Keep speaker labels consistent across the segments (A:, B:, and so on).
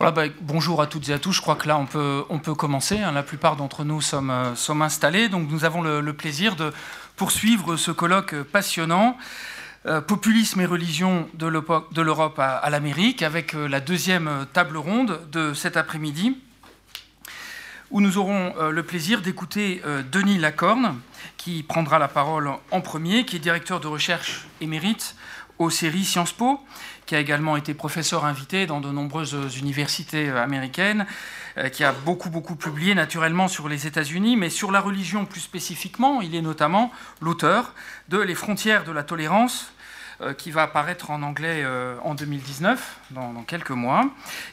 A: Bah, bonjour à toutes et à tous. Je crois que là, on peut, on peut commencer. Hein. La plupart d'entre nous sommes, euh, installés. Donc, nous avons le, plaisir de poursuivre ce colloque passionnant. Euh, populisme et religion de l'Europe à, l'Amérique, avec euh, la deuxième table ronde de cet après-midi, où nous aurons le plaisir d'écouter Denis Lacorne, qui prendra la parole en premier, qui est directeur de recherche émérite aux séries Sciences Po, qui a également été professeur invité dans de nombreuses universités américaines, euh, qui a beaucoup, beaucoup publié naturellement sur les États-Unis, mais sur la religion plus spécifiquement. Il est notamment l'auteur de Les frontières de la tolérance, euh, qui va apparaître en anglais euh, en 2019, dans, quelques mois,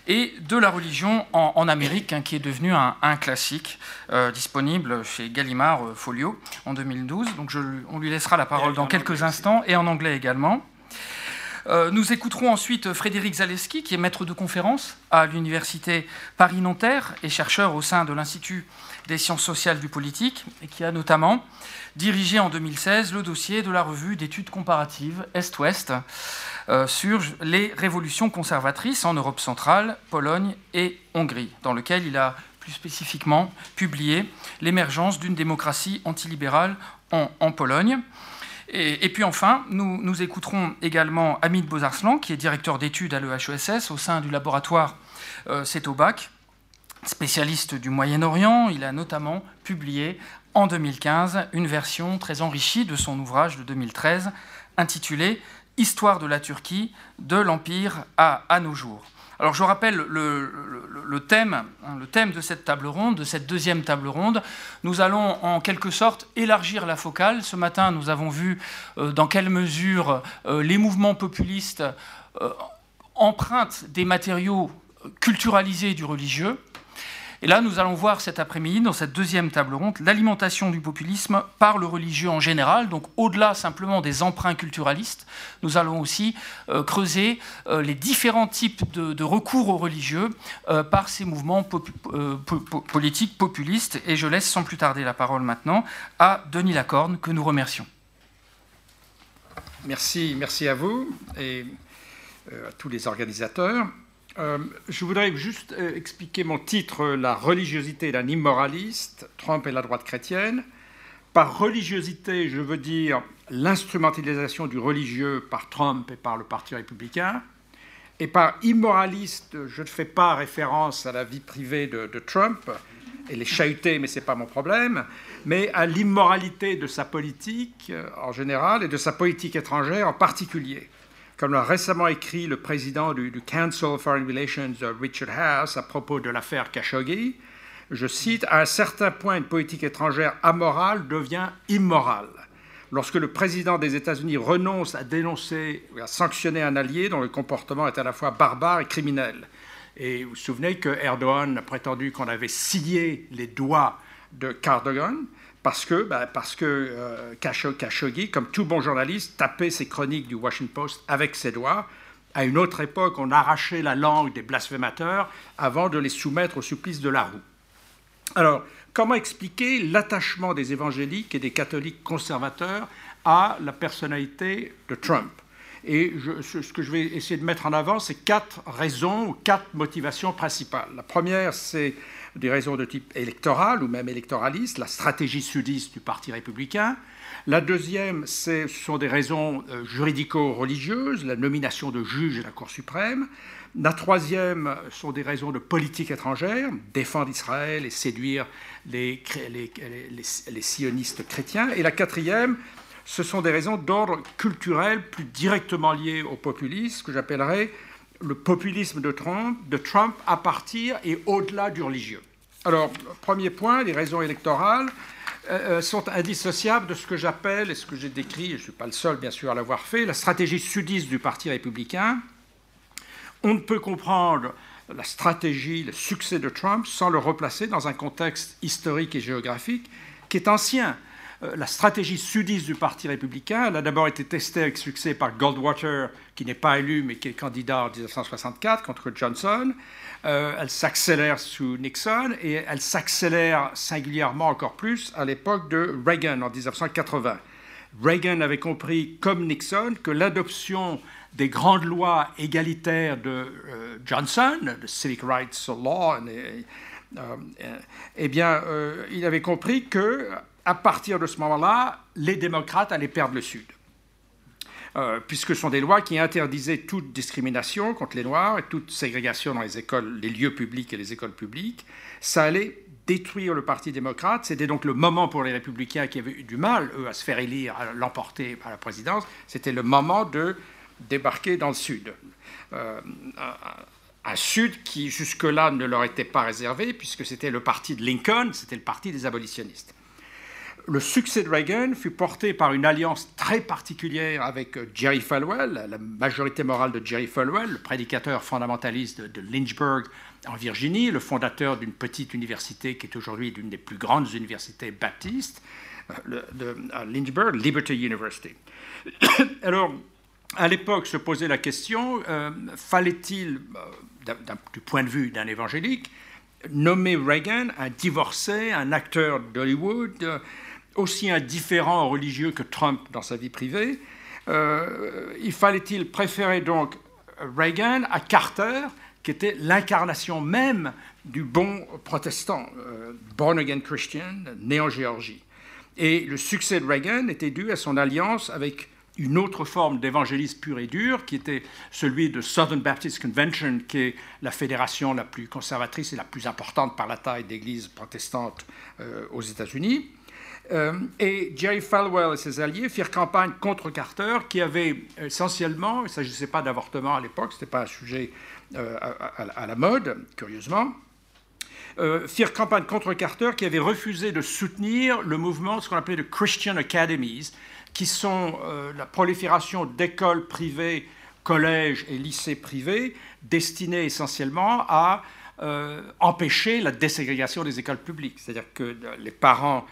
A: et de la religion en, Amérique, hein, qui est devenu un, classique disponible chez Gallimard Folio en 2012. Donc on lui laissera la parole dans quelques instants, et en anglais également. Euh, nous écouterons ensuite Frédéric Zaleski, qui est maître de conférence à l'Université Paris-Nanterre et chercheur au sein de l'Institut des sciences sociales du politique, et qui a notamment dirigé en 2016 le dossier de la revue d'études comparatives Est-Ouest euh, sur les révolutions conservatrices en Europe centrale, Pologne et Hongrie, dans lequel il a plus spécifiquement publié l'émergence d'une démocratie antilibérale en Pologne. Et, puis enfin, nous, écouterons également Amit Bozarslan, qui est directeur d'études à l'EHESS au sein du laboratoire euh, CETOBAC, spécialiste du Moyen-Orient. Il a notamment publié en 2015 une version très enrichie de son ouvrage de 2013 intitulé Histoire de la Turquie, de l'Empire à, à nos jours. Alors je rappelle le, hein, le thème de cette table ronde, de cette deuxième table ronde. Nous allons en quelque sorte élargir la focale. Ce matin, nous avons vu euh, dans quelle mesure euh, les mouvements populistes euh, empruntent des matériaux culturalisés du religieux. Et là, nous allons voir cet après-midi, dans cette deuxième table ronde, l'alimentation du populisme par le religieux en général. Donc, au-delà simplement des emprunts culturalistes, nous allons aussi euh, creuser euh, les différents types de, recours aux religieux euh, par ces mouvements politiques populistes. Et je laisse sans plus tarder la parole maintenant à Denis Lacorne, que nous remercions.
B: Merci, merci à vous et à tous les organisateurs. Euh, je voudrais juste euh, expliquer mon titre, La religiosité d'un immoraliste, Trump et la droite chrétienne. Par religiosité, je veux dire l'instrumentalisation du religieux par Trump et par le Parti républicain. Et par immoraliste, je ne fais pas référence à la vie privée de, Trump et les chahuter, mais ce n'est pas mon problème, mais à l'immoralité de sa politique euh, en général et de sa politique étrangère en particulier comme l'a récemment écrit le président du, Council of Foreign Relations, euh, Richard House, à propos de l'affaire Khashoggi, je cite, à un certain point, une politique étrangère amorale devient immorale. Lorsque le président des États-Unis renonce à dénoncer à sanctionner un allié dont le comportement est à la fois barbare et criminel. Et vous vous souvenez que Erdogan a prétendu qu'on avait scié les doigts de Cardogan parce que, bah, parce que euh, Khashoggi, comme tout bon journaliste, tapait ses chroniques du Washington Post avec ses doigts. À une autre époque, on arrachait la langue des blasphémateurs avant de les soumettre au supplice de la roue. Alors, comment expliquer l'attachement des évangéliques et des catholiques conservateurs à la personnalité de Trump? Et ce que je vais essayer de mettre en avant, c'est quatre raisons ou quatre motivations principales. La première, c'est des raisons de type électoral ou même électoraliste, la stratégie sudiste du Parti républicain. La deuxième, ce sont des raisons euh, juridico-religieuses, la nomination de juges à la Cour suprême. La troisième sont des raisons de politique étrangère, défendre Israël et séduire les, les, les, sionistes chrétiens. Et la quatrième, ce sont des raisons d'ordre culturel plus directement liées au populisme, que j'appellerais le populisme de Trump, de Trump à partir et au-delà du religieux. Alors, premier point, les raisons électorales euh, euh, sont indissociables de ce que j'appelle, et ce que j'ai décrit, je ne suis pas le seul bien sûr à l'avoir fait, la stratégie sudiste du Parti républicain. On ne peut comprendre la stratégie, le succès de Trump sans le replacer dans un contexte historique et géographique qui est ancien. Euh, la stratégie sudiste du Parti républicain, elle a d'abord été testée avec succès par Goldwater, qui n'est pas élu mais qui est candidat en 1964 contre Johnson. Euh, elle s'accélère sous Nixon et elle s'accélère singulièrement encore plus à l'époque de Reagan en 1980. Reagan avait compris, comme Nixon, que l'adoption des grandes lois égalitaires de Johnson, le Civic Rights Law, eh bien, il avait compris que à partir de ce moment-là, les démocrates allaient perdre le Sud. Euh, puisque ce sont des lois qui interdisaient toute discrimination contre les Noirs et toute ségrégation dans les écoles, les lieux publics et les écoles publiques. Ça allait détruire le Parti démocrate. C'était donc le moment pour les républicains qui avaient eu du mal, eux, à se faire élire, à l'emporter à la présidence. C'était le moment de débarquer dans le Sud. Euh, un Sud qui jusque-là ne leur était pas réservé, puisque c'était le parti de Lincoln, c'était le parti des abolitionnistes le succès de Reagan fut porté par une alliance très particulière avec euh, Jerry Falwell, la majorité morale de Jerry Falwell, le prédicateur fondamentaliste de, Lynchburg en Virginie, le fondateur d'une petite université qui est aujourd'hui l'une des plus grandes universités baptistes euh, de, Lynchburg, Liberty University. Alors, à l'époque, se posait la question, euh, fallait-il, du point de vue d'un évangélique, nommer Reagan un divorcé, un acteur d'Hollywood, aussi indifférent religieux que Trump dans sa vie privée, euh, il fallait-il préférer donc Reagan à Carter, qui était l'incarnation même du bon protestant, euh, born again Christian, né en Géorgie. Et le succès de Reagan était dû à son alliance avec une autre forme d'évangélisme pur et dur, qui était celui de Southern Baptist Convention, qui est la fédération la plus conservatrice et la plus importante par la taille d'églises protestantes euh, aux États-Unis. Euh, et Jerry Falwell et ses alliés firent campagne contre Carter, qui avait essentiellement, il ne s'agissait pas d'avortement à l'époque, ce n'était pas un sujet euh, à, la mode, curieusement, euh, firent campagne contre Carter, qui avait refusé de soutenir le mouvement, ce qu'on appelait de Christian Academies, qui sont la prolifération d'écoles privées, collèges et lycées privés, destinés essentiellement à empêcher la déségrégation des écoles publiques. C'est-à-dire que les parents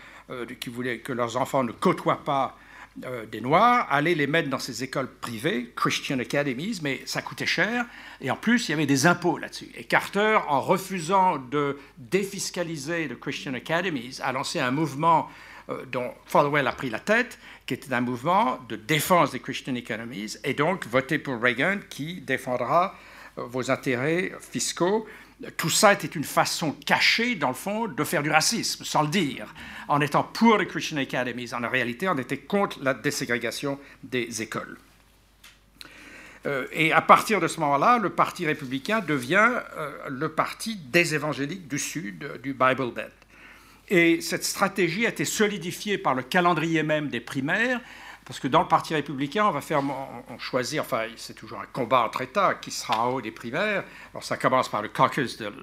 B: qui voulaient que leurs enfants ne côtoient pas euh, des Noirs, allaient les mettre dans ces écoles privées, Christian Academies, mais ça coûtait cher, et en plus, il y avait des impôts là-dessus. Et Carter, en refusant de défiscaliser les Christian Academies, a lancé un mouvement euh, dont Falwell a pris la tête, qui était un mouvement de défense des Christian Academies, et donc voté pour Reagan, qui défendra vos intérêts fiscaux tout ça était une façon cachée, dans le fond, de faire du racisme, sans le dire. En étant pour les Christian Academies, en réalité, on était contre la déségrégation des écoles. Euh, et à partir de ce moment-là, le Parti républicain devient euh, le parti des évangéliques du Sud, du Bible Belt. Et cette stratégie a été solidifiée par le calendrier même des primaires, parce que dans le Parti républicain, on va faire, on, enfin, c'est toujours un combat entre États qui sera en haut des primaires. Alors, ça commence par le caucus de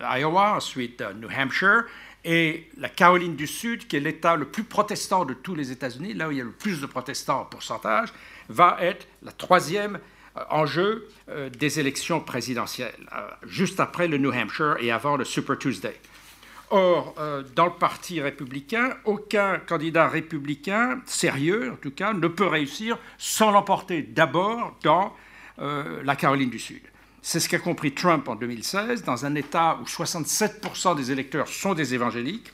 B: l'Iowa, ensuite euh, New Hampshire, et la Caroline du Sud, qui est l'État le plus protestant de tous les États-Unis, là où il y a le plus de protestants en pourcentage, va être la troisième euh, enjeu euh, des élections présidentielles, juste après le New Hampshire et avant le Super Tuesday. Or, euh, dans le Parti républicain, aucun candidat républicain, sérieux en tout cas, ne peut réussir sans l'emporter d'abord dans euh, la Caroline du Sud. C'est ce qu'a compris Trump en 2016, dans un État où 67% des électeurs sont des évangéliques.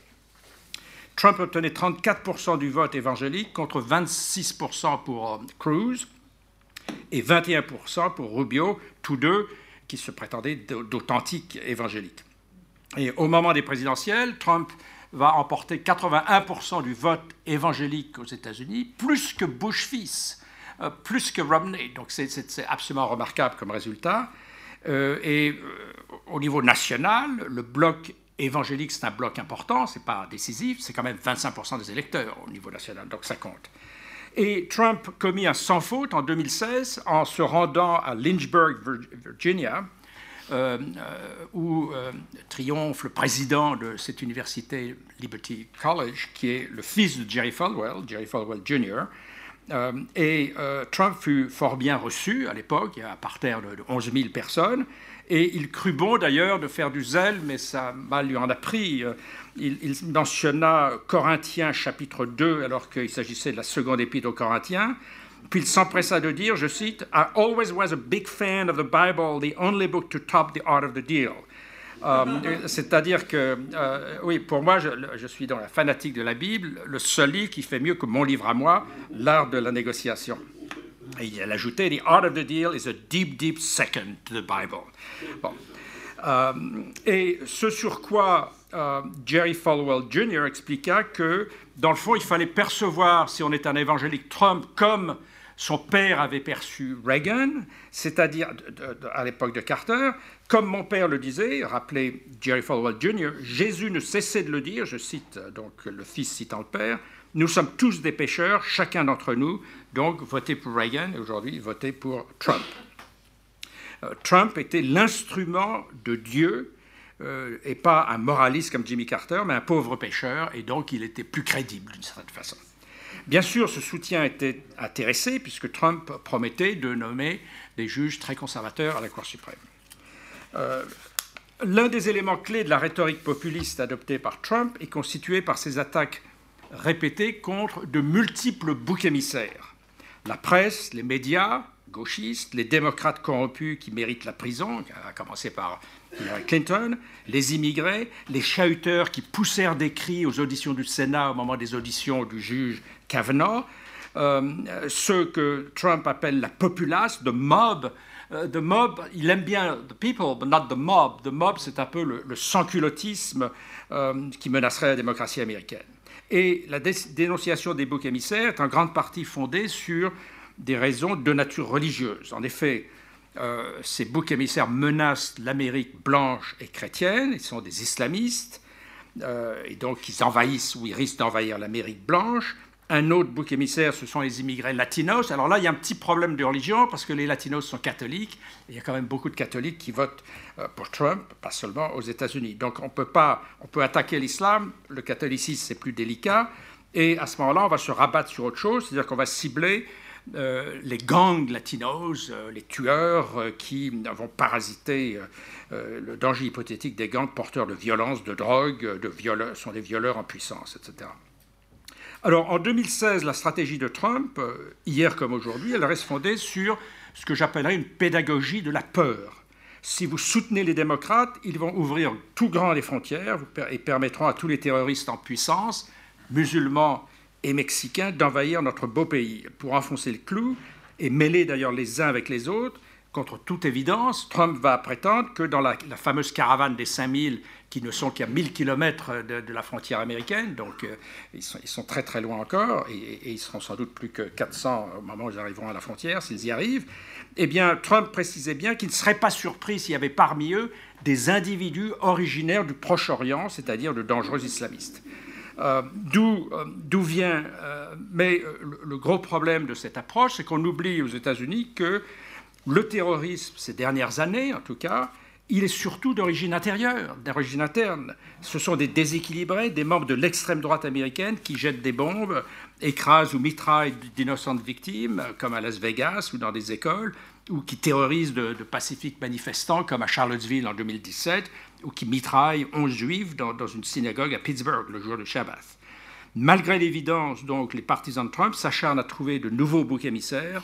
B: Trump obtenait 34% du vote évangélique contre 26% pour euh, Cruz et 21% pour Rubio, tous deux qui se prétendaient d'authentiques évangéliques. Et au moment des présidentielles, Trump va emporter 81% du vote évangélique aux États-Unis, plus que Bush fils, euh, plus que Romney. Donc c'est absolument remarquable comme résultat. Euh, et euh, au niveau national, le bloc évangélique, c'est un bloc important, c'est pas décisif, c'est quand même 25% des électeurs au niveau national, donc ça compte. Et Trump commis un sans faute en 2016 en se rendant à Lynchburg, Virginia, euh, euh, où euh, triomphe le président de cette université, Liberty College, qui est le fils de Jerry Falwell, Jerry Falwell Jr. et Trump fut fort bien reçu à l'époque, il y a un parterre de, 11 000 personnes, et il crut bon d'ailleurs de faire du zèle, mais ça mal lui en a pris. Il, il, mentionna Corinthiens chapitre 2, alors qu'il s'agissait de la seconde épître aux Corinthiens, puis il s'empressa de dire, je cite, I always was a big fan of the Bible, the only book to top the art of the deal. Euh, c'est-à-dire que, euh, oui, pour moi, je, suis dans la fanatique de la Bible, le seul livre qui fait mieux que mon livre à moi, l'art de la négociation. Et il ajoutait The art of the deal is a deep, deep second to the Bible. Euh, et ce sur quoi Jerry Falwell Jr. expliqua que, dans le fond, il fallait percevoir, si on est un évangélique, Trump comme son père avait perçu Reagan, c'est-à-dire à l'époque de Carter, comme mon père le disait, rappelez Jerry Falwell Jr., Jésus ne cessait de le dire, je cite donc le fils citant le père, nous sommes tous des pécheurs, chacun d'entre nous, donc votez pour Reagan et aujourd'hui votez pour Trump. Euh, Trump était l'instrument de Dieu euh, et pas un moraliste comme Jimmy Carter, mais un pauvre pécheur, et donc il était plus crédible d'une certaine façon. Bien sûr, ce soutien était intéressé, puisque Trump promettait de nommer des juges très conservateurs à la Cour suprême. Euh, l'un des éléments clés de la rhétorique populiste adoptée par Trump est constitué par ses attaques répétées contre de multiples boucs émissaires. La presse, les médias, gauchistes, les démocrates corrompus qui méritent la prison, à commencer par Hillary Clinton, les immigrés, les chahuteurs qui poussèrent des cris aux auditions du Sénat au moment des auditions du juge Kavanaugh, euh, ceux que Trump appelle la populace, the mob. Euh, the mob, il aime bien the people, but not the mob. The mob, c'est un peu le, le sans-culottisme euh, qui menacerait la démocratie américaine. Et la dénonciation des boucs émissaires est en grande partie fondée sur des raisons de nature religieuse. En effet, euh, ces boucs émissaires menacent l'Amérique blanche et chrétienne, ils sont des islamistes, euh, et donc ils envahissent ou ils risquent d'envahir l'Amérique blanche. Un autre bouc émissaire, ce sont les immigrés latinos. Alors là, il y a un petit problème de religion parce que les latinos sont catholiques. Et il y a quand même beaucoup de catholiques qui votent euh, pour Trump, pas seulement aux États-Unis. Donc on peut pas, on peut attaquer l'islam. Le catholicisme, c'est plus délicat. Et à ce moment-là, on va se rabattre sur autre chose, c'est-à-dire qu'on va cibler euh, les gangs latinos, euh, les tueurs euh, qui vont parasiter le danger hypothétique des gangs porteurs de violence, de drogue, de violeurs, sont des violeurs en puissance, etc. Alors en 2016, la stratégie de Trump, hier comme aujourd'hui, elle reste fondée sur ce que j'appellerais une pédagogie de la peur. Si vous soutenez les démocrates, ils vont ouvrir tout grand les frontières et permettront à tous les terroristes en puissance, musulmans et mexicains d'envahir notre beau pays. Pour enfoncer le clou et mêler d'ailleurs les uns avec les autres, contre toute évidence, Trump va prétendre que dans la, fameuse caravane des 5000 qui ne sont qu'à 1000 km de, la frontière américaine, donc euh, ils, sont, très très loin encore, et, ils seront sans doute plus que 400 au moment où ils arriveront à la frontière, s'ils y arrivent, eh bien Trump précisait bien qu'il ne serait pas surpris s'il y avait parmi eux des individus originaires du Proche-Orient, c'est-à-dire de dangereux islamistes. Euh, euh, d'où vient. Euh, mais le, gros problème de cette approche, c'est qu'on oublie aux États-Unis que le terrorisme, ces dernières années en tout cas, il est surtout d'origine intérieure, d'origine interne. Ce sont des déséquilibrés, des membres de l'extrême droite américaine qui jettent des bombes, écrasent ou mitraillent d'innocentes victimes, comme à Las Vegas ou dans des écoles, ou qui terrorisent de, de pacifiques manifestants, comme à Charlottesville en 2017, ou qui mitraille 11 juifs dans, une synagogue à Pittsburgh le jour de Shabbat. Malgré l'évidence, donc, les partisans de Trump s'acharnent à trouver de nouveaux boucs émissaires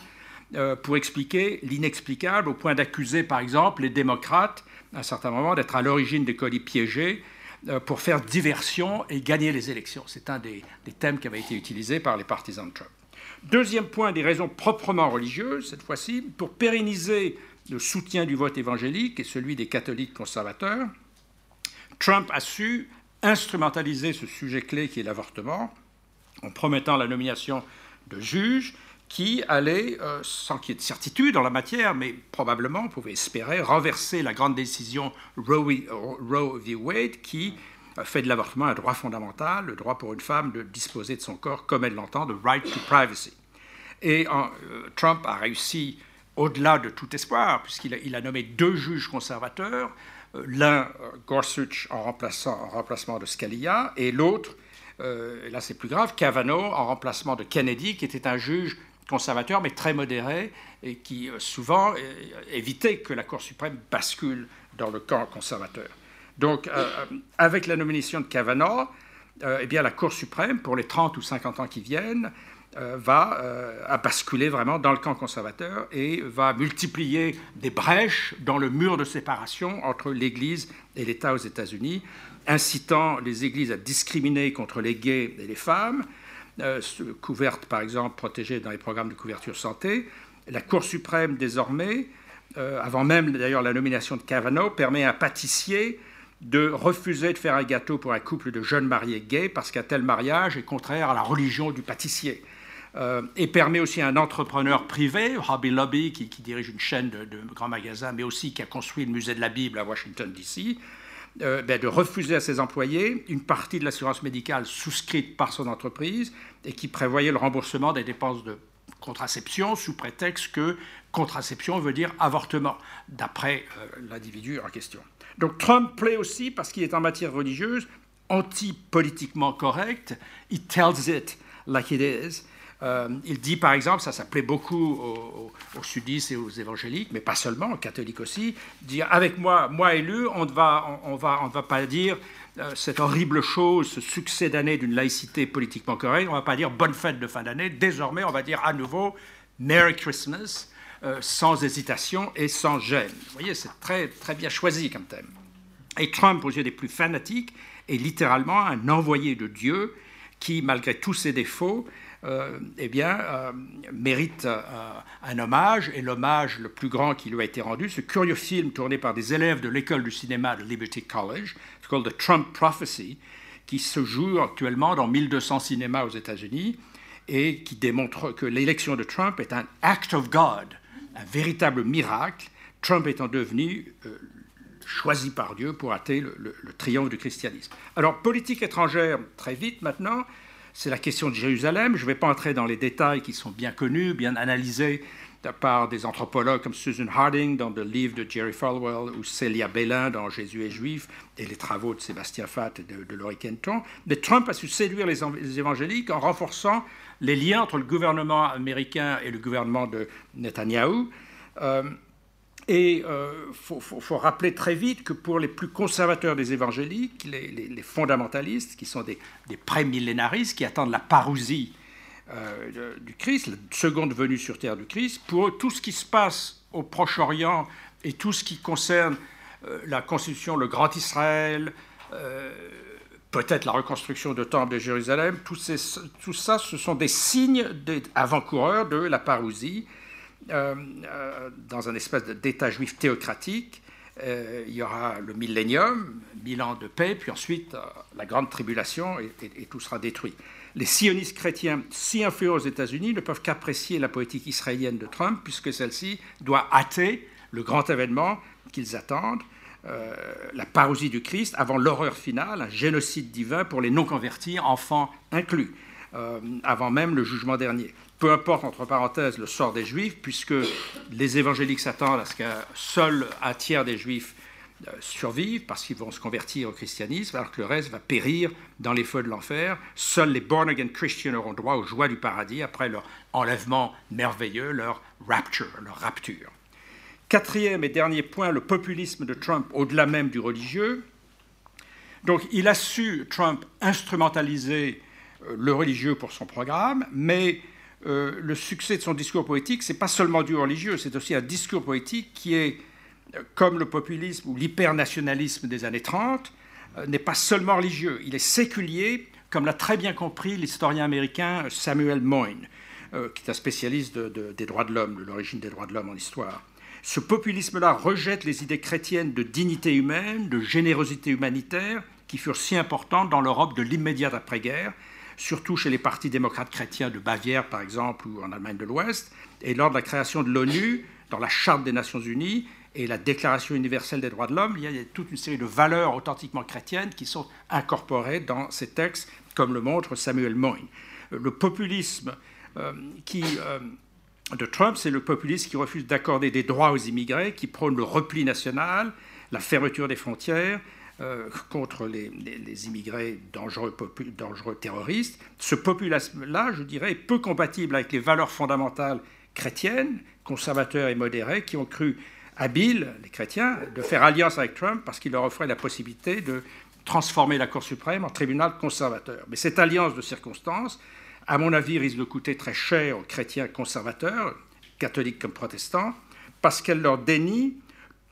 B: euh, pour expliquer l'inexplicable, au point d'accuser, par exemple, les démocrates, à un certain moment, d'être à l'origine des colis piégés euh, pour faire diversion et gagner les élections. C'est un des thèmes qui avait été utilisé par les partisans de Trump. Deuxième point, des raisons proprement religieuses, cette fois-ci, pour pérenniser le soutien du vote évangélique et celui des catholiques conservateurs. Trump a su instrumentaliser ce sujet clé qui est l'avortement en promettant la nomination de juges qui allaient, euh, sans qu'il y ait de certitude en la matière, mais probablement, on pouvait espérer, renverser la grande décision Roe v. Wade qui fait de l'avortement un droit fondamental, le droit pour une femme de disposer de son corps comme elle l'entend, the right to privacy. Et euh, Trump a réussi au-delà de tout espoir, puisqu'il a, nommé deux juges conservateurs, l'un euh, Gorsuch en, en, remplacement de Scalia, et l'autre, euh, là c'est plus grave, Kavanaugh en remplacement de Kennedy, qui était un juge conservateur mais très modéré et qui souvent évitait que la Cour suprême bascule dans le camp conservateur. Donc, avec la nomination de Kavanaugh, eh bien, la Cour suprême, pour les 30 ou 50 ans qui viennent, euh, va euh, basculer vraiment dans le camp conservateur et va multiplier des brèches dans le mur de séparation entre l'Église et l'État aux États-Unis, incitant les Églises à discriminer contre les gays et les femmes, euh, couvertes par exemple, protégées dans les programmes de couverture santé, La Cour suprême, désormais, avant même d'ailleurs la nomination de Kavanaugh, permet à un pâtissier de refuser de faire un gâteau pour un couple de jeunes mariés gays parce qu'un tel mariage est contraire à la religion du pâtissier. Euh, et permet aussi à un entrepreneur privé, Hobby Lobby, qui, dirige une chaîne de, grands magasins, mais aussi qui a construit le musée de la Bible à Washington, D.C., euh, ben, de refuser à ses employés une partie de l'assurance médicale souscrite par son entreprise et qui prévoyait le remboursement des dépenses de contraception sous prétexte que contraception veut dire avortement, d'après euh, l'individu en question. Donc Trump plaît aussi parce qu'il est en matière religieuse anti-politiquement correct. He tells it like it is. Euh, il dit par exemple, ça, ça plaît beaucoup aux, sudistes et aux évangéliques, mais pas seulement, aux catholiques aussi, dire avec moi, moi élu, on ne va, on, va, on va pas dire euh, cette horrible chose, ce succès d'année d'une laïcité politiquement correcte, on ne va pas dire bonne fête de fin d'année, désormais on va dire à nouveau Merry Christmas, euh, sans hésitation et sans gêne. Vous voyez, c'est très, très bien choisi comme thème. Et Trump, aux yeux des plus fanatiques, est littéralement un envoyé de Dieu qui, malgré tous ses défauts, eh bien, euh, mérite euh, un hommage, et l'hommage le plus grand qui lui a été rendu, ce curieux film tourné par des élèves de l'école du cinéma de Liberty College, called The Trump Prophecy, qui se joue actuellement dans 1200 cinémas aux États-Unis et qui démontre que l'élection de Trump est un act of God, un véritable miracle, Trump étant devenu choisi par Dieu pour hâter le, triomphe du christianisme. Alors, politique étrangère, très vite maintenant, c'est la question de Jérusalem. Je ne vais pas entrer dans les détails qui sont bien connus, bien analysés par des anthropologues comme Susan Harding dans le livre de Jerry Falwell ou Celia Bellin dans Jésus est juif et les travaux de Sébastien Fatt et de, Laurie Kenton. Mais Trump a su séduire les, évangéliques en renforçant les liens entre le gouvernement américain et le gouvernement de Netanyahou. Euh, et il euh, faut, rappeler très vite que pour les plus conservateurs des évangéliques, les, fondamentalistes, qui sont des, des pré-millénaristes, qui attendent la parousie euh, du Christ, la seconde venue sur terre du Christ, pour eux, tout ce qui se passe au Proche-Orient et tout ce qui concerne euh, la constitution, le Grand Israël, peut-être la reconstruction de Temple de Jérusalem, tout, tout, ça, ce sont des signes avant-coureurs de la parousie dans un espèce d'État juif théocratique. Euh, il y aura le millénium, mille ans de paix, puis ensuite la grande tribulation et, tout sera détruit. Les sionistes chrétiens si influents aux États-Unis ne peuvent qu'apprécier la politique israélienne de Trump, puisque celle-ci doit hâter le grand événement qu'ils attendent, la parousie du Christ avant l'horreur finale, un génocide divin pour les non-convertis, enfants inclus, avant même le jugement dernier peu importe, entre parenthèses, le sort des Juifs, puisque les évangéliques s'attendent à ce qu'un seul un tiers des Juifs euh, survivent parce qu'ils vont se convertir au christianisme, alors que le reste va périr dans les feux de l'enfer. Seuls les born-again Christians auront droit aux joies du paradis après leur enlèvement merveilleux, leur rapture. Quatrième et dernier point, le populisme de Trump au-delà même du religieux. Donc il a su, Trump, instrumentaliser euh, le religieux pour son programme, mais euh, le succès de son discours politique, c'est pas seulement du religieux, c'est aussi un discours politique qui est, euh, comme le populisme ou l'hypernationalisme des années 30, euh, n'est pas seulement religieux, il est séculier, comme l'a très bien compris l'historien américain Samuel Moyne, qui est un spécialiste des droits de l'homme, de l'origine des droits de l'homme en histoire. Ce populisme-là rejette les idées chrétiennes de dignité humaine, de générosité humanitaire, qui furent si importantes dans l'Europe de l'immédiate après-guerre, surtout chez les partis démocrates chrétiens de Bavière, par exemple, ou en Allemagne de l'Ouest. Et lors de la création de l'ONU, dans la Charte des Nations Unies et la Déclaration universelle des droits de l'homme, il y a toute une série de valeurs authentiquement chrétiennes qui sont incorporées dans ces textes, comme le montre Samuel Moyne. Le populisme euh, euh, de Trump, c'est le populisme qui refuse d'accorder des droits aux immigrés, qui prône le repli national, la fermeture des frontières, euh, contre les, immigrés dangereux, dangereux terroristes. Ce populisme-là, je dirais, est peu compatible avec les valeurs fondamentales chrétiennes, conservateurs et modérés, qui ont cru habiles, les chrétiens, de faire alliance avec Trump parce qu'il leur offrait la possibilité de transformer la Cour suprême en tribunal conservateur. Mais cette alliance de circonstances, à mon avis, risque de coûter très cher aux chrétiens conservateurs, catholiques comme protestants, parce qu'elle leur dénie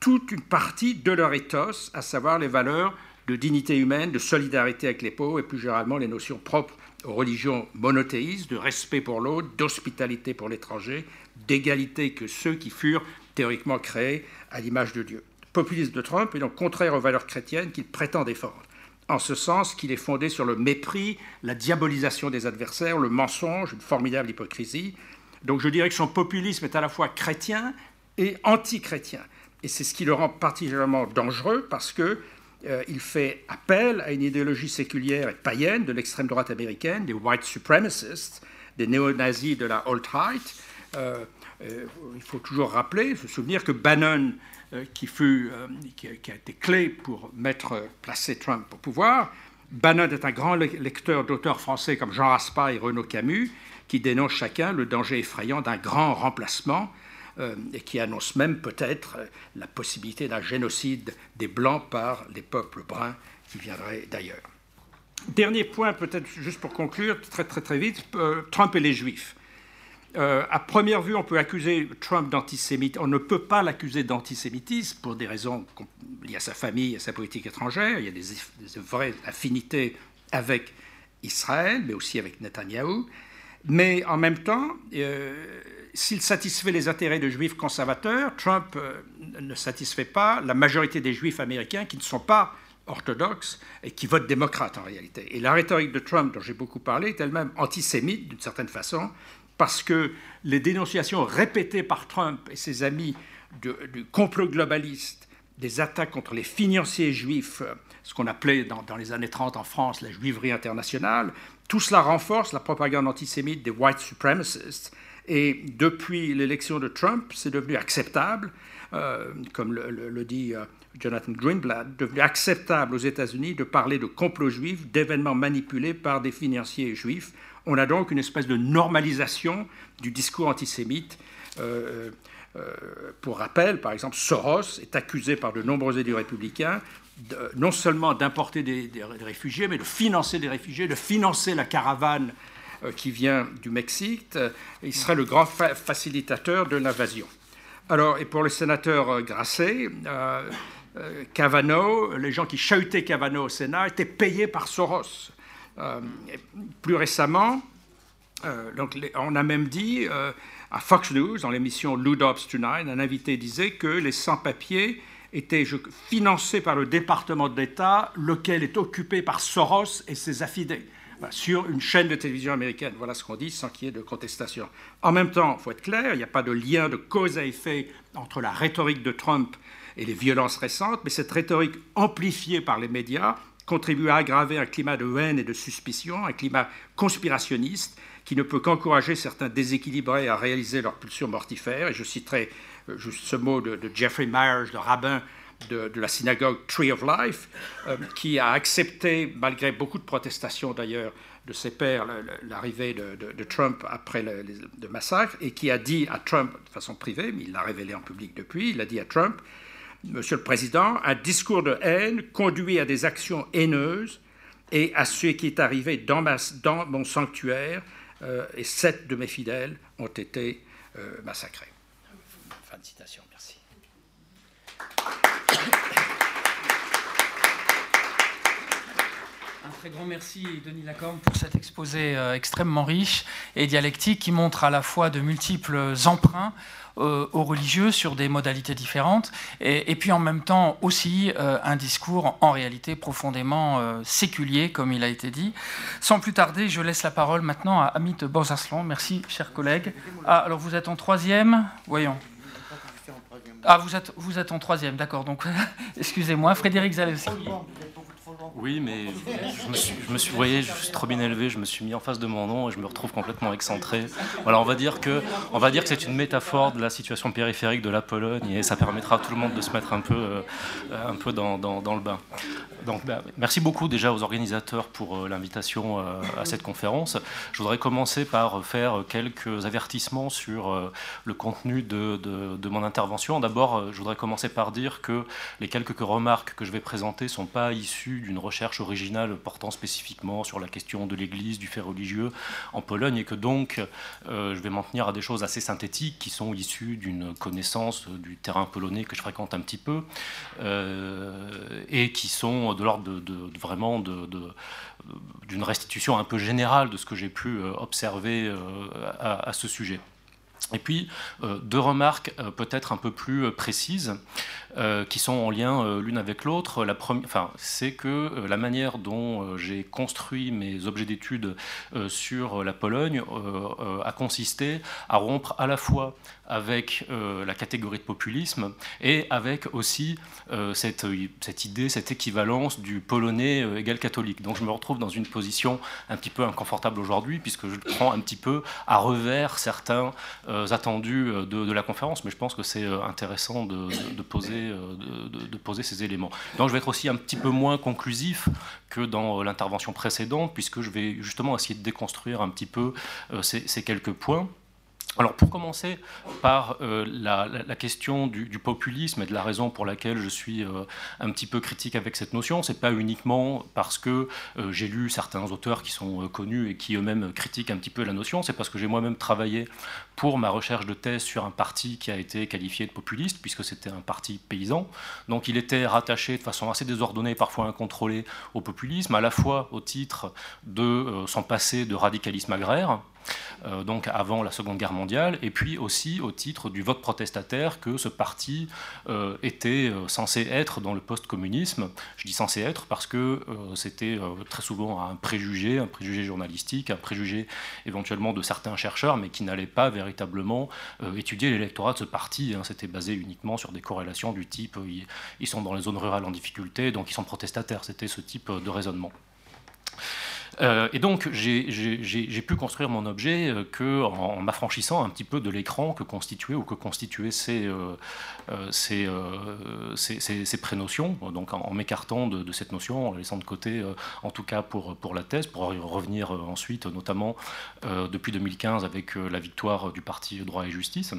B: toute une partie de leur ethos, à savoir les valeurs de dignité humaine, de solidarité avec les pauvres et plus généralement les notions propres aux religions monothéistes, de respect pour l'autre, d'hospitalité pour l'étranger, d'égalité que ceux qui furent théoriquement créés à l'image de Dieu. Le populisme de Trump est donc contraire aux valeurs chrétiennes qu'il prétend défendre, en ce sens qu'il est fondé sur le mépris, la diabolisation des adversaires, le mensonge, une formidable hypocrisie. Donc je dirais que son populisme est à la fois chrétien et anti-chrétien. Et c'est ce qui le rend particulièrement dangereux parce que euh, il fait appel à une idéologie séculière et païenne de l'extrême droite américaine, des white supremacists, des néo-nazis de la alt-right. Euh, euh, il faut toujours rappeler, se souvenir que Bannon, qui, fut, qui, a été clé pour mettre, placer Trump au pouvoir, Bannon est un grand lecteur d'auteurs français comme Jean Raspail et Renaud Camus, qui dénoncent chacun le danger effrayant d'un grand remplacement euh, et qui annonce même peut-être euh, la possibilité d'un génocide des Blancs par les peuples bruns qui viendraient d'ailleurs. Dernier point, peut-être juste pour conclure, très très très vite, euh, Trump et les Juifs. à première vue, on peut accuser Trump d'antisémitisme. On ne peut pas l'accuser d'antisémitisme pour des raisons liées à sa famille, à sa politique étrangère. Il y a des vraies affinités avec Israël, mais aussi avec Netanyahou. Mais en même temps, s'il satisfait les intérêts de juifs conservateurs, Trump euh, ne satisfait pas la majorité des juifs américains qui ne sont pas orthodoxes et qui votent démocrate en réalité. Et la rhétorique de Trump, dont j'ai beaucoup parlé, est elle-même antisémite d'une certaine façon, parce que les dénonciations répétées par Trump et ses amis du complot globaliste, des attaques contre les financiers juifs, ce qu'on appelait dans, dans, les années 30 en France la juiverie internationale, tout cela renforce la propagande antisémite des white supremacists et depuis l'élection de Trump, c'est devenu acceptable, euh, comme le, dit euh, Jonathan Greenblatt, devenu acceptable aux États-Unis de parler de complot juif, d'événements manipulés par des financiers juifs. On a donc une espèce de normalisation du discours antisémite. Euh, pour rappel, par exemple, Soros est accusé par de nombreux élus républicains non seulement d'importer des, réfugiés, mais de financer des réfugiés, de financer la caravane qui vient du Mexique. Euh, il serait le grand facilitateur de l'invasion. Alors, et pour le sénateur euh, Grasset, Cavano, les gens qui chahutaient Cavano au Sénat étaient payés par Soros. plus récemment, donc, on a même dit à Fox News, dans l'émission Lou Dobbs Tonight, un invité disait que les sans-papiers étaient financés par le département d'État, lequel est occupé par Soros et ses affidés sur une chaîne de télévision américaine. Voilà ce qu'on dit sans qu'il y ait de contestation. En même temps, il faut être clair, il n'y a pas de lien de cause à effet entre la rhétorique de Trump et les violences récentes, mais cette rhétorique amplifiée par les médias contribue à aggraver un climat de haine et de suspicion, un climat conspirationniste qui ne peut qu'encourager certains déséquilibrés à réaliser leurs pulsions mortifères. Et je citerai euh, juste ce mot de, de Jeffrey Myers, le rabbin de, la synagogue Tree of Life, euh, qui a accepté, malgré beaucoup de protestations d'ailleurs de ses pairs, l'arrivée de, Trump après le, massacre, et qui a dit à Trump, de façon privée, mais il l'a révélé en public depuis, il a dit à Trump, Monsieur le Président, un discours de haine conduit à des actions haineuses et à ce qui est arrivé dans, mon sanctuaire, euh, et sept de mes fidèles ont été euh, massacrés. Fin de citation.
A: Un très grand merci, Denis Lacorne, pour cet exposé euh, extrêmement riche et dialectique qui montre à la fois de multiples emprunts euh, aux religieux sur des modalités différentes, et, puis en même temps aussi euh, un discours en réalité profondément séculier, comme il a été dit. Sans plus tarder, je laisse la parole maintenant à Amit Bozarslan. Merci, chers collègues. Ah, alors vous êtes en troisième? Voyons. Ah, vous êtes, vous êtes en troisième, d'accord. Donc, excusez-moi, Frédéric Zalewski.
C: Oui, mais je me suis, je me suis, vous voyez, je suis trop bien élevé, je me suis mis en face de mon nom et je me retrouve complètement excentré. Voilà, on va dire que, on va dire que c'est une métaphore de la situation périphérique de la Pologne et ça permettra à tout le monde de se mettre un peu, euh, un peu dans, dans, le bain. Donc, bah, merci beaucoup déjà aux organisateurs pour euh, l'invitation euh, à cette conférence. Je voudrais commencer par faire quelques avertissements sur le contenu de, de, de mon intervention. D'abord, je voudrais commencer par dire que les quelques remarques que je vais présenter ne sont pas issues d'une recherche originale portant spécifiquement sur la question de l'Église, du fait religieux en Pologne, et que donc je vais m'en tenir à des choses assez synthétiques qui sont issues d'une connaissance du terrain polonais que je fréquente un petit peu, et qui sont de l'ordre de, vraiment d'une restitution un peu générale de ce que j'ai pu observer à ce sujet. Et puis, euh, deux remarques euh, peut-être un peu plus euh, qui sont en lien l'une avec l'autre. La enfin, c'est que la manière dont j'ai construit mes objets d'études sur la Pologne a consisté à rompre à la fois avec euh, la catégorie de populisme et avec aussi euh, cette, cette, idée, cette équivalence du polonais euh, égal catholique. Donc je me retrouve dans une position un petit peu inconfortable aujourd'hui puisque je prends un petit peu à revers certains attendus de, la conférence, mais je pense que c'est intéressant de poser, de, poser ces éléments. Donc je vais être aussi un petit peu moins conclusif que dans l'intervention précédente puisque je vais justement essayer de déconstruire un petit peu ces, ces quelques points. Alors pour commencer par euh, la, question du, populisme et de la raison pour laquelle je suis euh, un petit peu critique avec cette notion, c'est pas uniquement parce que euh, j'ai lu certains auteurs qui sont connus et qui eux-mêmes critiquent un petit peu la notion, c'est parce que j'ai moi-même travaillé pour ma recherche de thèse sur un parti qui a été qualifié de populiste puisque c'était un parti paysan. Donc il était rattaché de façon assez désordonnée, parfois incontrôlée au populisme, à la fois au titre de son passé de radicalisme agraire donc avant la Seconde Guerre mondiale, et puis aussi au titre du vote protestataire que ce parti euh, était euh, censé être dans le post-communisme. Je dis censé être parce que c'était très souvent un préjugé, un préjugé journalistique, un préjugé éventuellement de certains chercheurs, mais qui n'allait pas véritablement étudier l'électorat de ce parti. Hein. C'était basé uniquement sur des corrélations du type ils sont dans les zones rurales en difficulté, donc ils sont protestataires. C'était ce type de raisonnement. Euh, et donc, j'ai pu construire mon objet euh, que, en, m'affranchissant un petit peu de l'écran que constituait ou que constituaient ces, euh, ces, ces, prénotions, donc en, m'écartant de, cette notion, en la laissant de côté, en tout cas pour, pour la thèse, pour revenir ensuite, notamment depuis 2015 avec la victoire du parti Droit et Justice.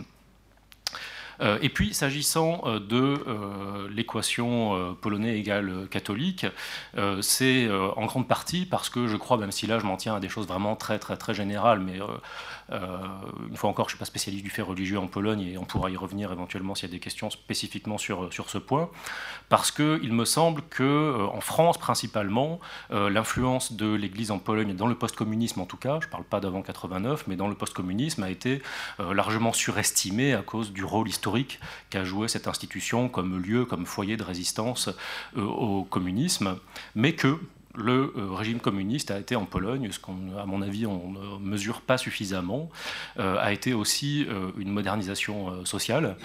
C: Euh, et puis, s'agissant euh, de euh, l'équation polonais égale catholique, c'est en grande partie parce que je crois, même si là je m'en tiens à des choses vraiment très très très générales, mais une fois encore, je ne suis pas spécialiste du fait religieux en Pologne et on pourra y revenir éventuellement s'il y a des questions spécifiquement sur, sur ce point, parce qu'il me semble qu'en France principalement, l'influence de l'Église en Pologne, dans le post-communisme en tout cas, je ne parle pas d'avant 89, mais dans le post-communisme, a été largement surestimée à cause du rôle historique qu'a joué cette institution comme lieu, comme foyer de résistance euh, au communisme, mais que le euh, régime communiste a été en Pologne, ce qu'on, à mon avis, on ne mesure pas suffisamment, euh, a été aussi une modernisation sociale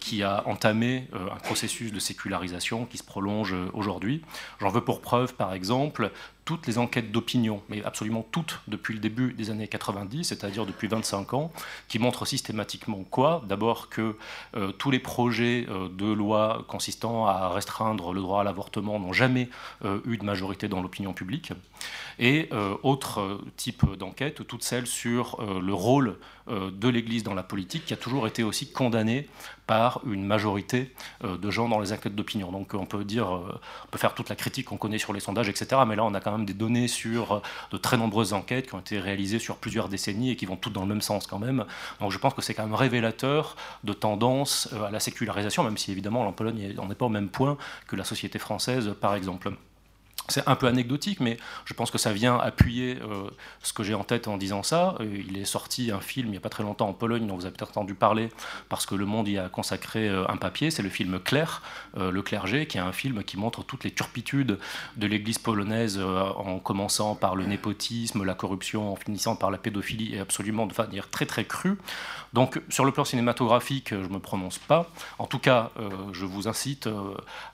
C: qui a entamé un processus de sécularisation qui se prolonge aujourd'hui. J'en veux pour preuve, par exemple, toutes les enquêtes d'opinion, mais absolument toutes depuis le début des années 90, c'est-à-dire depuis 25 ans, qui montrent systématiquement quoi? D'abord que euh, tous les projets euh, de loi consistant à restreindre le droit à l'avortement n'ont jamais euh, eu de majorité dans l'opinion publique. Et autre type d'enquête, toutes celles sur le rôle de l'Église dans la politique, qui a toujours été aussi condamné par une majorité de gens dans les enquêtes d'opinion. Donc on peut dire, on peut faire toute la critique qu'on connaît sur les sondages, etc. Mais là, on a quand même des données sur euh, de très nombreuses enquêtes qui ont été réalisées sur plusieurs décennies et qui vont toutes dans le même sens quand même. Donc je pense que c'est quand même révélateur de tendance euh, à la sécularisation, même si évidemment en Pologne on n'est pas au même point que la société française par exemple. C'est un peu anecdotique, mais je pense que ça vient appuyer euh, ce que j'ai en tête en disant ça. Euh, il est sorti un film il n'y a pas très longtemps en Pologne, dont vous avez peut-être entendu parler, parce que Le Monde y a consacré euh, un papier. C'est le film Claire, Le clergé, qui est un film qui montre toutes les turpitudes de l'Église polonaise, en commençant par le népotisme, la corruption, en finissant par la pédophilie, et absolument de manière très très crue. Donc sur le plan cinématographique, je ne me prononce pas. En tout cas, je vous incite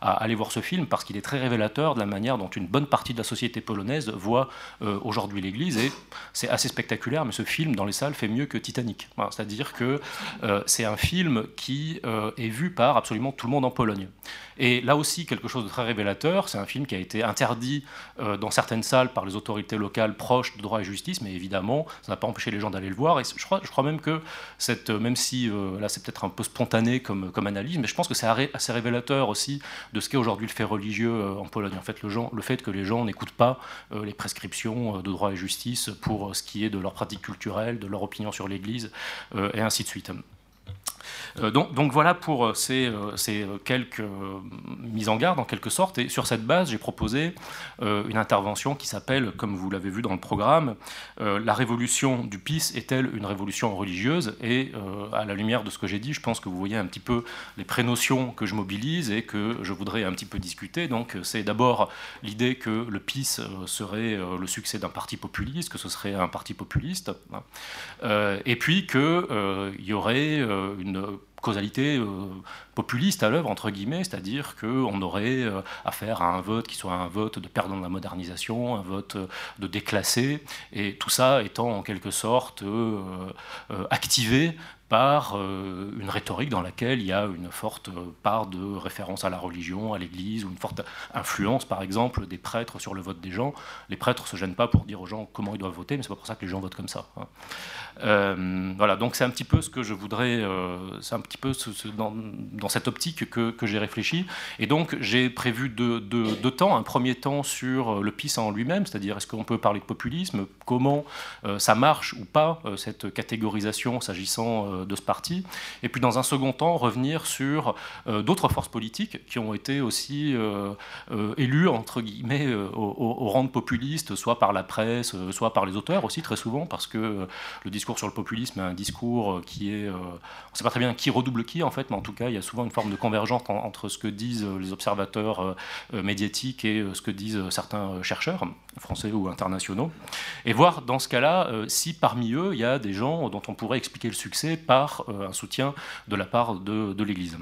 C: à aller voir ce film, parce qu'il est très révélateur de la manière dont une une bonne partie de la société polonaise voit euh, aujourd'hui l'Église. Et c'est assez spectaculaire, mais ce film dans les salles fait mieux que Titanic. C'est-à-dire que euh, c'est un film qui euh, est vu par absolument tout le monde en Pologne. Et là aussi, quelque chose de très révélateur, c'est un film qui a été interdit dans certaines salles par les autorités locales proches de droit et justice, mais évidemment, ça n'a pas empêché les gens d'aller le voir. Et je crois, même que, cette, même si là c'est peut-être un peu spontané comme, analyse, mais je pense que c'est assez révélateur aussi de ce qu'est aujourd'hui le fait religieux en Pologne. En fait, le, fait que les gens n'écoutent pas les prescriptions de droit et justice pour ce qui est de leur pratique culturelle, de leur opinion sur l'Église, et ainsi de suite. Euh, donc, voilà pour euh, ces, euh, quelques mises en garde en quelque sorte. Et sur cette base, j'ai proposé une intervention qui s'appelle, comme vous l'avez vu dans le programme, La révolution du PIS est-elle une révolution religieuse? Et à la lumière de ce que j'ai dit, je pense que vous voyez un petit peu les prénotions que je mobilise et que je voudrais un petit peu discuter. Donc c'est d'abord l'idée que le PIS serait le succès d'un parti populiste, que ce serait un parti populiste, hein. et puis qu'il y aurait une causalité euh, populiste à l'œuvre, entre guillemets, c'est-à-dire qu'on aurait euh, affaire à un vote qui soit un vote de perdant de la modernisation, un vote euh, de déclassé, et tout ça étant en quelque sorte activé par une rhétorique dans laquelle il y a une forte part de référence à la religion, à l'Église, ou une forte influence, par exemple, des prêtres sur le vote des gens. Les prêtres ne se gênent pas pour dire aux gens comment ils doivent voter, mais c'est pas pour ça que les gens votent comme ça. Hein. Euh, voilà, donc c'est un petit peu ce que je voudrais, euh, c'est un petit peu dans, cette optique que, j'ai réfléchi. Et donc j'ai prévu deux, temps. Un premier temps sur le PIS en lui-même, c'est-à-dire est-ce qu'on peut parler de populisme, comment euh, ça marche ou pas, cette catégorisation s'agissant de ce parti. Et puis dans un second temps, revenir sur d'autres forces politiques qui ont été aussi élues, entre guillemets, au, rang de populistes, soit par la presse, soit par les auteurs aussi, très souvent, parce que le discours discours sur le populisme un discours euh, qui est. Euh, on ne sait pas très bien qui redouble qui, en fait, mais en tout cas, il y a souvent une forme de convergence entre ce que disent euh, les observateurs médiatiques et ce que disent certains chercheurs, français ou internationaux. Et voir, dans ce cas-là, si parmi eux, il y a des gens dont on pourrait expliquer le succès par un soutien de la part de, de l'Église.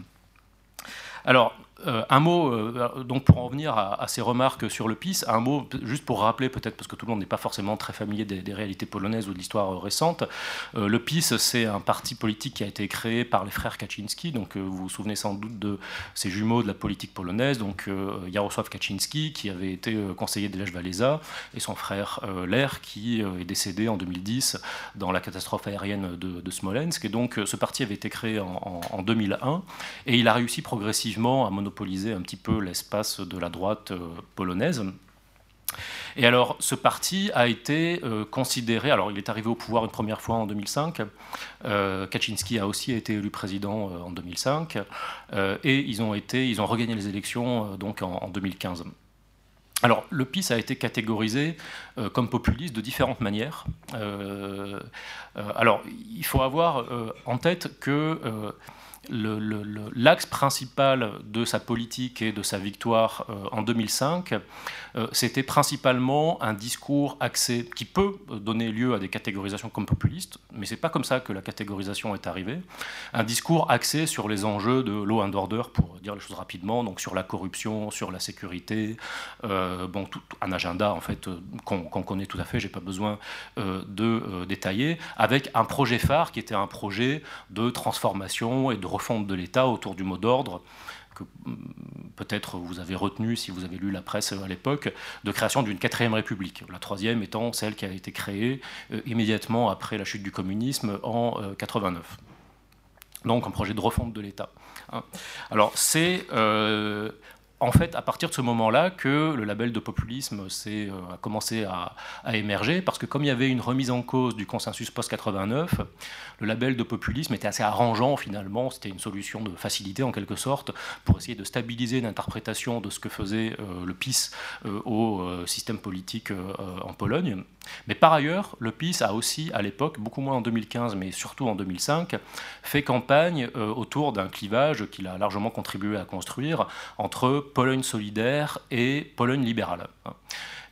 C: Alors, euh, un mot, euh, donc pour en venir à, ces remarques sur le PIS, un mot juste pour rappeler peut-être, parce que tout le monde n'est pas forcément très familier des, réalités polonaises ou de l'histoire euh, récente, le PIS c'est un parti politique qui a été créé par les frères Kaczynski, donc vous vous souvenez sans doute de ces jumeaux de la politique polonaise, donc Jarosław Kaczynski qui avait été conseiller de Lech Walesa et son frère Ler qui est décédé en 2010 dans la catastrophe aérienne de, Smolensk. Et donc ce parti avait été créé en, en 2001 et il a réussi progressivement à monopoliser monopoliser un petit peu l'espace de la droite euh, polonaise. Et alors, ce parti a été euh, considéré. Alors, il est arrivé au pouvoir une première fois en 2005. Euh, Kaczynski a aussi été élu président en 2005. et ils ont, été, ils ont regagné les élections donc en, 2015. Alors, le PIS a été catégorisé comme populiste de différentes manières. alors, il faut avoir en tête que l'axe principal de sa politique et de sa victoire euh, en 2005, euh, c'était principalement un discours axé qui peut donner lieu à des catégorisations comme populistes, mais c'est pas comme ça que la catégorisation est arrivée. Un discours axé sur les enjeux de law and order, pour dire les choses rapidement, donc sur la corruption, sur la sécurité, euh, bon, tout, un agenda en fait qu'on connaît tout à fait, j'ai pas besoin de détailler, avec un projet phare qui était un projet de transformation et de refonte de l'État autour du mot d'ordre que mm, peut-être vous avez retenu si vous avez lu la presse à l'époque, de création d'une quatrième république. La troisième étant celle qui a été créée euh, immédiatement après la chute du communisme en 89. Euh, Donc un projet de refonte de l'État. Hein. Alors c'est euh, en fait, à partir de ce moment-là, que le label de populisme euh, a commencé à, émerger, parce que comme il y avait une remise en cause du consensus post-89, le label de populisme était assez arrangeant finalement, c'était une solution de facilité en quelque sorte, pour essayer de stabiliser l'interprétation de ce que faisait euh, le PIS euh, au système politique en Pologne. Mais par ailleurs, le PIS a aussi, à l'époque, beaucoup moins en 2015, mais surtout en 2005, fait campagne autour d'un clivage qu'il a largement contribué à construire entre Pologne solidaire et Pologne libérale.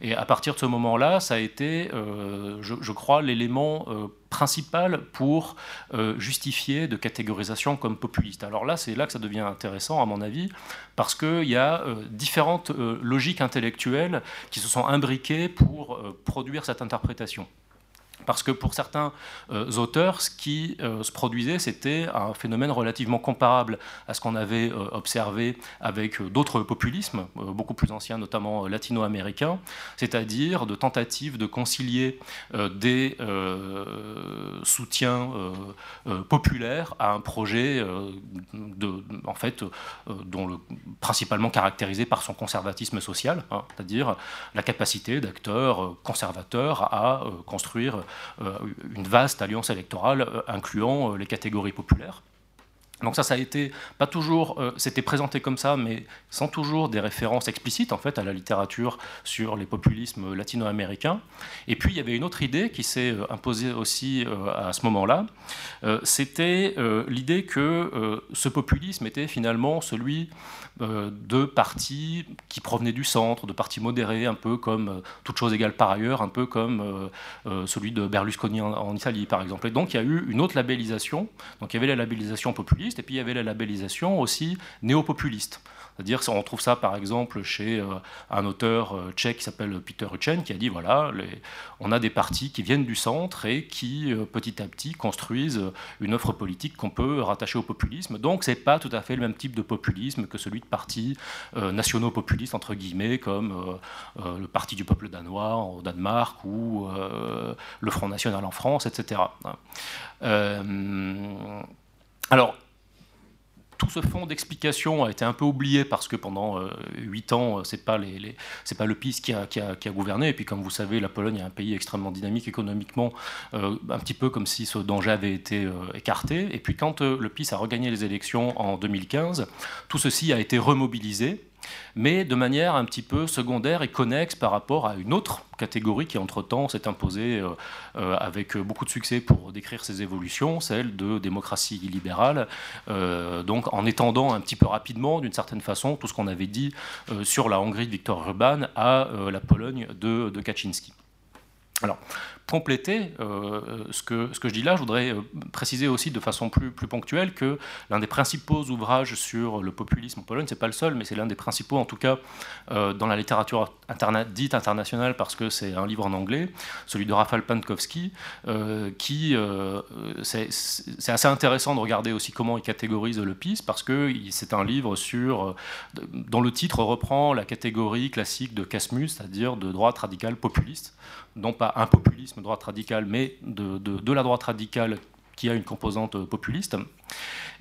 C: Et à partir de ce moment-là, ça a été, euh, je, crois, l'élément euh, principal pour euh, justifier de catégorisation comme populiste. Alors là, c'est là que ça devient intéressant, à mon avis, parce qu'il y a différentes logiques intellectuelles qui se sont imbriquées pour produire cette interprétation. Parce que pour certains euh, auteurs, ce qui euh, se produisait, c'était un phénomène relativement comparable à ce qu'on avait euh, observé avec d'autres populismes, beaucoup plus anciens, notamment latino-américains, c'est-à-dire de tentatives de concilier des soutiens populaires à un projet en fait, principalement caractérisé par son conservatisme social, hein, c'est-à-dire la capacité d'acteurs conservateurs à construire une vaste alliance électorale euh, incluant euh, les catégories populaires. Donc ça, ça a été pas toujours, c'était présenté comme ça, mais sans toujours des références explicites en fait à la littérature sur les populismes latino-américains. Et puis il y avait une autre idée qui s'est imposée aussi à ce moment-là. c'était l'idée que ce populisme était finalement celui euh, de partis qui provenaient du centre, de partis modérés, un peu comme euh, toute chose égale par ailleurs, un peu comme euh, celui de Berlusconi en, Italie, par exemple. Et donc il y a eu une autre labellisation. Donc il y avait la labellisation populiste, et puis il y avait la labellisation aussi néo-populiste. C'est-à-dire, on trouve ça par exemple chez un auteur tchèque qui s'appelle Peter Huchen, qui a dit voilà, on a des partis qui viennent du centre et qui petit à petit construisent une offre politique qu'on peut rattacher au populisme. Donc, c'est pas tout à fait le même type de populisme que celui de partis euh, nationaux populistes, entre guillemets, comme euh, euh, le Parti du peuple danois au Danemark ou le Front National en France, etc. alors, tout ce fond d'explication a été un peu oublié parce que pendant huit ans, c'est pas pas le PiS qui a, gouverné. Et puis, comme vous savez, la Pologne est un pays extrêmement dynamique économiquement, un petit peu comme si ce danger avait été écarté. Et puis, quand le PiS a regagné les élections en 2015, tout ceci a été remobilisé mais de manière un petit peu secondaire et connexe par rapport à une autre catégorie qui, entre-temps, s'est imposée euh, euh, avec beaucoup de succès pour décrire ces évolutions, celle de démocratie libérale, euh, donc en étendant un petit peu rapidement, d'une certaine façon, tout ce qu'on avait dit sur la Hongrie de Viktor Orban à la Pologne de, de Kaczynski. Alors, compléter euh, ce, que, ce que je dis là, je voudrais euh, préciser aussi de façon plus, ponctuelle que l'un des principaux ouvrages sur le populisme en Pologne, c'est pas le seul, mais c'est l'un des principaux, en tout cas euh, dans la littérature dite internationale, parce que c'est un livre en anglais, celui de Rafał Pankowski, qui c'est assez intéressant de regarder aussi comment il catégorise le PiS, parce que c'est un livre sur, dont le titre reprend la catégorie classique de Casmus, c'est-à-dire de droite radicale populiste, non pas un populisme droite radicale, mais de, la droite radicale qui a une composante populiste.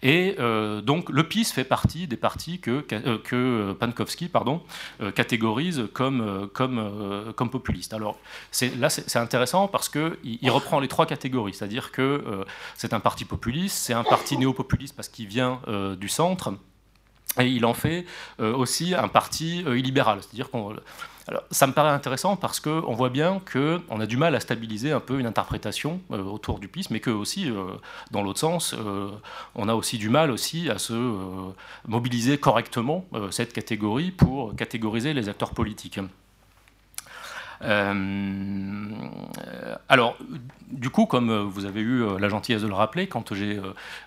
C: Et euh, donc le PiS fait partie des partis que, euh, que Pankowski pardon, euh, catégorise comme, comme, comme populistes. Alors là, c'est intéressant parce qu'il il reprend les trois catégories, c'est-à-dire que c'est un parti populiste, c'est un parti néo-populiste parce qu'il vient du centre, et il en fait aussi un parti illibéral, c'est-à-dire qu'on alors, ça me paraît intéressant parce qu'on voit bien qu'on a du mal à stabiliser un peu une interprétation euh, autour du PIS, mais que aussi, euh, dans l'autre sens, euh, on a aussi du mal aussi à se mobiliser correctement cette catégorie pour catégoriser les acteurs politiques. Alors, du coup, comme vous avez eu la gentillesse de le rappeler, quand j'ai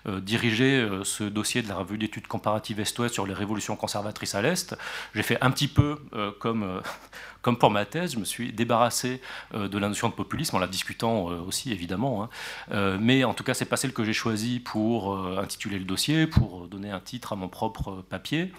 C: dirigé ce dossier de la revue d'études comparatives Est-Ouest sur les révolutions conservatrices à l'Est, j'ai fait un petit peu comme comme pour ma thèse, je me suis débarrassé euh, de la notion de populisme en la discutant euh, aussi évidemment. Hein. Euh, mais en tout cas, c'est pas celle que j'ai choisie pour intituler le dossier, pour donner un titre à mon propre papier,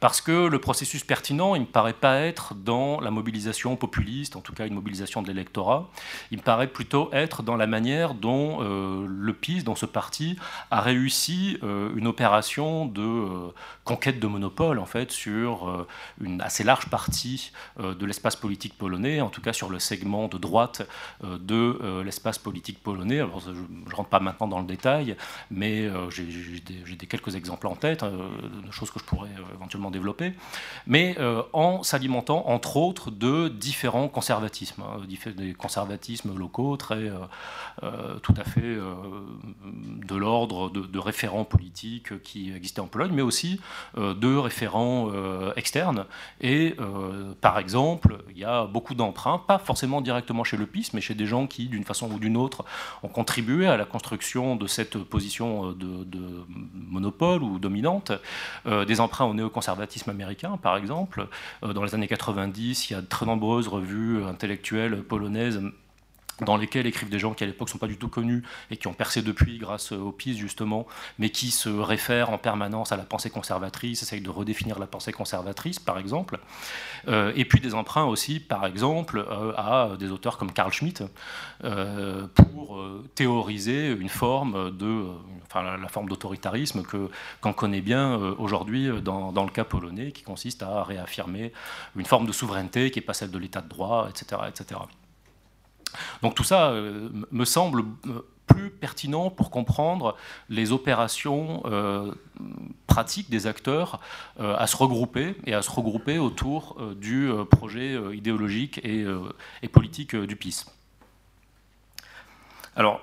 C: parce que le processus pertinent, il me paraît pas être dans la mobilisation populiste, en tout cas une mobilisation de l'électorat. Il me paraît plutôt être dans la manière dont le PIS, dans ce parti, a réussi une opération de conquête de monopole en fait sur une assez large partie de l'espace politique polonais, en tout cas sur le segment de droite euh, de euh, l'espace politique polonais. Alors, je ne rentre pas maintenant dans le détail, mais euh, j'ai des, quelques exemples en tête, de choses que je pourrais éventuellement développer, mais en s'alimentant entre autres de différents conservatismes, hein, des conservatismes locaux très tout à fait de l'ordre de, de, référents politiques qui existaient en Pologne, mais aussi de référents externes. Et par exemple, il y a beaucoup d'emprunts, pas forcément directement chez le PIS, mais chez des gens qui, d'une façon ou d'une autre, ont contribué à la construction de cette position de, monopole ou dominante. Euh, des emprunts au néoconservatisme américain, par exemple. Euh, dans les années 90, il y a de très nombreuses revues intellectuelles polonaises dans lesquels écrivent des gens qui à l'époque ne sont pas du tout connus et qui ont percé depuis grâce au PIS justement, mais qui se réfèrent en permanence à la pensée conservatrice, essayent de redéfinir la pensée conservatrice par exemple, euh, et puis des emprunts aussi par exemple euh, à des auteurs comme Carl Schmitt euh, pour théoriser une forme de, enfin la, forme d'autoritarisme que qu'on connaît bien aujourd'hui dans, dans, le cas polonais, qui consiste à réaffirmer une forme de souveraineté qui n'est pas celle de l'état de droit, etc., etc. Donc tout ça euh, me semble euh, plus pertinent pour comprendre les opérations euh, pratiques des acteurs à se regrouper et à se regrouper autour du projet idéologique et, politique du PIS. Alors,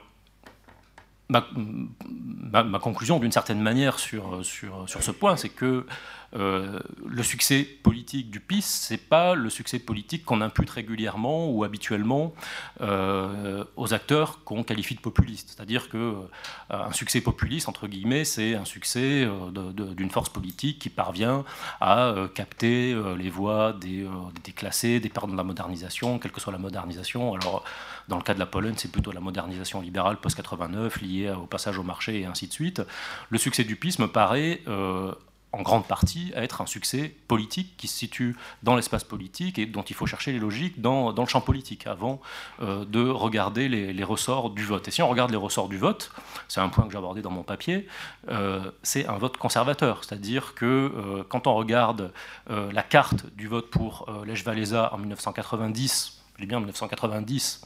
C: ma, conclusion d'une certaine manière sur, sur, sur ce point, c'est que euh, le succès politique du PIS, c'est pas le succès politique qu'on impute régulièrement ou habituellement euh, aux acteurs qu'on qualifie de populistes. C'est-à-dire que euh, un succès populiste, entre guillemets, c'est un succès d'une force politique qui parvient à capter les voix des, déclassés, des perdants de la modernisation, quelle que soit la modernisation. Alors, dans le cas de la Pologne, c'est plutôt la modernisation libérale post-89 liée au passage au marché et ainsi de suite. Le succès du PIS me paraît en grande partie être un succès politique qui se situe dans l'espace politique et dont il faut chercher les logiques dans, dans le champ politique avant euh, de regarder les, ressorts du vote. Et si on regarde les ressorts du vote, c'est un point que j'ai abordé dans mon papier, euh, c'est un vote conservateur, c'est-à-dire que euh, quand on regarde la carte du vote pour Lech Walesa en 1990, je dis bien 1990,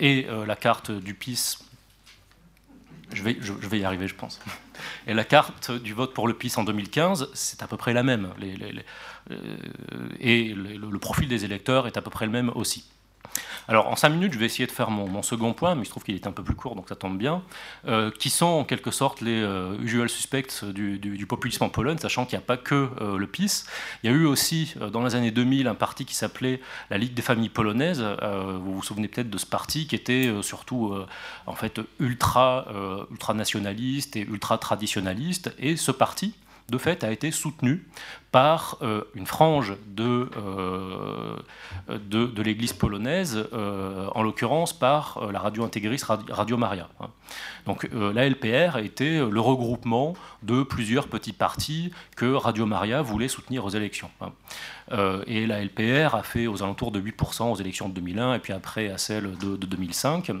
C: et la carte du PIS je vais, je, vais, y arriver, je pense. Et la carte du vote pour le PIS en 2015, c'est à peu près la même. Euh, et le, profil des électeurs est à peu près le même aussi. Alors en cinq minutes, je vais essayer de faire mon, second point, mais il se trouve qu'il est un peu plus court, donc ça tombe bien, euh, qui sont en quelque sorte les euh, usual suspects du, populisme en Pologne, sachant qu'il n'y a pas que euh, le PiS. Il y a eu aussi dans les années 2000 un parti qui s'appelait la Ligue des familles polonaises. vous vous souvenez peut-être de ce parti qui était surtout en fait ultra, ultra nationaliste et ultra traditionnaliste. Et ce parti de fait, a été soutenu par euh, une frange de, euh, l'Église polonaise, euh, en l'occurrence par la radio intégriste Radio Maria. Hein. Donc la LPR été le regroupement de plusieurs petits partis que Radio Maria voulait soutenir aux élections. Hein. et la LPR a fait aux alentours de 8% aux élections de 2001 et puis après à celles de, de 2005.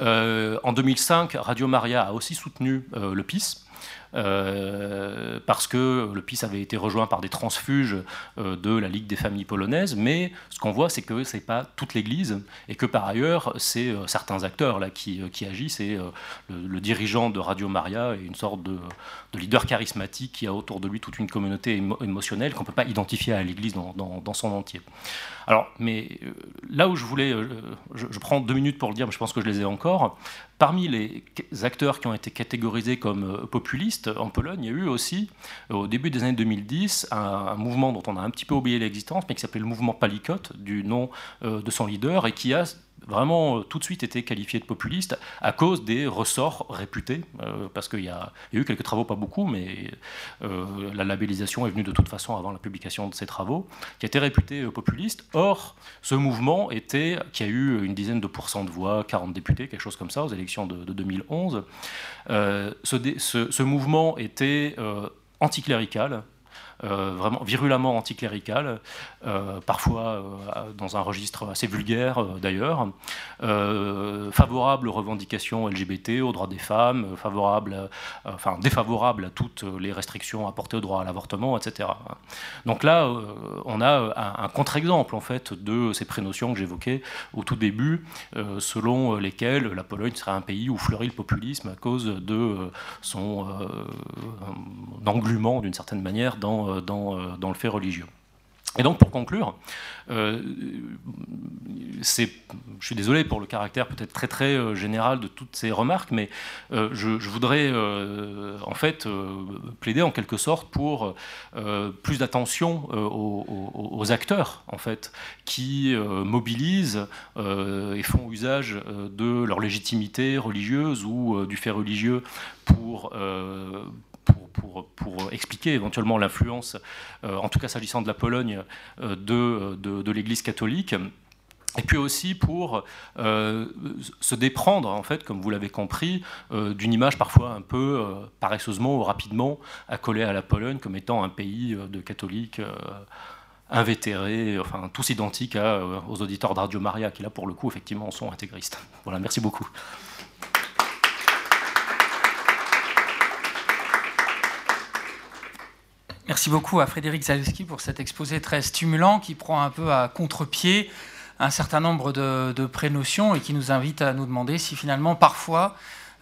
C: en 2005, Radio Maria a aussi soutenu le PIS. Euh, parce que le PIS avait été rejoint par des transfuges euh, de la Ligue des familles polonaises, mais ce qu'on voit, c'est que ce n'est pas toute l'Église, et que par ailleurs, c'est euh, certains acteurs là, qui, qui agissent, et le, dirigeant de Radio Maria est une sorte de, leader charismatique qui a autour de lui toute une communauté émotionnelle qu'on ne peut pas identifier à l'Église dans, son entier. Alors, mais là où je voulais, je, je, prends deux minutes pour le dire, mais je pense que je les ai encore, parmi les acteurs qui ont été catégorisés comme populistes, en Pologne, il y a eu aussi, au début des années 2010, un, mouvement dont on a un petit peu oublié l'existence, mais qui s'appelait le mouvement Palikot, du nom euh, de son leader, et qui a vraiment euh, tout de suite été qualifié de populiste à cause des ressorts réputés, euh, parce qu'il y, a eu quelques travaux, pas beaucoup, mais euh, la labellisation est venue de toute façon avant la publication de ces travaux, qui a été réputé populiste. Or, ce mouvement était, qui a eu une dizaine de pourcents de voix, 40 députés, quelque chose comme ça, aux élections de, 2011, ce, ce, mouvement était anticlérical, vraiment virulemment anticlérical, euh, parfois euh, dans un registre assez vulgaire d'ailleurs, favorable aux revendications LGBT, aux droits des femmes, favorable, enfin défavorable à toutes les restrictions apportées au droit à l'avortement, etc. Donc là, on a un, contre-exemple en fait de ces prénotions que j'évoquais au tout début, selon lesquelles la Pologne serait un pays où fleurit le populisme à cause de son englument d'une certaine manière dans euh, euh, dans, le fait religieux. Et donc, pour conclure, euh, je suis désolé pour le caractère peut-être très très général de toutes ces remarques, mais je, voudrais en fait plaider en quelque sorte pour plus d'attention aux, acteurs en fait qui mobilisent et font usage de leur légitimité religieuse ou du fait religieux pour pour, pour, expliquer éventuellement l'influence, euh, en tout cas s'agissant de la Pologne, euh, de, de, l'Église catholique et puis aussi pour euh, se déprendre, en fait, comme vous l'avez compris, d'une image parfois un peu paresseusement ou rapidement accolée à la Pologne comme étant un pays de catholiques invétérés, enfin tous identiques aux auditeurs de Radio Maria, qui là pour le coup effectivement sont intégristes. Voilà, merci beaucoup.
A: Merci beaucoup à Frédéric Zaleski pour cet exposé très stimulant qui prend un peu à contre-pied un certain nombre de, prénotions et qui nous invite à nous demander si finalement parfois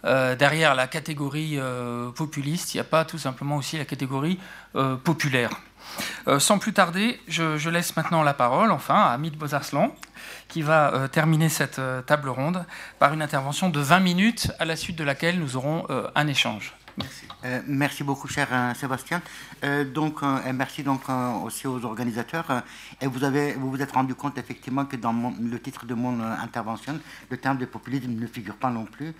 A: euh, derrière la catégorie euh, populiste, il n'y a pas tout simplement aussi la catégorie euh, populaire. sans plus tarder, je, laisse maintenant la parole, enfin, à Amit Bozarslan, qui va terminer cette table ronde par une intervention de 20 minutes, à la suite de laquelle nous aurons un échange.
D: Euh, merci. beaucoup, cher euh, Sébastien. Euh, donc, merci donc aussi aux organisateurs. et vous avez, vous vous êtes rendu compte effectivement que dans le titre de mon intervention, le terme de populisme ne figure pas non plus,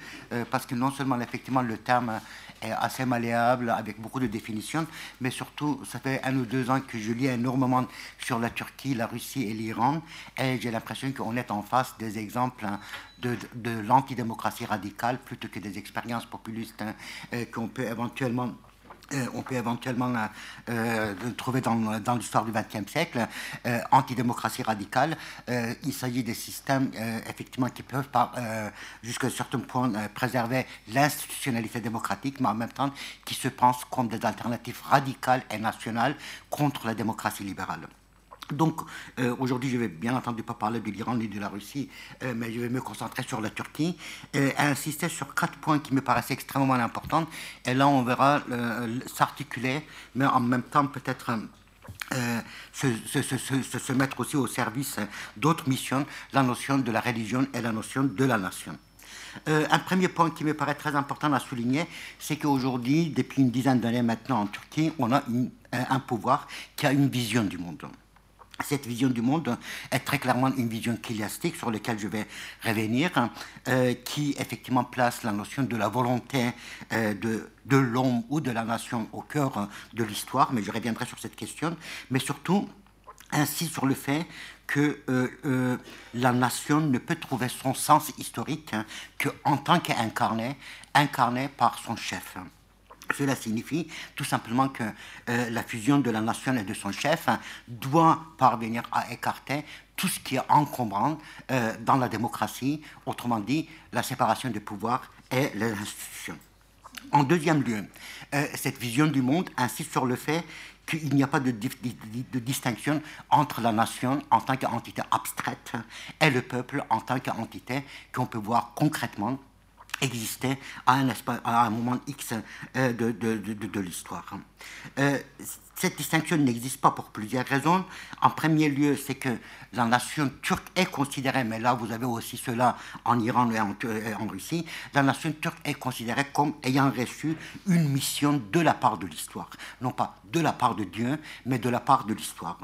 D: parce que non seulement effectivement le terme est assez malléable, avec beaucoup de définitions, mais surtout, ça fait un ou deux ans que je lis énormément sur la Turquie, la Russie et l'Iran, et j'ai l'impression qu'on est en face des exemples hein, de, de l'antidémocratie radicale plutôt que des expériences populistes hein, euh, qu'on peut éventuellement euh, on peut éventuellement euh, trouver dans, l'histoire du XXe siècle, antidémocratie radicale. il s'agit des systèmes, effectivement, qui peuvent, jusqu'à un certain point, préserver l'institutionnalité démocratique, mais en même temps, qui se pensent comme des alternatives radicales et nationales contre la démocratie libérale. Donc euh, aujourd'hui, je vais bien entendu pas parler de l'Iran ni de la Russie, euh, mais je vais me concentrer sur la Turquie et insister sur quatre points qui me paraissent extrêmement importants. Et là, on verra euh, s'articuler, mais en même temps peut-être se, mettre aussi au service d'autres missions, la notion de la religion et la notion de la nation. un premier point qui me paraît très important à souligner, c'est qu'aujourd'hui, depuis une dizaine d'années maintenant en Turquie, on a un pouvoir qui a une vision du monde cette vision du monde est très clairement une vision chiastique sur laquelle je vais revenir, euh, qui effectivement place la notion de la volonté euh, de, l'homme ou de la nation au cœur de l'histoire, mais je reviendrai sur cette question, mais surtout insiste sur le fait que euh, la nation ne peut trouver son sens historique hein, qu'en tant qu'incarné, incarné par son chef. Cela signifie tout simplement que euh, la fusion de la nation et de son chef hein, doit parvenir à écarter tout ce qui est encombrant euh, dans la démocratie, autrement dit la séparation des pouvoirs et les institutions. En deuxième lieu, euh, cette vision du monde insiste sur le fait qu'il n'y a pas de, de, distinction entre la nation en tant qu'entité abstraite et le peuple en tant qu'entité qu'on peut voir concrètement existait à un, moment X euh, de, l'histoire. Euh, cette distinction n'existe pas pour plusieurs raisons. En premier lieu, c'est que la nation turque est considérée, mais là vous avez aussi cela en Iran et euh, en Russie, la nation turque est considérée comme ayant reçu une mission de la part de l'histoire. Non pas de la part de Dieu, mais de la part de l'histoire.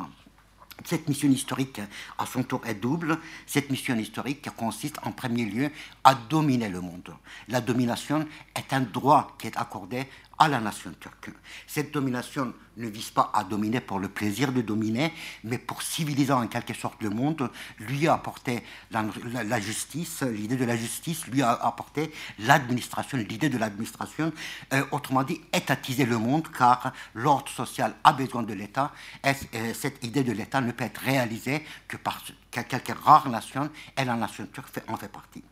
D: Cette mission historique, à son tour, est double. Cette mission historique consiste en premier lieu à dominer le monde. La domination est un droit qui est accordé à la nation turque. Cette domination ne vise pas à dominer pour le plaisir de dominer, mais pour civiliser en quelque sorte le monde, lui a apporté la, justice, l'idée de la justice, lui a apporté l'administration, l'idée de l'administration, euh, autrement dit, étatiser le monde, car l'ordre social a besoin de l'État, et euh, cette idée de l'État ne peut être réalisée que par quelques rares nations, et la nation turque en fait partie.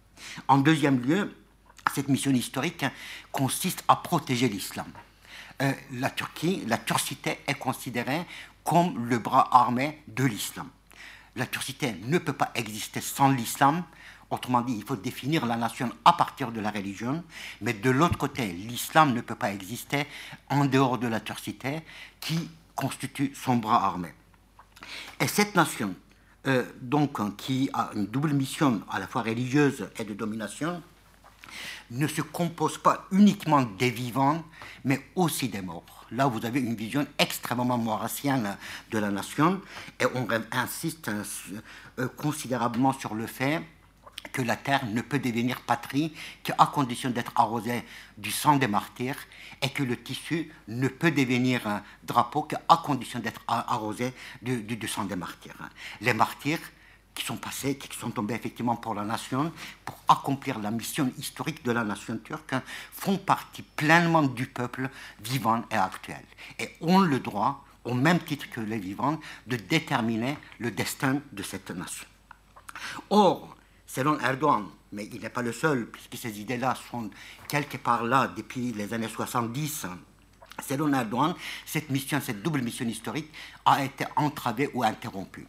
D: En deuxième lieu, cette mission historique consiste à protéger l'islam. Euh, la Turquie, la turcité est considérée comme le bras armé de l'islam. La turcité ne peut pas exister sans l'islam. Autrement dit, il faut définir la nation à partir de la religion. Mais de l'autre côté, l'islam ne peut pas exister en dehors de la turcité qui constitue son bras armé. Et cette nation, euh, donc, qui a une double mission à la fois religieuse et de domination, ne se compose pas uniquement des vivants, mais aussi des morts. Là, vous avez une vision extrêmement maurassienne de la nation, et on insiste euh, considérablement sur le fait que la terre ne peut devenir patrie qu'à condition d'être arrosée du sang des martyrs et que le tissu ne peut devenir un drapeau qu'à condition d'être arrosé du, du, sang des martyrs. Les martyrs qui sont passés, qui sont tombés effectivement pour la nation, pour accomplir la mission historique de la nation turque, font partie pleinement du peuple vivant et actuel. Et ont le droit, au même titre que les vivants, de déterminer le destin de cette nation. Or, selon Erdogan, mais il n'est pas le seul, puisque ces idées-là sont quelque part là depuis les années 70, selon Erdogan, cette mission, cette double mission historique, a été entravée ou interrompue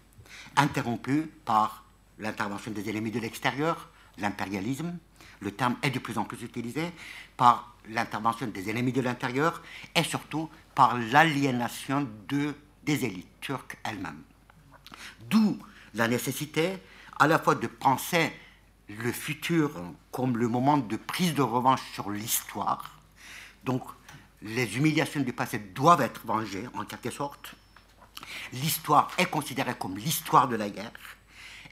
D: interrompu par l'intervention des ennemis de l'extérieur, l'impérialisme, le terme est de plus en plus utilisé, par l'intervention des ennemis de l'intérieur et surtout par l'aliénation de, des élites turques elles-mêmes. D'où la nécessité à la fois de penser le futur comme le moment de prise de revanche sur l'histoire, donc les humiliations du passé doivent être vengées en quelque sorte, L'histoire est considérée comme l'histoire de la guerre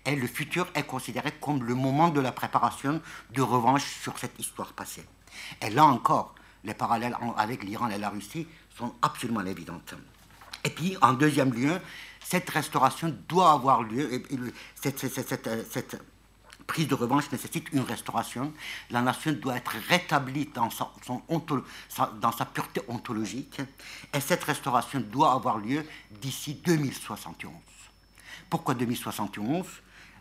D: et le futur est considéré comme le moment de la préparation de revanche sur cette histoire passée. Et là encore, les parallèles avec l'Iran et la Russie sont absolument évidents. Et puis, en deuxième lieu, cette restauration doit avoir lieu, prise de revanche nécessite une restauration. La nation doit être rétablie dans sa, dans sa pureté ontologique. Et cette restauration doit avoir lieu d'ici 2071. Pourquoi 2071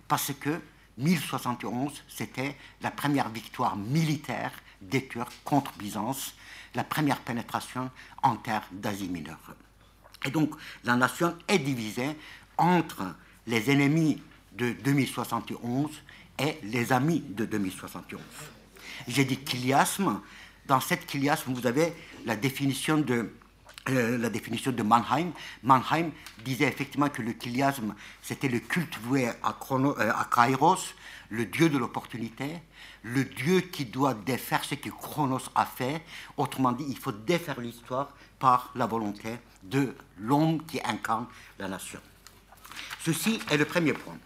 D: Parce que 1071, c'était la première victoire militaire des Turcs contre Byzance, la première pénétration en terre d'Asie mineure. Et donc, la nation est divisée entre les ennemis de 2071 les amis de 2071. J'ai dit chiasme. Dans cette chiasme, vous avez la définition de, euh, la définition de Mannheim. Mannheim disait effectivement que le chiasme, c'était le culte voué à, euh, à Kairos, le dieu de l'opportunité, le dieu qui doit défaire ce que Chronos a fait. Autrement dit, il faut défaire l'histoire par la volonté de l'homme qui incarne la nation. Ceci est le premier point.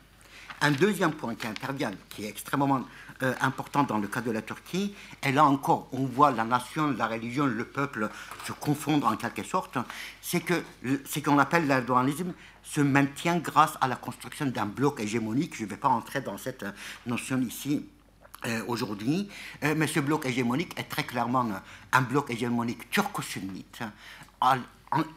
D: Un deuxième point qui intervient, qui est extrêmement euh, important dans le cas de la Turquie, et là encore, on voit la nation, la religion, le peuple se confondre en quelque sorte, c'est que ce qu'on appelle l'erdoganisme se maintient grâce à la construction d'un bloc hégémonique. Je ne vais pas entrer dans cette notion ici euh, aujourd'hui, euh, mais ce bloc hégémonique est très clairement un bloc hégémonique turco-sunnite,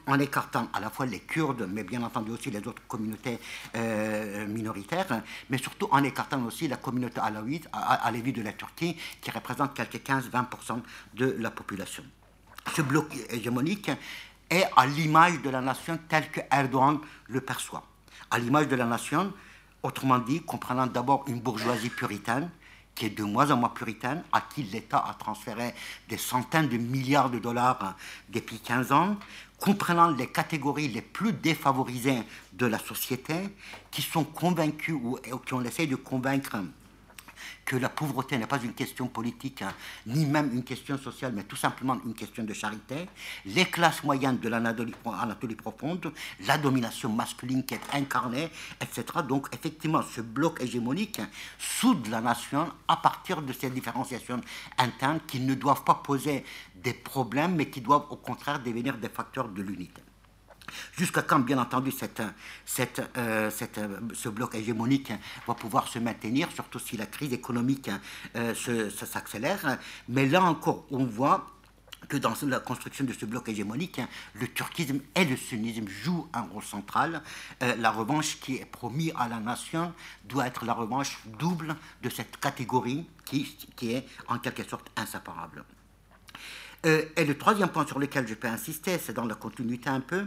D: en, écartant à la fois les Kurdes, mais bien entendu aussi les autres communautés euh, minoritaires, mais surtout en écartant aussi la communauté alaouite, alévie de la Turquie, qui représente quelques 15-20% de la population. Ce bloc hégémonique est à l'image de la nation telle que Erdogan le perçoit. À l'image de la nation, autrement dit, comprenant d'abord une bourgeoisie puritaine, qui est de moins en moins puritaine, à qui l'État a transféré des centaines de milliards de dollars depuis 15 ans, comprenant les catégories les plus défavorisées de la société, qui sont convaincus ou qui ont essayé de convaincre que la pauvreté n'est pas une question politique, hein, ni même une question sociale, mais tout simplement une question de charité, les classes moyennes de l'Anatolie profonde, la domination masculine qui est incarnée, etc. Donc effectivement, ce bloc hégémonique soude la nation à partir de ces différenciations internes qui ne doivent pas poser des problèmes, mais qui doivent au contraire devenir des facteurs de l'unité. Jusqu'à quand, bien entendu, euh, euh, ce bloc hégémonique va pouvoir se maintenir, surtout si la crise économique euh, s'accélère. Mais là encore, on voit que dans la construction de ce bloc hégémonique, le turquisme et le sunnisme jouent un rôle central. la revanche qui est promise à la nation doit être la revanche double de cette catégorie qui est en quelque sorte inséparable. Euh, et le troisième point sur lequel je peux insister, c'est dans la continuité un peu,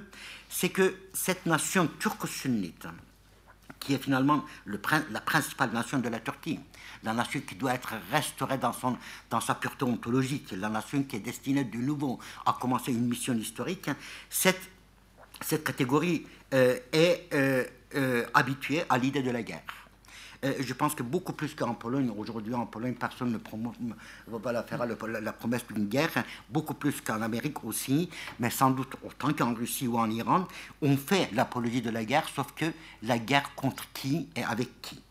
D: c'est que cette nation turco-sunnite, qui est finalement la principale nation de la Turquie, la nation qui doit être restaurée dans, sa pureté ontologique, la nation qui est destinée de nouveau à commencer une mission historique, cette, cette catégorie euh, est euh, habituée à l'idée de la guerre. Je pense que beaucoup plus qu'en Pologne, aujourd'hui en Pologne, personne ne faire la, promesse d'une guerre, beaucoup plus qu'en Amérique aussi, mais sans doute autant qu'en Russie ou en Iran, on fait l'apologie de la guerre, sauf que la guerre contre qui et avec qui?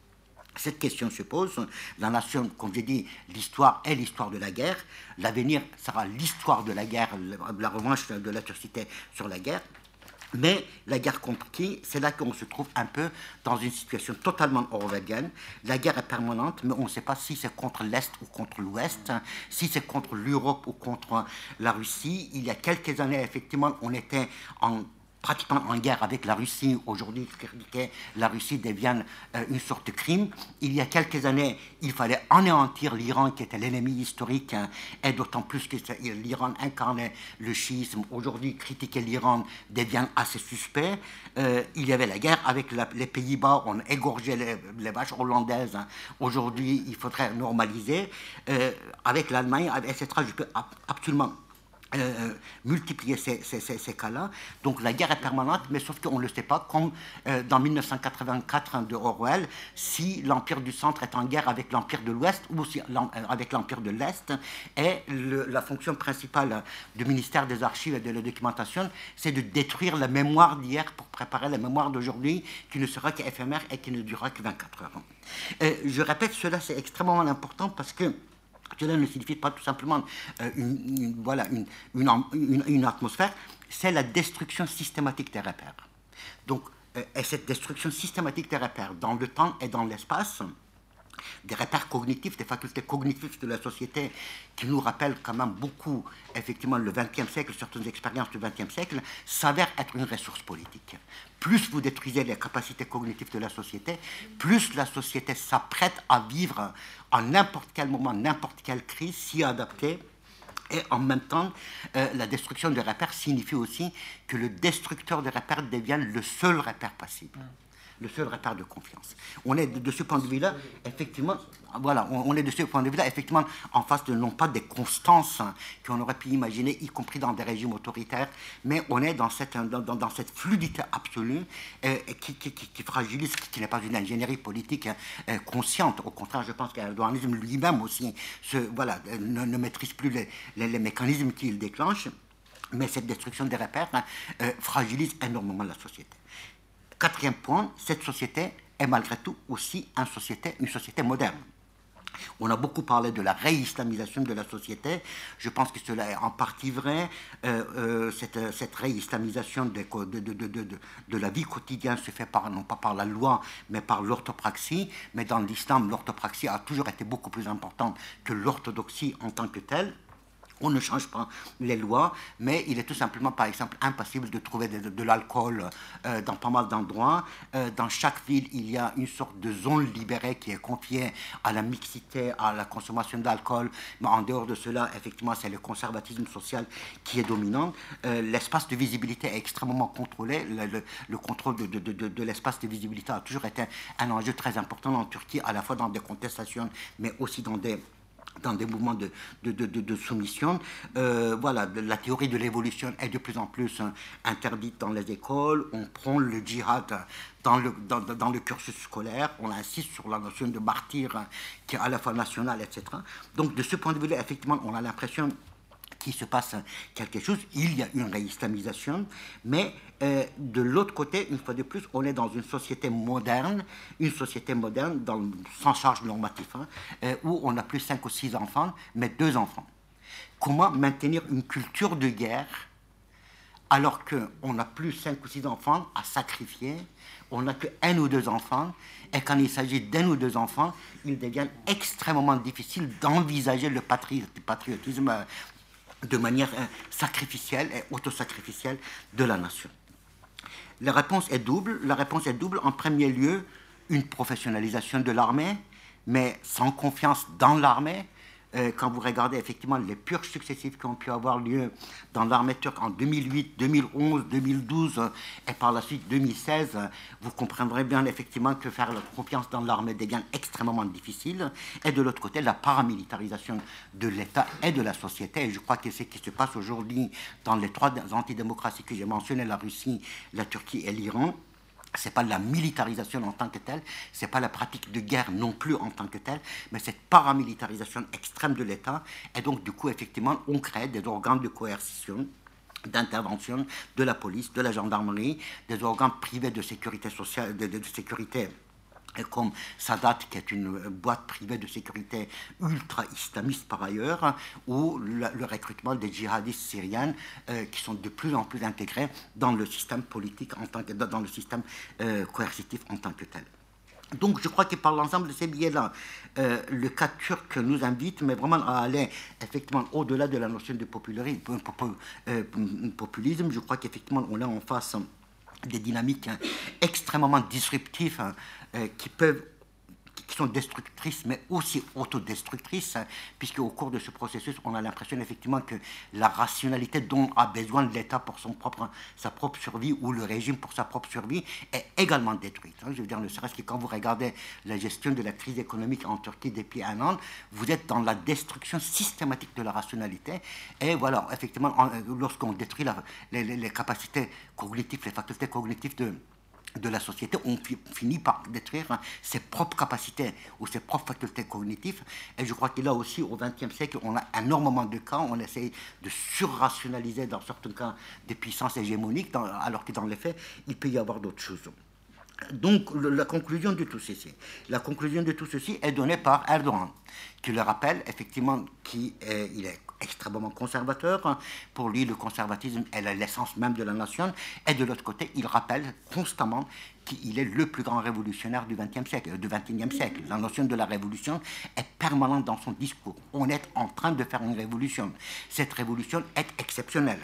D: Cette question se pose. La nation, comme j'ai dit, l'histoire est l'histoire de la guerre. L'avenir sera l'histoire de la guerre, la revanche de la turcité sur la guerre. Mais la guerre contre qui C'est là qu'on se trouve un peu dans une situation totalement orwellienne. La guerre est permanente, mais on ne sait pas si c'est contre l'Est ou contre l'Ouest, si c'est contre l'Europe ou contre la Russie. Il y a quelques années, effectivement, on était en pratiquement en guerre avec la Russie. Aujourd'hui, la Russie devient euh, une sorte de crime. Il y a quelques années, il fallait anéantir l'Iran, qui était l'ennemi historique, hein, et d'autant plus que l'Iran incarnait le chiisme. Aujourd'hui, critiquer l'Iran devient assez suspect. Euh, il y avait la guerre avec les Pays-Bas, on égorgeait les, vaches hollandaises. Hein. Aujourd'hui, il faudrait normaliser. Euh, avec l'Allemagne, etc., je peux absolument euh, multiplier ces, cas-là. Donc la guerre est permanente, mais sauf qu'on ne le sait pas, comme euh, dans 1984 de Orwell, si l'Empire du Centre est en guerre avec l'Empire de l'Ouest ou euh, avec l'Empire de l'Est. Et la fonction principale du ministère des Archives et de la documentation, c'est de détruire la mémoire d'hier pour préparer la mémoire d'aujourd'hui, qui ne sera qu'éphémère et qui ne durera que 24 heures. je répète, cela c'est extrêmement important parce que cela ne signifie pas tout simplement euh, une, voilà, une, une, atmosphère, c'est la destruction systématique des repères. Donc, euh, et cette destruction systématique des repères dans le temps et dans l'espace, des repères cognitifs, des facultés cognitives de la société qui nous rappellent quand même beaucoup, effectivement, le XXe siècle, certaines expériences du XXe siècle, s'avèrent être une ressource politique. Plus vous détruisez les capacités cognitives de la société, plus la société s'apprête à vivre en n'importe quel moment, n'importe quelle crise, s'y adapter. Et en même temps, euh, la destruction des repères signifie aussi que le destructeur des repères devient le seul repère possible le seul repère de confiance. On est de, ce point de vue-là, effectivement, on, est de ce point de vue-là, effectivement, en face de non pas des constances qu'on aurait pu imaginer, y compris dans des régimes autoritaires, mais on est dans cette, fluidité absolue euh, qui, fragilise, qui, n'est pas une ingénierie politique euh, consciente. Au contraire, je pense qu'Erdoganisme lui-même aussi voilà, ne, maîtrise plus les, mécanismes qu'il déclenche. Mais cette destruction des repères hein, euh, fragilise énormément la société. Quatrième point, cette société est malgré tout aussi une société, moderne. On a beaucoup parlé de la réislamisation de la société. Je pense que cela est en partie vrai. Euh, euh, cette, cette, réislamisation de, la vie quotidienne se fait non pas par la loi, mais par l'orthopraxie. Mais dans l'islam, l'orthopraxie a toujours été beaucoup plus importante que l'orthodoxie en tant que telle. On ne change pas les lois, mais il est tout simplement, par exemple, impossible de trouver de, l'alcool euh, dans pas mal d'endroits. Euh, dans chaque ville, il y a une sorte de zone libérée qui est confiée à la mixité, à la consommation d'alcool. Mais en dehors de cela, effectivement, c'est le conservatisme social qui est dominant. Euh, l'espace de visibilité est extrêmement contrôlé. Le, contrôle de, de l'espace de visibilité a toujours été un enjeu très important en Turquie, à la fois dans des contestations, mais aussi dans des dans des mouvements de, soumission. Euh, voilà, la théorie de l'évolution est de plus en plus hein, interdite dans les écoles. On prend le djihad dans le, dans, dans, le cursus scolaire. On insiste sur la notion de martyr hein, qui est à la fois nationale, etc. Donc, de ce point de vue-là, effectivement, on a l'impression qu'il se passe quelque chose, il y a une réislamisation, mais de l'autre côté, une fois de plus, on est dans une société moderne, une société moderne sans charge normative, hein, euh, où on n'a plus cinq ou six enfants, mais deux enfants. Comment maintenir une culture de guerre alors qu'on n'a plus cinq ou six enfants à sacrifier, on n'a que un ou deux enfants, et quand il s'agit d'un ou deux enfants, il devient extrêmement difficile d'envisager le patriotisme euh, de manière euh, sacrificielle et autosacrificielle de la nation. La réponse est double. La réponse est double. En premier lieu, une professionnalisation de l'armée, mais sans confiance dans l'armée, euh, quand vous regardez effectivement les purges successives qui ont pu avoir lieu dans l'armée turque en 2008, 2011, 2012 et par la suite 2016, vous comprendrez bien effectivement que faire la confiance dans l'armée devient extrêmement difficile. Et de l'autre côté, la paramilitarisation de l'État et de la société. Et je crois que ce qui se passe aujourd'hui dans les trois antidémocraties que j'ai mentionnées, la Russie, la Turquie et l'Iran c'est pas la militarisation en tant que telle, c'est pas la pratique de guerre non plus en tant que telle, mais cette paramilitarisation extrême de l'État. Et donc, du coup, effectivement, on crée des organes de coercition d'intervention de la police, de la gendarmerie, des organes privés de sécurité sociale, de, sécurité comme Sadat, qui est une boîte privée de sécurité ultra-islamiste par ailleurs, ou le, recrutement des djihadistes syriens euh, qui sont de plus en plus intégrés dans le système politique, en tant que, dans le système euh, coercitif en tant que tel. Donc je crois que par l'ensemble de ces billets-là, euh, le cas turc nous invite, mais vraiment à aller effectivement au-delà de la notion de populisme. Je crois qu'effectivement on est en face des dynamiques hein, extrêmement disruptives hein, euh, qui peuvent qui sont destructrices, mais aussi autodestructrices, hein, puisque au cours de ce processus, on a l'impression effectivement que la rationalité dont a besoin l'État pour son propre, sa propre survie, ou le régime pour sa propre survie, est également détruite. Hein. Je veux dire, ne serait-ce que quand vous regardez la gestion de la crise économique en Turquie depuis un an, vous êtes dans la destruction systématique de la rationalité. Et voilà, effectivement, lorsqu'on détruit les capacités cognitives, les facultés cognitives de de la société, on finit par détruire hein, ses propres capacités ou ses propres facultés cognitives. Et je crois que là aussi, au XXe siècle, on a énormément de cas, on essaye de surrationaliser dans certains cas des puissances hégémoniques, alors que dans les faits, il peut y avoir d'autres choses. Donc, la conclusion de tout ceci, la conclusion de tout ceci est donnée par Erdogan, qui le rappelle effectivement qu'il est, il est extrêmement conservateur. Pour lui, le conservatisme est l'essence même de la nation. Et de l'autre côté, il rappelle constamment qu'il est le plus grand révolutionnaire du XXe siècle, du XXIe siècle. La notion de la révolution est permanente dans son discours. On est en train de faire une révolution. Cette révolution est exceptionnelle.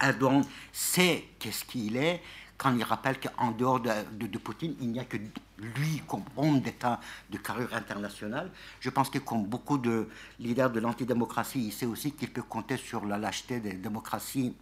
D: Erdogan sait qu'est-ce qu'il est, quand il rappelle qu'en dehors de, de, Poutine, il n'y a que lui comme homme d'État de carrière internationale. Je pense que comme beaucoup de leaders de l'antidémocratie, il sait aussi qu'il peut compter sur la lâcheté des démocraties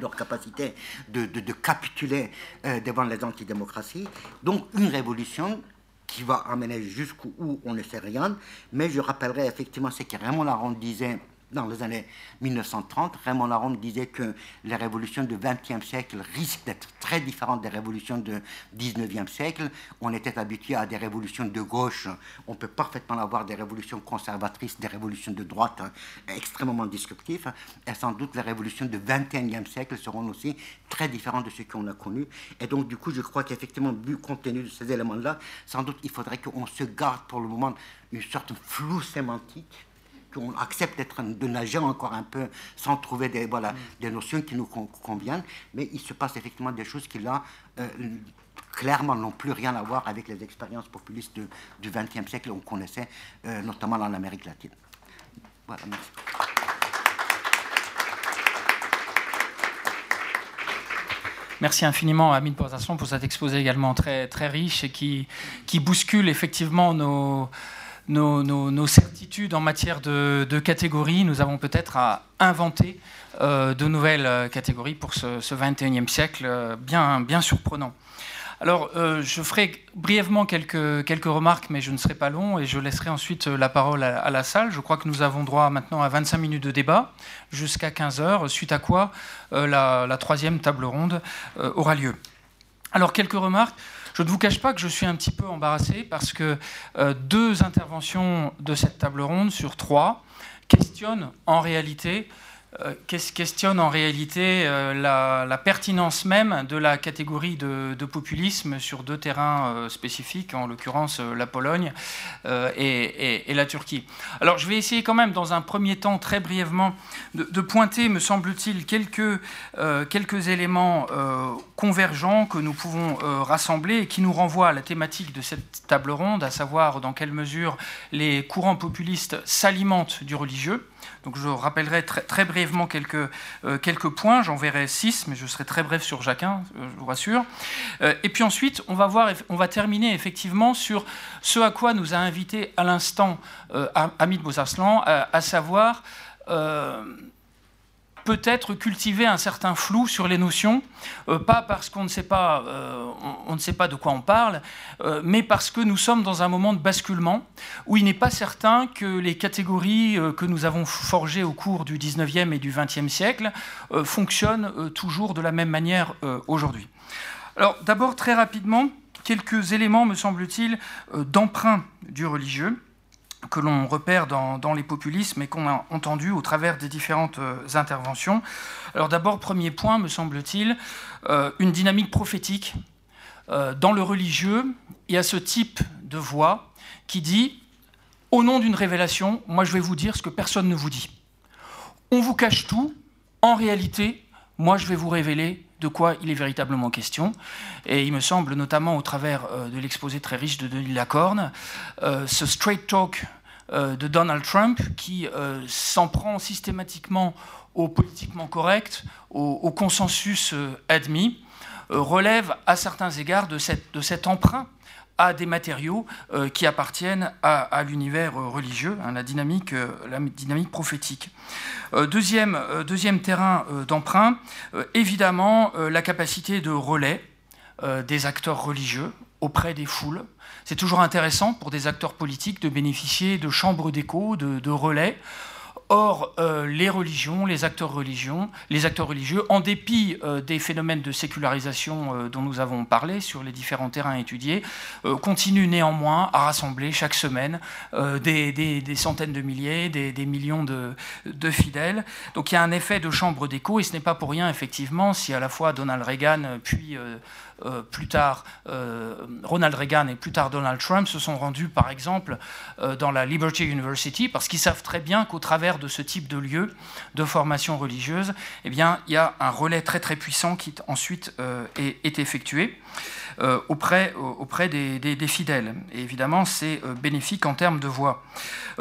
D: leur capacité de, de, capituler euh, devant les antidémocraties. Donc une révolution qui va amener jusqu'où on ne sait rien. Mais je rappellerai effectivement ce que Raymond Aron disait dans les années 1930, Raymond Aron disait que les révolutions du XXe siècle risquent d'être très différentes des révolutions du XIXe siècle. On était habitué à des révolutions de gauche, on peut parfaitement avoir des révolutions conservatrices, des révolutions de droite hein, extrêmement disruptives, et sans doute les révolutions du XXIe siècle seront aussi très différentes de ce qu'on a connu. Et donc, du coup, je crois qu'effectivement, vu compte tenu de ces éléments-là, sans doute il faudrait qu'on se garde pour le moment une sorte de flou sémantique qu'on accepte d'être de nager encore un peu sans trouver des, voilà, mm. des notions qui nous conviennent, mais il se passe effectivement des choses qui là euh, clairement n'ont plus rien à voir avec les expériences populistes du XXe siècle qu'on connaissait, euh, notamment en Amérique latine. Voilà, merci.
A: Merci infiniment à Amine Porzasson pour cet exposé également très, très riche et qui, qui bouscule effectivement nos, nos, certitudes en matière de, catégories, nous avons peut-être à inventer euh, de nouvelles euh, catégories pour ce, ce 21e siècle euh, bien, surprenant. Alors, je ferai brièvement quelques, remarques, mais je ne serai pas long et je laisserai ensuite la parole à, la salle. Je crois que nous avons droit maintenant à 25 minutes de débat jusqu'à 15 heures, suite à quoi la, troisième table ronde aura lieu. Alors, quelques remarques. Je ne vous cache pas que je suis un petit peu embarrassé parce que euh, deux interventions de cette table ronde sur trois questionnent en réalité questionne en réalité euh, la, pertinence même de la catégorie de, populisme sur deux terrains euh, spécifiques, en l'occurrence la Pologne et, la Turquie. Alors je vais essayer quand même dans un premier temps très brièvement de, pointer, me semble-t-il, quelques, quelques éléments convergents que nous pouvons rassembler et qui nous renvoient à la thématique de cette table ronde, à savoir dans quelle mesure les courants populistes s'alimentent du religieux. Donc je rappellerai très, brièvement quelques, euh, quelques points, j'en verrai six, mais je serai très bref sur chacun, euh, je vous rassure. Euh, et puis ensuite, on va, voir, on va terminer effectivement sur ce à quoi nous a invité à l'instant Hamid Bouzarslan, à savoir peut-être cultiver un certain flou sur les notions, euh, pas parce qu'on ne sait pas, euh, on, ne sait pas de quoi on parle, euh, mais parce que nous sommes dans un moment de basculement où il n'est pas certain que les catégories que nous avons forgées au cours du 19e et du 20e siècle fonctionnent toujours de la même manière aujourd'hui. Alors d'abord très rapidement quelques éléments, me semble-t-il, d'emprunt du religieux que l'on repère dans, les populismes et qu'on a entendu au travers des différentes euh, interventions. Alors d'abord, premier point, me semble-t-il, euh, une dynamique prophétique dans le religieux, y a ce type de voix qui dit, au nom d'une révélation, moi je vais vous dire ce que personne ne vous dit. On vous cache tout, en réalité, moi je vais vous révéler de quoi il est véritablement question. Et il me semble, notamment au travers euh, de l'exposé très riche de Denis Lacorne, euh, ce straight talk euh, de Donald Trump qui s'en prend systématiquement au politiquement correct, au, consensus admis, relève à certains égards de, de cet emprunt à des matériaux euh, qui appartiennent à, l'univers euh, religieux, hein, la, dynamique, euh, la dynamique prophétique. deuxième, terrain d'emprunt, évidemment la capacité de relais des acteurs religieux auprès des foules. C'est toujours intéressant pour des acteurs politiques de bénéficier de chambres d'écho, de relais. Or, euh, les religions, les acteurs, religions, les acteurs religieux, en dépit euh, des phénomènes de sécularisation euh, dont nous avons parlé sur les différents terrains étudiés, continuent néanmoins à rassembler chaque semaine des, centaines de milliers, des, millions de, fidèles. Donc il y a un effet de chambre d'écho, et ce n'est pas pour rien, effectivement, si à la fois Donald Reagan, puis plus tard Ronald Reagan et plus tard Donald Trump se sont rendus, par exemple, dans la Liberty University, parce qu'ils savent très bien qu'au travers de ce type de lieu de formation religieuse, eh il y a un relais très puissant qui ensuite est, est effectué. auprès, auprès des, fidèles. Et évidemment, c'est bénéfique en termes de voix.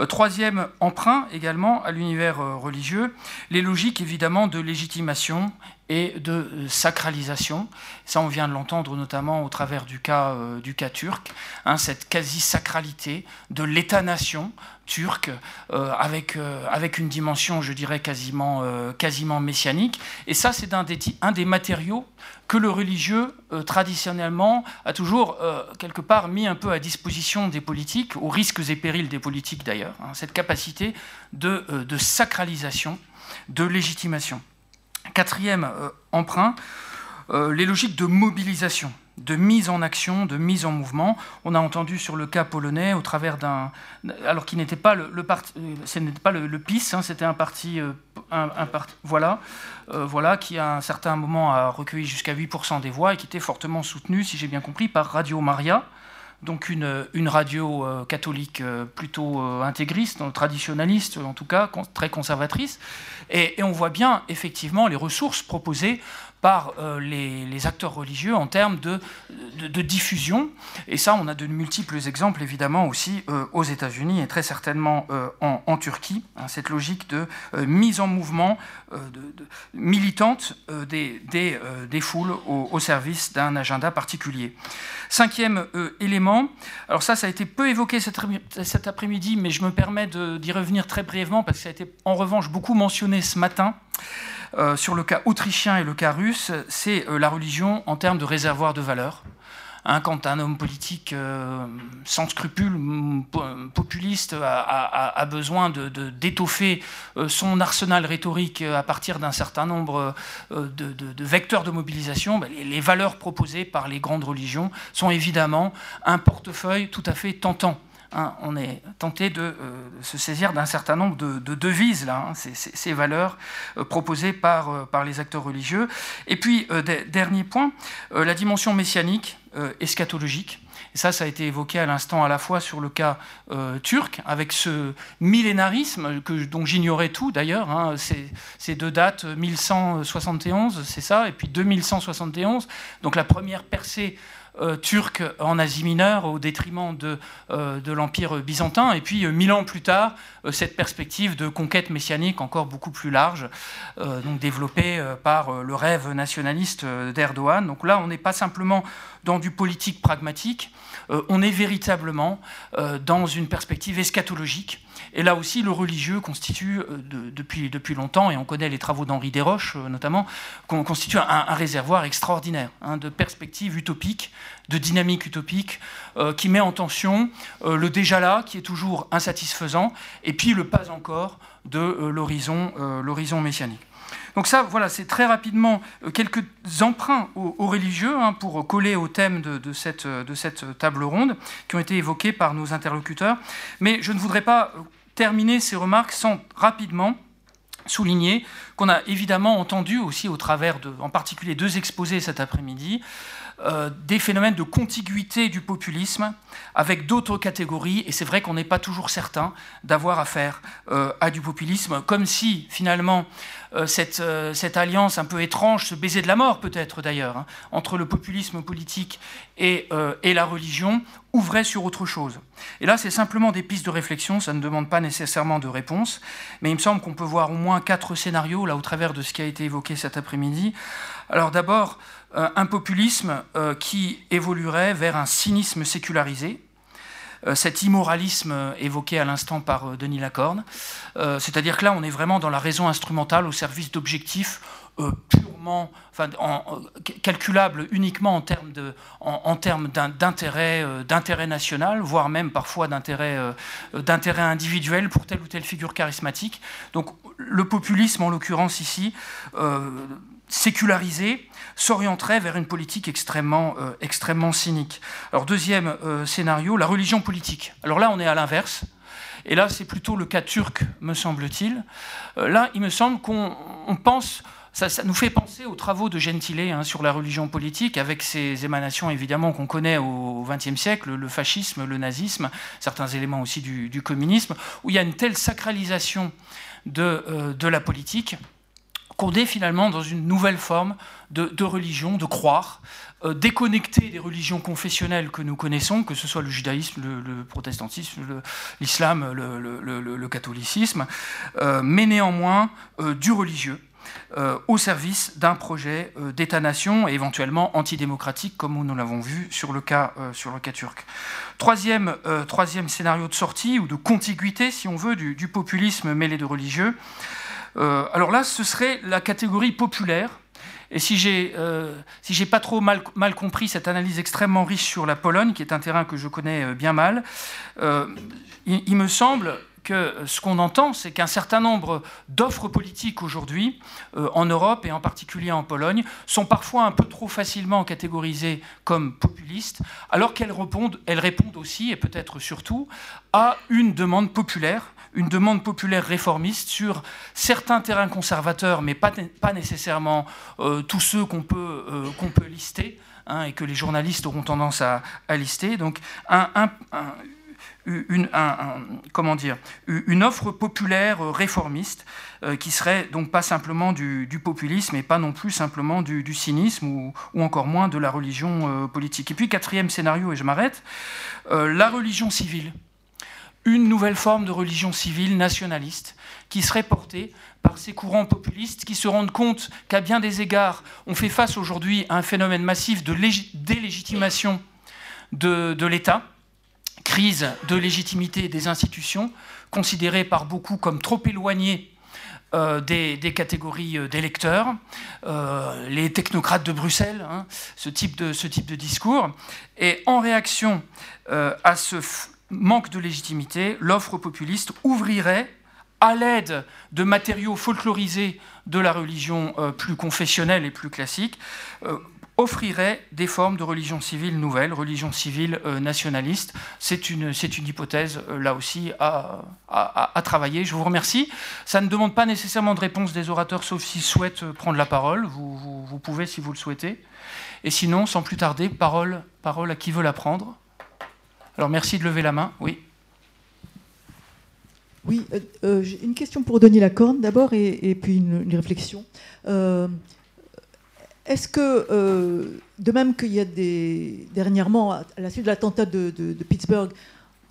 A: troisième emprunt également à l'univers religieux, les logiques évidemment de légitimation et de euh, sacralisation. Ça, on vient de l'entendre notamment au travers du cas, euh, du cas turc, hein, cette quasi-sacralité de l'État-nation turc, euh, avec, avec une dimension, je dirais, quasiment, quasiment messianique. Et ça, c'est un des, matériaux que le religieux, traditionnellement, a toujours, quelque part, mis un peu à disposition des politiques, aux risques et périls des politiques d'ailleurs, hein, cette capacité de, sacralisation, de légitimation. Quatrième euh, emprunt, euh, les logiques de mobilisation, de mise en action, de mise en mouvement. On a entendu sur le cas polonais au travers d'un, alors qui n'était pas le, parti, euh, ce n'était pas le, PIS, hein, c'était un parti, un, voilà, voilà, qui à un certain moment a recueilli jusqu'à 8% des voix et qui était fortement soutenu, si j'ai bien compris, par Radio Maria donc une, une radio catholique plutôt intégriste, traditionnaliste en tout cas, très conservatrice. Et, on voit bien effectivement les ressources proposées par euh, les, acteurs religieux en termes de, diffusion. Et ça, on a de multiples exemples, évidemment, aussi euh, aux États-Unis et très certainement euh, en, Turquie. Hein, cette logique de mise en mouvement militante des, foules au, service d'un agenda particulier. Cinquième élément, alors ça, ça a été peu évoqué cet après-midi, mais je me permets d'y revenir très brièvement parce que ça a été en revanche beaucoup mentionné ce matin. Euh, sur le cas autrichien et le cas russe, c'est euh, la religion en termes de réservoir de valeur. Hein, quand un homme politique euh, sans scrupules, populiste, a, besoin d'étoffer de, son arsenal rhétorique à partir d'un certain nombre de, vecteurs de mobilisation, ben, les, valeurs proposées par les grandes religions sont évidemment un portefeuille tout à fait tentant. Hein, on est tenté de euh, se saisir d'un certain nombre de, devises, là, hein, ces, valeurs euh, proposées par, euh, par les acteurs religieux. Et puis, dernier point, la dimension messianique, eschatologique. Et ça, ça a été évoqué à l'instant à la fois sur le cas turc, avec ce millénarisme que, dont j'ignorais tout d'ailleurs. Hein, ces, deux dates, 1171, c'est ça, et puis 2171, donc la première percée euh, turc en Asie mineure au détriment de, euh, de l'Empire byzantin. Et puis, euh, mille ans plus tard, cette perspective de conquête messianique encore beaucoup plus large, donc développée par le rêve nationaliste d'Erdogan. Donc là, on n'est pas simplement dans du politique pragmatique, on est véritablement dans une perspective eschatologique et là aussi, le religieux constitue, euh, depuis, depuis longtemps, et on connaît les travaux d'Henri Desroches euh, notamment, constitue un, réservoir extraordinaire hein, de perspectives utopiques, de dynamique utopique, euh, qui met en tension le déjà là, qui est toujours insatisfaisant, et puis le pas encore de l'horizon l'horizon messianique. Donc ça, voilà, c'est très rapidement quelques emprunts aux, religieux hein, pour coller au thème de, cette, de cette table ronde qui ont été évoqués par nos interlocuteurs. Mais je ne voudrais pas terminer ces remarques sans rapidement souligner qu'on a évidemment entendu aussi au travers de, en particulier deux exposés cet après-midi, euh, des phénomènes de contiguïté du populisme avec d'autres catégories, et c'est vrai qu'on n'est pas toujours certain d'avoir affaire euh, à du populisme, comme si finalement cette, cette, alliance un peu étrange, ce baiser de la mort peut-être d'ailleurs, hein, entre le populisme politique et, et la religion, ouvrait sur autre chose. Et là, c'est simplement des pistes de réflexion, ça ne demande pas nécessairement de réponse, mais il me semble qu'on peut voir au moins quatre scénarios, là, au travers de ce qui a été évoqué cet après-midi. Alors d'abord, euh, un populisme euh, qui évoluerait vers un cynisme sécularisé, euh, cet immoralisme évoqué à l'instant par Denis Lacorne. C'est-à-dire que là, on est vraiment dans la raison instrumentale au service d'objectifs purement, enfin, calculables uniquement en termes, en, d'intérêt national, voire même parfois d'intérêt, d'intérêt individuel pour telle ou telle figure charismatique. Donc le populisme, en l'occurrence ici, sécularisé s'orienterait vers une politique extrêmement, euh, extrêmement cynique. Alors deuxième euh, scénario, la religion politique. Alors là, on est à l'inverse. Et là, c'est plutôt le cas turc, me semble-t-il. Euh, là, il me semble qu'on pense, ça, nous fait penser aux travaux de Gentile hein, sur la religion politique, avec ces émanations évidemment qu'on connaît au XXe siècle, le fascisme, le nazisme, certains éléments aussi du, communisme, où il y a une telle sacralisation de la politique qu'on est finalement dans une nouvelle forme de, religion, de croire, euh, déconnecté des religions confessionnelles que nous connaissons, que ce soit le judaïsme, le, protestantisme, l'islam, le, catholicisme, euh, mais néanmoins euh, du religieux. au service d'un projet d'État-nation et éventuellement antidémocratique, comme nous l'avons vu sur le cas, sur le cas turc. Troisième, troisième scénario de sortie, ou de contiguïté, si on veut, du populisme mêlé de religieux, euh, alors là, ce serait la catégorie populaire. Et si j'ai euh, pas trop mal, compris cette analyse extrêmement riche sur la Pologne, qui est un terrain que je connais euh, bien mal, il, me semble que ce qu'on entend, c'est qu'un certain nombre d'offres politiques aujourd'hui, en Europe et en particulier en Pologne, sont parfois un peu trop facilement catégorisées comme populistes, alors qu'elles répondent, elles répondent aussi, et peut-être surtout, à une demande populaire une demande populaire réformiste sur certains terrains conservateurs, mais pas, nécessairement euh, tous ceux qu'on peut, euh, lister. Hein, et que les journalistes auront tendance à, lister. Donc, un, une, offre populaire euh, réformiste qui serait donc pas simplement du, populisme et pas non plus simplement du, cynisme ou, encore moins de la religion politique. Et puis quatrième scénario, et je m'arrête, la religion civile une nouvelle forme de religion civile nationaliste qui serait portée par ces courants populistes qui se rendent compte qu'à bien des égards, on fait face aujourd'hui à un phénomène massif de délégitimation de, l'État, crise de légitimité des institutions, considérée par beaucoup comme trop éloignée euh, des, catégories euh, d'électeurs, euh, les technocrates de Bruxelles, hein, ce type de discours. Et en réaction à ce manque de légitimité, l'offre populiste ouvrirait à l'aide de matériaux folklorisés de la religion euh, plus confessionnelle et plus classique, euh, offrirait des formes de religion civile nouvelle, religion civile euh, nationaliste. C'est une, une, hypothèse, là aussi, à, à, travailler. Je vous remercie. Ça ne demande pas nécessairement de réponse des orateurs, sauf s'ils souhaitent prendre la parole. Vous, vous, vous, pouvez si vous le souhaitez. Et sinon, sans plus tarder, parole, parole à qui veut la prendre. Alors merci de lever la main. Oui.
E: Oui, euh, euh, une question pour Denis Lacorne d'abord et, puis une, réflexion. Euh, est-ce que, de même qu'il y a dernièrement, à la suite de l'attentat de, Pittsburgh,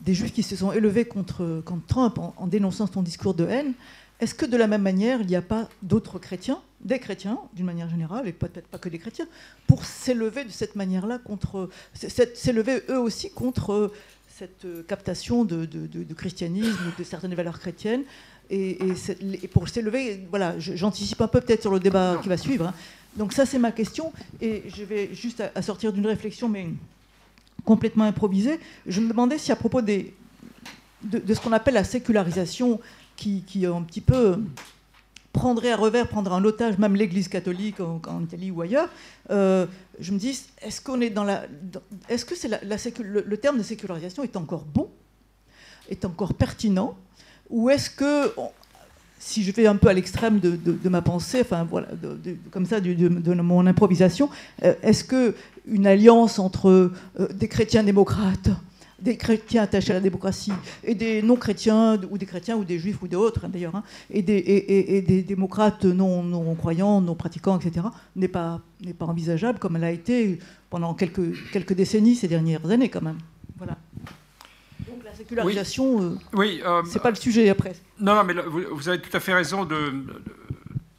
E: des juifs qui se sont élevés contre, Trump en, dénonçant son discours de haine, est-ce que de la même manière, il n'y a pas d'autres chrétiens, des chrétiens d'une manière générale, et peut-être pas que des chrétiens, pour s'élever de cette manière-là contre, s'élever eux aussi contre cette captation de, christianisme, de certaines valeurs chrétiennes, et, pour s'élever, voilà, j'anticipe un peu peut-être sur le débat qui va suivre. Hein. Donc ça, c'est ma question, et je vais juste sortir d'une réflexion, mais complètement improvisée. Je me demandais si à propos de, ce qu'on appelle la sécularisation qui, qui un petit peu prendrait à revers, prendrait en otage même l'Église catholique en, Italie ou ailleurs, euh, je me dis, est-ce qu'on est dans la, est-ce que c'est la, le, terme de sécularisation est encore bon, est encore pertinent, ou est-ce que si je vais un peu à l'extrême de, ma pensée, enfin voilà, comme ça, de, mon improvisation, est-ce que une alliance entre des chrétiens démocrates des chrétiens attachés à la démocratie et des non-chrétiens, ou des chrétiens ou des juifs ou d'autres hein, d'ailleurs, hein, et, des, et, des, démocrates non, non, croyants, non pratiquants, etc., n'est pas, n'est pas envisageable comme elle a été pendant quelques, quelques décennies ces dernières années quand même. Voilà. Donc la sécularisation, oui, euh, euh, c'est pas le sujet après.
B: Non, non mais vous, avez tout à fait raison de,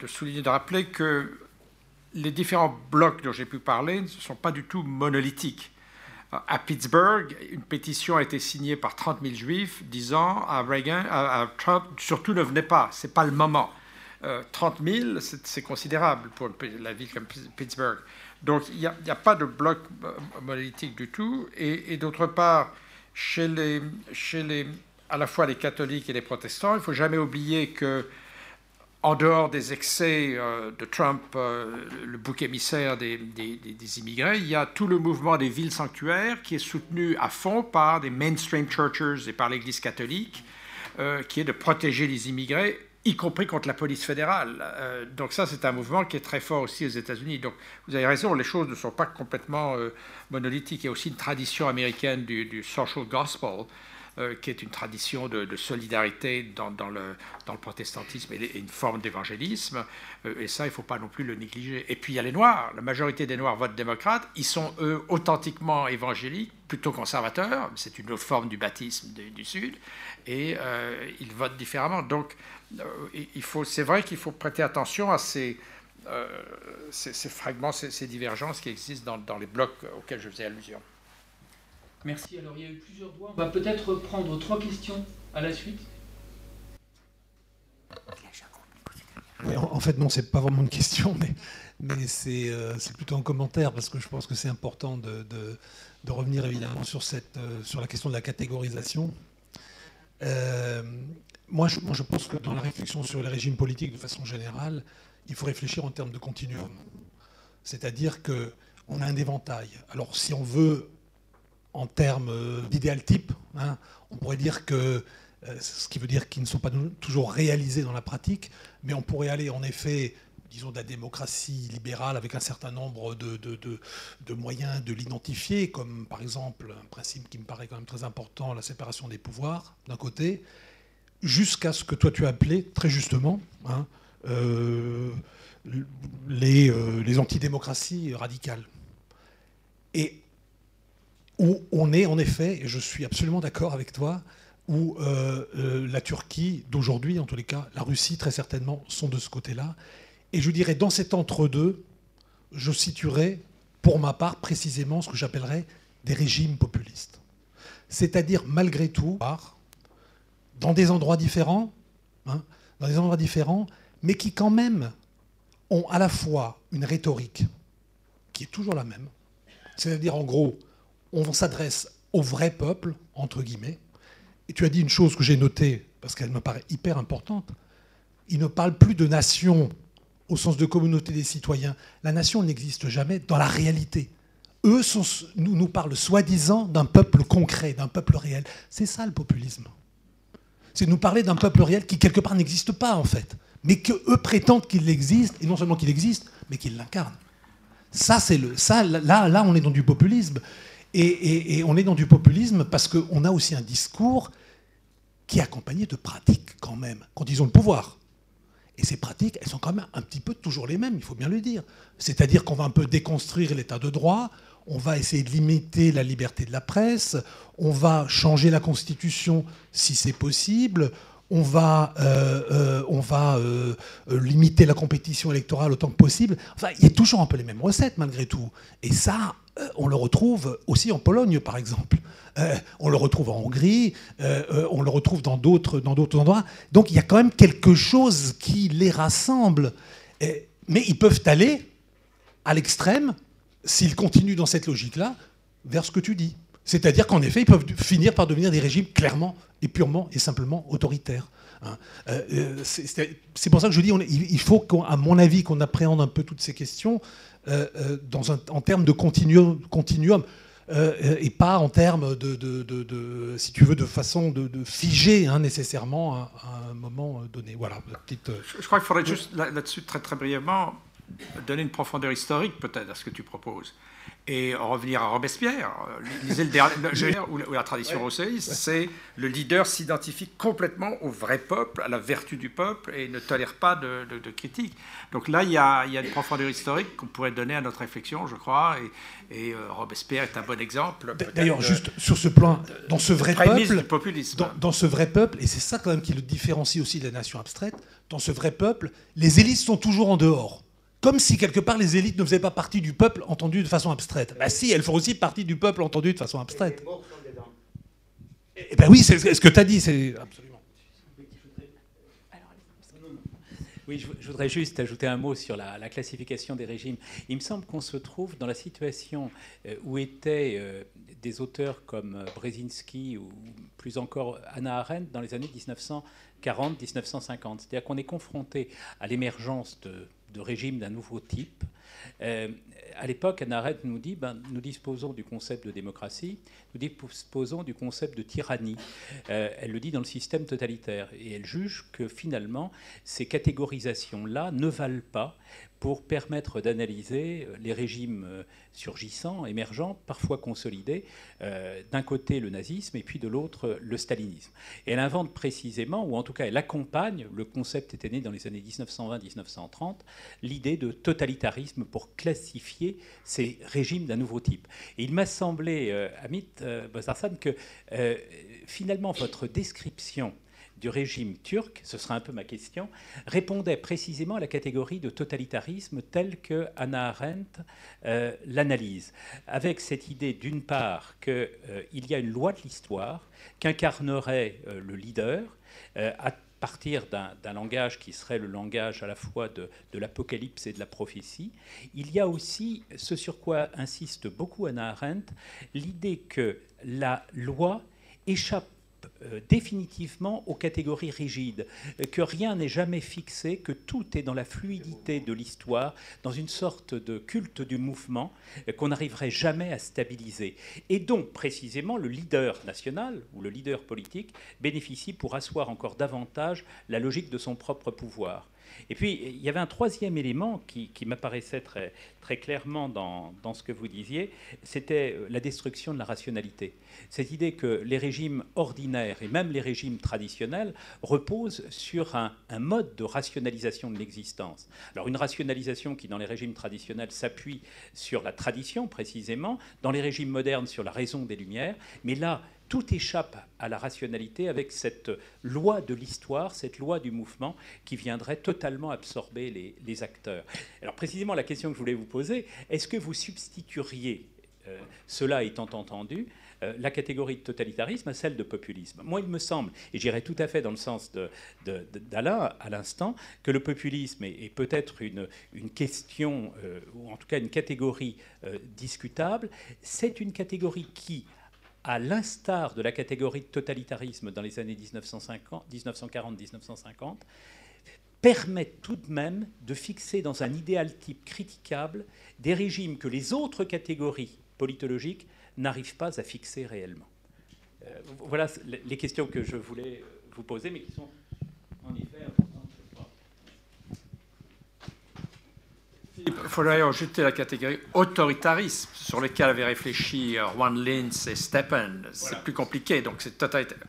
B: de souligner, de rappeler que les différents blocs dont j'ai pu parler ne sont pas du tout monolithiques à Pittsburgh, une pétition a été signée par 30 000 juifs disant à Reagan, à, Trump, surtout ne venez pas, c'est pas le moment. 30 000, c'est considérable pour la ville comme Pittsburgh. Donc il n'y a, pas de bloc euh, monolithique du tout. Et, d'autre part, chez les, chez les, à la fois les catholiques et les protestants, il ne faut jamais oublier que en dehors des excès euh, de Trump, euh, le bouc émissaire des, immigrés, il y a tout le mouvement des villes sanctuaires qui est soutenu à fond par des mainstream churches et par l'Église catholique, euh, qui est de protéger les immigrés, y compris contre la police fédérale. donc ça, c'est un mouvement qui est très fort aussi aux États-Unis. Donc vous avez raison, les choses ne sont pas complètement monolithiques. Il y a aussi une tradition américaine du social gospel. Euh, qui est une tradition de, solidarité dans, le, protestantisme et, une forme d'évangélisme. Euh, et ça, il ne faut pas non plus le négliger. Et puis il y a les Noirs. La majorité des Noirs votent démocrate. Ils sont, eux, authentiquement évangéliques, plutôt conservateurs. C'est une autre forme du baptisme du Sud. Et euh, ils votent différemment. Donc, il faut, c'est vrai qu'il faut prêter attention à ces, fragments, ces, divergences qui existent dans les blocs auxquels je faisais allusion.
A: Merci. Alors, il y a eu plusieurs doigts. On va peut-être prendre trois questions à la suite.
F: en, fait, non, c'est pas vraiment une question, mais, euh, c'est plutôt un commentaire parce que je pense que c'est important de, revenir évidemment sur, cette, euh, sur la question de la catégorisation. Euh, moi, je, moi, je pense que dans la réflexion sur les régimes politiques de façon générale, il faut réfléchir en termes de continuum. C'est-à-dire qu'on a un éventail. Alors, si on veut en termes euh, d'idéal type. Hein. On pourrait dire que, euh, ce qui veut dire qu'ils ne sont pas toujours réalisés dans la pratique, mais on pourrait aller en effet, disons, de la démocratie libérale avec un certain nombre de, moyens de l'identifier, comme par exemple un principe qui me paraît quand même très important, la séparation des pouvoirs, d'un côté, jusqu'à ce que toi tu as appelé très justement hein, euh, les, les antidémocraties radicales. Et où on est en effet, et je suis absolument d'accord avec toi, où euh, euh, la Turquie d'aujourd'hui, en tous les cas, la Russie très certainement, sont de ce côté-là. Et je dirais, dans cet entre-deux, je situerais, pour ma part, précisément ce que j'appellerais des régimes populistes. C'est-à-dire, malgré tout, dans des endroits différents, hein, dans des endroits différents, mais qui quand même ont à la fois une rhétorique qui est toujours la même, c'est-à-dire en gros on s'adresse au vrai peuple, entre guillemets. Et tu as dit une chose que j'ai notée, parce qu'elle me paraît hyper importante. Il ne parle plus de nation au sens de communauté des citoyens. La nation n'existe jamais dans la réalité. Eux nous, nous parlent soi-disant d'un peuple concret, d'un peuple réel. C'est ça le populisme. C'est nous parler d'un peuple réel qui quelque part n'existe pas en fait, mais qu'eux prétendent qu'il existe, et non seulement qu'il existe, mais qu'il l'incarne. Ça, c'est le, ça, là, là, on est dans du populisme. Et, on est dans du populisme parce qu'on a aussi un discours qui est accompagné de pratiques quand même, quand ils ont le pouvoir. Et ces pratiques, elles sont quand même un petit peu toujours les mêmes, il faut bien le dire. C'est-à-dire qu'on va un peu déconstruire l'état de droit, on va essayer de limiter la liberté de la presse, on va changer la Constitution si c'est possible, on va, euh, euh, on va euh, limiter la compétition électorale autant que possible. Enfin, il y a toujours un peu les mêmes recettes malgré tout. Et ça, on le retrouve aussi en Pologne, par exemple. Euh, on le retrouve en Hongrie, euh, on le retrouve dans d'autres, dans d'autres endroits. Donc il y a quand même quelque chose qui les rassemble. mais ils peuvent aller à l'extrême, s'ils continuent dans cette logique-là, vers ce que tu dis. C'est-à-dire qu'en effet, ils peuvent finir par devenir des régimes clairement et purement et simplement autoritaires. Hein. c'est pour ça que je dis, il faut, à mon avis, qu'on appréhende un peu toutes ces questions euh, euh, dans en termes de continuum.
G: et pas en termes de, de, si tu veux, de façon de, figer hein, nécessairement à, un moment donné. Voilà, petite.
B: Je, crois qu'il faudrait juste là-dessus très très brièvement donner une profondeur historique peut-être à ce que tu proposes et revenir à Robespierre, lisez le dernier, où la tradition rousseauiste, c'est le leader s'identifie complètement au vrai peuple, à la vertu du peuple, et ne tolère pas de, de, critique. Donc là, il y, a, il y, a, une profondeur historique qu'on pourrait donner à notre réflexion, je crois, et, euh, Robespierre est un bon exemple.
G: D'ailleurs, juste sur ce plan, dans ce vrai peuple,
B: populisme.
G: Dans, dans, ce vrai peuple, et c'est ça quand même qui le différencie aussi de la nation abstraite, dans ce vrai peuple, les élites sont toujours en dehors comme si quelque part les élites ne faisaient pas partie du peuple entendu de façon abstraite. Bah si, elles font aussi partie du peuple entendu de façon abstraite. Eh ben oui, c'est ce que tu as dit, c'est absolument.
H: Oui, je, voudrais juste ajouter un mot sur la, classification des régimes. Il me semble qu'on se trouve dans la situation euh, où étaient euh, des auteurs comme euh, Brzezinski ou plus encore Anna Arendt dans les années 1940-1950. C'est-à-dire qu'on est confronté à l'émergence de de régime d'un nouveau type. Euh, à l'époque, Anna nous dit ben, nous disposons du concept de démocratie, nous disposons du concept de tyrannie. Euh, elle le dit dans le système totalitaire. Et elle juge que finalement, ces catégorisations-là ne valent pas pour permettre d'analyser les régimes euh, surgissants, émergents, parfois consolidés, euh, d'un côté le nazisme et puis de l'autre le stalinisme. Et elle invente précisément, ou en tout cas elle accompagne, le concept était né dans les années 1920-1930, l'idée de totalitarisme pour classifier ces régimes d'un nouveau type. Et il m'a semblé, euh, Amit euh, que finalement votre description du régime turc, ce sera un peu ma question, répondait précisément à la catégorie de totalitarisme telle que Hannah Arendt euh, l'analyse, avec cette idée d'une part qu'il euh, y a une loi de l'histoire qu'incarnerait euh, le leader à partir d'un langage qui serait le langage à la fois de, l'apocalypse et de la prophétie. Il y a aussi ce sur quoi insiste beaucoup Hannah Arendt, l'idée que la loi échappe définitivement aux catégories rigides, que rien n'est jamais fixé, que tout est dans la fluidité de l'histoire, dans une sorte de culte du mouvement qu'on n'arriverait jamais à stabiliser. Et donc, précisément, le leader national ou le leader politique bénéficie pour asseoir encore davantage la logique de son propre pouvoir. Et puis, il y avait un troisième élément qui, m'apparaissait très, clairement dans, dans, ce que vous disiez, c'était euh, la destruction de la rationalité. Cette idée que les régimes ordinaires et même les régimes traditionnels reposent sur un, un mode de rationalisation de l'existence. Alors une rationalisation qui, dans les régimes traditionnels, s'appuie sur la tradition précisément, dans les régimes modernes sur la raison des Lumières, mais là, tout échappe à la rationalité avec cette loi de l'histoire, cette loi du mouvement qui viendrait totalement absorber les, acteurs. Alors précisément la question que je voulais vous poser, est-ce que vous substitueriez, euh, cela étant entendu, euh, la catégorie de totalitarisme à celle de populisme? Moi, il me semble, et j'irai tout à fait dans le sens d'Alain à l'instant, que le populisme est, peut-être une, question, euh, ou en tout cas une catégorie discutable. C'est une catégorie qui, à l'instar de la catégorie de totalitarisme dans les années 1940-1950, permettent tout de même de fixer dans un idéal type critiquable des régimes que les autres catégories politologiques n'arrivent pas à fixer réellement. Euh, voilà les questions que je voulais vous poser, mais qui sont en effet
B: Il faudrait ajouter la catégorie autoritarisme, sur laquelle avaient réfléchi Juan Linz et Steppen. C'est plus compliqué. Donc,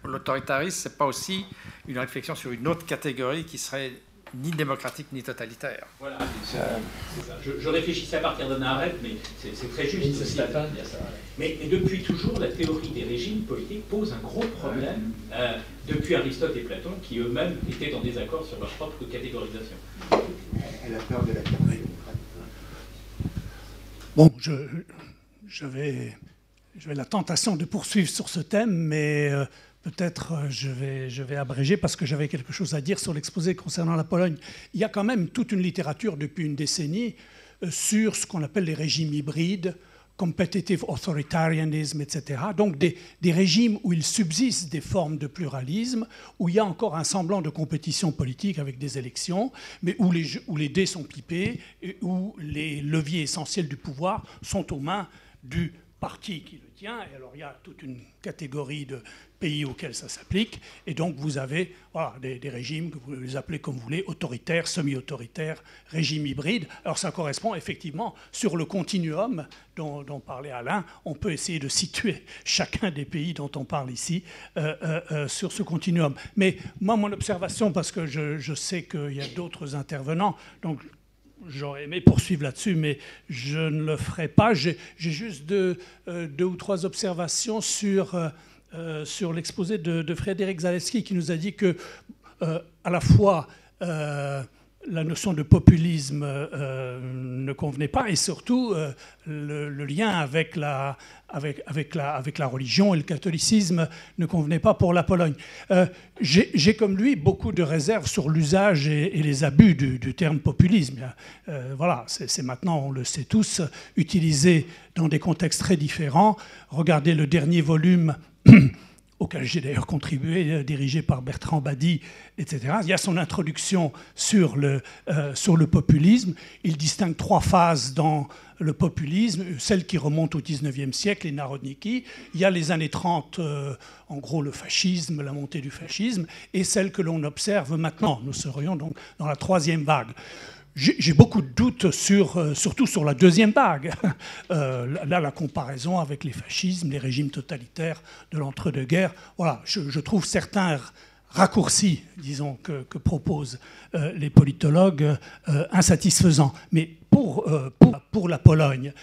B: l'autoritarisme, ce n'est pas aussi une réflexion sur une autre catégorie qui serait ni démocratique ni totalitaire.
H: Voilà, c'est ça. Je, réfléchissais à partir d'un arrêt, mais c'est très juste aussi. Mais, depuis toujours, la théorie des régimes politiques pose un gros problème, euh, depuis Aristote et Platon, qui eux-mêmes étaient en désaccord sur leur propre catégorisation.
D: Elle a peur de la théorie.
G: Bon, j'avais la tentation de poursuivre sur ce thème, mais euh, peut-être euh, je vais, je vais abréger parce que j'avais quelque chose à dire sur l'exposé concernant la Pologne. Il y a quand même toute une littérature depuis une décennie euh, sur ce qu'on appelle les régimes hybrides, competitive authoritarianism, etc. Donc des, régimes où il subsiste des formes de pluralisme, où il y a encore un semblant de compétition politique avec des élections, mais où les, où les dés sont pipés et où les leviers essentiels du pouvoir sont aux mains du parti qui le et alors il y a toute une catégorie de pays auxquels ça s'applique, et donc vous avez des, régimes que vous les appelez comme vous voulez, autoritaires, semi-autoritaires, régimes hybrides. Alors ça correspond effectivement sur le continuum dont, parlait Alain. On peut essayer de situer chacun des pays dont on parle ici euh, euh, euh, sur ce continuum. Mais moi, mon observation, parce que je, je sais qu'il y a d'autres intervenants, donc J'aurais aimé poursuivre là-dessus, mais je ne le ferai pas. J'ai juste deux, euh, deux, ou trois observations sur, euh, euh, sur l'exposé de, Frédéric Zaleski qui nous a dit que, à la fois, la notion de populisme ne convenait pas, et surtout le, lien avec la, avec, la, religion et le catholicisme ne convenait pas pour la Pologne. Euh, j'ai comme lui beaucoup de réserves sur l'usage et, les abus du, du terme populisme. voilà, c'est maintenant, on le sait tous, utilisé dans des contextes très différents. Regardez le dernier volume auquel j'ai d'ailleurs contribué, euh, dirigé par Bertrand Badi, etc. Il y a son introduction sur le, euh, sur le populisme. Il distingue trois phases dans le populisme, celle qui remonte au 19e siècle, les narodniki. Il y a les années 30, euh, en gros le fascisme, la montée du fascisme, et celle que l'on observe maintenant. Nous serions donc dans la troisième vague. J'ai beaucoup de doutes, sur, euh, surtout sur la deuxième vague. Euh, là, la comparaison avec les fascismes, les régimes totalitaires de l'entre-deux-guerres, voilà, je, trouve certains raccourcis, disons, que, proposent euh, les politologues insatisfaisants. Mais pour, pour, pour, la Pologne,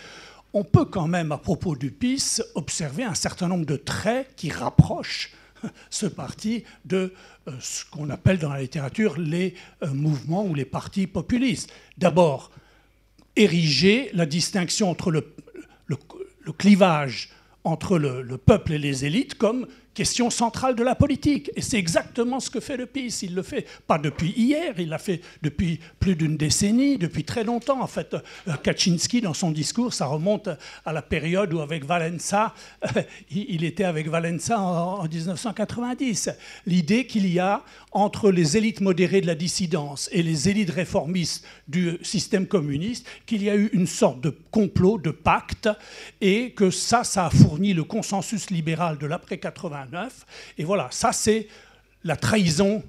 G: on peut quand même, à propos du PIS, observer un certain nombre de traits qui rapprochent ce parti de euh, ce qu'on appelle dans la littérature les euh, mouvements ou les partis populistes. D'abord, ériger la distinction entre le, clivage entre le, peuple et les élites comme question centrale de la politique. Et c'est exactement ce que fait le PIS. Il le fait pas depuis hier, il l'a fait depuis plus d'une décennie, depuis très longtemps. En fait, euh, Kaczynski, dans son discours, ça remonte à la période où, avec Valença, euh, il était avec Valença en 1990. L'idée qu'il y a entre les élites modérées de la dissidence et les élites réformistes du système communiste, qu'il y a eu une sorte de complot, de pacte, et que ça, ça a fourni le consensus libéral de l'après 80 et voilà, ça c'est la trahison,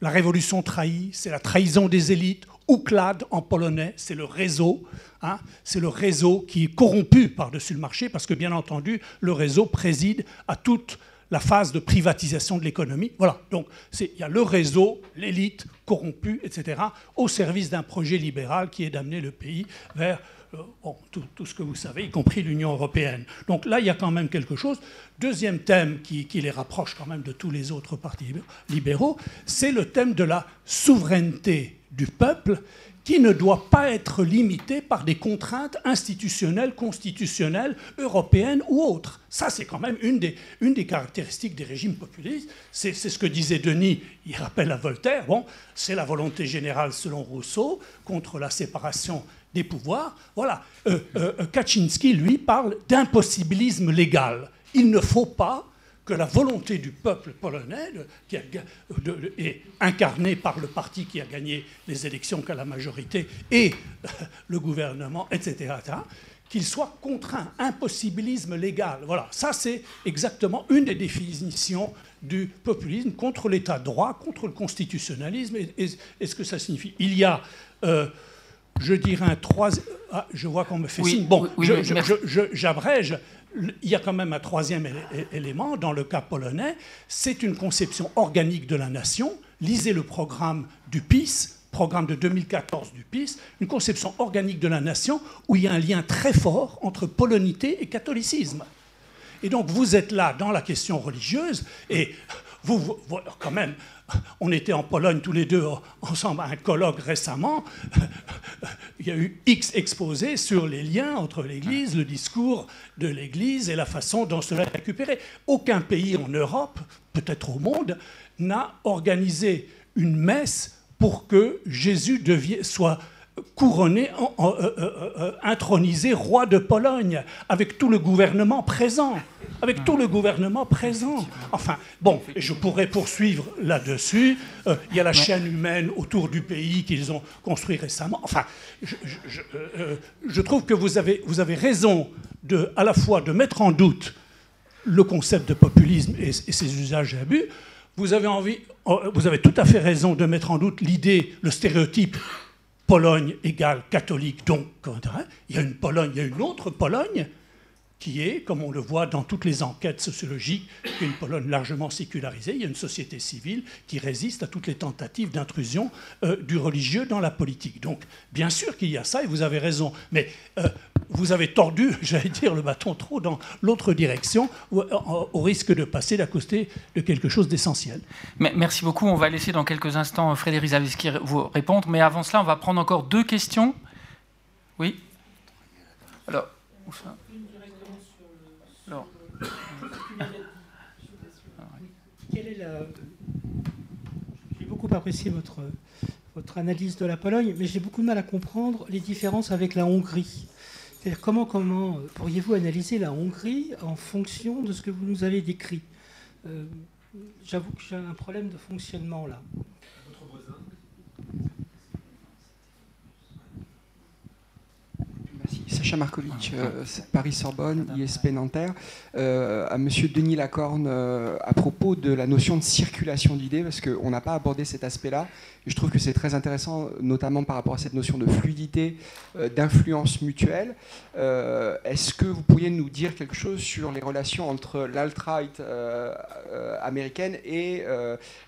G: la révolution trahie, c'est la trahison des élites. Uklad en polonais, c'est le réseau. Hein, c'est le réseau qui est corrompu par-dessus le marché, parce que bien entendu, le réseau préside à toute la phase de privatisation de l'économie. Voilà, donc il y a le réseau, l'élite corrompue, etc., au service d'un projet libéral qui est d'amener le pays vers euh, tout, ce que vous savez, y compris l'Union européenne. Donc là, il y a quand même quelque chose. Deuxième thème qui, les rapproche quand même de tous les autres partis libéraux, c'est le thème de la souveraineté du peuple qui ne doit pas être limité par des contraintes institutionnelles, constitutionnelles, européennes ou autres. Ça, c'est quand même une des, une des caractéristiques des régimes populistes. C'est ce que disait Denis, il rappelle à Voltaire, bon, c'est la volonté générale selon Rousseau contre la séparation des pouvoirs. Voilà. Euh, euh, Kaczynski, lui, parle d'impossibilisme légal. Il ne faut pas que la volonté du peuple polonais, qui est incarnée par le parti qui a gagné les élections qu'à la majorité et le gouvernement, etc., qu'il soit contraint, impossibilisme légal. Voilà, ça c'est exactement une des définitions du populisme contre l'état de droit, contre le constitutionnalisme et, ce que ça signifie? Il y a euh, je dirais un troisième. Ah, je vois qu'on me fait signe. Bon, j'abrège. Il y a quand même un troisième élément dans le cas polonais. C'est une conception organique de la nation. Lisez le programme du PIS, programme de 2014 du PIS, une conception organique de la nation où il y a un lien très fort entre polonité et catholicisme. Et donc vous êtes là dans la question religieuse et vous, quand même, on était en Pologne tous les deux ensemble à un colloque récemment. Il y a eu X exposés sur les liens entre l'Église, le discours de l'Église et la façon dont cela est récupéré. Aucun pays en Europe, peut-être au monde, n'a organisé une messe pour que Jésus soit couronné, intronisé roi de Pologne, avec tout le gouvernement présent avec tout le gouvernement présent. Enfin, bon, je pourrais poursuivre là-dessus. Euh, il y a la chaîne humaine autour du pays qu'ils ont construit récemment. Enfin, je, euh, euh, trouve que vous avez, vous avez raison de, à la fois de mettre en doute le concept de populisme et, ses usages et abus. Vous avez, envie, oh, vous avez tout à fait raison de mettre en doute l'idée, le stéréotype Pologne égale catholique, donc il y a une Pologne, il y a une autre Pologne qui est, comme on le voit dans toutes les enquêtes sociologiques, une Pologne largement sécularisée. Il y a une société civile qui résiste à toutes les tentatives d'intrusion euh, du religieux dans la politique. Donc, bien sûr qu'il y a ça, et vous avez raison. Mais euh, vous avez tordu, j'allais dire, le bâton trop dans l'autre direction, au, au, risque de passer à côté de quelque chose d'essentiel.
A: Merci beaucoup. On va laisser dans quelques instants Frédéric Zaveski vous répondre. Mais avant cela, on va prendre encore deux questions. Oui? Alors, où ça
I: j'ai beaucoup apprécié votre, votre analyse de la Pologne, mais j'ai beaucoup de mal à comprendre les différences avec la Hongrie. C'est-à-dire comment, comment pourriez-vous analyser la Hongrie en fonction de ce que vous nous avez décrit? Euh, J'avoue que j'ai un problème de fonctionnement là.
J: Sacha Markovic, euh, Paris-Sorbonne, ISP Nanterre, euh, à Monsieur Denis Lacorne euh, à propos de la notion de circulation d'idées, parce qu'on n'a pas abordé cet aspect-là. Je trouve que c'est très intéressant, notamment par rapport à cette notion de fluidité, d'influence mutuelle. Est-ce que vous pourriez nous dire quelque chose sur les relations entre l'alt-right américaine et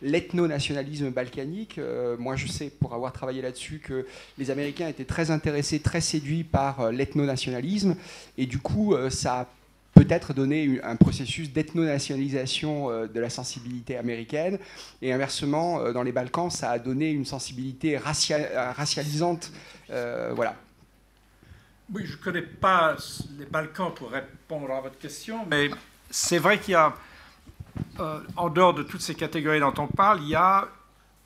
J: l'ethno-nationalisme balkanique? Moi, je sais, pour avoir travaillé là-dessus, que les Américains étaient très intéressés, très séduits par l'ethno Et du coup, euh, ça a peut-être donné un processus d'ethno-nationalisation euh, de la sensibilité américaine. Et inversement, euh, dans les Balkans, ça a donné une sensibilité racialisante. voilà.
B: Oui, je ne connais pas les Balkans pour répondre à votre question, mais c'est vrai qu'il y a, en dehors de toutes ces catégories dont on parle, il y a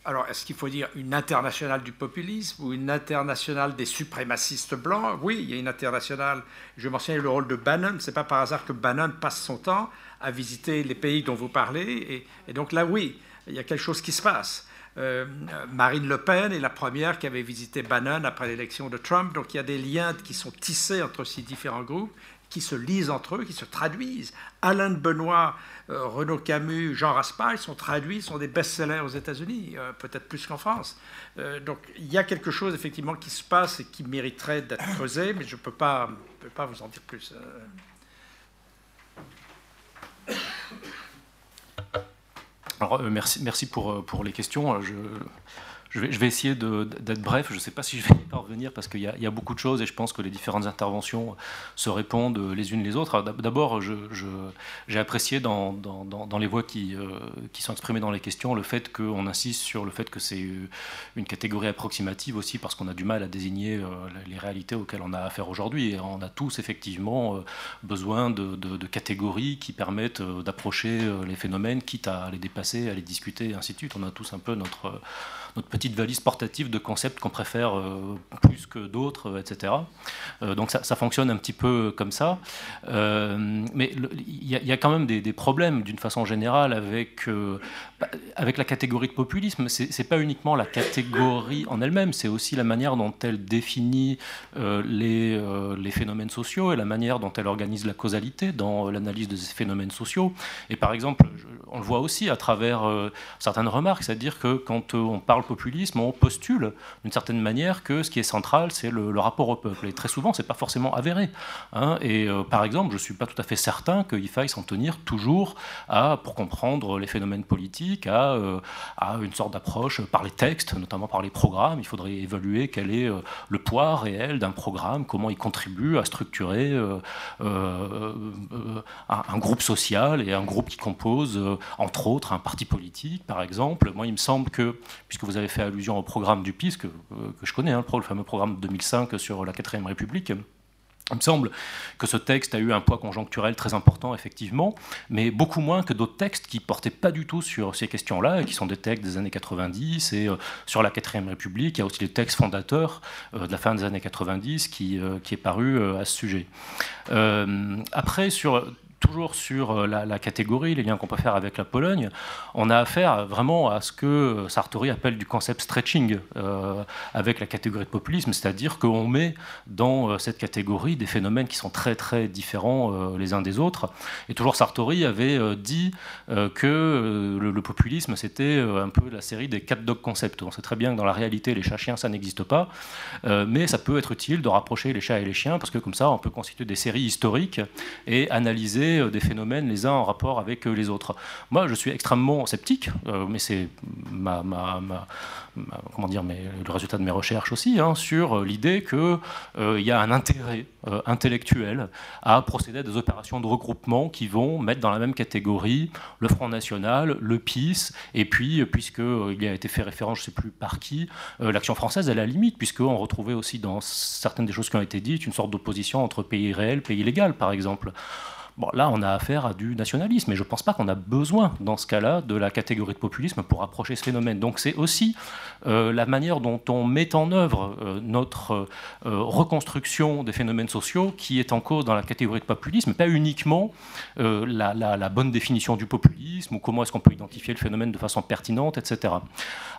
B: alors, est-ce qu'il faut dire une internationale du populisme ou une internationale des suprémacistes blancs? Oui, il y a une internationale. Je mentionne le rôle de Bannon. C'est pas par hasard que Bannon passe son temps à visiter les pays dont vous parlez. Et, donc là, oui, il y a quelque chose qui se passe. Euh, Marine Le Pen est la première qui avait visité Bannon après l'élection de Trump. Donc il y a des liens qui sont tissés entre ces différents groupes qui se lisent entre eux, qui se traduisent. Alain de Benoît, euh, Renaud Camus, Jean Raspail sont traduits, sont des best-sellers aux États-Unis, euh, peut-être plus qu'en France. Euh, donc il y a quelque chose effectivement qui se passe et qui mériterait d'être creusé, mais je ne peux pas, peux pas vous en dire plus.
C: Alors, merci, merci pour, pour les questions. Je vais, essayer d'être bref. Je ne sais pas si je vais y parvenir parce qu'il y, a beaucoup de choses et je pense que les différentes interventions se répondent les unes les autres. D'abord, j'ai apprécié dans, les voix qui, euh, sont exprimées dans les questions le fait qu'on insiste sur le fait que c'est une catégorie approximative aussi parce qu'on a du mal à désigner euh, les réalités auxquelles on a affaire aujourd'hui. On a tous effectivement euh, besoin de, de catégories qui permettent d'approcher les phénomènes, quitte à les dépasser, à les discuter, et ainsi de suite. On a tous un peu notre notre petite valise portative de concepts qu'on préfère euh, plus que d'autres, euh, etc. Euh, donc ça, fonctionne un petit peu comme ça. mais il y, a quand même des, problèmes d'une façon générale avec, avec la catégorie de populisme. C'est pas uniquement la catégorie en elle-même, c'est aussi la manière dont elle définit les, les phénomènes sociaux et la manière dont elle organise la causalité dans l'analyse de ces phénomènes sociaux. Et par exemple, on le voit aussi à travers certaines remarques, c'est-à-dire que quand on parle populisme, on postule d'une certaine manière que ce qui est central, c'est le, rapport au peuple. Et très souvent, c'est pas forcément avéré. Hein. Et euh, par exemple, je suis pas tout à fait certain qu'il faille s'en tenir toujours à, pour comprendre les phénomènes politiques, à, euh, à une sorte d'approche par les textes, notamment par les programmes. Il faudrait évaluer quel est euh, le poids réel d'un programme, comment il contribue à structurer un, groupe social et un groupe qui compose, entre autres, un parti politique, par exemple. Moi, il me semble que, puisque vous avez fait allusion au programme du PIS, que, euh, je connais, hein, le fameux programme de 2005 sur la 4ème République, Il me semble que ce texte a eu un poids conjoncturel très important, effectivement, mais beaucoup moins que d'autres textes qui portaient pas du tout sur ces questions-là, qui sont des textes des années 90 et euh, sur la 4ème République. Il y a aussi les textes fondateurs euh, de la fin des années 90 qui, euh, qui est paru à ce sujet. après, sur toujours sur euh, la, catégorie, les liens qu'on peut faire avec la Pologne, on a affaire vraiment à ce que Sartori appelle du concept stretching euh, avec la catégorie de populisme, c'est-à-dire qu'on met dans euh, cette catégorie des phénomènes qui sont très très différents les uns des autres. Et toujours Sartori avait dit que le, populisme c'était un peu la série des cat dog concepts. On sait très bien que dans la réalité les chats chiens ça n'existe pas, mais ça peut être utile de rapprocher les chats et les chiens parce que comme ça on peut constituer des séries historiques et analyser euh, des phénomènes les uns en rapport avec euh, les autres. Moi, je suis extrêmement sceptique, euh, mais c'est ma, comment dire, le résultat de mes recherches aussi, hein, sur l'idée qu'il y a un intérêt intellectuel à procéder à des opérations de regroupement qui vont mettre dans la même catégorie le Front National, le PIS, et puis, puisqu'il a été fait référence, je ne sais plus par qui, l'action française à la limite, puisqu'on retrouvait aussi dans certaines des choses qui ont été dites une sorte d'opposition entre pays réel, pays illégal, par exemple. Bon, là, on a affaire à du nationalisme, et je ne pense pas qu'on a besoin, dans ce cas-là, de la catégorie de populisme pour approcher ce phénomène. Donc c'est aussi euh, la manière dont on met en œuvre euh, notre euh, reconstruction des phénomènes sociaux qui est en cause dans la catégorie de populisme, pas uniquement la, la, bonne définition du populisme ou comment est-ce qu'on peut identifier le phénomène de façon pertinente, etc.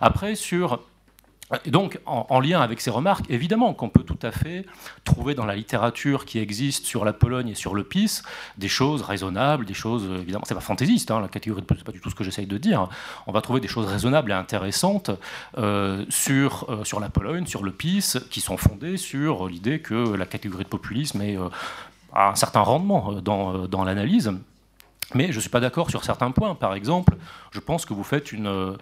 C: Après, sur et donc, en, lien avec ces remarques, évidemment qu'on peut tout à fait trouver dans la littérature qui existe sur la Pologne et sur le PIS des choses raisonnables, des choses, évidemment, c'est pas fantaisiste, hein, la catégorie de c'est pas du tout ce que j'essaye de dire. On va trouver des choses raisonnables et intéressantes euh, sur, euh, sur la Pologne, sur le PIS, qui sont fondées sur l'idée que la catégorie de populisme euh, a un certain rendement dans, dans l'analyse. Mais je ne suis pas d'accord sur certains points. Par exemple, je pense que vous faites une,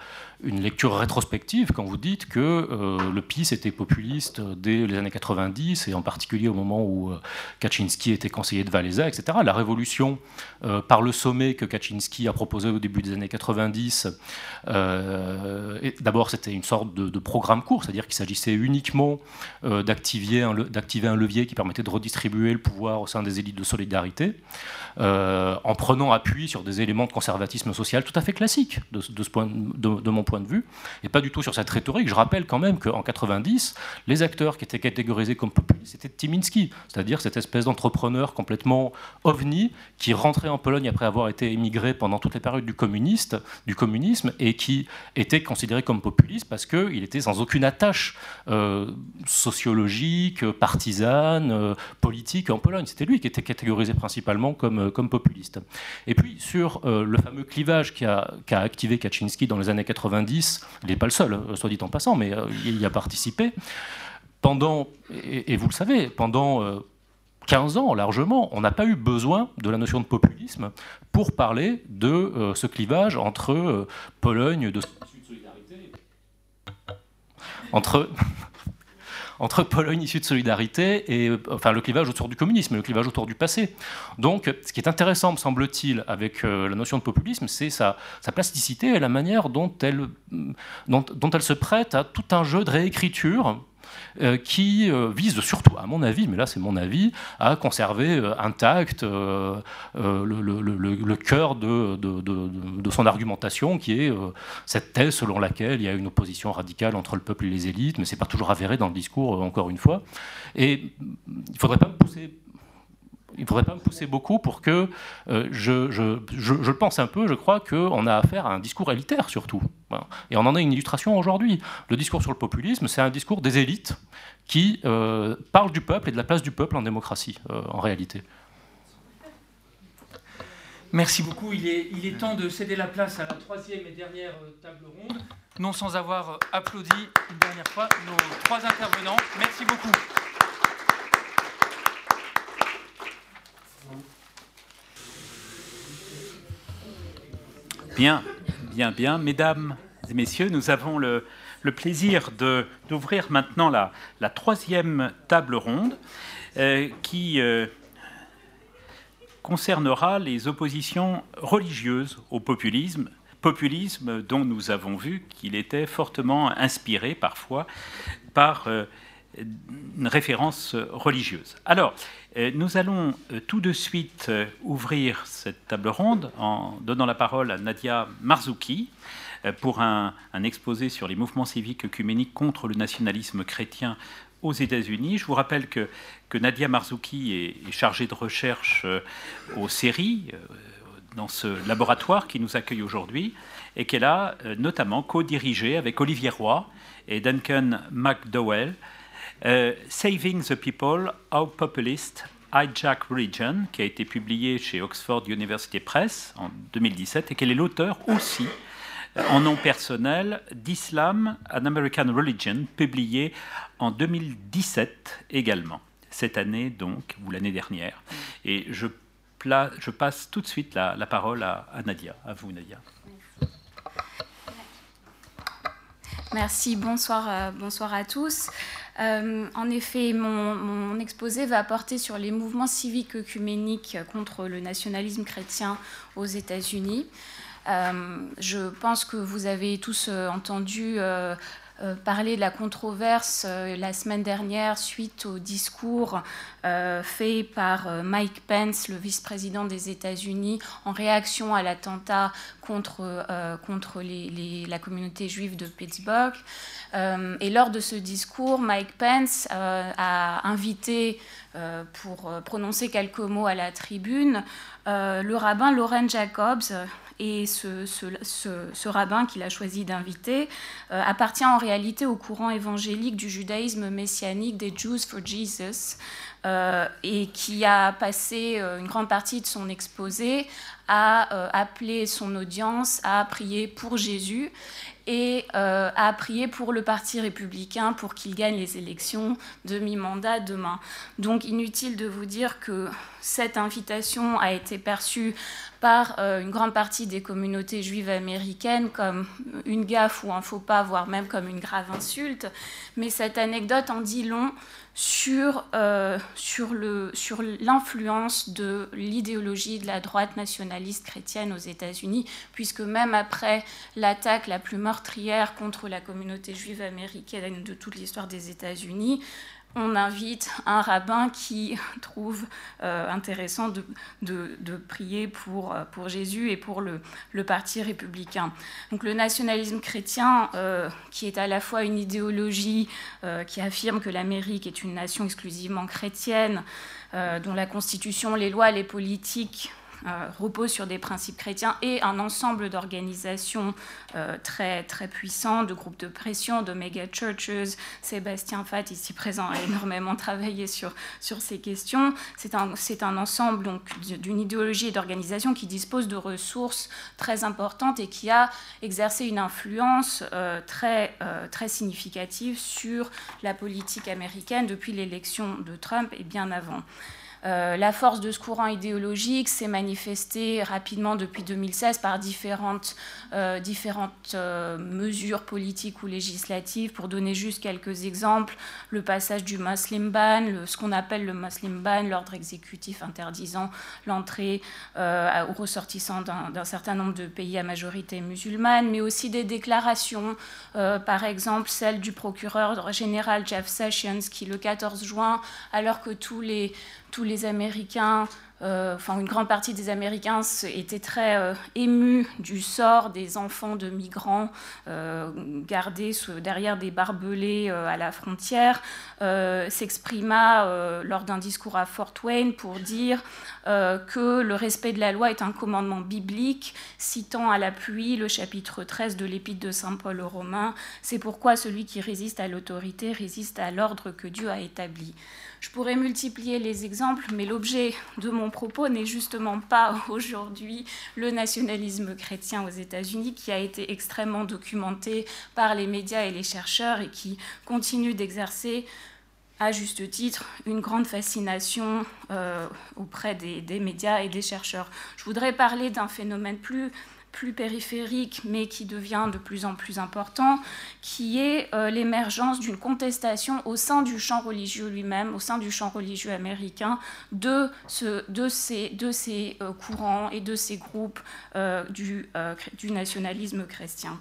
C: une lecture rétrospective quand vous dites que euh, le PIS était populiste dès les années 90 et en particulier au moment où euh, Kaczynski était conseiller de Valéza, etc. La révolution euh, par le sommet que Kaczynski a proposé au début des années 90, d'abord c'était une sorte de, programme court, c'est-à-dire qu'il s'agissait uniquement d'activer un, levier qui permettait de redistribuer le pouvoir au sein des élites de solidarité, en prenant appui sur des éléments de conservatisme social tout à fait classiques de, ce point, de, de mon point de vue, et pas du tout sur cette rhétorique. Je rappelle quand même qu'en 90, les acteurs qui étaient catégorisés comme populistes, c'était Timinski, c'est-à-dire cette espèce d'entrepreneur complètement ovni qui rentrait en Pologne après avoir été émigré pendant toutes les périodes du, communiste, du communisme et qui était considéré comme populiste parce qu'il était sans aucune attache euh, sociologique, partisane, euh, politique en Pologne. C'était lui qui était catégorisé principalement comme, euh, comme populiste. Et puis sur le fameux clivage qui a, qui a activé Kaczynski dans les années 80, il n'est pas le seul, euh, soit dit en passant, mais euh, il y a participé. Pendant, et, vous le savez, pendant 15 euh, ans largement, on n'a pas eu besoin de la notion de populisme pour parler de ce clivage entre Pologne de entre entre Pologne issue de solidarité et enfin le clivage autour du communisme, le clivage autour du passé. Donc, ce qui est intéressant, me semble-t-il, avec euh, la notion de populisme, c'est sa, plasticité et la manière dont elle, dont, elle se prête à tout un jeu de réécriture qui euh, vise surtout, à mon avis, mais là c'est mon avis, à conserver euh, intact le, cœur de, de, son argumentation, qui est cette thèse selon laquelle il y a une opposition radicale entre le peuple et les élites, mais c'est pas toujours avéré dans le discours, encore une fois. Et il faudrait pas me pousser il ne faudrait pas me pousser beaucoup pour que euh, je, je, je, pense un peu, je crois qu'on a affaire à un discours élitaire surtout. Et on en a une illustration aujourd'hui. Le discours sur le populisme, c'est un discours des élites qui euh, parlent du peuple et de la place du peuple en démocratie, euh, en réalité.
A: Merci beaucoup. Il est, il est, temps de céder la place à la troisième et dernière table ronde, non sans avoir applaudi une dernière fois nos trois intervenants. Merci beaucoup.
K: Bien, bien, bien. Mesdames et messieurs, nous avons le, plaisir d'ouvrir maintenant la, troisième table ronde euh, qui euh, concernera les oppositions religieuses au populisme, populisme dont nous avons vu qu'il était fortement inspiré parfois par euh,
H: une référence religieuse. Alors, nous allons tout de suite ouvrir cette table ronde en donnant la parole à Nadia Marzouki pour un, exposé sur les mouvements civiques œcuméniques contre le nationalisme chrétien aux États-Unis. Je vous rappelle que, Nadia Marzouki est, chargée de recherche aux séries dans ce laboratoire qui nous accueille aujourd'hui et qu'elle a notamment co-dirigé avec Olivier Roy et Duncan McDowell euh, Saving the People, How Populist Hijack Religion, qui a été publié chez Oxford University Press en 2017, et qu'elle est l'auteur aussi, euh, en nom personnel, d'Islam, An American Religion, publié en 2017 également. Cette année, donc, ou l'année dernière. Et je, passe tout de suite la, parole à, à Nadia. À vous, Nadia.
L: Merci, bonsoir, euh, bonsoir à tous. Euh, en effet, mon, exposé va porter sur les mouvements civiques œcuméniques contre le nationalisme chrétien aux États-Unis. Euh, je pense que vous avez tous entendu euh, parler de la controverse euh, la semaine dernière suite au discours euh, fait par Mike Pence, le vice-président des États-Unis, en réaction à l'attentat contre, la communauté juive de Pittsburgh. et lors de ce discours, Mike Pence a invité pour prononcer quelques mots à la tribune le rabbin Lauren Jacobs, et ce, rabbin qu'il a choisi d'inviter euh, appartient en réalité au courant évangélique du judaïsme messianique des Jews for Jesus, euh, et qui a passé euh, une grande partie de son exposé à appeler son audience à prier pour Jésus et euh, a prié pour le Parti républicain pour qu'il gagne les élections de mi-mandat demain. Donc inutile de vous dire que cette invitation a été perçue par euh, une grande partie des communautés juives américaines comme une gaffe ou un faux pas, voire même comme une grave insulte. Mais cette anecdote en dit long sur, euh, sur l'influence de l'idéologie de la droite nationaliste chrétienne aux États-Unis, puisque même après l'attaque la plus meurtrière contre la communauté juive américaine de toute l'histoire des États-Unis, on invite un rabbin qui trouve euh, intéressant de, prier pour, euh, pour Jésus et pour le, parti républicain. Donc le nationalisme chrétien, euh, qui est à la fois une idéologie qui affirme que l'Amérique est une nation exclusivement chrétienne, dont la constitution, les lois, les politiques repose sur des principes chrétiens et un ensemble d'organisations euh, très, très puissants, de groupes de pression, de méga churches. Sébastien Fatt, ici présent, a énormément travaillé sur, ces questions. C'est un, ensemble d'une idéologie et d'organisation qui dispose de ressources très importantes et qui a exercé une influence euh, très, très significative sur la politique américaine depuis l'élection de Trump et bien avant. Euh, la force de ce courant idéologique s'est manifestée rapidement depuis 2016 par différentes, euh, différentes euh, mesures politiques ou législatives. Pour donner juste quelques exemples, le passage du Muslim ban, ce qu'on appelle le Muslim ban, l'ordre exécutif interdisant l'entrée aux ressortissants d'un certain nombre de pays à majorité musulmane, mais aussi des déclarations, par exemple celle du procureur général Jeff Sessions qui, le 14 juin, alors que tous les tous les Américains, euh, enfin une grande partie des Américains étaient très euh, émus du sort des enfants de migrants euh, gardés derrière des barbelés à la frontière, s'exprima lors d'un discours à Fort Wayne pour dire que le respect de la loi est un commandement biblique, citant à l'appui le chapitre 13 de l'Épître de Saint Paul aux Romains. C'est pourquoi celui qui résiste à l'autorité résiste à l'ordre que Dieu a établi. Je pourrais multiplier les exemples, mais l'objet de mon propos n'est justement pas aujourd'hui le nationalisme chrétien aux États-Unis, qui a été extrêmement documenté par les médias et les chercheurs et qui continue d'exercer à juste titre, une grande fascination euh, auprès des, médias et des chercheurs. Je voudrais parler d'un phénomène plus plus périphérique, mais qui devient de plus en plus important, qui est euh, l'émergence d'une contestation au sein du champ religieux lui-même, au sein du champ religieux américain, de, ce, de ces, euh, courants et de ces groupes euh, du, nationalisme chrétien.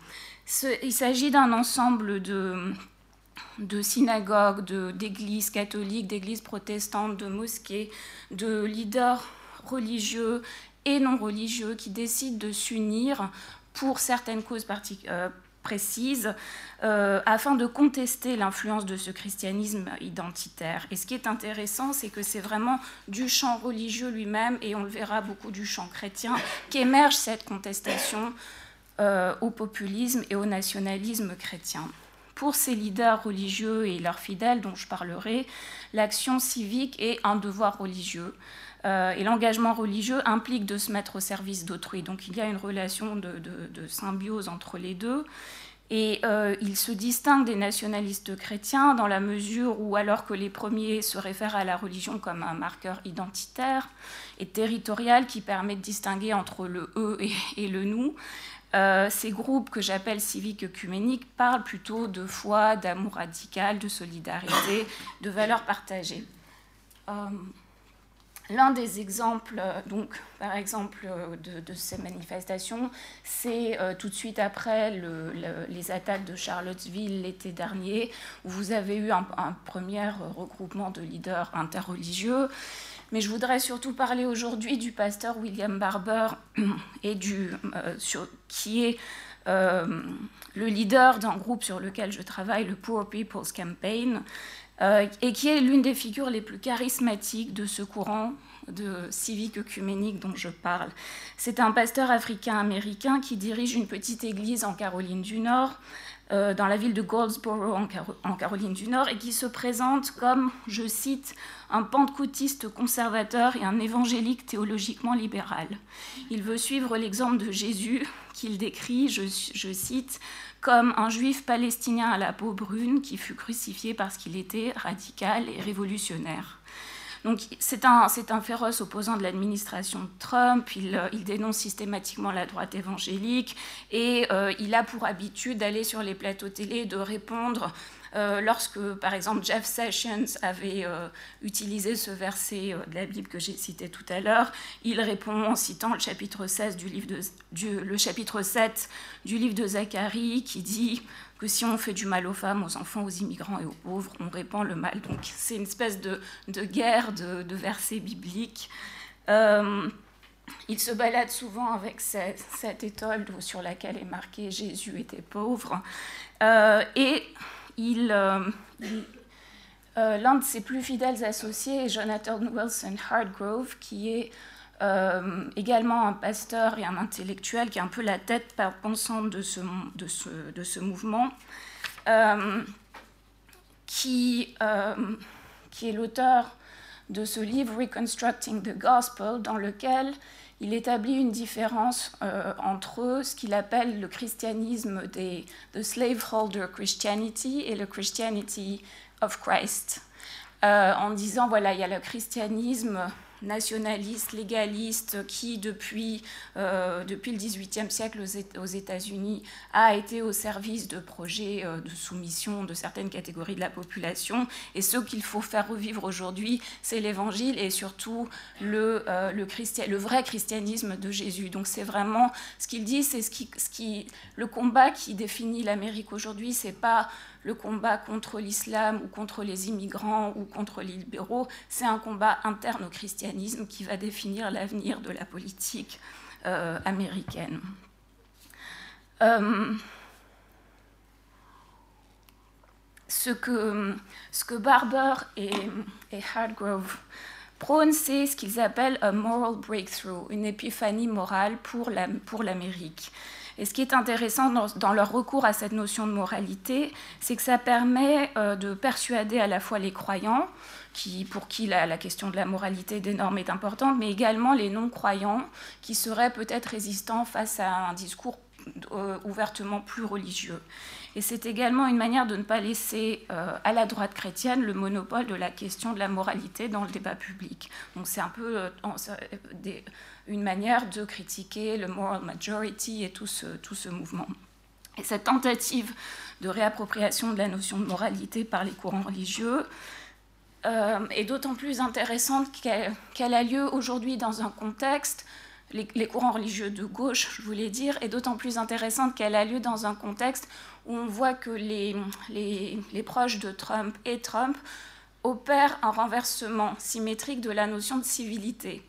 L: il s'agit d'un ensemble de synagogues, d'églises catholiques, d'églises protestantes, de mosquées, de leaders religieux et non religieux qui décident de s'unir pour certaines causes euh, précises euh, afin de contester l'influence de ce christianisme identitaire. Et ce qui est intéressant, c'est que c'est vraiment du champ religieux lui-même, et on le verra beaucoup du champ chrétien, qu'émerge cette contestation euh, au populisme et au nationalisme chrétien. Pour ces leaders religieux et leurs fidèles dont je parlerai, l'action civique est un devoir religieux. Euh, et l'engagement religieux implique de se mettre au service d'autrui. Donc il y a une relation de, symbiose entre les deux. Et euh, il se distingue des nationalistes chrétiens dans la mesure où, alors que les premiers se réfèrent à la religion comme un marqueur identitaire et territorial qui permet de distinguer entre le eux et, le nous, euh, ces groupes que j'appelle civiques œcuméniques parlent plutôt de foi, d'amour radical, de solidarité, de valeurs partagées. L'un des exemples, euh, donc, par exemple, euh, de, ces manifestations, c'est euh, tout de suite après les attaques de Charlottesville l'été dernier, où vous avez eu un, premier regroupement de leaders interreligieux. Mais je voudrais surtout parler aujourd'hui du pasteur William Barber, et du, qui est le leader d'un groupe sur lequel je travaille, le Poor People's Campaign, et qui est l'une des figures les plus charismatiques de ce courant de civique œcuménique dont je parle. C'est un pasteur africain-américain qui dirige une petite église en Caroline du Nord, euh, dans la ville de Goldsboro en, Caroline du Nord, et qui se présente comme, je cite, un pentecôtiste conservateur et un évangélique théologiquement libéral. Il veut suivre l'exemple de Jésus qu'il décrit, je cite, comme un juif palestinien à la peau brune qui fut crucifié parce qu'il était radical et révolutionnaire. Donc c'est un, un, féroce opposant de l'administration Trump, il, il, dénonce systématiquement la droite évangélique et euh, il a pour habitude d'aller sur les plateaux télé de répondre euh, lorsque, par exemple, Jeff Sessions avait euh, utilisé ce verset euh, de la Bible que j'ai cité tout à l'heure, il répond en citant le chapitre, 16 du livre de, le chapitre 7 du livre de Zacharie qui dit que si on fait du mal aux femmes, aux enfants, aux immigrants et aux pauvres, on répand le mal. Donc c'est une espèce de, guerre de, versets bibliques. il se balade souvent avec cette, cette, étole sur laquelle est marqué Jésus était pauvre. et euh, euh, l'un de ses plus fidèles associés est Jonathan Wilson Hardgrove, qui est euh, également un pasteur et un intellectuel, qui est un peu la tête pensante de ce, de ce, mouvement, qui est l'auteur de ce livre Reconstructing the Gospel, dans lequel il établit une différence euh, entre ce qu'il appelle le christianisme des the slaveholder Christianity et le Christianity of Christ, euh, en disant voilà il y a le christianisme nationaliste, légaliste, qui depuis, euh, depuis le XVIIIe siècle aux États-Unis a été au service de projets euh, de soumission de certaines catégories de la population. Et ce qu'il faut faire revivre aujourd'hui, c'est l'Évangile et surtout le, euh, le, vrai christianisme de Jésus. Donc c'est vraiment ce qu'il dit, c'est ce qui, ce qui, le combat qui définit l'Amérique aujourd'hui, c'est pas le combat contre l'islam ou contre les immigrants ou contre les libéraux, c'est un combat interne au christianisme qui va définir l'avenir de la politique euh, américaine. Euh, ce, que, Barber et, Hardgrove prônent, c'est ce qu'ils appellent un moral breakthrough, une épiphanie morale pour l'Amérique. Et ce qui est intéressant dans, leur recours à cette notion de moralité, c'est que ça permet euh, de persuader à la fois les croyants, qui, pour qui la, question de la moralité des normes est importante, mais également les non-croyants, qui seraient peut-être résistants face à un discours euh, ouvertement plus religieux. Et c'est également une manière de ne pas laisser euh, à la droite chrétienne le monopole de la question de la moralité dans le débat public. Donc c'est un peu des, une manière de critiquer le moral majority et tout ce, tout ce mouvement. Et cette tentative de réappropriation de la notion de moralité par les courants religieux euh, est d'autant plus intéressante qu'elle a lieu aujourd'hui dans un contexte les, courants religieux de gauche, je voulais dire, est d'autant plus intéressante qu'elle a lieu dans un contexte où on voit que les, les, proches de Trump et Trump opèrent un renversement symétrique de la notion de civilité.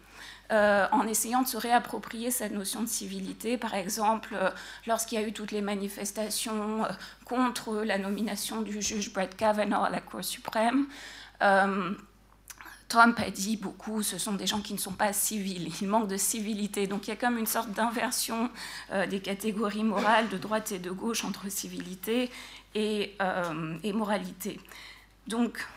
L: Euh, en essayant de se réapproprier cette notion de civilité. Par exemple, euh, lorsqu'il y a eu toutes les manifestations euh, contre la nomination du juge Brett Kavanaugh à la Cour suprême, Trump a dit beaucoup, ce sont des gens qui ne sont pas civils, ils manquent de civilité. Donc il y a comme une sorte d'inversion des catégories morales de droite et de gauche entre civilité et, et moralité. Donc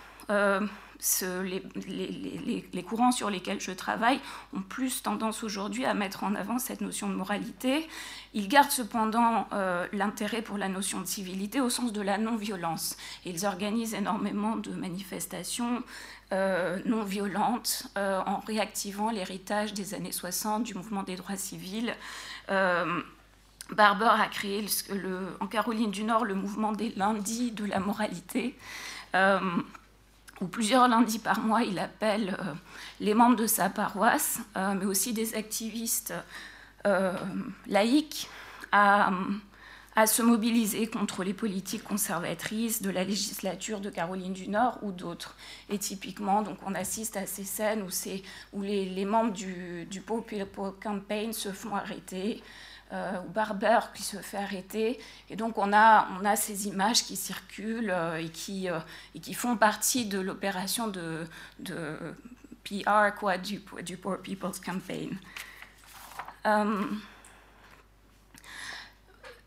L: les, courants sur lesquels je travaille ont plus tendance aujourd'hui à mettre en avant cette notion de moralité. Ils gardent cependant euh, l'intérêt pour la notion de civilité au sens de la non-violence. Ils organisent énormément de manifestations euh, non violentes euh, en réactivant l'héritage des années 60 du mouvement des droits civils. Barber a créé en Caroline du Nord le mouvement des lundis de la moralité où plusieurs lundis par mois, il appelle euh, les membres de sa paroisse, euh, mais aussi des activistes euh, laïcs, à, se mobiliser contre les politiques conservatrices de la législature de Caroline du Nord ou d'autres. Et typiquement, donc, on assiste à ces scènes où, les, membres du, du Campaign se font arrêter, ou Barber qui se fait arrêter. Et donc on a, on a ces images qui circulent euh, et, qui, euh, et qui font partie de l'opération de, de, PR quoi, du, du Poor People's Campaign.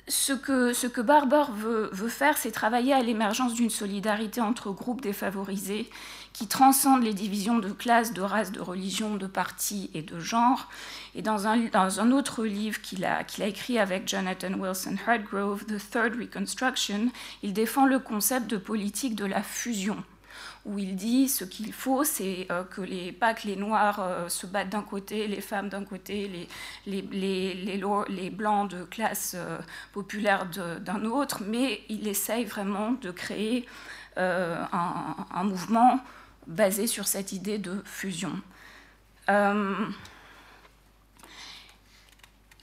L: ce que, ce que Barber veut, veut faire, c'est travailler à l'émergence d'une solidarité entre groupes défavorisés qui transcende les divisions de classe, de race, de religion, de parti et de genre. Et dans un, dans un autre livre qu'il a, qu'il a écrit avec Jonathan Wilson Hardgrove, The Third Reconstruction, il défend le concept de politique de la fusion où il dit ce qu'il faut, c'est euh, que les, pas que les Noirs euh, se battent d'un côté, les femmes d'un côté, les, les, les, les, les Blancs de classe euh, populaire d'un autre, mais il essaye vraiment de créer un, un, mouvement basé sur cette idée de fusion. Euh,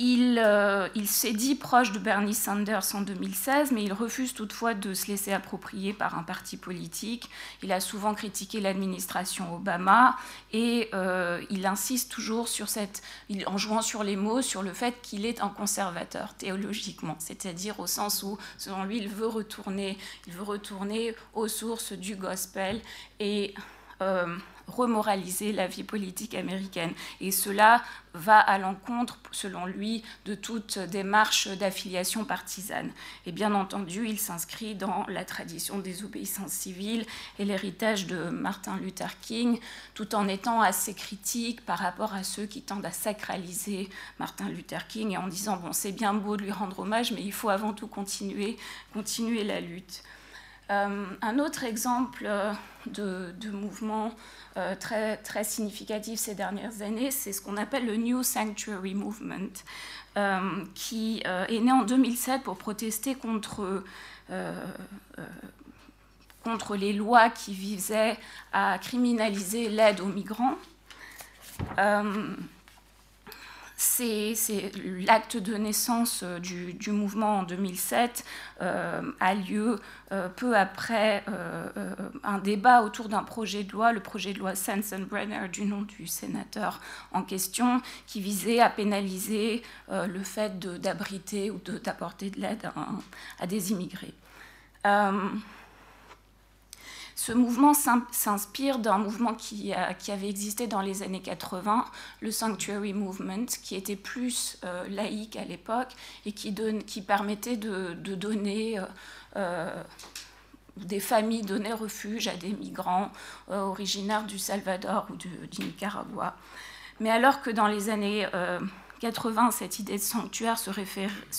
L: euh, il, s'est dit proche de Bernie Sanders en 2016, mais il refuse toutefois de se laisser approprier par un parti politique. Il a souvent critiqué l'administration Obama et euh, il insiste toujours sur cette, en jouant sur les mots, sur le fait qu'il est un conservateur théologiquement, c'est-à-dire au sens où, selon lui, il veut retourner, il veut retourner aux sources du gospel et euh, remoraliser la vie politique américaine. Et cela va à l'encontre, selon lui, de toute démarche d'affiliation partisane. Et bien entendu, il s'inscrit dans la tradition des obéissances civiles et l'héritage de Martin Luther King, tout en étant assez critique par rapport à ceux qui tendent à sacraliser Martin Luther King et en disant, bon, c'est bien beau de lui rendre hommage, mais il faut avant tout continuer, continuer la lutte. Euh, un autre exemple euh, de, mouvement euh, très, significatif ces dernières années, c'est ce qu'on appelle le New Sanctuary Movement, qui est né en 2007 pour protester contre les lois qui visaient à criminaliser l'aide aux migrants c'est l'acte de naissance euh, du, mouvement en 2007 euh, a lieu euh, peu après un débat autour d'un projet de loi, le projet de loi Sensenbrenner du nom du sénateur en question, qui visait à pénaliser le fait d'abriter ou d'apporter de, l'aide à, à, des immigrés. Ce mouvement s'inspire d'un mouvement qui, avait existé dans les années 80, le Sanctuary Movement, qui était plus euh, laïque à l'époque et qui, permettait de, donner... Euh, euh, des familles donner refuge à des migrants originaires du Salvador ou du, Nicaragua. Mais alors que dans les années 80, cette idée de sanctuaire se,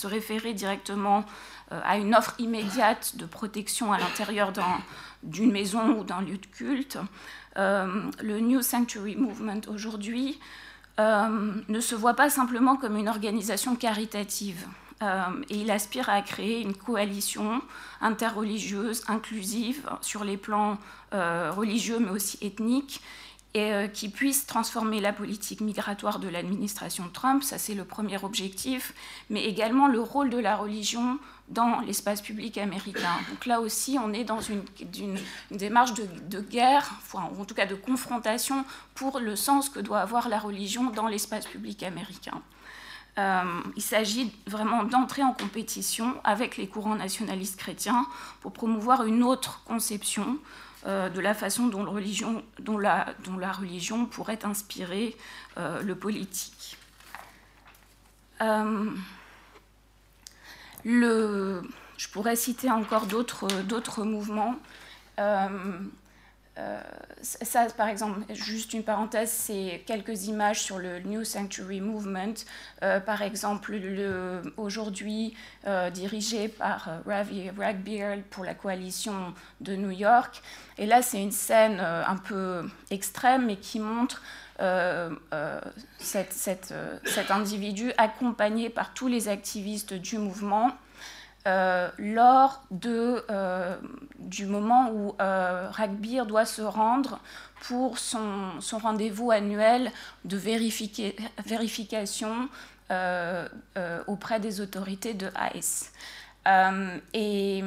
L: référait directement à une offre immédiate de protection à l'intérieur d'un d'une maison ou d'un lieu de culte. Euh, le New Sanctuary Movement aujourd'hui euh, ne se voit pas simplement comme une organisation caritative. Euh, et il aspire à créer une coalition interreligieuse, inclusive, sur les plans religieux mais aussi ethniques, et qui puisse transformer la politique migratoire de l'administration Trump, ça c'est le premier objectif, mais également le rôle de la religion dans l'espace public américain. Donc là aussi, on est dans une, démarche de, guerre, en tout cas de confrontation pour le sens que doit avoir la religion dans l'espace public américain. Euh, il s'agit vraiment d'entrer en compétition avec les courants nationalistes chrétiens pour promouvoir une autre conception euh, de la façon dont, la, religion pourrait inspirer euh, le politique. Je pourrais citer encore d'autres mouvements. Euh, euh, ça, par exemple, juste une parenthèse, c'est quelques images sur le New Sanctuary Movement, euh, par exemple, aujourd'hui dirigé par Ravi Ragbeard pour la coalition de New York. Et là, c'est une scène un peu extrême, mais qui montre cette, cet individu accompagné par tous les activistes du mouvement euh, lors de, euh, du moment où euh, doit se rendre pour son, rendez-vous annuel de vérification euh, auprès des autorités de ICE. et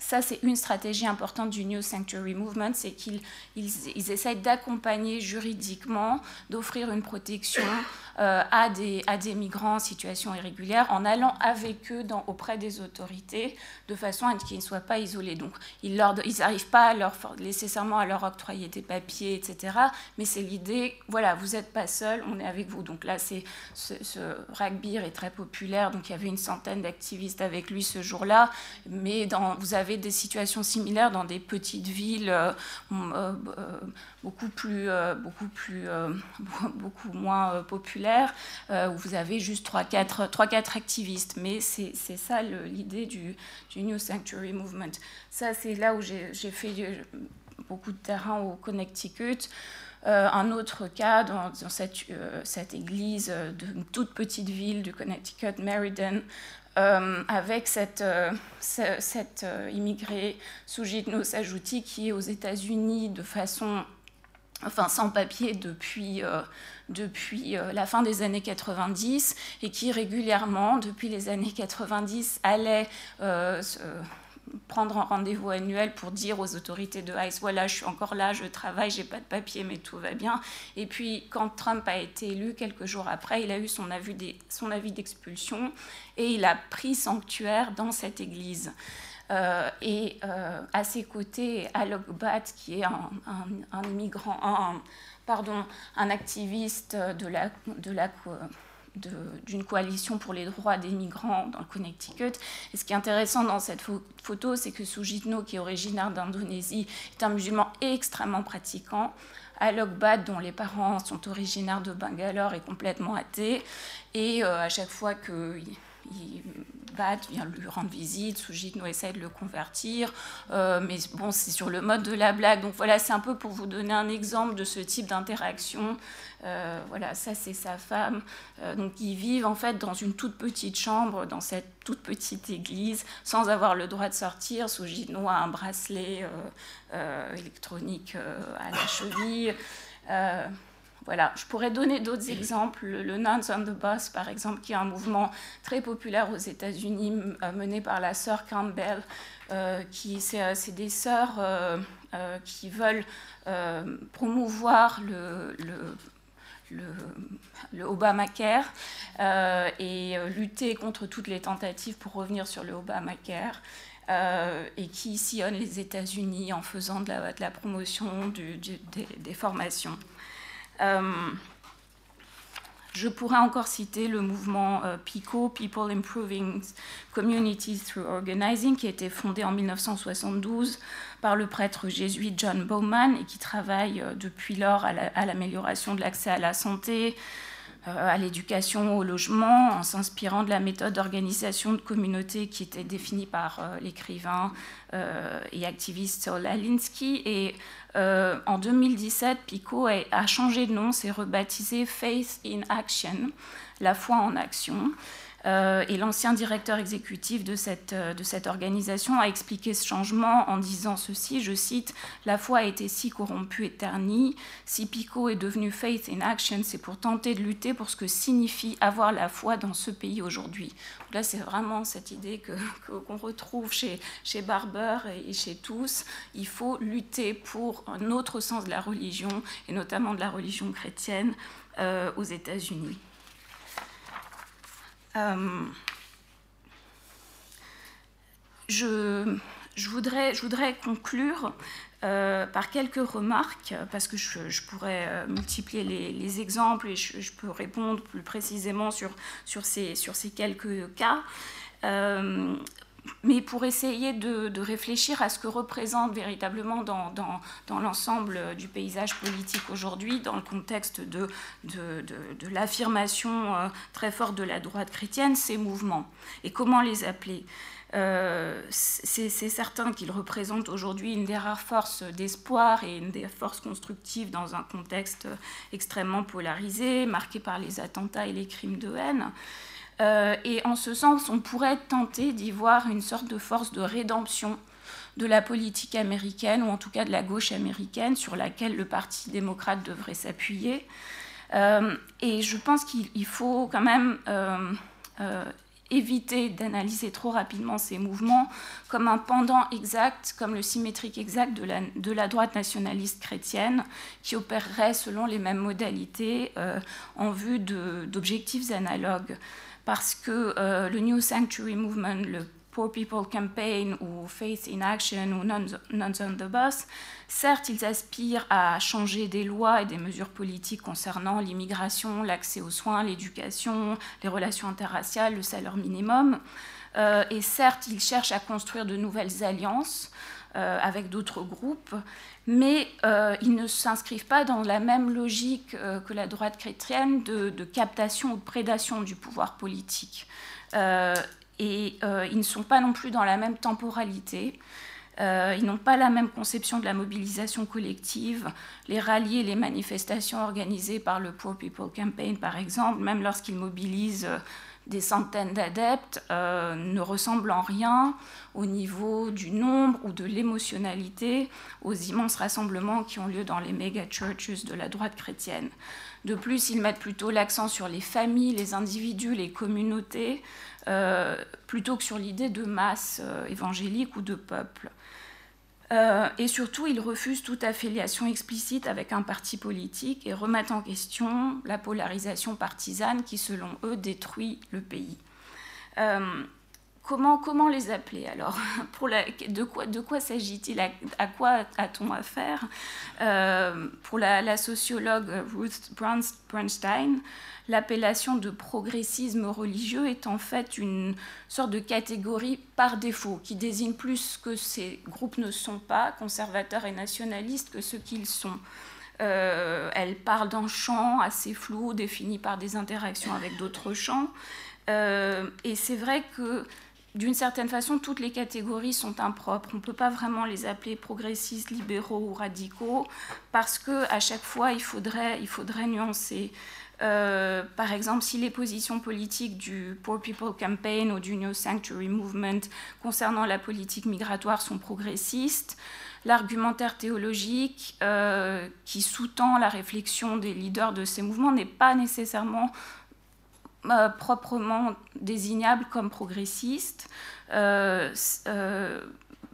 L: ça, c'est une stratégie importante du New Sanctuary Movement, c'est qu'ils ils, essayent d'accompagner juridiquement, d'offrir une protection euh, à, des, à des migrants en situation irrégulière en allant avec eux auprès des autorités de façon à ce qu'ils ne soient pas isolés. Donc, ils n'arrivent pas à leur, nécessairement à leur octroyer des papiers, etc. Mais c'est l'idée, voilà, vous n'êtes pas seul, on est avec vous. Donc là, c'est, ce, ce est très populaire, donc il y avait une centaine d'activistes avec lui ce jour-là. Mais dans, vous avez des situations similaires dans des petites villes euh, euh, beaucoup plus, beaucoup plus, beaucoup moins populaires, où vous avez juste 3-4 activistes. Mais c'est ça l'idée du, New Sanctuary Movement. Ça, c'est là où j'ai fait beaucoup de terrain au Connecticut. Euh, un autre cas dans, cette, euh, cette, église d'une toute petite ville du Connecticut, Meriden, euh, avec cette, cette immigrée Sujitno Sajouti qui est aux États-Unis de façon enfin sans papier depuis, euh, depuis euh, la fin des années 90 et qui régulièrement, depuis les années 90, allait euh, prendre un rendez-vous annuel pour dire aux autorités de ICE voilà je suis encore là je travaille j'ai pas de papier mais tout va bien. Et puis quand Trump a été élu quelques jours après il a eu son avis d'expulsion et il a pris sanctuaire dans cette église. Euh, et euh, à ses côtés, Alok Bhatt, qui est un, immigrant, pardon, un activiste de la d'une coalition pour les droits des migrants dans le Connecticut. Et ce qui est intéressant dans cette photo, c'est que Sujitno, qui est originaire d'Indonésie, est un musulman extrêmement pratiquant. Alok Bhatt, dont les parents sont originaires de Bangalore, est complètement athée. Et euh, à chaque fois que il, Bat vient lui rendre visite, Sujitno essaie de le convertir, euh, mais bon, c'est sur le mode de la blague. Donc voilà, c'est un peu pour vous donner un exemple de ce type d'interaction. Euh, voilà, ça c'est sa femme. Euh, donc ils vivent en fait dans une toute petite chambre, dans cette toute petite église, sans avoir le droit de sortir. Sujitno a un bracelet électronique à la cheville. Voilà, je pourrais donner d'autres exemples. Le Nuns on the Bus, par exemple, qui est un mouvement très populaire aux États-Unis, euh, mené par la sœur Campbell, euh, qui c'est euh, des sœurs qui veulent promouvoir le, Obamacare et lutter contre toutes les tentatives pour revenir sur le Obamacare. et qui sillonnent les États-Unis en faisant de la, promotion des, formations. Euh, je pourrais encore citer le mouvement euh, PICO, People Improving Communities Through Organizing, qui a été fondé en 1972 par le prêtre jésuite John Bowman et qui travaille euh, depuis lors à l'amélioration de l'accès à la santé, à l'éducation, au logement, en s'inspirant de la méthode d'organisation de communauté qui était définie par l'écrivain et activiste Saul Alinsky. Et euh, en 2017, Pico a, changé de nom, s'est rebaptisé Faith in Action, la foi en action. Euh, et l'ancien directeur exécutif de cette, euh, de cette organisation a expliqué ce changement en disant ceci, je cite, La foi a été si corrompue et ternie, si Pico est devenu Faith in Action, c'est pour tenter de lutter pour ce que signifie avoir la foi dans ce pays aujourd'hui. Là, c'est vraiment cette idée qu'on retrouve chez, chez Barber et chez tous. Il faut lutter pour un autre sens de la religion, et notamment de la religion chrétienne euh, aux États-Unis. Euh, je, voudrais, je, voudrais, conclure euh, par quelques remarques, parce que je, pourrais euh, multiplier les, exemples et je, peux répondre plus précisément sur ces quelques cas mais pour essayer de, réfléchir à ce que représente véritablement dans, l'ensemble du paysage politique aujourd'hui, dans le contexte de l'affirmation euh, très forte de la droite chrétienne, ces mouvements, et comment les appeler? Euh, c'est certain qu'ils représentent aujourd'hui une des rares forces d'espoir et une des forces constructives dans un contexte extrêmement polarisé, marqué par les attentats et les crimes de haine. Euh, et en ce sens, on pourrait tenter d'y voir une sorte de force de rédemption de la politique américaine, ou en tout cas de la gauche américaine, sur laquelle le Parti démocrate devrait s'appuyer. Euh, et je pense qu'il faut quand même euh, éviter d'analyser trop rapidement ces mouvements comme un pendant exact, comme le symétrique exact de la, de la droite nationaliste chrétienne, qui opérerait selon les mêmes modalités en vue d'objectifs analogues parce que euh, le New Sanctuary Movement, le Poor People Campaign ou Faith in Action ou Nuns on the Bus, certes, ils aspirent à changer des lois et des mesures politiques concernant l'immigration, l'accès aux soins, l'éducation, les relations interraciales, le salaire minimum. Euh, et certes, ils cherchent à construire de nouvelles alliances euh, avec d'autres groupes, mais euh, ils ne s'inscrivent pas dans la même logique euh, que la droite chrétienne de, captation ou de prédation du pouvoir politique. Euh, et ils ne sont pas non plus dans la même temporalité. ils n'ont pas la même conception de la mobilisation collective. Les rallyes et les manifestations organisées par le Poor People Campaign, par exemple, même lorsqu'ils mobilisent des centaines d'adeptes euh, ne ressemblent en rien au niveau du nombre ou de l'émotionnalité aux immenses rassemblements qui ont lieu dans les méga churches de la droite chrétienne. De plus, ils mettent plutôt l'accent sur les familles, les individus, les communautés, euh, plutôt que sur l'idée de masse euh, évangélique ou de peuple. Euh, et surtout, ils refusent toute affiliation explicite avec un parti politique et remettent en question la polarisation partisane qui, selon eux, détruit le pays. Euh, comment, les appeler alors? De quoi s'agit-il? À, quoi a-t-on affaire? Euh, Pour la, la, sociologue Ruth Bernstein, l'appellation de progressisme religieux est en fait une sorte de catégorie par défaut qui désigne plus que ces groupes ne sont pas conservateurs et nationalistes que ce qu'ils sont. Euh, elle parle d'un champ assez flou, défini par des interactions avec d'autres champs. Euh, et c'est vrai que d'une certaine façon, toutes les catégories sont impropres. On ne peut pas vraiment les appeler progressistes, libéraux ou radicaux, parce qu'à chaque fois, il il faudrait nuancer. Euh, par exemple, si les positions politiques du Poor People Campaign ou du New Sanctuary Movement concernant la politique migratoire sont progressistes, l'argumentaire théologique euh, qui sous-tend la réflexion des leaders de ces mouvements n'est pas nécessairement euh, proprement désignable comme progressiste.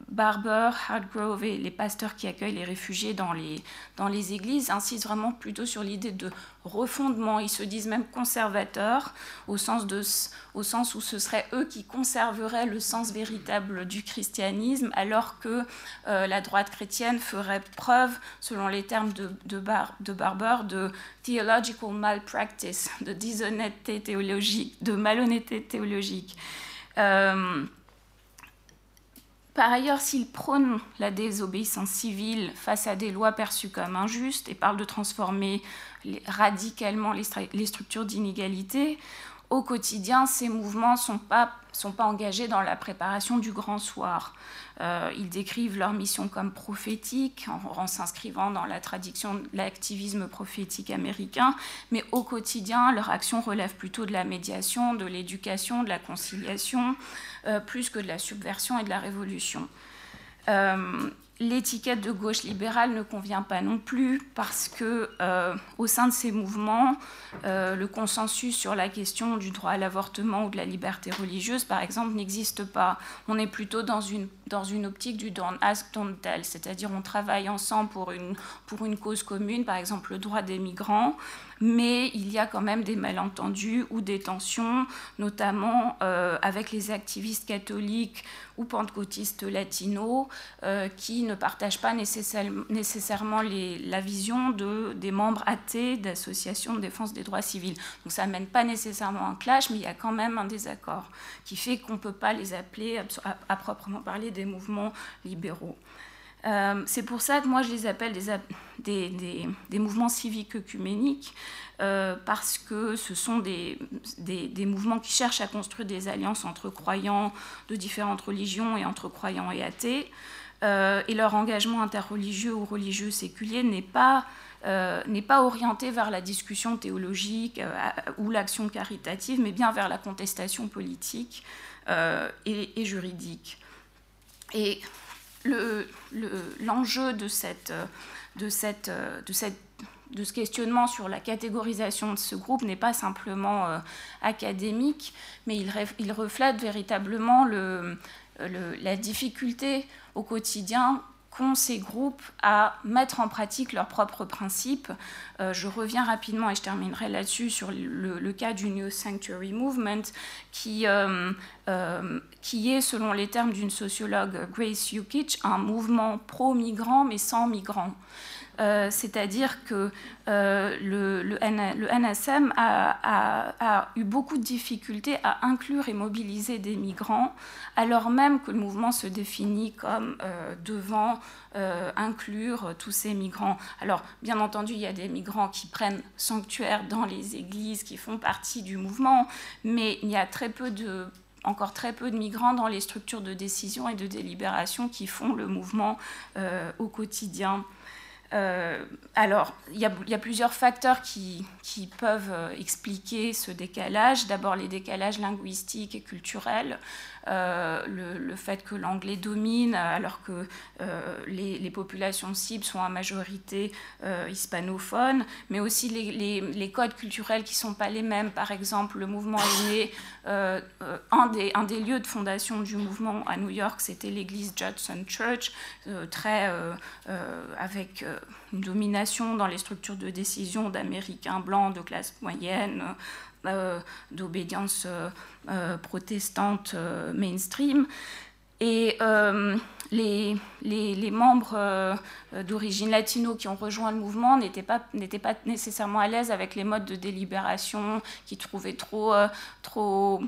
L: Barber, Hardgrove et les pasteurs qui accueillent les réfugiés dans les, dans les églises insistent vraiment plutôt sur l'idée de refondement. Ils se disent même conservateurs, au sens, de, au sens où ce serait eux qui conserveraient le sens véritable du christianisme, alors que euh, la droite chrétienne ferait preuve, selon les termes de, de, Barber, de theological malpractice, de déshonnêteté théologique, de malhonnêteté théologique. Euh, par ailleurs, s'il prône la désobéissance civile face à des lois perçues comme injustes et parle de transformer radicalement les, structures d'inégalité, au quotidien, ces mouvements ne sont pas, engagés dans la préparation du grand soir. Euh, ils décrivent leur mission comme prophétique, en, s'inscrivant dans la tradition de l'activisme prophétique américain, mais au quotidien, leur action relève plutôt de la médiation, de l'éducation, de la conciliation, euh, plus que de la subversion et de la révolution. Euh, l'étiquette de gauche libérale ne convient pas non plus parce que euh, au sein de ces mouvements, le consensus sur la question du droit à l'avortement ou de la liberté religieuse, par exemple, n'existe pas. On est plutôt dans une, dans une optique du don't ask, don't tell, c'est-à-dire on travaille ensemble pour une, pour une cause commune, par exemple le droit des migrants, mais il y a quand même des malentendus ou des tensions, notamment euh, avec les activistes catholiques ou pentecôtistes latinos euh, qui ne partagent pas nécessairement la vision de, des membres athées d'associations de défense des droits civils. Donc ça mène pas nécessairement un clash, mais il y a quand même un désaccord qui fait qu'on ne peut pas les appeler à, proprement parler des mouvements libéraux. Euh, c'est pour ça que moi je les appelle des, mouvements civiques œcuméniques, euh, parce que ce sont des, mouvements qui cherchent à construire des alliances entre croyants de différentes religions et entre croyants et athées. Euh, et leur engagement interreligieux ou religieux séculier n'est pas, pas orienté vers la discussion théologique ou l'action caritative, mais bien vers la contestation politique et, et, juridique. Et l'enjeu de, cette, de, cette, de, cette, de ce questionnement sur la catégorisation de ce groupe n'est pas simplement euh, académique, mais il, il reflète véritablement le, la difficulté au quotidien qu'ont ces groupes à mettre en pratique leurs propres principes. Euh, je reviens rapidement et je terminerai là-dessus sur le, cas du New Sanctuary Movement, qui, euh, euh, qui est, selon les termes d'une sociologue Grace Yukich, un mouvement pro-migrant mais sans migrants. Euh, c'est-à-dire que euh, le, NSM a, eu beaucoup de difficultés à inclure et mobiliser des migrants, alors même que le mouvement se définit comme euh, devant inclure tous ces migrants. Alors, bien entendu, il y a des migrants qui prennent sanctuaire dans les églises, qui font partie du mouvement, mais il y a très peu de encore très peu de migrants dans les structures de décision et de délibération qui font le mouvement au quotidien. Euh, alors, il y, a plusieurs facteurs qui, peuvent euh, expliquer ce décalage. D'abord, les décalages linguistiques et culturels. Euh, le, fait que l'anglais domine alors que euh, les, populations cibles sont en majorité euh, hispanophones, mais aussi les, codes culturels qui ne sont pas les mêmes. Par exemple, le mouvement est né, un, des, un des lieux de fondation du mouvement à New York, c'était l'église Judson Church, très, avec une domination dans les structures de décision d'Américains blancs de classe moyenne, d'obédience euh, euh, protestante mainstream. Et les, les, membres d'origine latino qui ont rejoint le mouvement n'étaient pas, pas nécessairement à l'aise avec les modes de délibération qu'ils trouvaient trop, trop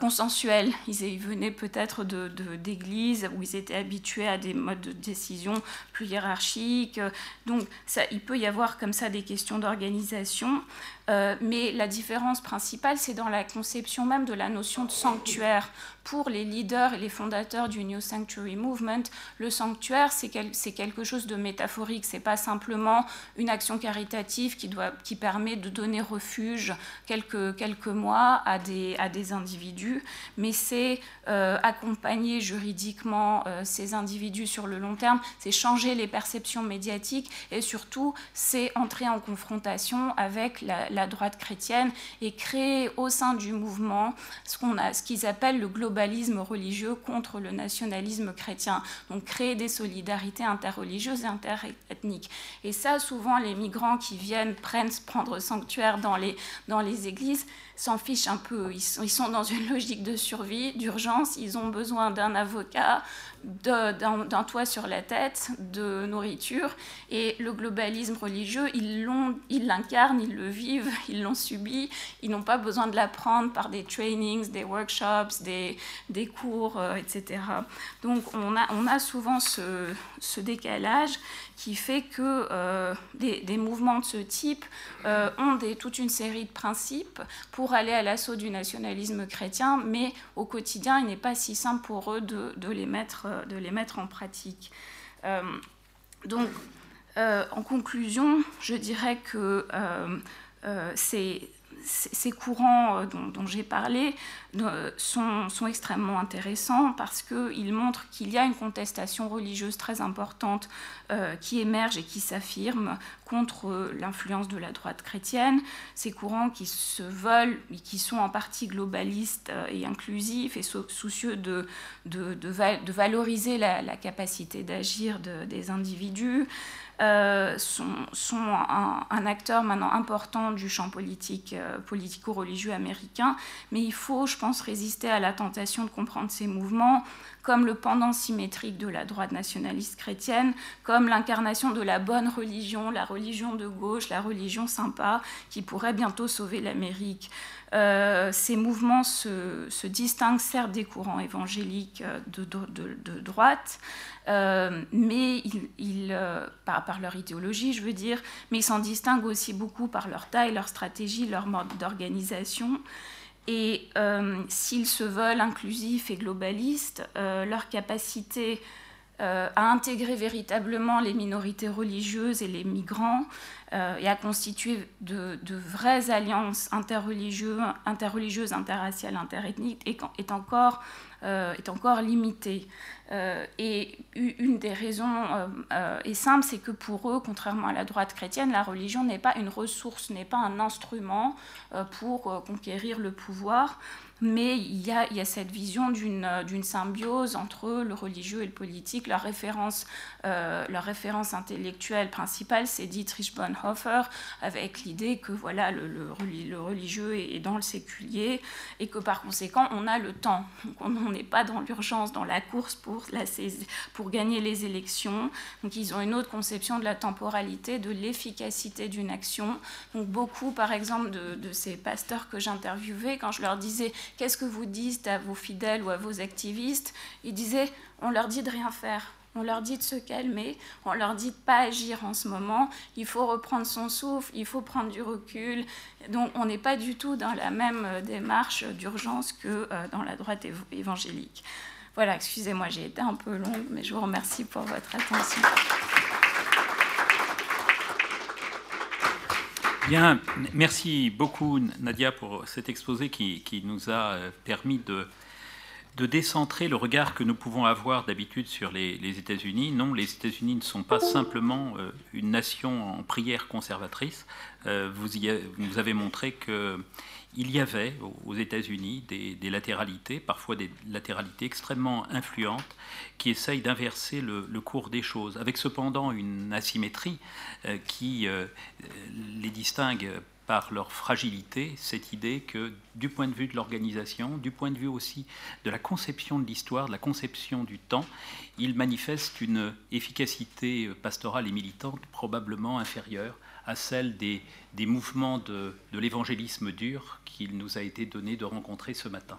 L: consensuels. Ils, venaient peut-être d'églises de, où ils étaient habitués à des modes de décision plus hiérarchiques. Donc ça, il peut y avoir comme ça des questions d'organisation. Euh, mais la différence principale, c'est dans la conception même de la notion de sanctuaire. Pour les leaders et les fondateurs du New Sanctuary Movement, le sanctuaire, c'est quelque chose de métaphorique. C'est pas simplement une action caritative qui, doit, qui permet de donner refuge quelques, quelques mois à des, à des individus, mais c'est euh, accompagner juridiquement euh, ces individus sur le long terme, c'est changer les perceptions médiatiques et surtout, c'est entrer en confrontation avec la droite chrétienne et créer au sein du mouvement ce qu'ils appellent le globalisme religieux contre le nationalisme chrétien. Donc créer des solidarités interreligieuses et interethniques. Et ça, souvent, les migrants qui viennent prennent prendre sanctuaire dans les, dans les églises s'en fichent un peu. Ils sont, ils sont dans une logique de survie, d'urgence. Ils ont besoin d'un avocat, d'un toit sur la tête, de nourriture. Et le globalisme religieux, ils l'incarnent, ils, ils le vivent, ils l'ont subi. Ils n'ont pas besoin de l'apprendre par des trainings, des workshops, des, des cours, euh, etc. Donc on a, on a souvent ce, ce décalage qui fait que euh, des, mouvements de ce type euh, ont toute une série de principes pour aller à l'assaut du nationalisme chrétien, mais au quotidien, il n'est pas si simple pour eux de, de les mettre en pratique. donc, en conclusion, je dirais que c'est ces courants euh, dont, j'ai parlé euh, sont, extrêmement intéressants parce qu'ils montrent qu'il y a une contestation religieuse très importante euh, qui émerge et qui s'affirme contre l'influence de la droite chrétienne. Ces courants qui se veulent, et qui sont en partie globalistes et inclusifs et soucieux de, de, valoriser la, capacité d'agir des individus. Euh, sont, un, acteur maintenant important du champ politique, euh, politico-religieux américain, mais il faut, je pense, résister à la tentation de comprendre ces mouvements comme le pendant symétrique de la droite nationaliste chrétienne, comme l'incarnation de la bonne religion, la religion de gauche, la religion sympa, qui pourrait bientôt sauver l'Amérique. Euh, ces mouvements se, distinguent certes des courants évangéliques de, de droite, euh, mais ils, euh, par, leur idéologie, je veux dire, mais ils s'en distinguent aussi beaucoup par leur taille, leur stratégie, leur mode d'organisation. Et euh, s'ils se veulent inclusifs et globalistes, leur capacité à intégrer véritablement les minorités religieuses et les migrants et à constituer de, vraies alliances interreligieuses, interreligieuses interraciales, interethniques est, est, encore, est encore limitée. Euh, et une des raisons euh, euh, est simple, c'est que pour eux, contrairement à la droite chrétienne, la religion n'est pas une ressource, n'est pas un instrument pour conquérir le pouvoir, mais il y a, cette vision d'une symbiose entre le religieux et le politique. Leur référence, intellectuelle principale, c'est Dietrich Bonhoeffer, avec l'idée que voilà, le, religieux est dans le séculier et que par conséquent, on a le temps. on n'est pas dans l'urgence, dans la course pour pour, gagner les élections. Donc ils ont une autre conception de la temporalité, de l'efficacité d'une action. Donc beaucoup, par exemple, de, ces pasteurs que j'interviewais, quand je leur disais qu'est-ce que vous dites à vos fidèles ou à vos activistes, ils disaient on leur dit de rien faire. On leur dit de se calmer, on leur dit de pas agir en ce moment, il faut reprendre son souffle, il faut prendre du recul. Donc on n'est pas du tout dans la même euh, démarche d'urgence que euh, dans la droite évangélique. Voilà, excusez-moi, j'ai été un peu longue, mais je vous remercie pour votre attention.
H: Bien, merci beaucoup Nadia pour cet exposé qui, nous a euh, permis de, décentrer le regard que nous pouvons avoir d'habitude sur les, États-Unis. Non, les États-Unis ne sont pas simplement euh, une nation en prière conservatrice. Euh, vous, y vous avez montré que il y avait aux États-Unis des, latéralités, parfois des latéralités extrêmement influentes, qui essayent d'inverser le, cours des choses, avec cependant une asymétrie euh, qui euh, les distingue par leur fragilité, cette idée que du point de vue de l'organisation, du point de vue aussi de la conception de l'histoire, de la conception du temps, ils manifestent une efficacité pastorale et militante probablement inférieure à celle des, des mouvements de, de l'évangélisme dur qu'il nous a été donné de rencontrer ce matin.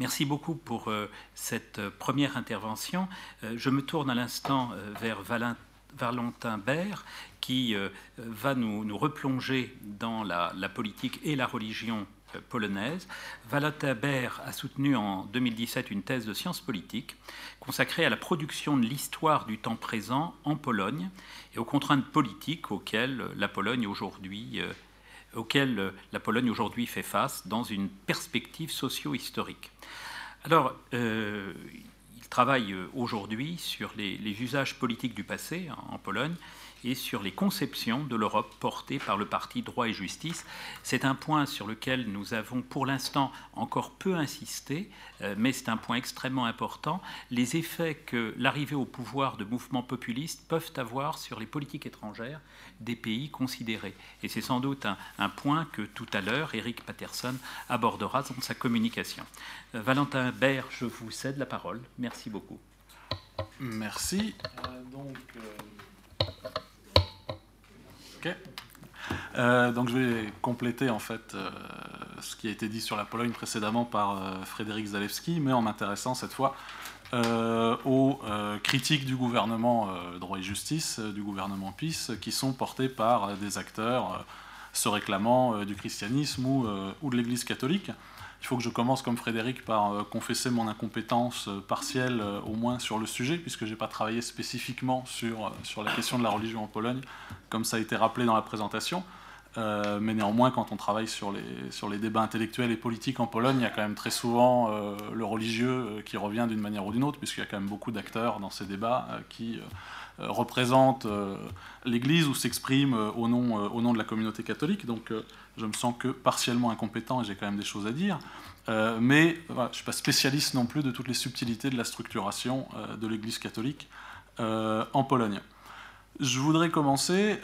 H: Merci beaucoup pour euh, cette première intervention. Euh, je me tourne à l'instant euh, vers Valentin Bert, qui va nous, nous, replonger dans la, politique et la religion polonaise. Valentin Bert a soutenu en 2017 une thèse de sciences politiques consacrée à la production de l'histoire du temps présent en Pologne et aux contraintes politiques auxquelles la Pologne aujourd'hui euh, auxquelles la Pologne aujourd'hui fait face dans une perspective socio-historique. Alors, euh, il travaille aujourd'hui sur les, usages politiques du passé en Pologne et sur les conceptions de l'Europe portées par le parti Droit et Justice. C'est un point sur lequel nous avons pour l'instant encore peu insisté, euh, mais c'est un point extrêmement important. Les effets que l'arrivée au pouvoir de mouvements populistes peuvent avoir sur les politiques étrangères des pays considérés. Et c'est sans doute un, point que tout à l'heure, Eric Patterson abordera dans sa communication. Euh, Valentin Bert, je vous cède la parole. Merci beaucoup.
M: Merci. Euh, donc, euh, donc je vais compléter en fait euh, ce qui a été dit sur la Pologne précédemment par euh, Frédéric Zalewski, mais en m'intéressant cette fois aux critiques du gouvernement droit et justice, du gouvernement PIS, qui sont portées par des acteurs se réclamant du christianisme ou de l'Église catholique. Il faut que je commence comme Frédéric par confesser mon incompétence partielle au moins sur le sujet, puisque je n'ai pas travaillé spécifiquement sur, sur la question de la religion en Pologne, comme ça a été rappelé dans la présentation. Euh, mais néanmoins, quand on travaille sur les, sur les débats intellectuels et politiques en Pologne, il y a quand même très souvent euh, le religieux euh, qui revient d'une manière ou d'une autre, puisqu'il y a quand même beaucoup d'acteurs dans ces débats qui représentent l'Église ou s'expriment au, nom, au nom de la communauté catholique. Donc je me sens que partiellement incompétent et j'ai quand même des choses à dire. mais je ne suis pas spécialiste non plus de toutes les subtilités de la structuration de l'Église catholique en Pologne. Je voudrais commencer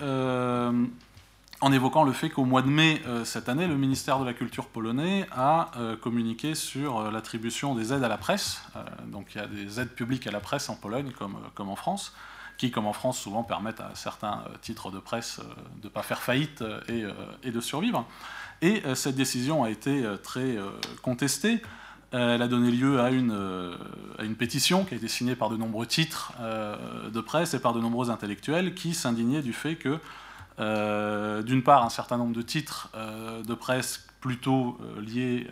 M: en évoquant le fait qu'au mois de mai euh, cette année, le ministère de la Culture polonais a euh, communiqué sur euh, l'attribution des aides à la presse. donc il y a des aides publiques à la presse en Pologne comme, comme en France, qui, comme en France, souvent permettent à certains titres de presse de ne pas faire faillite et, et, de survivre. Et cette décision a été très contestée. Elle a donné lieu à une, pétition qui a été signée par de nombreux titres de presse et par de nombreux intellectuels qui s'indignaient du fait que euh, d'une part, un certain nombre de titres euh, de presse plutôt euh, liés,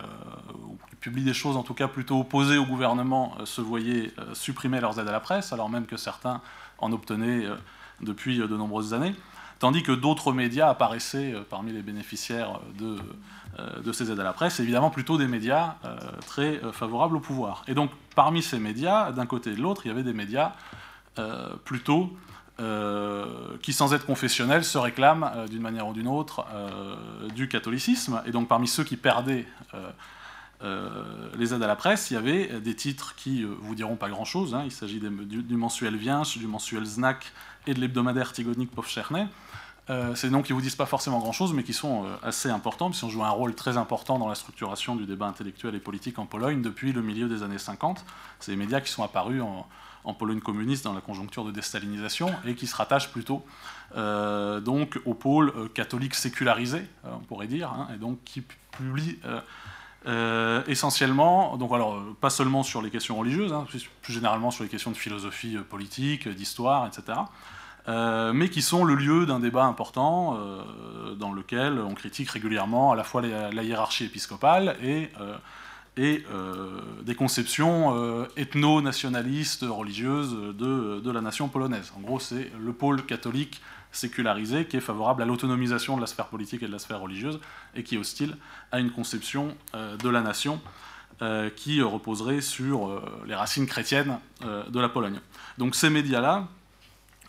M: ou qui publient des choses en tout cas plutôt opposées au gouvernement, se voyaient supprimer leurs aides à la presse, alors même que certains en obtenaient depuis de nombreuses années, tandis que d'autres médias apparaissaient parmi les bénéficiaires de, ces aides à la presse, évidemment plutôt des médias très favorables au pouvoir. Et donc parmi ces médias, d'un côté et de l'autre, il y avait des médias plutôt euh, qui, sans être confessionnels, se réclament euh, d'une manière ou d'une autre euh, du catholicisme. Et donc, parmi ceux qui perdaient les aides à la presse, il y avait des titres qui vous diront pas grand-chose. Hein. Il s'agit du, mensuel Viench, du mensuel Znak et de l'hebdomadaire Tigonik Powszechny. c'est des noms qui vous disent pas forcément grand-chose, mais qui sont assez importants, puisqu'ils ont joué un rôle très important dans la structuration du débat intellectuel et politique en Pologne depuis le milieu des années 50. C'est des médias qui sont apparus en, Pologne communiste dans la conjoncture de déstalinisation et qui se rattache plutôt euh, donc au pôle euh, catholique sécularisé, euh, on pourrait dire, hein, et donc qui publie essentiellement, donc alors pas seulement sur les questions religieuses, hein, plus généralement sur les questions de philosophie politique, d'histoire, etc. mais qui sont le lieu d'un débat important dans lequel on critique régulièrement à la fois la hiérarchie épiscopale et euh, des conceptions euh, ethno-nationalistes, religieuses de, de, la nation polonaise. En gros, c'est le pôle catholique sécularisé qui est favorable à l'autonomisation de la sphère politique et de la sphère religieuse et qui est hostile à une conception euh, de la nation qui reposerait sur les racines chrétiennes de la Pologne. Donc ces médias-là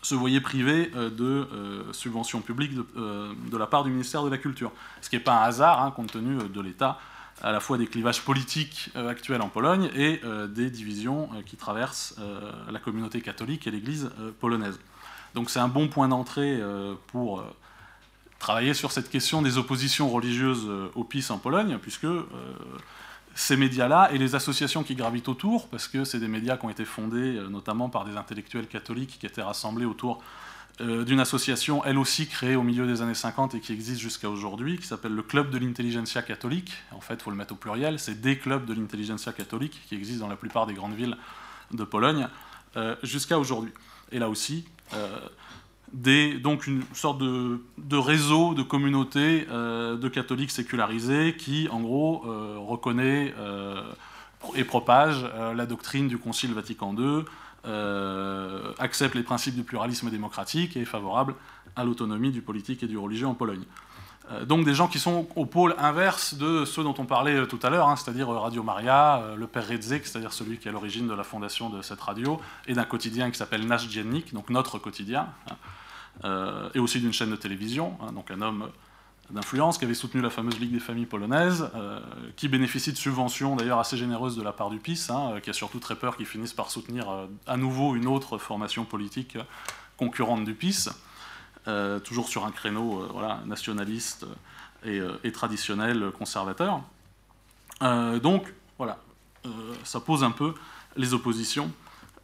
M: se voyaient privés de subventions publiques de, la part du ministère de la Culture, ce qui n'est pas un hasard hein, compte tenu de l'état à la fois des clivages politiques euh, actuels en Pologne et euh, des divisions euh, qui traversent la communauté catholique et l'Église polonaise. Donc c'est un bon point d'entrée pour travailler sur cette question des oppositions religieuses au PiS en Pologne, puisque ces médias-là et les associations qui gravitent autour, parce que c'est des médias qui ont été fondés notamment par des intellectuels catholiques qui étaient rassemblés autour euh, d'une association, elle aussi créée au milieu des années 50 et qui existe jusqu'à aujourd'hui, qui s'appelle le Club de l'intelligentsia catholique. En fait, il faut le mettre au pluriel, c'est des clubs de l'intelligentsia catholique qui existent dans la plupart des grandes villes de Pologne euh, jusqu'à aujourd'hui. Et là aussi, euh, des, donc une sorte de, réseau, de communauté de catholiques sécularisés qui, en gros, reconnaît et propage la doctrine du Concile Vatican II, euh, accepte les principes du pluralisme démocratique et est favorable à l'autonomie du politique et du religieux en Pologne. Euh, donc des gens qui sont au pôle inverse de ceux dont on parlait euh, tout à l'heure, hein, c'est-à-dire Radio Maria, le père Redzek, c'est-à-dire celui qui est à l'origine de la fondation de cette radio, et d'un quotidien qui s'appelle Nasz Dziennik, donc notre quotidien, hein, et aussi d'une chaîne de télévision, hein, donc un homme d'influence, qui avait soutenu la fameuse Ligue des familles polonaises, euh, qui bénéficie de subventions d'ailleurs assez généreuses de la part du PIS, euh, qui a surtout très peur qu'ils finissent par soutenir euh, à nouveau une autre formation politique concurrente du PIS, toujours sur un créneau voilà, nationaliste et, et, traditionnel conservateur. donc voilà, ça pose un peu les oppositions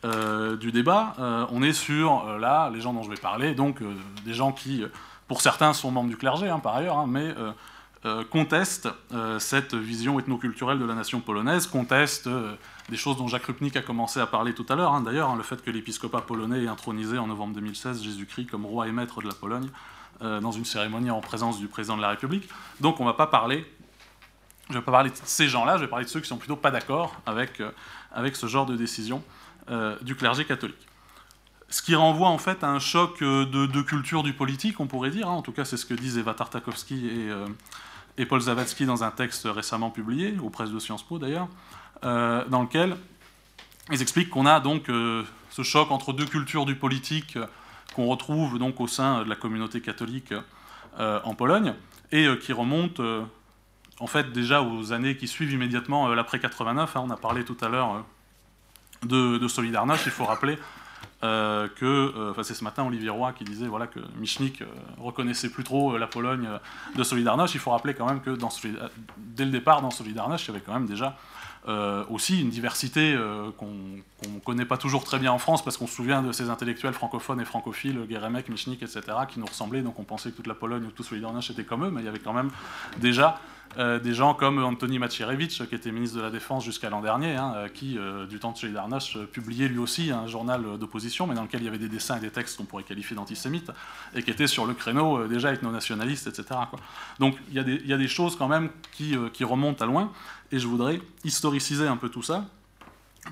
M: du débat. on est sur, là, les gens dont je vais parler, donc des gens qui pour certains sont membres du clergé hein, par ailleurs, hein, mais euh, euh, contestent euh, cette vision ethnoculturelle de la nation polonaise, contestent des choses dont Jacques Rupnik a commencé à parler tout à l'heure, hein, d'ailleurs, le fait que l'épiscopat polonais ait intronisé en novembre 2016 Jésus-Christ comme roi et maître de la Pologne, dans une cérémonie en présence du président de la République. Donc on ne va pas parler, je vais pas parler de ces gens-là, je vais parler de ceux qui sont plutôt pas d'accord avec, avec ce genre de décision du clergé catholique. Ce qui renvoie en fait à un choc de, culture du politique, on pourrait dire. Hein. En tout cas, c'est ce que disent Eva Tartakovsky et, et Paul Zavatsky dans un texte récemment publié, aux presses de Sciences Po d'ailleurs, dans lequel ils expliquent qu'on a donc ce choc entre deux cultures du politique euh, qu'on retrouve donc au sein de la communauté catholique euh, en Pologne et euh, qui remonte en fait déjà aux années qui suivent immédiatement l'après 89. Hein. on a parlé tout à l'heure de, Solidarność. Il faut rappeler que, enfin c'est ce matin Olivier Roy qui disait voilà que Michnik reconnaissait plus trop la Pologne de Solidarność. Il faut rappeler quand même que dès le départ dans Solidarność, il y avait quand même déjà euh, aussi une diversité euh, qu'on ne connaît pas toujours très bien en France, parce qu'on se souvient de ces intellectuels francophones et francophiles, Geremek, Michnik, etc., qui nous ressemblaient, donc on pensait que toute la Pologne ou tout Solidarność était comme eux, mais il y avait quand même déjà euh, des gens comme Anthony Macierewicz, qui était ministre de la Défense jusqu'à l'an dernier, hein, qui, du temps de Solidarność, publiait lui aussi un journal d'opposition, mais dans lequel il y avait des dessins et des textes qu'on pourrait qualifier d'antisémites, et qui était sur le créneau déjà ethno-nationaliste, etc. Donc il y, a des choses quand même qui remontent à loin. Et je voudrais historiciser un peu tout ça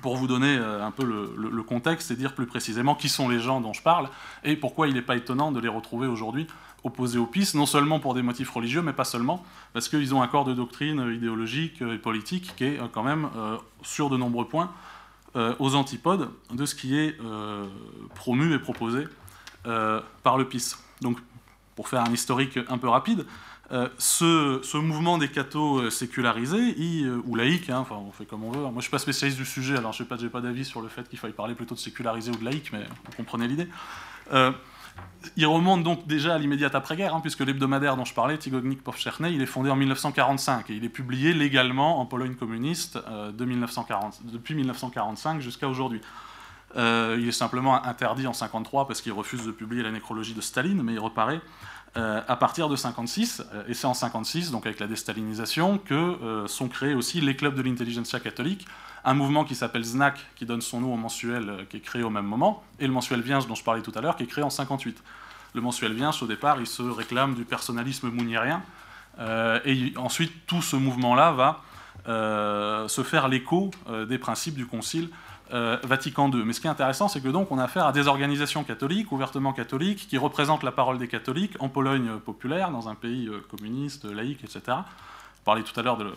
M: pour vous donner euh, un peu le, contexte et dire plus précisément qui sont les gens dont je parle et pourquoi il n'est pas étonnant de les retrouver aujourd'hui opposés au PIS, non seulement pour des motifs religieux, mais pas seulement, parce qu'ils ont un corps de doctrine idéologique et politique qui est euh, quand même, euh, sur de nombreux points, aux antipodes de ce qui est promu et proposé par le PIS. Donc, pour faire un historique un peu rapide, euh, ce, mouvement des cathos euh, sécularisés, euh, ou laïcs, hein, enfin on fait comme on veut. Moi je ne suis pas spécialiste du sujet, alors je n'ai pas, pas d'avis sur le fait qu'il faille parler plutôt de sécularisé ou de laïque, mais vous comprenez l'idée. il remonte donc déjà à l'immédiate après-guerre, hein, puisque l'hebdomadaire dont je parlais, Tygodnik Powszechny, il est fondé en 1945 et il est publié légalement en Pologne communiste de 1940, depuis 1945 jusqu'à aujourd'hui. il est simplement interdit en 1953 parce qu'il refuse de publier la nécrologie de Staline, mais il reparaît euh, à partir de 56, euh, et c'est en 56, donc avec la déstalinisation, que euh, sont créés aussi les clubs de l'intelligentsia catholique, un mouvement qui s'appelle ZNAC, qui donne son nom au mensuel qui est créé au même moment, et le mensuel Viens dont je parlais tout à l'heure, qui est créé en 58. Le mensuel Viens, au départ, il se réclame du personnalisme mounirien, et ensuite tout ce mouvement-là va se faire l'écho des principes du Concile euh, Vatican II. Mais ce qui est intéressant, c'est que donc on a affaire à des organisations catholiques, ouvertement catholiques, qui représentent la parole des catholiques en Pologne populaire, dans un pays euh, communiste, laïque, etc. Je parlais tout à l'heure de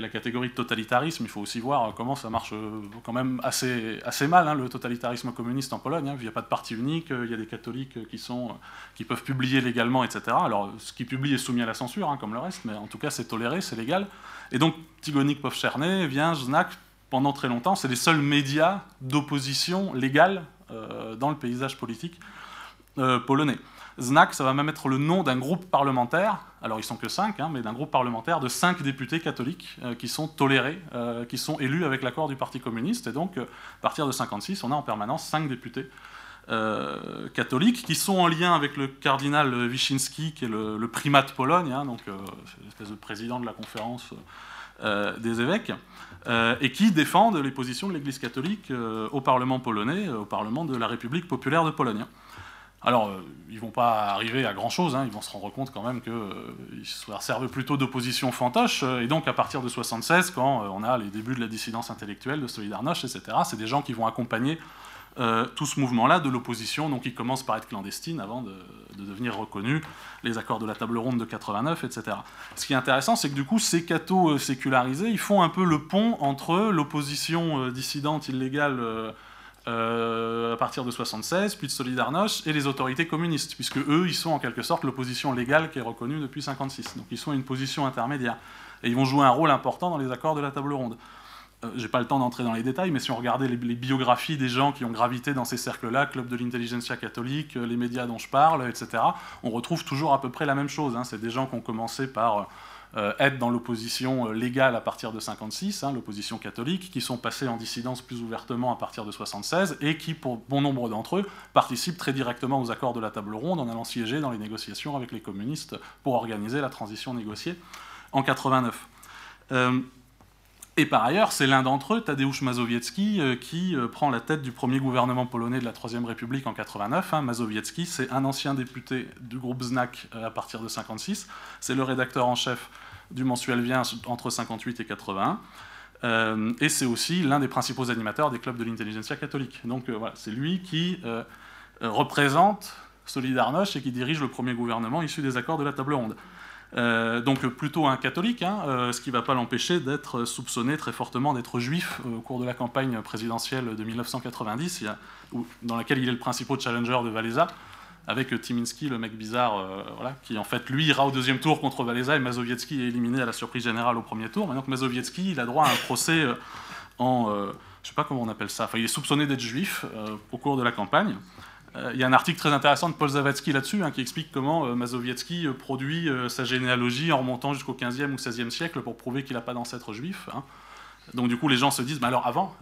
M: la catégorie de totalitarisme, il faut aussi voir comment ça marche euh, quand même assez, assez mal, hein, le totalitarisme communiste en Pologne. Hein. Il n'y a pas de parti unique, il y a des catholiques qui, sont, qui peuvent publier légalement, etc. Alors, ce qui publie est soumis à la censure, hein, comme le reste, mais en tout cas, c'est toléré, c'est légal. Et donc, Tigonik Powszechny vient, Znak, pendant très longtemps, c'est les seuls médias d'opposition légale euh, dans le paysage politique euh, polonais. Znak, ça va même être le nom d'un groupe parlementaire, alors ils sont que cinq, hein, mais d'un groupe parlementaire de cinq députés catholiques euh, qui sont tolérés, qui sont élus avec l'accord du Parti communiste. Et donc, à partir de 56, on a en permanence cinq députés catholiques qui sont en lien avec le cardinal Wyszynski, qui est le, primat de Pologne, hein, donc l'espèce de président de la conférence des évêques. Euh, et qui défendent les positions de l'Église catholique euh, au Parlement polonais, euh, au Parlement de la République populaire de Pologne. Alors, ils vont pas arriver à grand-chose, hein, ils vont se rendre compte quand même qu'ils servent plutôt d'opposition fantoche, et donc à partir de 76, quand on a les débuts de la dissidence intellectuelle, de Solidarność, etc., c'est des gens qui vont accompagner euh, tout ce mouvement-là de l'opposition, donc il commence par être clandestine avant de, devenir reconnu, les accords de la table ronde de 89, etc. Ce qui est intéressant, c'est que du coup, ces cathos euh, sécularisés, ils font un peu le pont entre l'opposition euh, dissidente illégale à partir de 76, puis de Solidarność, et les autorités communistes, puisque eux, ils sont en quelque sorte l'opposition légale qui est reconnue depuis 56. Donc ils sont une position intermédiaire. Et ils vont jouer un rôle important dans les accords de la table ronde. Euh, j'ai pas le temps d'entrer dans les détails, mais si on regardait les, biographies des gens qui ont gravité dans ces cercles-là, Club de l'intelligentsia catholique, euh, les médias dont je parle, etc., on retrouve toujours à peu près la même chose. Hein. C'est des gens qui ont commencé par euh, être dans l'opposition légale à partir de 56, hein, l'opposition catholique, qui sont passés en dissidence plus ouvertement à partir de 76, et qui, pour bon nombre d'entre eux, participent très directement aux accords de la table ronde en allant siéger dans les négociations avec les communistes pour organiser la transition négociée en 89. Et par ailleurs, c'est l'un d'entre eux, Tadeusz Mazowiecki, euh, qui euh, prend la tête du premier gouvernement polonais de la Troisième République en 89. Hein. Mazowiecki, c'est un ancien député du groupe ZNAK à partir de 56. C'est le rédacteur en chef du mensuel Vient entre 58 et 81. et c'est aussi l'un des principaux animateurs des clubs de l'intelligentsia catholique. Donc voilà, c'est lui qui représente Solidarność et qui dirige le premier gouvernement issu des accords de la table ronde. Euh, donc plutôt un catholique, hein, euh, ce qui ne va pas l'empêcher d'être soupçonné très fortement d'être juif euh, au cours de la campagne présidentielle de 1990, dans laquelle il est le principal challenger de Valéza, avec Timinski, le mec bizarre, voilà, qui en fait lui ira au deuxième tour contre Valéza et Mazowiecki est éliminé à la surprise générale au premier tour. Maintenant que Mazowiecki, il a droit à un procès en, je sais pas comment on appelle ça, enfin il est soupçonné d'être juif au cours de la campagne. Euh, il y a un article très intéressant de Paul Zawadzki là-dessus, hein, qui explique comment euh, Mazowiecki euh, produit sa généalogie en remontant jusqu'au 15e ou 16e siècle pour prouver qu'il n'a pas d'ancêtre juif. Hein. Donc du coup, les gens se disent, mais alors avant.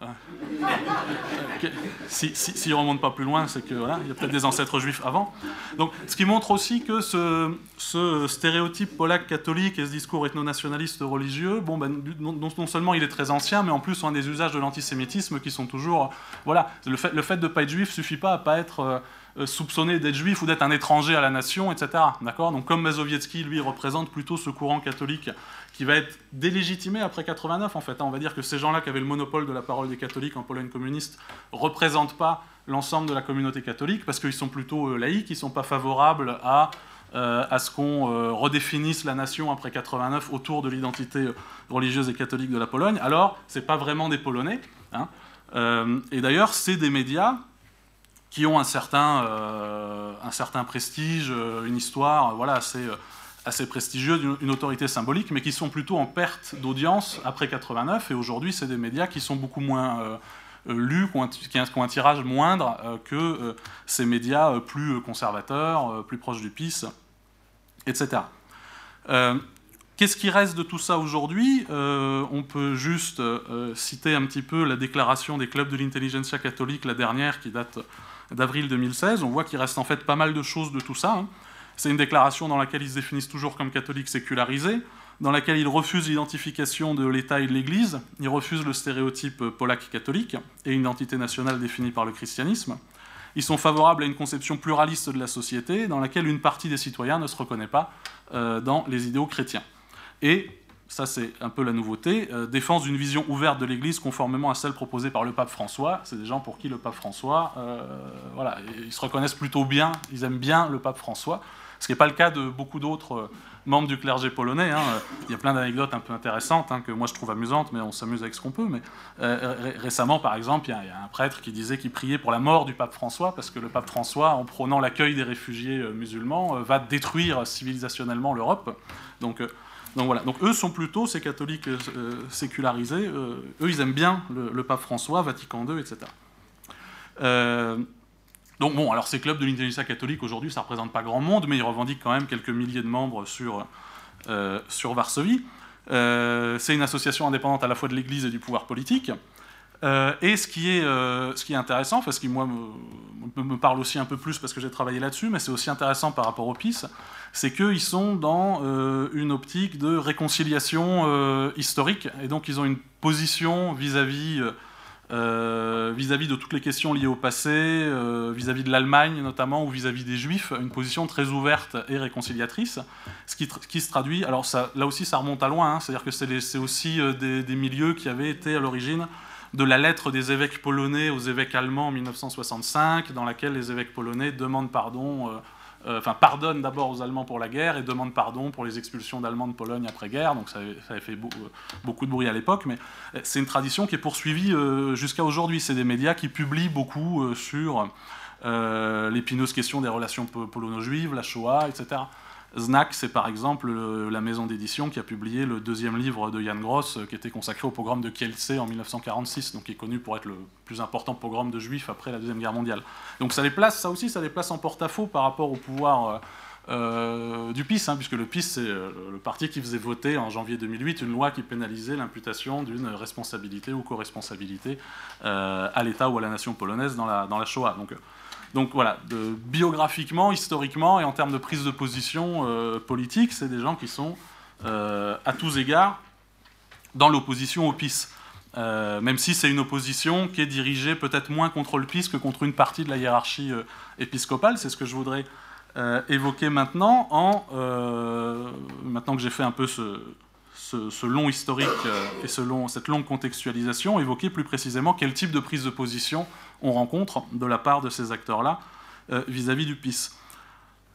M: S'il si, ne remonte pas plus loin, c'est que voilà, il y a peut-être des ancêtres juifs avant. Donc, ce qui montre aussi que ce, stéréotype polac catholique et ce discours ethno-nationaliste religieux, bon, ben, non, seulement il est très ancien, mais en plus, on a des usages de l'antisémitisme qui sont toujours, voilà, le fait, de ne pas être juif suffit pas à pas être euh, soupçonné d'être juif ou d'être un étranger à la nation, etc. D'accord? Donc comme Mazowiecki, lui, représente plutôt ce courant catholique qui va être délégitimé après 89, en fait. Hein. On va dire que ces gens-là qui avaient le monopole de la parole des catholiques en Pologne communiste représentent pas l'ensemble de la communauté catholique parce qu'ils sont plutôt euh, laïcs, ils ne sont pas favorables à, euh, à ce qu'on redéfinisse la nation après 89 autour de l'identité religieuse et catholique de la Pologne. Alors, ce n'est pas vraiment des Polonais. Hein. et d'ailleurs, c'est des médias qui ont un certain, euh, un certain prestige, euh, une histoire voilà, euh, assez prestigieuse, une, autorité symbolique, mais qui sont plutôt en perte d'audience après 89. Et aujourd'hui, c'est des médias qui sont beaucoup moins lus, qui ont, un, tirage moindre que ces médias plus conservateurs, plus proches du PIS, etc. Qu'est-ce qui reste de tout ça aujourd'hui? On peut juste citer un petit peu la déclaration des clubs de l'intelligentsia catholique, la dernière, qui date d'avril 2016, on voit qu'il reste en fait pas mal de choses de tout ça. Hein. C'est une déclaration dans laquelle ils se définissent toujours comme catholiques sécularisés, dans laquelle ils refusent l'identification de l'État et de l'Église, ils refusent le stéréotype polac catholique et une identité nationale définie par le christianisme. Ils sont favorables à une conception pluraliste de la société dans laquelle une partie des citoyens ne se reconnaît pas euh, dans les idéaux chrétiens. Et ça c'est un peu la nouveauté, euh, défense d'une vision ouverte de l'Église conformément à celle proposée par le pape François. C'est des gens pour qui le pape François, euh, voilà, ils se reconnaissent plutôt bien, ils aiment bien le pape François, ce qui n'est pas le cas de beaucoup d'autres euh, membres du clergé polonais. Hein. Il y a plein d'anecdotes un peu intéressantes hein, que moi je trouve amusantes, mais on s'amuse avec ce qu'on peut. Mais récemment, par exemple, il y, a, un prêtre qui disait qu'il priait pour la mort du pape François parce que le pape François, en prônant l'accueil des réfugiés musulmans, va détruire civilisationnellement l'Europe. Donc donc voilà, donc eux sont plutôt ces catholiques euh, sécularisés, euh, eux ils aiment bien le, pape François, Vatican II, etc. Euh, donc bon, alors ces clubs de l'intelligence catholique aujourd'hui, ça ne représente pas grand monde, mais ils revendiquent quand même quelques milliers de membres sur, sur Varsovie. c'est une association indépendante à la fois de l'Église et du pouvoir politique. et ce qui, est, ce qui est intéressant, parce que moi me, me, parle aussi un peu plus parce que j'ai travaillé là-dessus, mais c'est aussi intéressant par rapport au PIS, c'est qu'ils sont dans euh, une optique de réconciliation euh, historique, et donc ils ont une position vis-à-vis euh, vis-à-vis de toutes les questions liées au passé, vis-à-vis de l'Allemagne notamment, ou vis-à-vis des Juifs, une position très ouverte et réconciliatrice, ce qui, se traduit, alors là aussi ça remonte à loin, hein, c'est-à-dire que c'est aussi des, des, milieux qui avaient été à l'origine de la lettre des évêques polonais aux évêques allemands en 1965, dans laquelle les évêques polonais demandent pardon euh, enfin pardonne d'abord aux Allemands pour la guerre et demande pardon pour les expulsions d'Allemands de Pologne après-guerre. Donc ça, avait fait euh, beaucoup de bruit à l'époque, mais euh, c'est une tradition qui est poursuivie jusqu'à aujourd'hui. C'est des médias qui publient beaucoup sur l'épineuse question des relations polono-juives, la Shoah, etc. Znak, c'est par exemple la maison d'édition qui a publié le deuxième livre de Jan Gross, qui était consacré au pogrom de Kielce en 1946, donc qui est connu pour être le plus important pogrom de juifs après la Deuxième Guerre mondiale. Donc ça les place, ça aussi, ça les place en porte-à-faux par rapport au pouvoir euh, euh, du PIS, hein, puisque le PIS, c'est euh, le parti qui faisait voter en janvier 2008 une loi qui pénalisait l'imputation d'une responsabilité ou co-responsabilité à l'État ou à la nation polonaise dans la, dans la Shoah. Donc, donc voilà, biographiquement, historiquement et en termes de prise de position euh, politique, c'est des gens qui sont euh, à tous égards dans l'opposition au PIS. même si c'est une opposition qui est dirigée peut-être moins contre le PIS que contre une partie de la hiérarchie épiscopale. C'est ce que je voudrais évoquer maintenant, en, maintenant que j'ai fait un peu ce, ce, long historique et ce long, cette longue contextualisation, évoquer plus précisément quel type de prise de position on rencontre de la part de ces acteurs-là vis-à-vis du PIS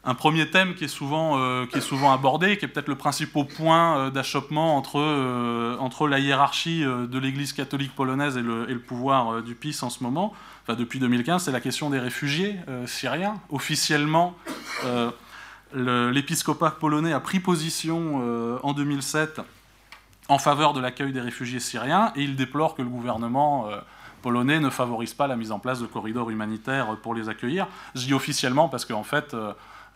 M: un premier thème qui est souvent, euh, qui abordé, qui est peut-être le principal point euh, d'achoppement entre, euh, la hiérarchie de l'Église catholique polonaise et le, pouvoir du PiS en ce moment, depuis 2015, c'est la question des réfugiés syriens. Officiellement, l'épiscopat polonais a pris position en 2007 en faveur de l'accueil des réfugiés syriens et il déplore que le gouvernement polonais ne favorise pas la mise en place de corridors humanitaires pour les accueillir. Je dis officiellement parce qu'en fait,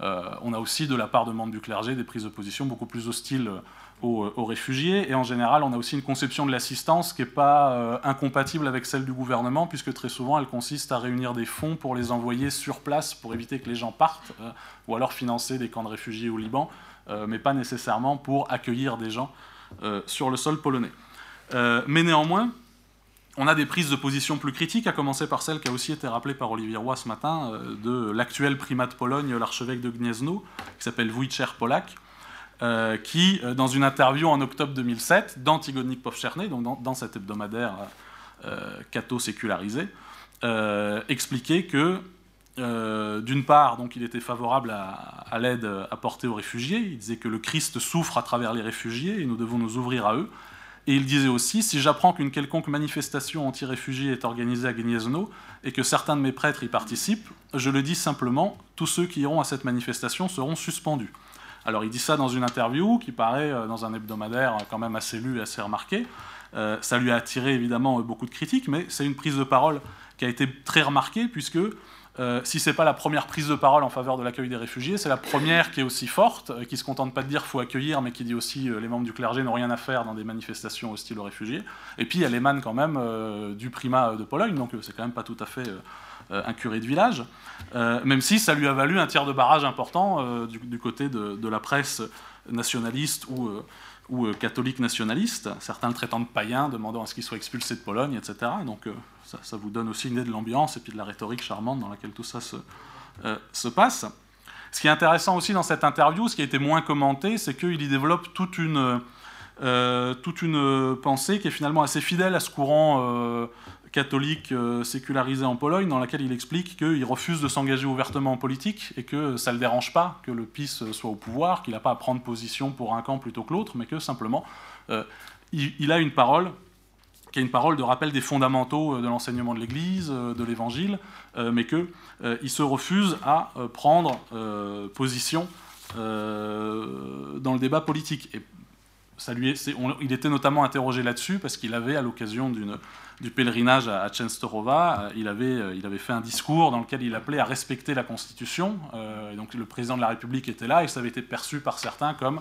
M: euh, on a aussi de la part de membres du clergé des prises de position beaucoup plus hostiles euh, aux, réfugiés. Et en général, on a aussi une conception de l'assistance qui n'est pas euh, incompatible avec celle du gouvernement, puisque très souvent, elle consiste à réunir des fonds pour les envoyer sur place pour éviter que les gens partent, ou alors financer des camps de réfugiés au Liban, mais pas nécessairement pour accueillir des gens sur le sol polonais. mais néanmoins, on a des prises de position plus critiques, à commencer par celle qui a aussi été rappelée par Olivier Roy ce matin, euh, de l'actuel primat de Pologne, l'archevêque de Gniezno, qui s'appelle Wojciech Polak, euh, qui, euh, dans une interview en octobre 2007, dans Tygodnik Powszechny, donc dans, cet hebdomadaire catho-sécularisé, expliquait que, d'une part, donc, il était favorable à, à l'aide apportée aux réfugiés, il disait que le Christ souffre à travers les réfugiés et nous devons nous ouvrir à eux, et il disait aussi, si j'apprends qu'une quelconque manifestation anti-réfugiés est organisée à Gniezno et que certains de mes prêtres y participent, je le dis simplement, tous ceux qui iront à cette manifestation seront suspendus. Alors il dit ça dans une interview qui paraît euh, dans un hebdomadaire quand même assez lu et assez remarqué. Euh, ça lui a attiré évidemment beaucoup de critiques, mais c'est une prise de parole qui a été très remarquée puisque euh, si ce n'est pas la première prise de parole en faveur de l'accueil des réfugiés, c'est la première qui est aussi forte, euh, qui ne se contente pas de dire faut accueillir, mais qui dit aussi euh, les membres du clergé n'ont rien à faire dans des manifestations hostiles aux réfugiés. Et puis elle émane quand même du primat de Pologne, donc c'est quand même pas tout à fait un curé de village, même si ça lui a valu un tiers de barrage important du, côté de, la presse nationaliste ou ou catholique nationaliste, certains le traitant de païen, demandant à ce qu'il soit expulsé de Pologne, etc. Donc ça, vous donne aussi une idée de l'ambiance et puis de la rhétorique charmante dans laquelle tout ça se, euh, se, passe. Ce qui est intéressant aussi dans cette interview, ce qui a été moins commenté, c'est qu'il y développe toute une, euh, pensée qui est finalement assez fidèle à ce courant euh, catholique sécularisé en Pologne, dans laquelle il explique qu'il refuse de s'engager ouvertement en politique et que ça ne le dérange pas que le PIS soit au pouvoir, qu'il n'a pas à prendre position pour un camp plutôt que l'autre, mais que simplement il, a une parole qui a une parole de rappel des fondamentaux euh, de l'enseignement de l'Église, euh, de l'Évangile, euh, mais qu'il se refuse à prendre position dans le débat politique. Et ça lui il était notamment interrogé là-dessus parce qu'il avait, à l'occasion du pèlerinage à, Chensterova, il avait, il avait fait un discours dans lequel il appelait à respecter la Constitution. et donc le président de la République était là et ça avait été perçu par certains comme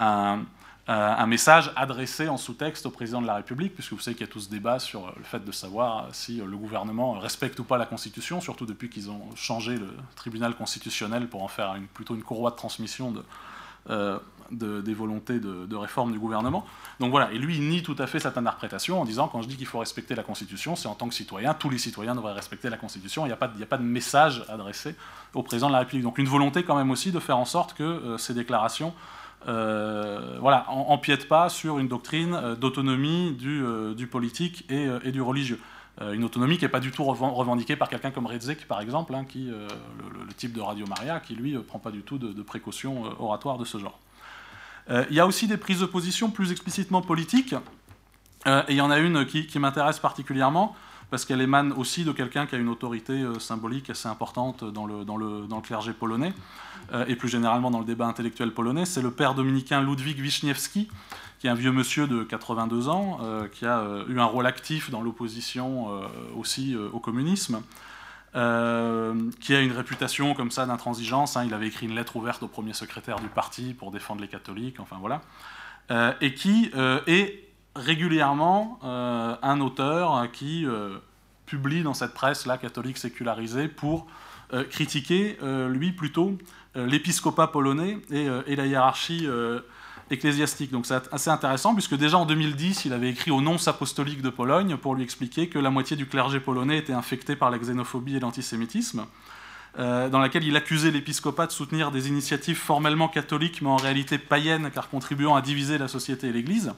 M: un euh, message adressé en sous-texte au président de la République, puisque vous savez qu'il y a tout ce débat sur le fait de savoir si le gouvernement respecte ou pas la Constitution, surtout depuis qu'ils ont changé le tribunal constitutionnel pour en faire plutôt une courroie de transmission euh, des volontés de, réforme du gouvernement. Donc voilà, et lui, nie tout à fait cette interprétation en disant, quand je dis qu'il faut respecter la Constitution, c'est en tant que citoyen, tous les citoyens devraient respecter la Constitution, il n'y a, pas de message adressé au président de la République. Donc une volonté quand même aussi de faire en sorte que euh, ces déclarations euh, voilà, empiète pas sur une doctrine euh, d'autonomie du, politique et, du religieux. une autonomie qui n'est pas du tout revendiquée par quelqu'un comme Redzek, par exemple, hein, qui, le, type de Radio Maria, qui lui prend pas du tout de, précautions oratoires de ce genre. Il y a aussi des prises de position plus explicitement politiques, et il y en a une qui, m'intéresse particulièrement, parce qu'elle émane aussi de quelqu'un qui a une autorité symbolique assez importante dans le, dans le, dans le clergé polonais. Euh, et plus généralement dans le débat intellectuel polonais, c'est le père dominicain Ludwig Wiśniewski, qui est un vieux monsieur de 82 ans, euh, qui a euh, eu un rôle actif dans l'opposition aussi au communisme, qui a une réputation comme ça d'intransigeance. Hein. il avait écrit une lettre ouverte au premier secrétaire du parti pour défendre les catholiques, enfin voilà, et qui est régulièrement un auteur qui publie dans cette presse-là catholique sécularisée pour critiquer, lui, plutôt euh, l'épiscopat polonais et, euh, la hiérarchie euh, ecclésiastique. Donc c'est assez intéressant, puisque déjà en 2010, il avait écrit au nonce apostolique de Pologne pour lui expliquer que la moitié du clergé polonais était infecté par la xénophobie et l'antisémitisme, euh, dans laquelle il accusait l'épiscopat de soutenir des initiatives formellement catholiques, mais en réalité païennes, car contribuant à diviser la société et l'Église.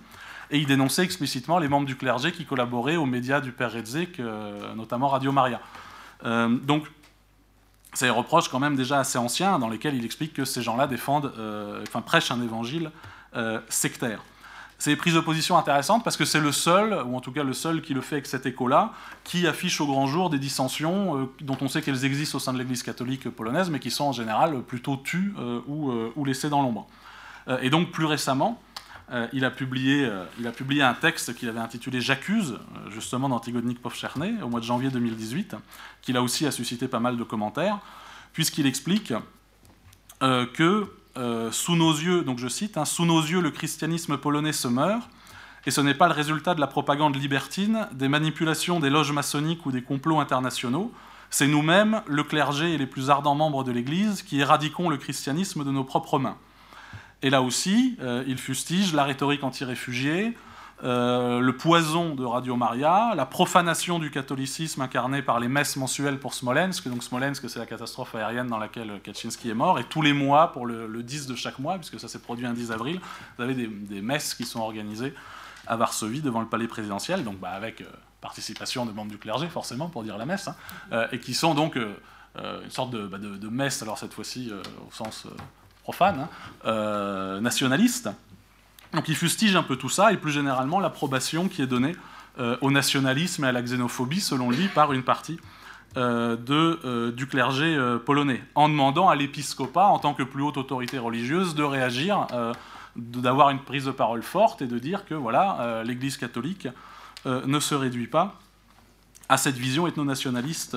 M: Et il dénonçait explicitement les membres du clergé qui collaboraient aux médias du père Redzek, euh, notamment Radio Maria. Euh, donc, c'est des reproches quand même déjà assez anciens dans lesquels il explique que ces gens-là défendent, enfin prêchent un évangile sectaire. C'est des prises de position intéressantes parce que c'est le seul, ou en tout cas le seul qui le fait avec cet écho-là, qui affiche au grand jour des dissensions euh, dont on sait qu'elles existent au sein de l'Église catholique polonaise, mais qui sont en général plutôt tues euh, ou, euh, laissées dans l'ombre. et donc plus récemment, il, a publié, un texte qu'il avait intitulé J'accuse, justement d'Antigonik Povcherné, au mois de janvier 2018, qui là aussi a suscité pas mal de commentaires, puisqu'il explique que euh, sous nos yeux, donc je cite, hein, sous nos yeux, le christianisme polonais se meurt, et ce n'est pas le résultat de la propagande libertine, des manipulations des loges maçonniques ou des complots internationaux. C'est nous-mêmes, le clergé et les plus ardents membres de l'Église, qui éradiquons le christianisme de nos propres mains. Et là aussi, euh, il fustige la rhétorique anti-réfugiés, euh, le poison de Radio Maria, la profanation du catholicisme incarné par les messes mensuelles pour Smolensk. Donc Smolensk, c'est la catastrophe aérienne dans laquelle Kaczynski est mort. Et tous les mois, pour le, 10 de chaque mois, puisque ça s'est produit un 10 avril, vous avez des, messes qui sont organisées à Varsovie devant le palais présidentiel, donc bah, avec euh, participation de membres du clergé, forcément, pour dire la messe, hein, euh, et qui sont donc une sorte de, bah, messe, alors cette fois-ci au sens profane, hein, nationaliste donc il fustige un peu tout ça et plus généralement l'approbation qui est donnée euh, au nationalisme et à la xénophobie, selon lui, par une partie euh, de, euh, du clergé polonais, en demandant à l'épiscopat, en tant que plus haute autorité religieuse, de réagir, d'avoir une prise de parole forte et de dire que voilà, l'Église catholique ne se réduit pas à cette vision ethno-nationaliste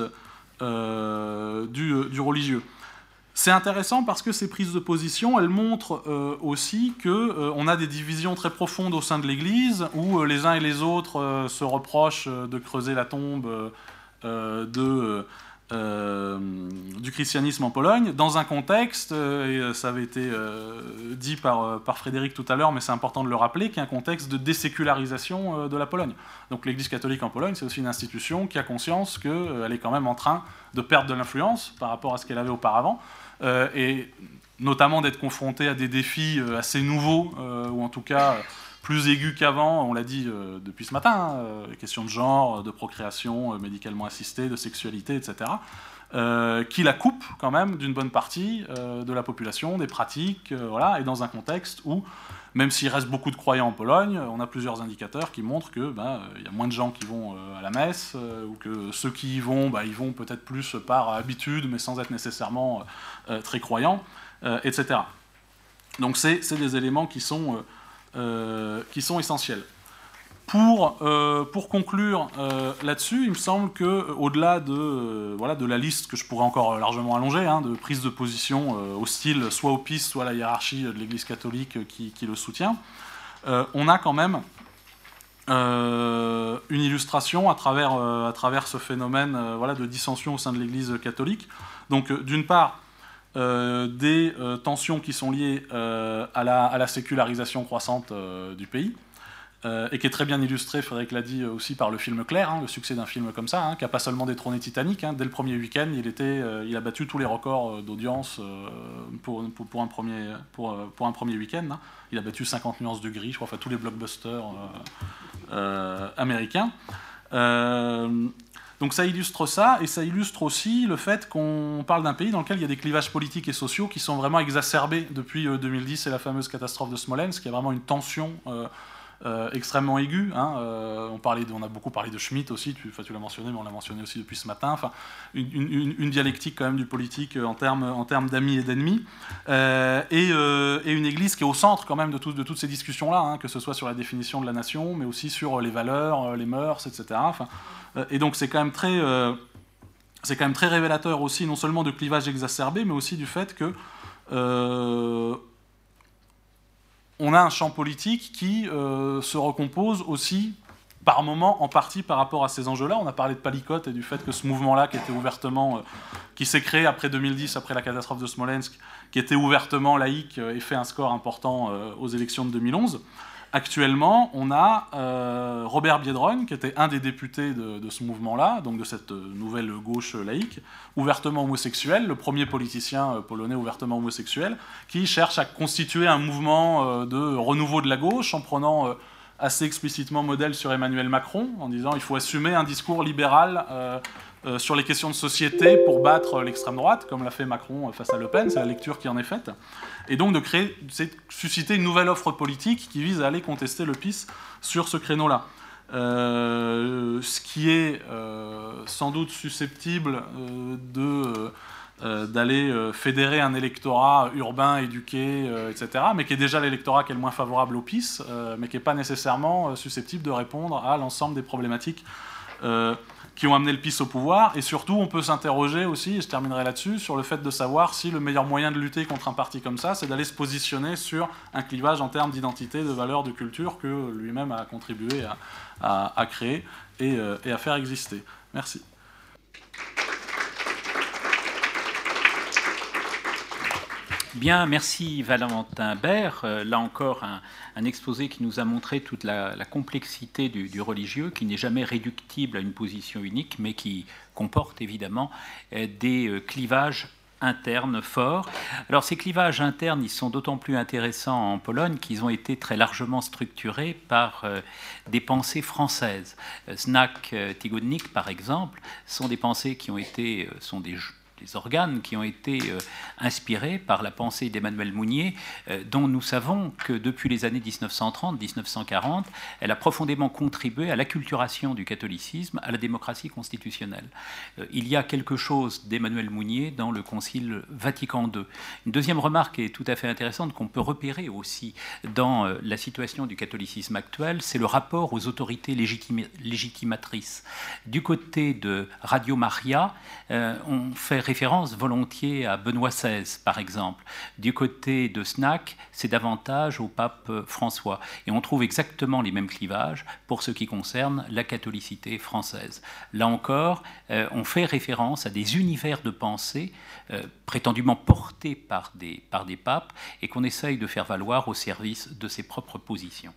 M: du, du religieux. C'est intéressant parce que ces prises de position, elles montrent euh, aussi qu'on euh, a des divisions très profondes au sein de l'Église, où euh, les uns et les autres se reprochent de creuser la tombe du christianisme en Pologne, dans un contexte, et ça avait été dit par Frédéric tout à l'heure, mais c'est important de le rappeler, qui est un contexte de désécularisation de la Pologne. Donc l'Église catholique en Pologne, c'est aussi une institution qui a conscience qu'elle est quand même en train de perdre de l'influence par rapport à ce qu'elle avait auparavant. Euh, et notamment d'être confronté à des défis euh, assez nouveaux, euh, ou en tout cas plus aigus qu'avant, on l'a dit depuis ce matin, hein, les questions de genre, de procréation médicalement assistée, de sexualité, etc., qui la coupe quand même d'une bonne partie de la population, des pratiques, voilà, et dans un contexte où même s'il reste beaucoup de croyants en Pologne, on a plusieurs indicateurs qui montrent qu'il ben, y a moins de gens qui vont euh, à la messe, euh, ou que ceux qui y vont, ben, ils vont peut-être plus par habitude, mais sans être nécessairement euh, très croyants, etc. Donc c'est des éléments qui sont essentiels. Pour, euh, pour conclure euh, là-dessus, il me semble que euh, au-delà de, voilà, de la liste que je pourrais encore largement allonger, hein, de prises de position hostiles soit au PIS, soit à la hiérarchie de l'Église catholique qui, qui, le soutient, on a quand même une illustration à travers, à travers ce phénomène voilà, de dissension au sein de l'Église catholique. Donc d'une part, des tensions qui sont liées à la, à, la, sécularisation croissante du pays, euh, et qui est très bien illustré, Frédéric l'a dit euh, aussi par le film Claire, hein, le succès d'un film comme ça, hein, qui n'a pas seulement détrôné Titanic. Hein. dès le premier week-end, il, euh, il a battu tous les records d'audience pour, pour, un premier, pour, pour un premier week-end. Il a battu 50 nuances de gris, je crois, enfin tous les blockbusters américains. donc ça illustre ça, et ça illustre aussi le fait qu'on parle d'un pays dans lequel il y a des clivages politiques et sociaux qui sont vraiment exacerbés depuis 2010 et la fameuse catastrophe de Smolensk. Il y a vraiment une tension euh, extrêmement aigu. Hein, euh, on, a beaucoup parlé de Schmitt aussi, tu, tu l'as mentionné, mais on l'a mentionné aussi depuis ce matin. Enfin, une, dialectique quand même du politique en termes en termes d'amis et d'ennemis, euh, et, une Église qui est au centre quand même de, toutes ces discussions-là, hein, que ce soit sur la définition de la nation, mais aussi sur les valeurs, les mœurs, etc. Enfin, et donc c'est quand même très c'est quand même très révélateur aussi, non seulement de clivage exacerbé, mais aussi du fait que on a un champ politique qui euh, se recompose aussi par moment, en partie par rapport à ces enjeux-là. On a parlé de Palicote et du fait que ce mouvement-là, qui était ouvertement, qui s'est créé après 2010, après la catastrophe de Smolensk, qui était ouvertement laïque et fait un score important aux élections de 2011. Actuellement, on a euh, Robert Biedroń, qui était un des députés de, ce mouvement-là, donc de cette euh, nouvelle gauche laïque, ouvertement homosexuel, le premier politicien euh, polonais ouvertement homosexuel, qui cherche à constituer un mouvement de renouveau de la gauche en prenant assez explicitement modèle sur Emmanuel Macron, en disant il faut assumer un discours libéral sur les questions de société pour battre l'extrême droite, comme l'a fait Macron face à Le Pen, c'est la lecture qui en est faite et donc de créer, c'est susciter une nouvelle offre politique qui vise à aller contester le PIS sur ce créneau-là. Euh, ce qui est euh, sans doute susceptible euh, de d'aller fédérer un électorat urbain, éduqué, etc., mais qui est déjà l'électorat qui est le moins favorable au PIS, mais qui n'est pas nécessairement susceptible de répondre à l'ensemble des problématiques qui ont amené le PIS au pouvoir. Et surtout, on peut s'interroger aussi, et je terminerai là-dessus, sur le fait de savoir si le meilleur moyen de lutter contre un parti comme ça, c'est d'aller se positionner sur un clivage en termes d'identité, de valeur, de culture que lui-même a contribué à, créer euh, et à faire exister. Merci.
H: Bien, merci Valentin Bert. Euh, là encore, un, exposé qui nous a montré toute la, complexité du, religieux, qui n'est jamais réductible à une position unique, mais qui comporte évidemment euh, des euh, clivages internes forts. Alors ces clivages internes, ils sont d'autant plus intéressants en Pologne qu'ils ont été très largement structurés par des pensées françaises. Znak Tigodnik, par exemple, sont des pensées qui ont été, sont des des organes qui ont été euh, inspirés par la pensée d'Emmanuel Mounier, euh, dont nous savons que depuis les années 1930-1940, elle a profondément contribué à l'acculturation du catholicisme, à la démocratie constitutionnelle. Euh, il y a quelque chose d'Emmanuel Mounier dans le Concile Vatican II. Une deuxième remarque est tout à fait intéressante qu'on peut repérer aussi dans la situation du catholicisme actuel, c'est le rapport aux autorités légitimatrices. Du côté de Radio Maria, on fait référence volontiers à Benoît XVI, par exemple. Du côté de Snack, c'est davantage au pape François. Et on trouve exactement les mêmes clivages pour ce qui concerne la catholicité française. Là encore, euh, on fait référence à des univers de pensée euh, prétendument portés par des, par des papes et qu'on essaye de faire valoir au service de ses propres positions.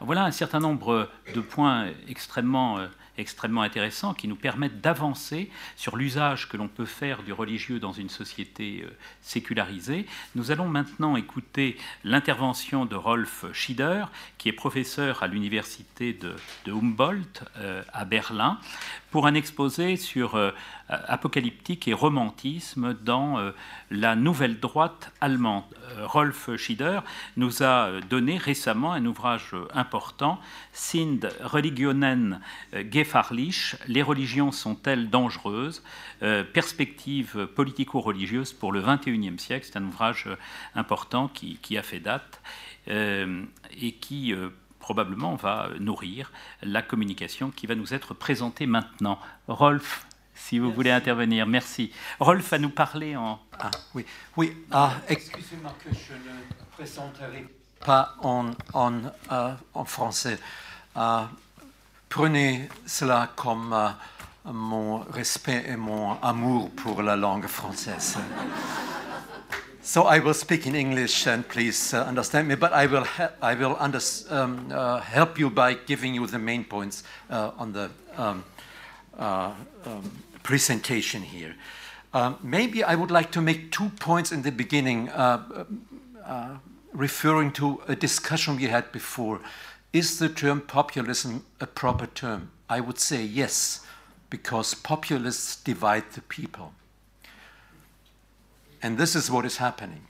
H: Voilà un certain nombre de points extrêmement euh, extrêmement intéressants qui nous permettent d'avancer sur l'usage que l'on peut faire du religieux dans une société euh, sécularisée. Nous allons maintenant écouter l'intervention de Rolf Schieder, qui est professeur à l'université de, Humboldt euh, à Berlin, pour un exposé sur euh, apocalyptique et romantisme dans euh, la nouvelle droite allemande. Euh, Rolf Schieder nous a donné récemment un ouvrage important, Sind Religionen gefahrlich, Les religions sont-elles dangereuses? Perspective politico-religieuse pour le XXIe siècle. C'est un ouvrage important qui, qui, a fait date et qui probablement va nourrir la communication qui va nous être présentée maintenant. Rolf, si vous voulez intervenir, merci. Rolf va nous parler en...
N: Ah, oui, oui. Ah, excusez-moi que je ne présenterai pas en, en, euh, en français. Euh, prenez cela comme euh, mon respect et mon amour pour la langue française. So I will speak in English, and please uh, understand me. But I will I will um, uh, help you by giving you the main points uh, on the um, uh, um, presentation here. Um, maybe I would like to make two points in the beginning, uh, uh, referring to a discussion we had before. Is the term populism a proper term? I would say yes, because populists divide the people. And this is what is happening.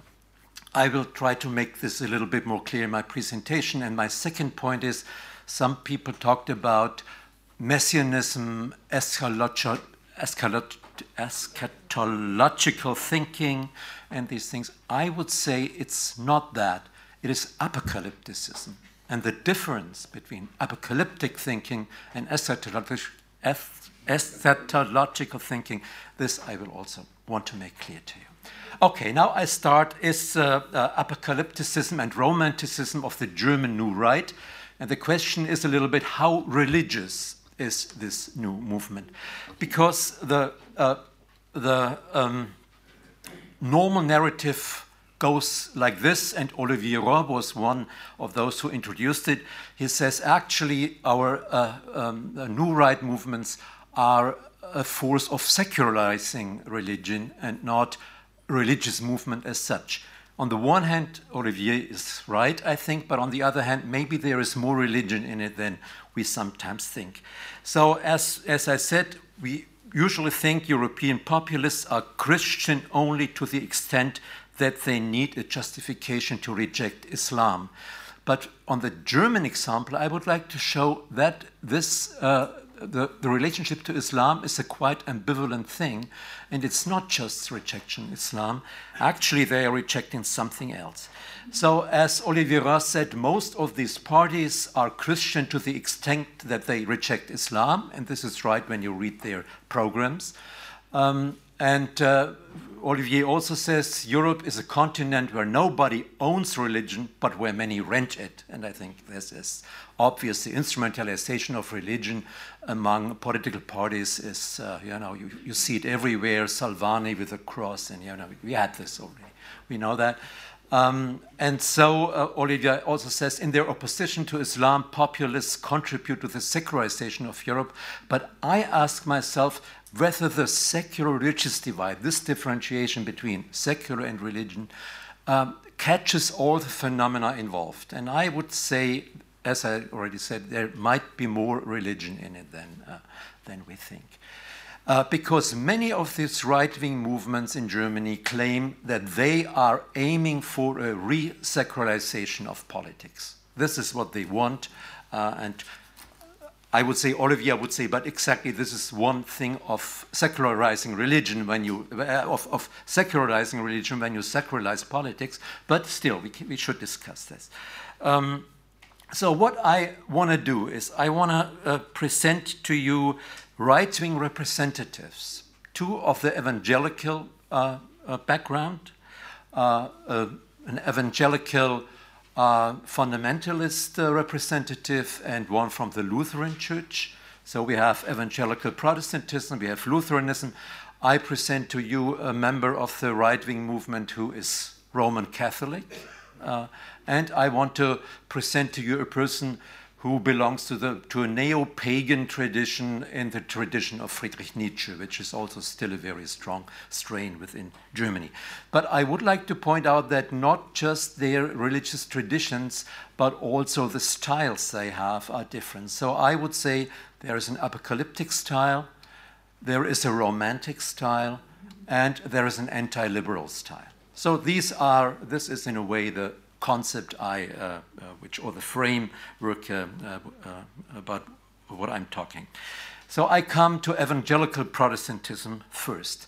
N: I will try to make this a little bit more clear in my presentation. And my second point is some people talked about messianism, eschatological thinking, and these things. I would say it's not that, it is apocalypticism. And the difference between apocalyptic thinking and eschatological thinking, this I will also want to make clear to you. Okay, now I start is uh, uh, apocalypticism and romanticism of the German New Right. And the question is a little bit how religious is this new movement? Because the, uh, the um, normal narrative goes like this, and Olivier Roy was one of those who introduced it. He says actually our uh, um, new right movements are a force of secularizing religion and not religious movement as such. On the one hand, Olivier is right, I think, but on the other hand, maybe there is more religion in it than we sometimes think. So, as, as I said, we usually think European populists are Christian only to the extent that they need a justification to reject Islam. But on the German example, I would like to show that this uh, the, the relationship to Islam is a quite ambivalent thing, and it's not just rejection Islam. Actually, they are rejecting something else. So, as Olivier Roy said, most of these parties are Christian to the extent that they reject Islam, and this is right when you read their programs. Um, and uh, Olivier also says Europe is a continent where nobody owns religion, but where many rent it. And I think this is obvious. The instrumentalization of religion among political parties is, uh, you know, you, you see it everywhere. Salvani with a cross, and you know, we had this already. We know that. Um, and so uh, Olivier also says, in their opposition to Islam, populists contribute to the secularization of Europe. But I ask myself whether the secular religious divide, this differentiation between secular and religion, um, catches all the phenomena involved. And I would say, as I already said, there might be more religion in it than, uh, than we think. Uh, because many of these right wing movements in Germany claim that they are aiming for a re secularization of politics. This is what they want. Uh, and I would say, Olivier would say, but exactly this is one thing of secularizing religion when you, uh, of, of, secularizing religion when you secularize politics, but still, we, can, we should discuss this. Um, so, what I want to do is, I want to uh, present to you right wing representatives, two of the evangelical uh, uh, background, uh, uh, an evangelical uh, fundamentalist representative, and one from the Lutheran Church. So we have evangelical Protestantism, we have Lutheranism. I present to you a member of the right wing movement who is Roman Catholic. and I want to present to you a person who belongs to, the, to a neo pagan tradition and the tradition of Friedrich Nietzsche, which is also still a very strong strain within Germany. But I would like to point out that not just their religious traditions, but also the styles they have are different. So I would say there is an apocalyptic style, there is a romantic style, and there is an anti liberal style. So these are, this is in a way the concept I, uh, uh, which or the framework uh, about what I'm talking. So I come to evangelical Protestantism first.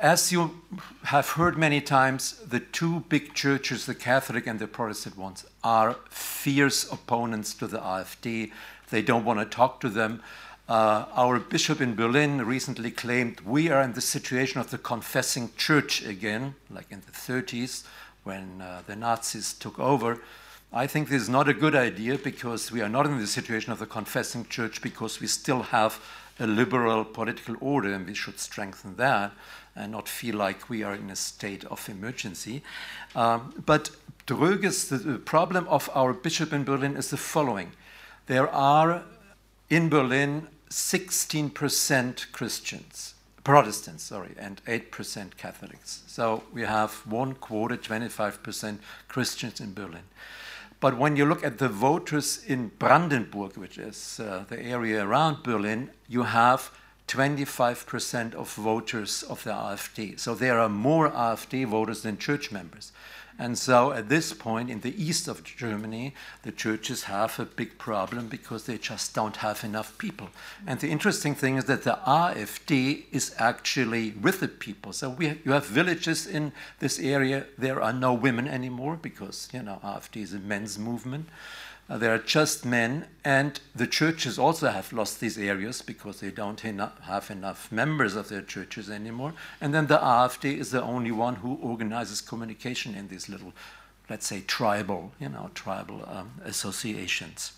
N: as you have heard many times, the two big churches, the Catholic and the Protestant ones, are fierce opponents to the AfD. They don't want to talk to them. Uh, our bishop in Berlin recently claimed we are in the situation of the confessing church again, like in the 30s when uh, the Nazis took over. I think this is not a good idea because we are not in the situation of the confessing church because we still have a liberal political order and we should strengthen that and not feel like we are in a state of emergency. Um, but Dröges, the, the problem of our bishop in Berlin is the following. There are in Berlin 16% Christians. Protestants, sorry, and 8% Catholics. So we have one quarter, 25% Christians in Berlin. But when you look at the voters in Brandenburg, which is uh, the area around Berlin, you have 25% of voters of the AfD. So there are more AfD voters than church members. And so at this point in the east of Germany, the churches have a big problem because they just don't have enough people. And the interesting thing is that the AfD is actually with the people. So we, you have villages in this area, there are no women anymore because, you know, AfD is a men's movement. Uh, there are just men, and the churches also have lost these areas because they don't have enough members of their churches anymore. And then the AfD is the only one who organizes communication in these little let's say, tribal, you know, tribal um, associations.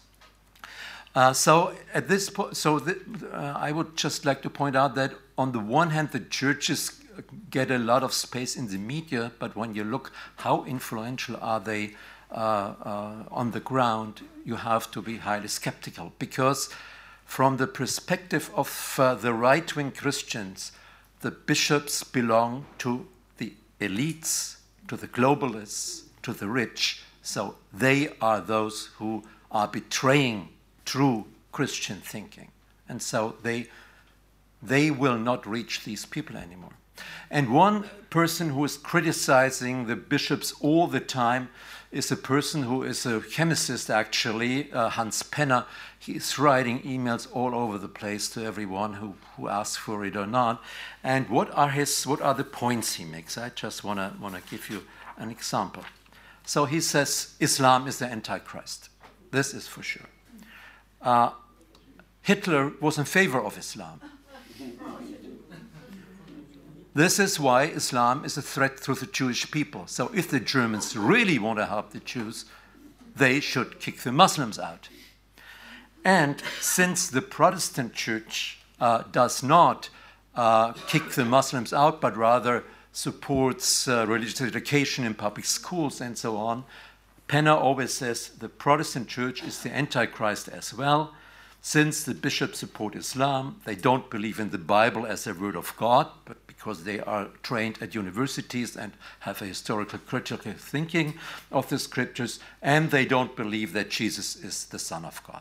N: Uh, so at this point, so the, uh, I would just like to point out that on the one hand, the churches get a lot of space in the media, but when you look how influential are they uh, uh on the ground, you have to be highly skeptical because from the perspective of uh, the right-wing Christians, the bishops belong to the elites, to the globalists, to the rich. So they are those who are betraying true Christian thinking. And so they, they will not reach these people anymore. And one person who is criticizing the bishops all the time is a person who is a chemist, actually, uh, Hans Penner. He's writing emails all over the place to everyone who, who asks for it or not. And what are, his, what are the points he makes? I just want to want to give you an example. So he says Islam is the Antichrist. This is for sure. Uh, Hitler was in favor of Islam. This is why Islam is a threat to the Jewish people. So if the Germans really want to help the Jews, they should kick the Muslims out. And since the Protestant church uh, does not uh, kick the Muslims out, but rather supports uh, religious education in public schools and so on, Penner always says the Protestant church is the Antichrist as well. Since the bishops support Islam, they don't believe in the Bible as a word of God, but because they are trained at universities and have a historical critical thinking of the scriptures, and they don't believe that Jesus is the Son of God.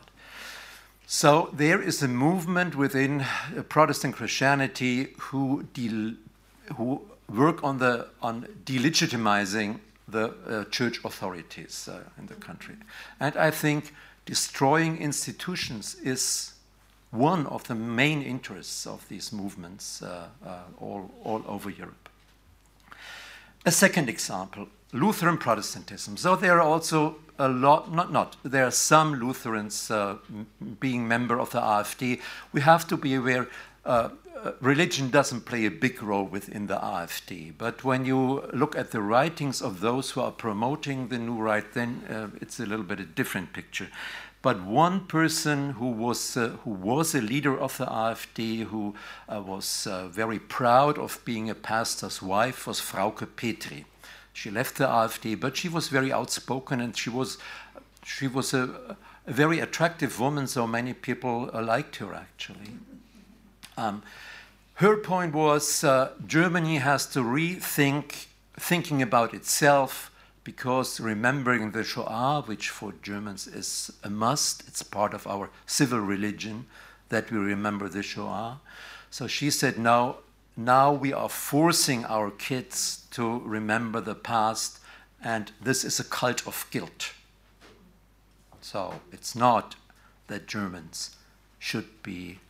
N: So there is a movement within Protestant Christianity who, who work on, the, on delegitimizing the uh, church authorities uh, in the country. And I think destroying institutions is one of the main interests of these movements uh, uh, all, all over Europe. A second example Lutheran Protestantism. So there are also a lot, not, not, there are some Lutherans uh, being member of the AfD. We have to be aware uh, uh, religion doesn't play a big role within the AfD. But when you look at the writings of those who are promoting the new right, then uh, it's a little bit a different picture. But one person who was, uh, who was a leader of the AfD, who uh, was uh, very proud of being a pastor's wife, was Frauke Petry. She left the AfD, but she was very outspoken and she was, she was a, a very attractive woman, so many people uh, liked her actually. Um, her point was uh, Germany has to rethink thinking about itself because remembering the Shoah, which for Germans is a must, it's part of our civil religion that we remember the Shoah. So she said, now, now we are forcing our kids to remember the past, and this is a cult of guilt. So it's not that Germans should be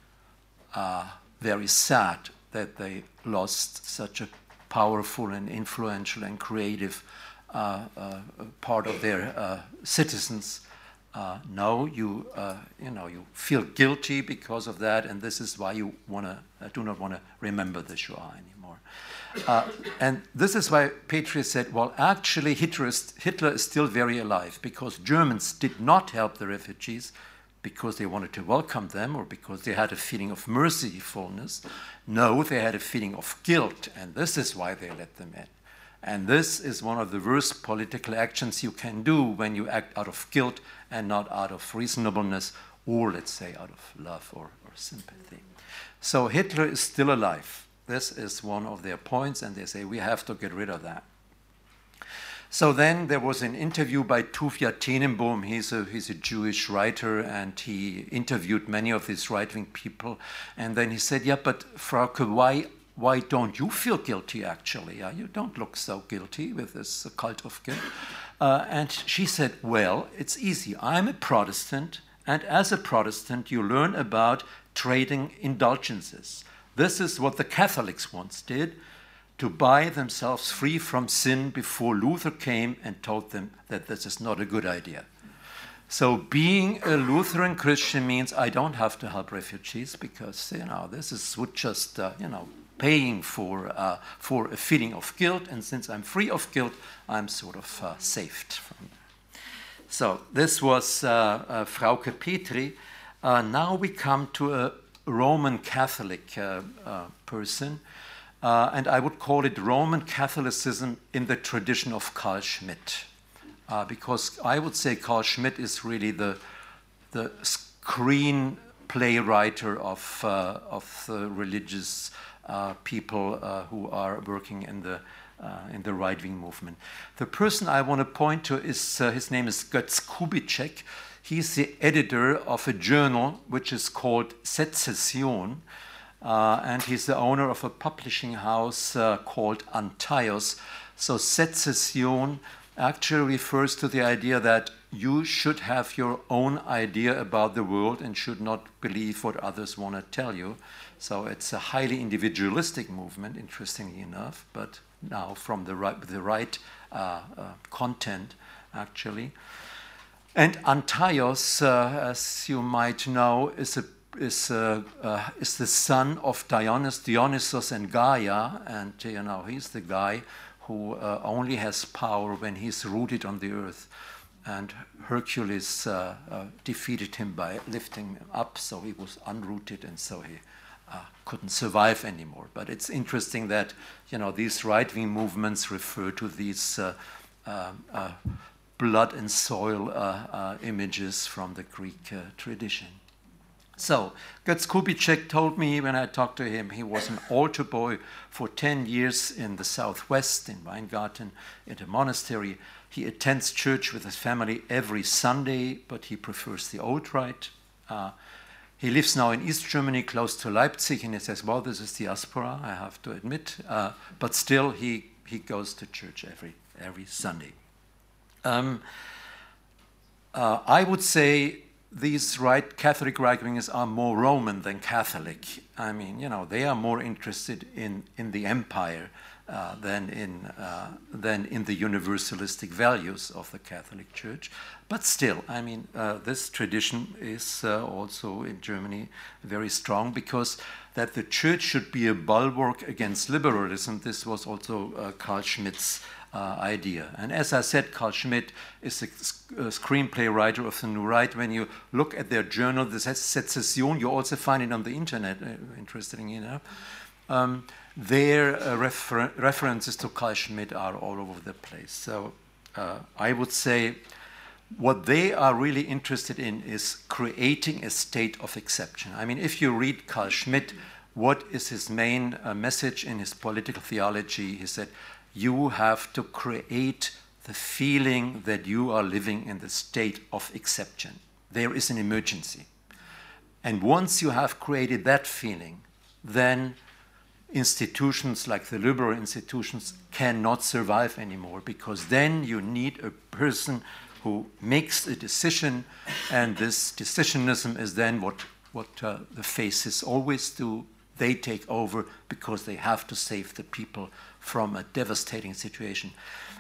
N: uh, very sad that they lost such a powerful and influential and creative Uh, uh, part of their uh, citizens. Uh, no, you you know you feel guilty because of that, and this is why you wanna do not want to remember the Shoah anymore. Uh, and this is why Petry said, well, actually, Hitler is, Hitler is, still very alive because Germans did not help the refugees because they wanted to welcome them or because they had a feeling of mercifulness. No, they had a feeling of guilt, and this is why they let them in. And this is one of the worst political actions you can do when you act out of guilt and not out of reasonableness or, let's say, out of love or, or sympathy. So Hitler is still alive. This is one of their points, and they say we have to get rid of that. So then there was an interview by Tuvia Tenenbaum. He's a, he's a Jewish writer and he interviewed many of these right wing people. And then he said, Yeah, but Frauke, why why don't you feel guilty actually? You don't look so guilty with this cult of guilt. Uh, and she said, Well, it's easy. I'm a Protestant, and as a Protestant, you learn about trading indulgences. This is what the Catholics once did to buy themselves free from sin before Luther came and told them that this is not a good idea. So being a Lutheran Christian means I don't have to help refugees because you know this is just uh, you know paying for, uh, for a feeling of guilt, and since I'm free of guilt, I'm sort of uh, saved from. So this was uh, uh, Frauke Petri. Uh, now we come to a Roman Catholic uh, person, and I would call it Roman Catholicism in the tradition of Carl Schmitt, because I would say Carl Schmitt is really the the screen playwriter of, of the religious people uh, who are working in the, in the right wing movement. The person I want to point to is his name is Götz Kubitschek. He's the editor of a journal which is called Secession, Uh, and he's the owner of a publishing house uh, called Antaios. So Secession actually refers to the idea that you should have your own idea about the world and should not believe what others want to tell you. So it's a highly individualistic movement, interestingly enough, but now from the right, the right uh, uh, content, actually. And Antaios, uh, as you might know, is a is, uh, is the son of Dionysus, Dionysus and Gaia, and you know he's the guy who uh, only has power when he's rooted on the earth and Hercules uh, uh, defeated him by lifting him up, so he was unrooted, and so he uh, couldn't survive anymore. But it's interesting that you know these right-wing movements refer to these uh, uh, uh, blood and soil images from the Greek tradition. So, Götz Kubitschek told me when I talked to him, he was an altar boy for 10 years in the southwest, in Weingarten, in a monastery. He attends church with his family every Sunday, but he prefers the old rite. Uh, he lives now in East Germany, close to Leipzig, and he says, Well, this is the diaspora, I have to admit. Uh, but still, he, he goes to church every, every Sunday. Um, uh, I would say these right Catholic right wingers are more Roman than Catholic. I mean, you know, they are more interested in, in the empire uh, than, in, uh, than in the universalistic values of the Catholic Church. But still, I mean, uh, this tradition is uh, also in Germany very strong because that the church should be a bulwark against liberalism. This was also uh, Carl Schmitt's idea. And as I said, Carl Schmitt is a, a, screenplay writer of the New Right. When you look at their journal, the Sezession, you also find it on the internet, interestingly enough. Um, their uh, refer references to Carl Schmidt are all over the place. So uh, I would say what they are really interested in is creating a state of exception. I mean, if you read Carl Schmidt, what is his main uh, message in his political theology? He said, You have to create the feeling that you are living in the state of exception. There is an emergency. And once you have created that feeling, then institutions like the liberal institutions cannot survive anymore because then you need a person who makes a decision and this decisionism is then what, what uh, the fascists always do. They take over because they have to save the people from a devastating situation.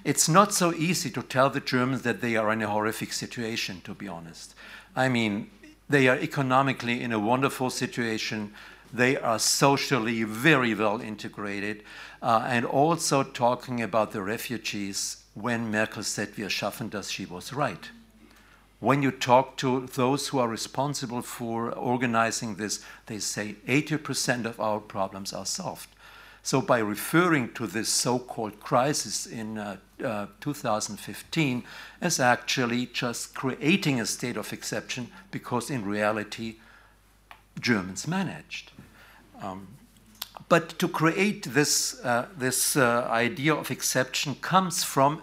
N: It's not so easy to tell the germans that they are in a horrific situation to be honest. I mean they are economically in a wonderful situation they are socially very well integrated. Uh, and also talking about the refugees, when Merkel said, Wir schaffen das, she was right. When you talk to those who are responsible for organizing this, they say 80% of our problems are solved. So, by referring to this so called crisis in uh, uh, 2015 as actually just creating a state of exception, because in reality, Germans managed. Um, but to create this, uh, this uh, idea of exception comes from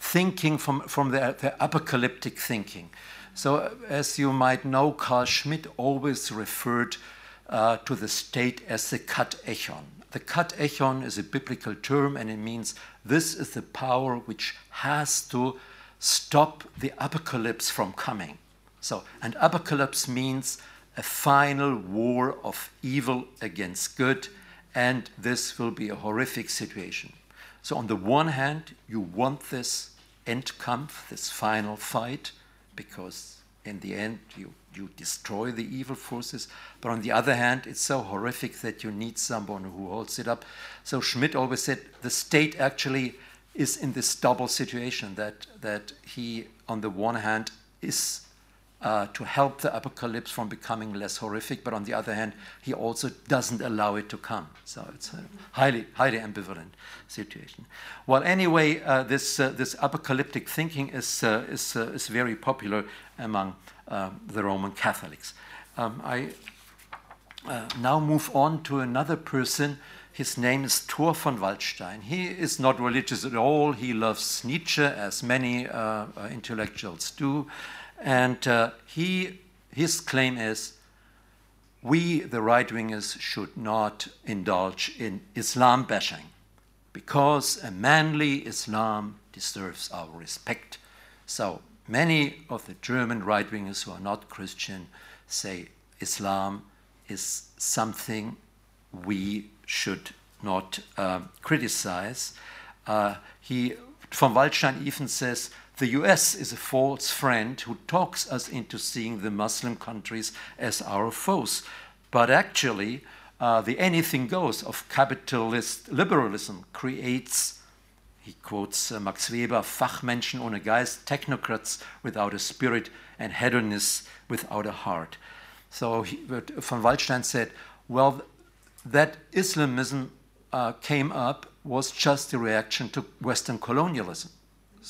N: thinking, from, from the, the, apocalyptic thinking. So, uh, as you might know, Carl Schmitt always referred uh, to the state as the katechon. The katechon is a biblical term and it means this is the power which has to stop the apocalypse from coming. So, and apocalypse means a final war of evil against good, and this will be a horrific situation. So, on the one hand, you want this Endkampf, this final fight, because in the end, you, you destroy the evil forces. But on the other hand, it's so horrific that you need someone who holds it up. So Schmidt always said the state actually is in this double situation that, that he, on the one hand, is uh, to help the apocalypse from becoming less horrific, but on the other hand, he also doesn't allow it to come. So it's a highly, highly ambivalent situation. Well, anyway, uh, this uh, this apocalyptic thinking is uh, is uh, is very popular among um, the Roman Catholics. Um, I uh, now move on to another person. His name is Thor von Waldstein. He is not religious at all. He loves Nietzsche, as many intellectuals do. And uh, he, his claim is we, the right wingers, should not indulge in Islam bashing because a manly Islam deserves our respect. So many of the German right wingers who are not Christian say Islam is something we should not uh, criticize. Uh, he, von Waldstein even says the US is a false friend who talks us into seeing the Muslim countries as our foes. But actually, uh, the anything goes of capitalist liberalism creates, he quotes uh, Max Weber, Fachmenschen ohne Geist, technocrats without a spirit, and hedonists without a heart. So he, von Waldstein said, well, that Islamism uh, came up was just a reaction to Western colonialism.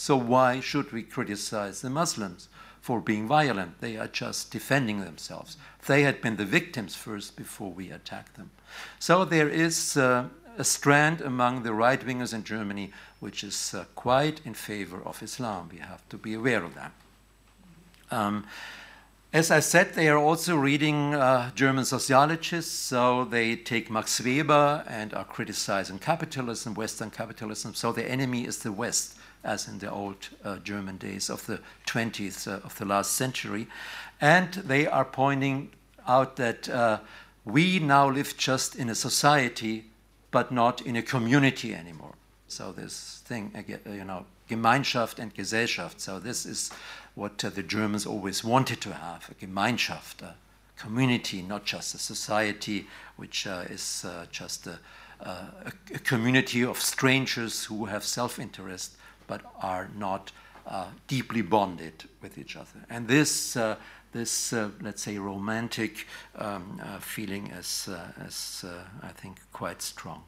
N: So why should we criticize the Muslims for being violent? They are just defending themselves. They had been the victims first before we attacked them. So there is uh, a strand among the right wingers in Germany which is uh, quite in favor of Islam. We have to be aware of that. Um, as I said, they are also reading uh, German sociologists, so they take Max Weber and are criticizing capitalism, Western capitalism. So the enemy is the West as in the old uh, German days of the 20th uh, of the last century. And they are pointing out that uh, we now live just in a society, but not in a community anymore. So this thing, uh, you know, Gemeinschaft and Gesellschaft. So this is what uh, the Germans always wanted to have, a Gemeinschaft, a community, not just a society, which uh, is just a, a, a community of strangers who have self-interest but are not uh, deeply bonded with each other. And this, uh, this uh, let's say, romantic um, uh, feeling is, uh, is uh, I think, quite strong.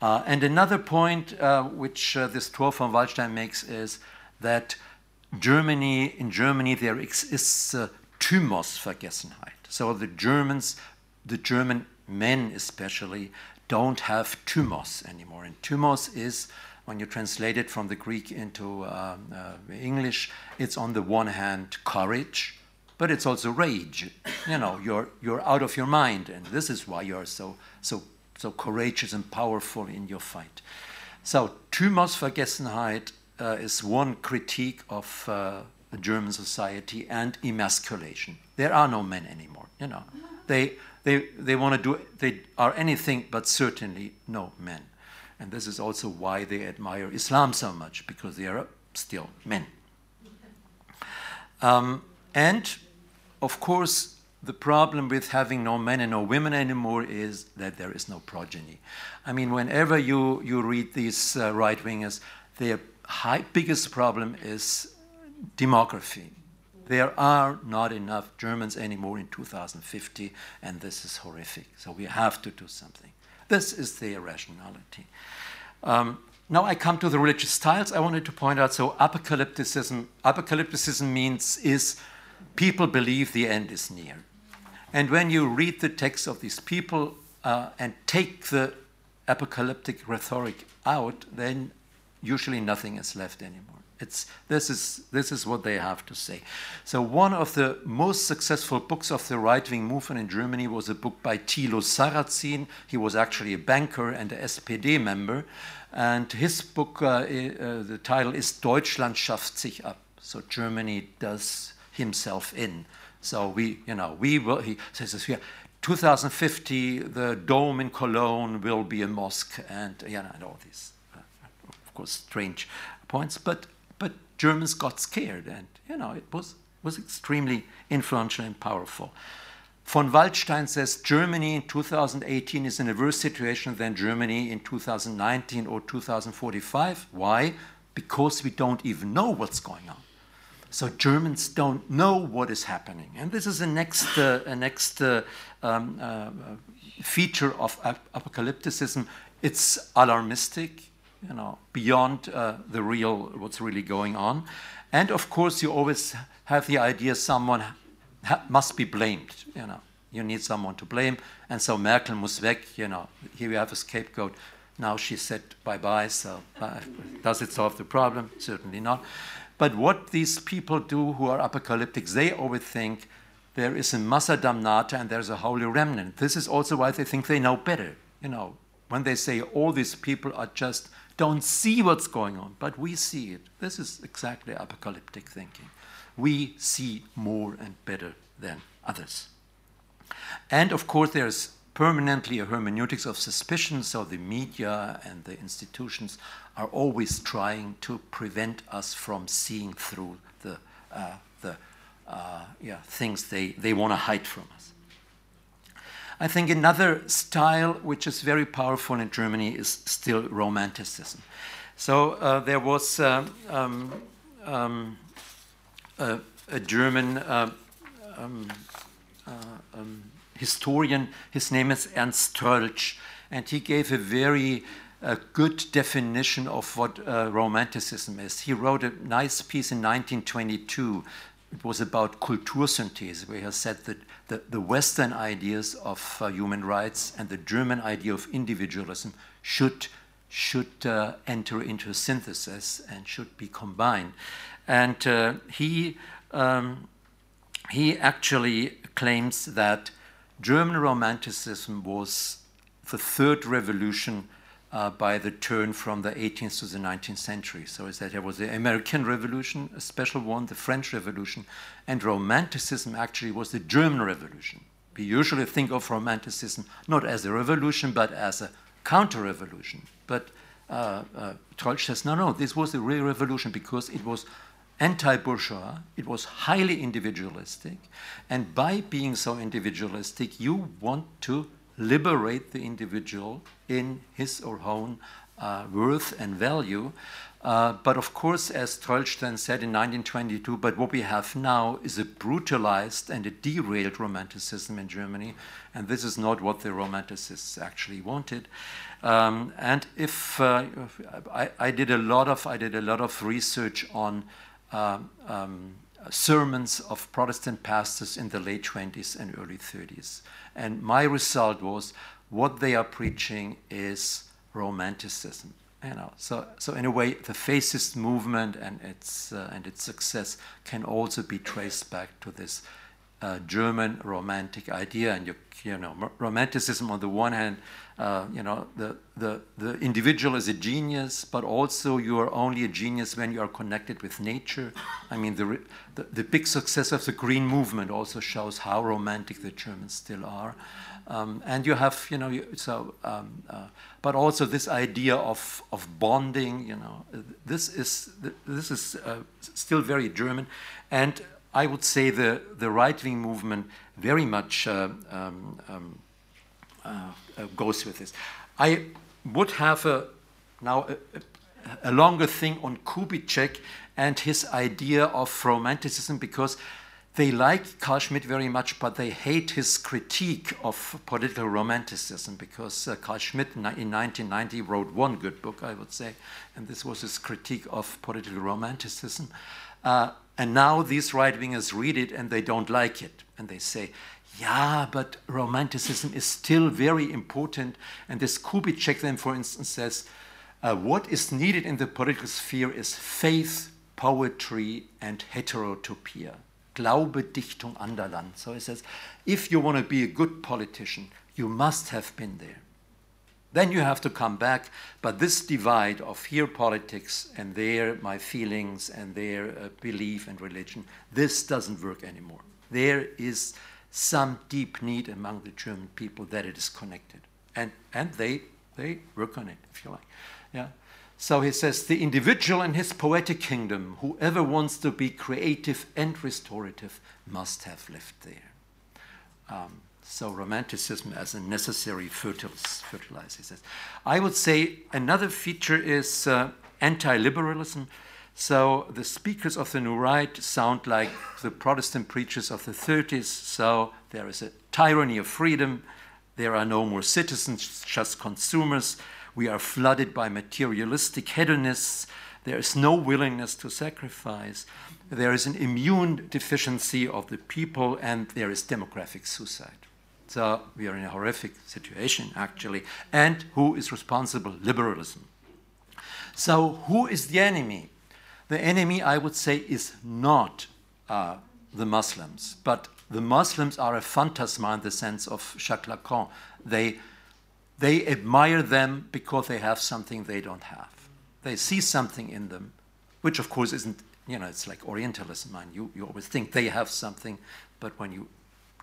N: and another point which this tour von Waldstein makes is that Germany, in Germany, there exists uh, Thymos-Vergessenheit. So the Germans, the German men especially, don't have Thymos anymore. And Thymos is when you translate it from the Greek into uh, uh, English, it's on the one hand courage, but it's also rage. You know, you're you're out of your mind, and this is why you're so so so courageous and powerful in your fight. So Thymosvergessenheit uh, is one critique of uh, German society and emasculation. There are no men anymore. You know, they they they want to do they are anything but certainly no men. And this is also why they admire Islam so much, because they are still men. Um, and of course, the problem with having no men and no women anymore is that there is no progeny. I mean, whenever you, you read these uh, right wingers, their high, biggest problem is demography. There are not enough Germans anymore in 2050, and this is horrific. So we have to do something. This is their rationality. Um, now I come to the religious styles. I wanted to point out. So apocalypticism, apocalypticism means is people believe the end is near, and when you read the text of these people uh, and take the apocalyptic rhetoric out, then usually nothing is left anymore. It's, this, is, this is what they have to say. So, one of the most successful books of the right wing movement in Germany was a book by Thilo Sarrazin. He was actually a banker and a SPD member. And his book, uh, uh, the title is Deutschland schafft sich ab. So, Germany does himself in. So, we, you know, we will, he says this here. 2050, the dome in Cologne will be a mosque, and you know, and all these, uh, of course, strange points. But Germans got scared, and you know it was was extremely influential and powerful. Von Waldstein says Germany in 2018 is in a worse situation than Germany in 2019 or 2045. Why? Because we don't even know what's going on. So Germans don't know what is happening. And this is a next, uh, a next uh, um, uh, feature of ap apocalypticism. It's alarmistic, you know, beyond uh, the real, what's really going on. And of course, you always have the idea someone must be blamed, you know. You need someone to blame. And so Merkel muss weg, you know. Here we have a scapegoat. Now she said bye-bye, so does it solve the problem? Certainly not. But what these people do who are apocalyptic, they always think there is a massa damnata and there's a holy remnant. This is also why they think they know better. You know, when they say all these people are just don't see what's going on, but we see it. This is exactly apocalyptic thinking. We see more and better than others. And of course, there's permanently a hermeneutics of suspicion, so the media and the institutions are always trying to prevent us from seeing through the, uh, the uh, yeah, things they, they want to hide from us. I think another style which is very powerful in Germany is still Romanticism. So uh, there was um, um, um a, a, German uh, um, uh, um, historian. His name is Ernst Troeltsch, and he gave a very uh, good definition of what uh, Romanticism is. He wrote a nice piece in 1922. It was about Kultursynthese, where he said that the, the Western ideas of uh, human rights and the German idea of individualism should, should uh, enter into a synthesis and should be combined. And uh, he, um, he actually claims that German Romanticism was the third revolution uh, by the turn from the 18th to the 19th century. So is that there was the American Revolution, a special one, the French Revolution, and Romanticism actually was the German Revolution. We usually think of Romanticism not as a revolution, but as a counter-revolution. But uh, uh, says, no, no, this was a real revolution because it was anti-bourgeois, it was highly individualistic, and by being so individualistic, you want to liberate the individual in his or her own uh, worth and value. Uh, but of course, as Troeltsch said in 1922, but what we have now is a brutalized and a derailed romanticism in Germany, and this is not what the romanticists actually wanted. Um, and if uh, I, I, did a lot of I did a lot of research on um, um, sermons of Protestant pastors in the late 20s and early 30s. And my result was what they are preaching is romanticism. You know, so, so in a way, the fascist movement and its, uh, and its success can also be traced back to this uh, German romantic idea. And you, you know, romanticism on the one hand uh, you know, the, the, the individual is a genius, but also you are only a genius when you are connected with nature. I mean, the, the, the big success of the Green Movement also shows how romantic the Germans still are. Um, and you have, you know, so, um, uh, but also this idea of, of bonding, you know, this is, this is uh, still very German. And I would say the, the right wing movement very much uh, um, um goes with this. I would have a, now a, a longer thing on Kubitschek and his idea of romanticism because they like Carl Schmitt very much, but they hate his critique of political romanticism because uh, Carl Schmitt in 1990 wrote one good book, I would say, and this was his critique of political romanticism. Uh, and now these right wingers read it and they don't like it. And they say, yeah, but romanticism is still very important. And this Kubitschek then, for instance, says, uh, what is needed in the political sphere is faith, poetry, and heterotopia. Glaube, Dichtung, Anderland. So he says, if you want to be a good politician, you must have been there. Then you have to come back. But this divide of here politics and there my feelings and their uh, belief and religion, this doesn't work anymore. There is some deep need among the German people that it is connected. And, and they, they work on it, if you like. Yeah. So he says the individual in his poetic kingdom, whoever wants to be creative and restorative, must have lived there. Um, so romanticism as a necessary fertilizer, he says. I would say another feature is uh, anti-liberalism. So the speakers of the New Right sound like the Protestant preachers of the 30s. So there is a tyranny of freedom. There are no more citizens, just consumers. We are flooded by materialistic hedonists. There is no willingness to sacrifice. There is an immune deficiency of the people, and there is demographic suicide. So we are in a horrific situation, actually. And who is responsible? Liberalism. So, who is the enemy? The enemy, I would say, is not uh, the Muslims, but the Muslims are a phantasma in the sense of Jacques Lacan. They, they admire them because they have something they don't have. They see something in them, which of course isn't, you know, it's like Orientalism. And you, you always think they have something, but when you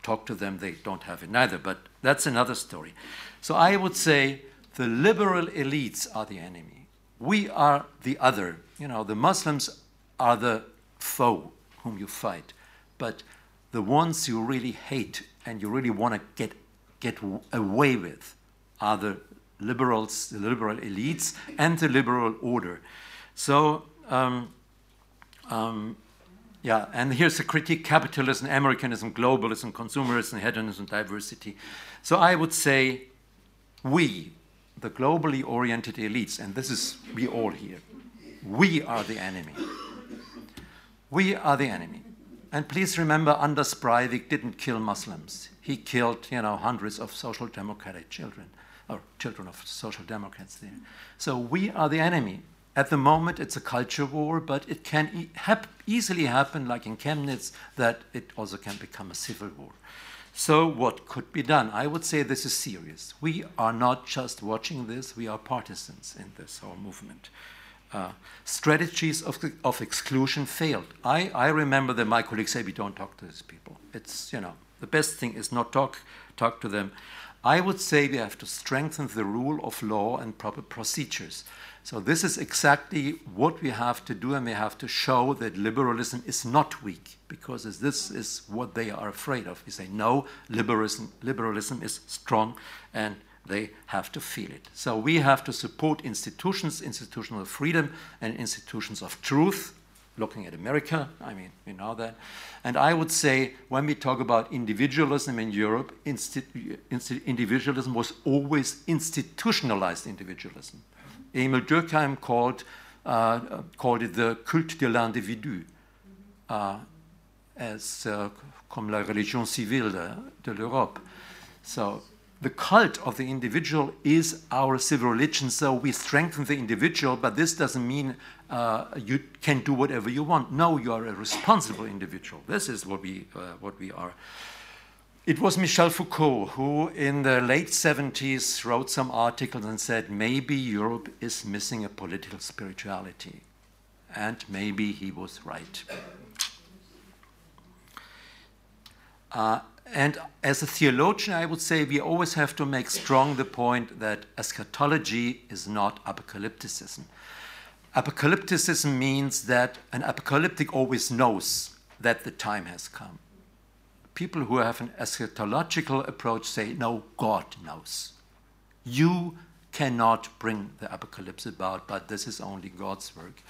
N: talk to them, they don't have it neither. But that's another story. So I would say the liberal elites are the enemy. We are the other you know, the Muslims are the foe whom you fight, but the ones you really hate and you really want to get get away with are the liberals, the liberal elites, and the liberal order. So. Um, um, yeah, and here's a critique capitalism, Americanism, globalism, consumerism, hedonism, diversity. So I would say we, the globally oriented elites, and this is we all here, we are the enemy. We are the enemy. And please remember, Anders Breivik didn't kill Muslims. He killed, you know, hundreds of social democratic children, or children of social democrats there. So we are the enemy. At the moment, it's a culture war, but it can e hap easily happen, like in Chemnitz, that it also can become a civil war. So, what could be done? I would say this is serious. We are not just watching this, we are partisans in this whole movement uh, strategies of, of exclusion failed. I, I remember that my colleagues say we don't talk to these people. It's, you know, the best thing is not talk, talk to them. I would say we have to strengthen the rule of law and proper procedures. So this is exactly what we have to do, and we have to show that liberalism is not weak, because this is what they are afraid of. We say no, liberalism, liberalism is strong, and they have to feel it. So we have to support institutions, institutional freedom, and institutions of truth. Looking at America, I mean, we know that. And I would say when we talk about individualism in Europe, individualism was always institutionalized individualism. Emil Durkheim called, uh, called it the culte de l'individu, uh, as uh, comme la religion civile de, de l'Europe. So the cult of the individual is our civil religion, so we strengthen the individual, but this doesn't mean uh, you can do whatever you want. No, you are a responsible individual. This is what we, uh, what we are. It was Michel Foucault who, in the late 70s, wrote some articles and said maybe Europe is missing a political spirituality. And maybe he was right. Uh, and as a theologian, I would say we always have to make strong the point that eschatology is not apocalypticism. Apocalypticism means that an apocalyptic always knows that the time has come. People who have an eschatological approach say, no, God knows. You cannot bring the apocalypse about, but this is only God's work.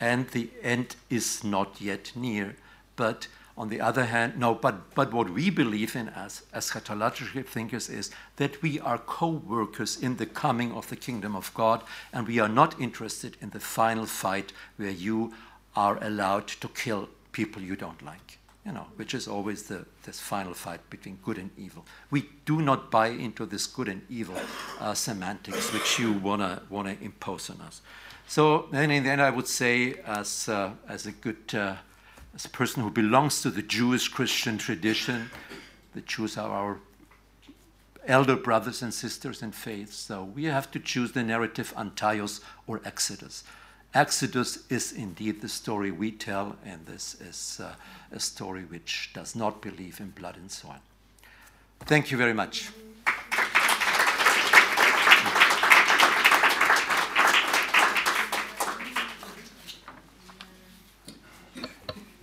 N: And the end is not yet near, but on the other hand, no, but, but what we believe in as eschatological thinkers is that we are co workers in the coming of the kingdom of God, and we are not interested in the final fight where you are allowed to kill people you don't like, you know, which is always the, this final fight between good and evil. We do not buy into this good and evil uh, semantics which you want to wanna impose on us. So, then in the end, I would say, as, uh, as a good uh, as a person who belongs to the Jewish Christian tradition. The Jews are our elder brothers and sisters in faith. So we have to choose the narrative Antaios or Exodus. Exodus is indeed the story we tell, and this is uh, a story which does not believe in blood and soil. Thank you very much.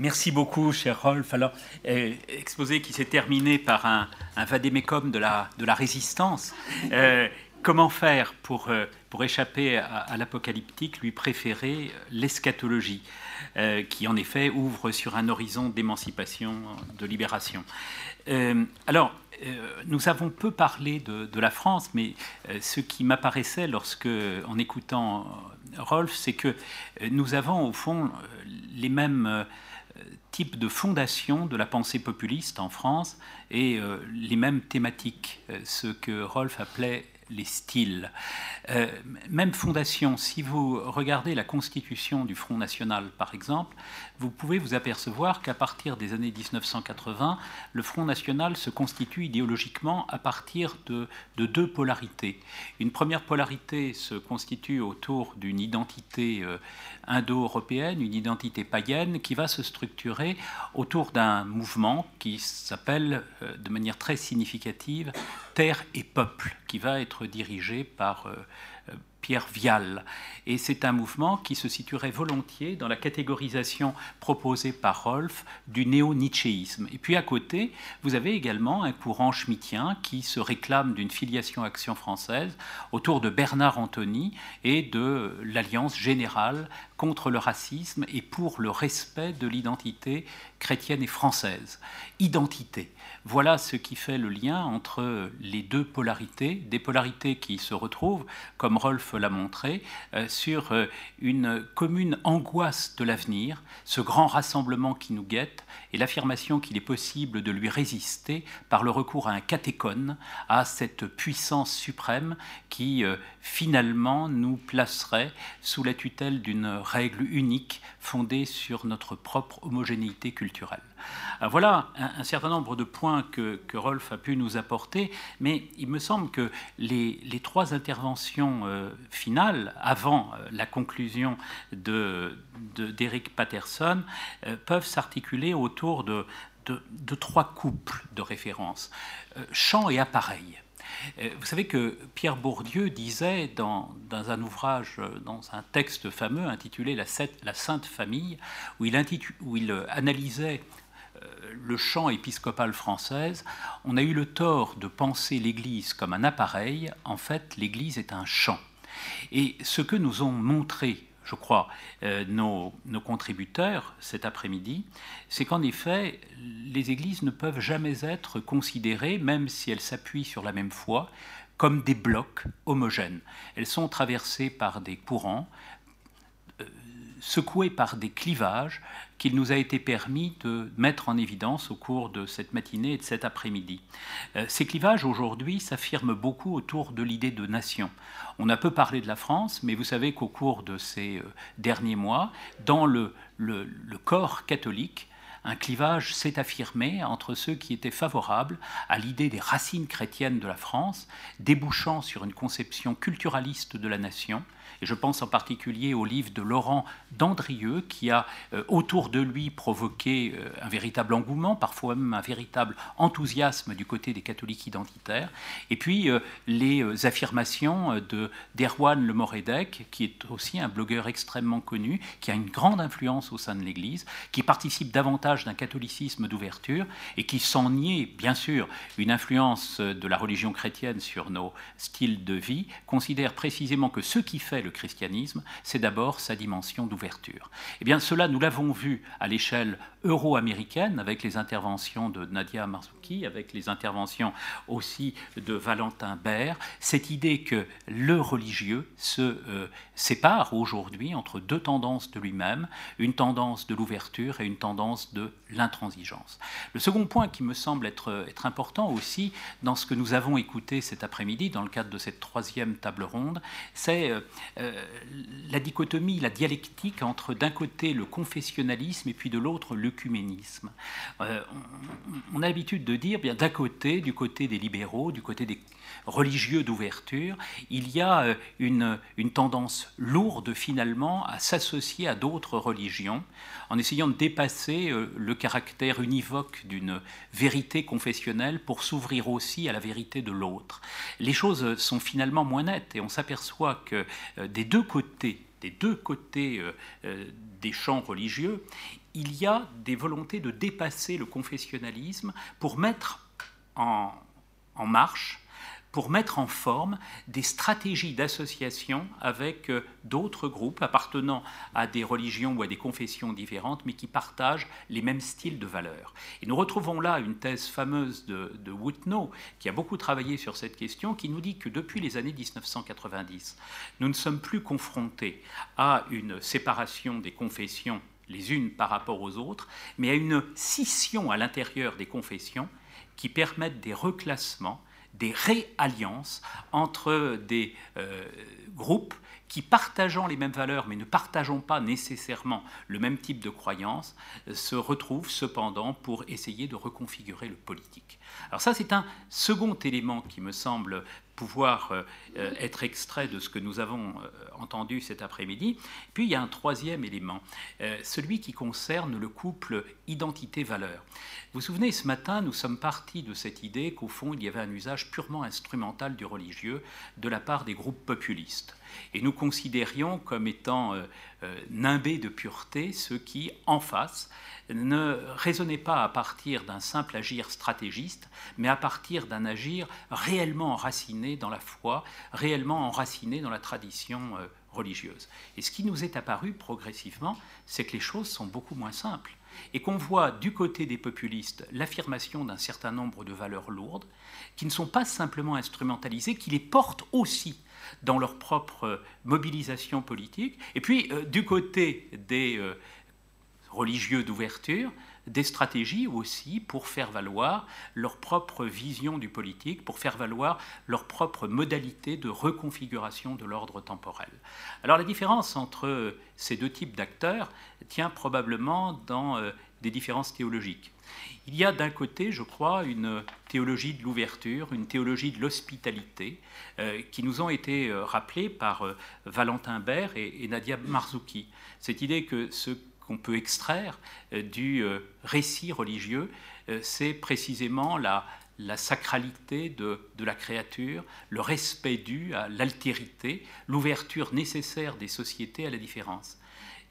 H: Merci beaucoup, cher Rolf. Alors, euh, exposé qui s'est terminé par un, un vadémécum de la, résistance. Euh, comment faire pour, euh, échapper à, l'apocalyptique, lui préférer l'eschatologie, qui en effet ouvre sur un horizon d'émancipation, de libération Alors, nous avons peu parlé de, de la France, mais ce qui m'apparaissait lorsque, en écoutant Rolf, c'est que nous avons au fond les mêmes type de fondation de la pensée populiste en France et euh, les mêmes thématiques, euh, ce que Rolf appelait les styles. Euh, même fondation, si vous regardez la constitution du Front National, par exemple, vous pouvez vous apercevoir qu'à partir des années 1980, le Front National se constitue idéologiquement à partir de, deux polarités. Une première polarité se constitue autour d'une identité indo-européenne, une identité païenne, qui va se structurer autour d'un mouvement qui s'appelle euh, de manière très significative Terre et Peuple, qui va être dirigé par euh, Vial. Et c'est un mouvement qui se situerait volontiers dans la catégorisation proposée par Rolf du néo-nietzschéisme. Et puis à côté, vous avez également un courant schmittien qui se réclame d'une filiation action française autour de Bernard Antony et de l'Alliance générale contre le racisme et pour le respect de l'identité chrétienne et française. Identité. Voilà ce qui fait le lien entre les deux polarités, des polarités qui se retrouvent, comme Rolf l'a montré, euh, sur euh, une commune angoisse de l'avenir, ce grand rassemblement qui nous guette, et l'affirmation qu'il est possible de lui résister par le recours à un catéchone, à cette puissance suprême qui euh, finalement nous placerait sous la tutelle d'une règle unique fondée sur notre propre homogénéité culturelle. Euh, voilà un, certain nombre de points que, Rolf a pu nous apporter, mais il me semble que les, trois interventions euh, finales, avant euh, la conclusion d'Eric de, Patterson, peuvent s'articuler autour de, trois couples de références, chant et appareil. Vous savez que Pierre Bourdieu disait dans, un ouvrage, dans un texte fameux intitulé La, la Sainte Famille, où il, où il analysait le chant épiscopal française, on a eu le tort de penser l'Église comme un appareil. En fait, l'Église est un chant. Et ce que nous ont montré, je crois, euh, nos, contributeurs cet après-midi, c'est qu'en effet, les Églises ne peuvent jamais être considérées, même si elles s'appuient sur la même foi, comme des blocs homogènes. Elles sont traversées par des courants, secouées par des clivages qu'il nous a été permis de mettre en évidence au cours de cette matinée et de cet après-midi. Euh, ces clivages aujourd'hui s'affirment beaucoup autour de l'idée de nation. On a peu parlé de la France, mais vous savez qu'au cours de ces euh, derniers mois, dans le, le corps catholique, un clivage s'est affirmé entre ceux qui étaient favorables à l'idée des racines chrétiennes de la France, débouchant sur une conception culturaliste de la nation, et je pense en particulier au livre de Laurent Dandrieux, qui a euh, autour de lui provoqué euh, un véritable engouement, parfois même un véritable enthousiasme du côté des catholiques identitaires. Et puis euh, les affirmations de d'Erwan Le Moredec, qui est aussi un blogueur extrêmement connu, qui a une grande influence au sein de l'Église, qui participe davantage d'un catholicisme d'ouverture et qui, sans nier, bien sûr, une influence de la religion chrétienne sur nos styles de vie, considère précisément que ce qui fait le christianisme, c'est d'abord sa dimension d'ouverture. Eh bien, cela, nous l'avons vu à l'échelle euro-américaine avec les interventions de Nadia Marzouki, avec les interventions aussi de Valentin Baer, cette idée que le religieux se euh, sépare aujourd'hui entre deux tendances de lui-même, une tendance de l'ouverture et une tendance de l'intransigeance. Le second point qui me semble être, important aussi dans ce que nous avons écouté cet après-midi, dans le cadre de cette troisième table ronde, c'est euh, la dichotomie, la dialectique entre d'un côté le confessionnalisme et puis de l'autre l'œcuménisme. Euh, on, a l'habitude de dire, bien d'un côté, du côté des libéraux, du côté des religieux d'ouverture, il y a euh, une, une tendance lourde finalement à s'associer à d'autres religions en essayant de dépasser le caractère univoque d'une vérité confessionnelle pour s'ouvrir aussi à la vérité de l'autre. Les choses sont finalement moins nettes et on s'aperçoit que des deux côtés, des deux côtés euh, euh, des champs religieux, il y a des volontés de dépasser le confessionnalisme pour mettre en, en marche pour mettre en forme des stratégies d'association avec euh, d'autres groupes appartenant à des religions ou à des confessions différentes, mais qui partagent les mêmes styles de valeurs. Et nous retrouvons là une thèse fameuse de, de qui a beaucoup travaillé sur cette question, qui nous dit que depuis les années 1990, nous ne sommes plus confrontés à une séparation des confessions les unes par rapport aux autres, mais à une scission à l'intérieur des confessions qui permettent des reclassements des réalliances entre des euh, groupes qui, partageant les mêmes valeurs mais ne partageant pas nécessairement le même type de croyance, se retrouvent cependant pour essayer de reconfigurer le politique. Alors ça, c'est un second élément qui me semble pouvoir euh, euh, être extrait de ce que nous avons euh, entendu cet après-midi. Puis il y a un troisième élément, celui qui concerne le couple identité-valeur. Vous vous souvenez, ce matin, nous sommes partis de cette idée qu'au fond, il y avait un usage purement instrumental du religieux de la part des groupes populistes. Et nous considérions comme étant nimbés de pureté ceux qui, en face, ne raisonnait pas à partir d'un simple agir stratégiste, mais à partir d'un agir réellement enraciné dans la foi, réellement enraciné dans la tradition euh, religieuse. Et ce qui nous est apparu progressivement, c'est que les choses sont beaucoup moins simples et qu'on voit du côté des populistes l'affirmation d'un certain nombre de valeurs lourdes qui ne sont pas simplement instrumentalisées, qui les portent aussi dans leur propre mobilisation politique. Et puis, euh, du côté des euh, religieux d'ouverture, des stratégies aussi pour faire valoir leur propre vision du politique, pour faire valoir leur propre modalité de reconfiguration de l'ordre temporel. Alors la différence entre ces deux types d'acteurs tient probablement dans euh, des différences théologiques. Il y a d'un côté, je crois, une théologie de l'ouverture, une théologie de l'hospitalité, euh, qui nous ont été euh, rappelées par Valentin Bert et, Nadia Marzouki. Cette idée que ce qu'on peut extraire euh, du euh, récit religieux, euh, c'est précisément la, sacralité de, la créature, le respect dû à l'altérité, l'ouverture nécessaire des sociétés à la différence.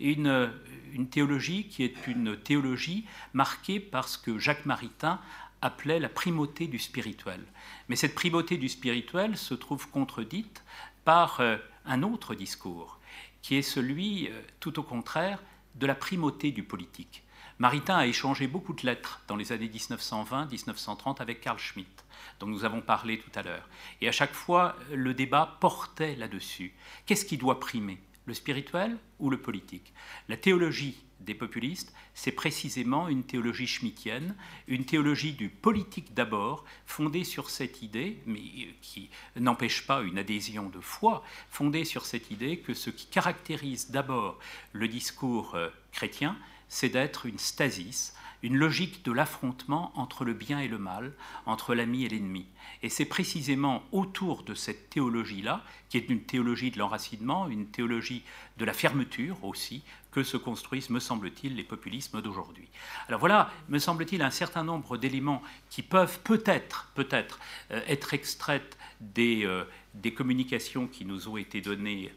H: Une, une, théologie qui est une théologie marquée par ce que Jacques Maritain appelait la primauté du spirituel. Mais cette primauté du spirituel se trouve contredite par un autre discours, qui est celui, tout au contraire, de la primauté du politique. Maritain a échangé beaucoup de lettres dans les années 1920-1930 avec Carl Schmitt, dont nous avons parlé tout à l'heure. Et à chaque fois, le débat portait là-dessus. Qu'est-ce qui doit primer? Le spirituel ou le politique. La théologie des populistes, c'est précisément une théologie schmittienne, une théologie du politique d'abord, fondée sur cette idée, mais qui n'empêche pas une adhésion de foi, fondée sur cette idée que ce qui caractérise d'abord le discours euh, chrétien, c'est d'être une stasis, une logique de l'affrontement entre le bien et le mal, entre l'ami et l'ennemi. Et c'est précisément autour de cette théologie-là, qui est une théologie de l'enracinement, une théologie de la fermeture aussi, que se construisent, me semble-t-il, les populismes d'aujourd'hui. Alors voilà, me semble-t-il, un certain nombre d'éléments qui peuvent peut-être, peut-être, euh, être extraits des, euh, des communications qui nous ont été données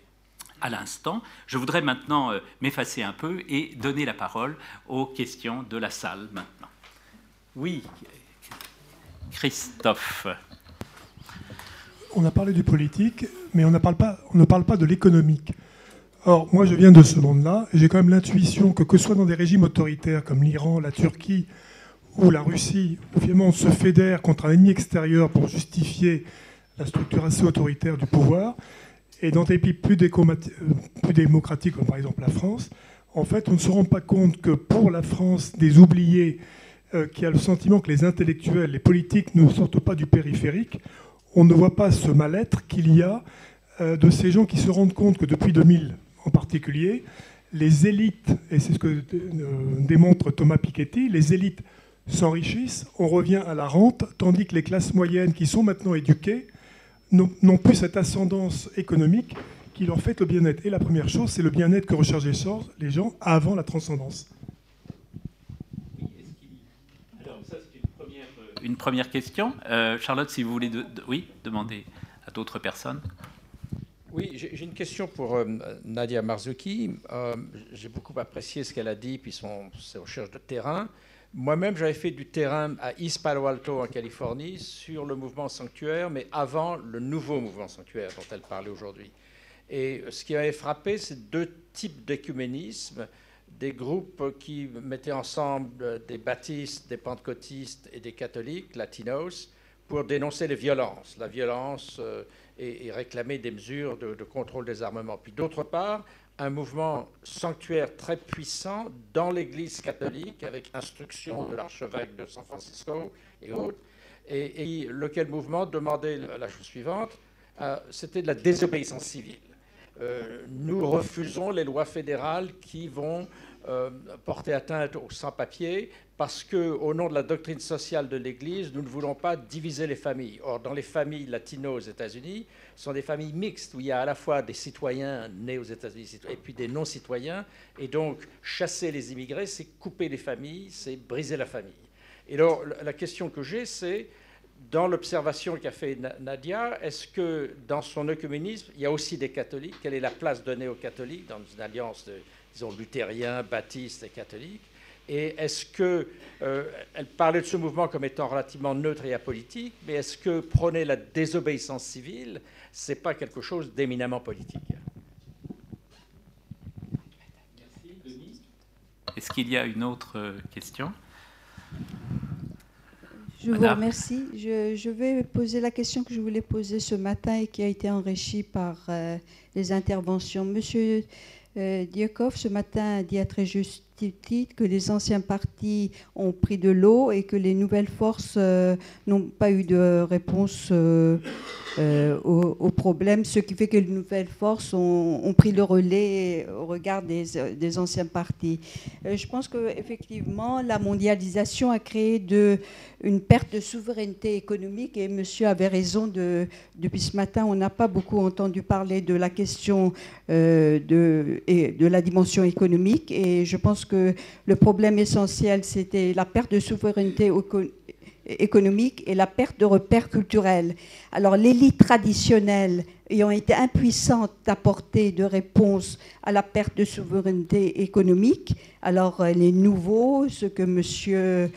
H: à l'instant. Je voudrais maintenant euh, m'effacer un peu et donner la parole aux questions de la salle maintenant. Oui, Christophe.
O: On a parlé du politique, mais on, ne parle pas de l'économique. Or, moi, je viens de ce monde-là, et j'ai quand même l'intuition que, que ce soit dans des régimes autoritaires comme l'Iran, la Turquie ou la Russie, où finalement on se fédère contre un ennemi extérieur pour justifier la structure assez autoritaire du pouvoir, et dans des pays plus, démocratiques, comme par exemple la France, en fait, on ne se rend pas compte que pour la France, des oubliés euh, qui a le sentiment que les intellectuels, les politiques ne sortent pas du périphérique, on ne voit pas ce mal-être qu'il y a euh, de ces gens qui se rendent compte que depuis 2000 en particulier, les élites, et c'est ce que euh, démontre Thomas Piketty, les élites s'enrichissent, on revient à la rente, tandis que les classes moyennes qui sont maintenant éduquées n'ont plus cette ascendance économique qui leur fait le bien-être. Et la première chose, c'est le bien-être que recherchent les gens avant la transcendance.
H: Alors, ça, c'est une première, question. Euh, Charlotte, si vous voulez, oui, demander à d'autres personnes.
B: Oui, j'ai une question pour euh, Nadia Marzouki. Euh, j'ai beaucoup apprécié ce qu'elle a dit, puis son, ses recherches de terrain. Moi-même, j'avais fait du terrain à East Palo Alto, en Californie, sur le mouvement sanctuaire, mais avant le nouveau mouvement sanctuaire dont elle parlait aujourd'hui. Et ce qui m'avait frappé, c'est deux types d'écuménisme, des groupes qui mettaient ensemble des baptistes, des pentecôtistes et des catholiques, latinos, pour dénoncer les violences, la violence euh, et, réclamer des mesures de, de contrôle des armements. Puis d'autre part, un mouvement sanctuaire très puissant dans l'Église catholique, avec instruction de l'archevêque de San Francisco et autres, et, lequel mouvement demandait la chose suivante, euh, c'était de la désobéissance civile. Euh, nous refusons les lois fédérales qui vont euh, porter atteinte aux sans-papiers parce qu'au nom de la doctrine sociale de l'Église, nous ne voulons pas diviser les familles. Or, dans les familles latino aux États-Unis, ce sont des familles mixtes où il y a à la fois des citoyens nés aux États-Unis et puis des non-citoyens. Et donc, chasser les immigrés, c'est couper les familles, c'est briser la famille. Et alors, la question que j'ai, c'est dans l'observation qu'a fait Nadia, est-ce que dans son œcuménisme, il y a aussi des catholiques? Quelle est la place donnée aux catholiques dans une alliance de, disons, luthériens, baptistes et catholiques? Et est-ce que, euh, elle parlait de ce mouvement comme étant relativement neutre et apolitique, mais est-ce que prôner la désobéissance civile, c'est pas quelque chose d'éminemment politique?
H: Est-ce qu'il y a une autre euh, question?
P: Je vous remercie. Je, vais poser la question que je voulais poser ce matin et qui a été enrichie par euh, les interventions. Monsieur euh, Diakov, ce matin, dit à très juste titre que les anciens partis ont pris de l'eau et que les nouvelles forces euh, n'ont pas eu de réponse euh, au, problème, ce qui fait que les nouvelles forces ont, pris le relais au regard des, anciens partis. Euh, je pense qu'effectivement, la mondialisation a créé une perte de souveraineté économique et monsieur avait raison, de, depuis ce matin, on n'a pas beaucoup entendu parler de la question euh, de, de la dimension économique et je pense que le problème essentiel, c'était la perte de souveraineté économique et la perte de repères culturels. Alors l'élite traditionnelle ayant été impuissante d'apporter de réponses à la perte de souveraineté économique, alors euh, les nouveaux, ce que M. Euh,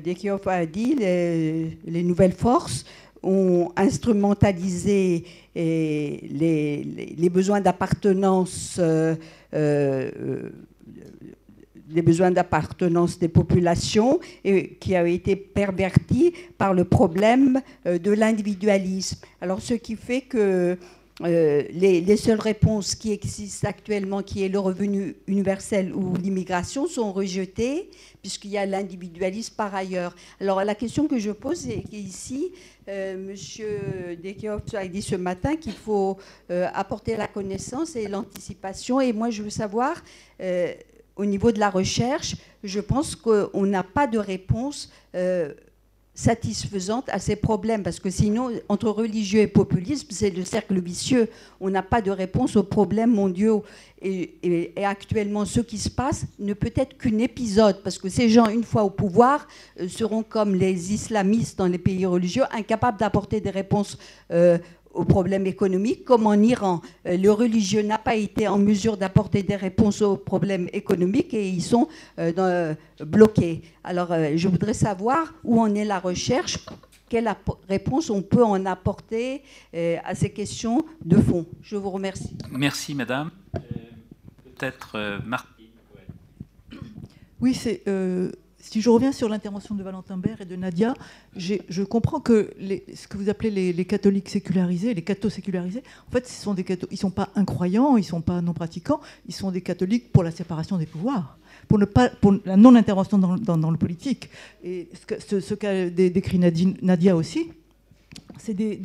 P: Dekioff a dit, les, nouvelles forces, ont instrumentalisé les, les, besoins d'appartenance euh, des besoins d'appartenance des populations et qui a été perverti par le problème euh, de l'individualisme. Alors ce qui fait que euh, les, seules réponses qui existent actuellement, qui est le revenu universel ou l'immigration, sont rejetées puisqu'il y a l'individualisme par ailleurs. Alors la question que je pose est qu'ici, euh, Monsieur Dekioff a dit ce matin qu'il faut euh, apporter la connaissance et l'anticipation. Et moi, je veux savoir au niveau de la recherche, je pense qu'on n'a pas de réponse euh, satisfaisante à ces problèmes, parce que sinon, entre religieux et populisme, c'est le cercle vicieux. On n'a pas de réponse aux problèmes mondiaux. Et, actuellement, ce qui se passe ne peut être qu'un épisode, parce que ces gens, une fois au pouvoir, euh, seront comme les islamistes dans les pays religieux, incapables d'apporter des réponses euh, aux problèmes économiques, comme en Iran. Euh, le religieux n'a pas été en mesure d'apporter des réponses aux problèmes économiques et ils sont euh, bloqués. Alors, euh, je voudrais savoir où en est la recherche, quelle réponse on peut en apporter à ces questions de fond. Je vous remercie.
H: Merci, madame. Peut-être Marc.
E: Oui, c'est si je reviens sur l'intervention de Valentin Bert et de Nadia, je comprends que ce que vous appelez les, catholiques sécularisés, les cathos sécularisés, en fait, ce ils ne sont pas incroyants, ils ne sont pas non pratiquants, ils sont des catholiques pour la séparation des pouvoirs, pour, la non-intervention dans, le politique. Et ce qu'a décrit Nadia aussi, c'est des,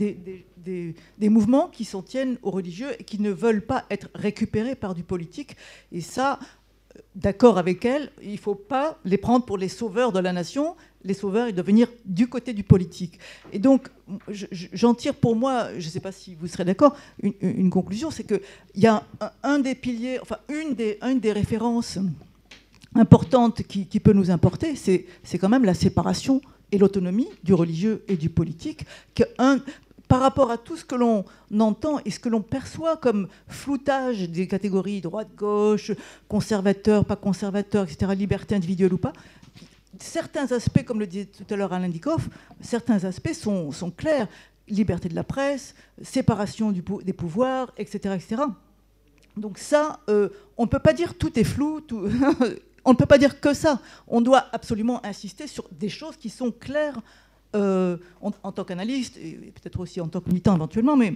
E: des, mouvements qui s'en tiennent aux religieux et qui ne veulent pas être récupérés par du politique. Et ça, d'accord avec elle, il ne faut pas les prendre pour les sauveurs de la nation. Les sauveurs, ils doivent venir du côté du politique. Et donc, j'en tire pour moi, je ne sais pas si vous serez d'accord, une, conclusion, c'est qu'il y a un, des piliers, enfin une des, une des références importantes qui, peut nous importer, c'est quand même la séparation et l'autonomie du religieux et du politique, par rapport à tout ce que l'on entend et ce que l'on perçoit comme floutage des catégories droite-gauche, conservateur, pas conservateur, etc., liberté individuelle ou pas, certains aspects, comme le disait tout à l'heure Alain Dikoff, certains aspects sont, clairs. Liberté de la presse, séparation des pouvoirs, etc. etc. Donc ça, euh, on ne peut pas dire tout est flou, on ne peut pas dire que ça. On doit absolument insister sur des choses qui sont claires euh, en, tant qu'analyste, et peut-être aussi en tant que militant éventuellement, mais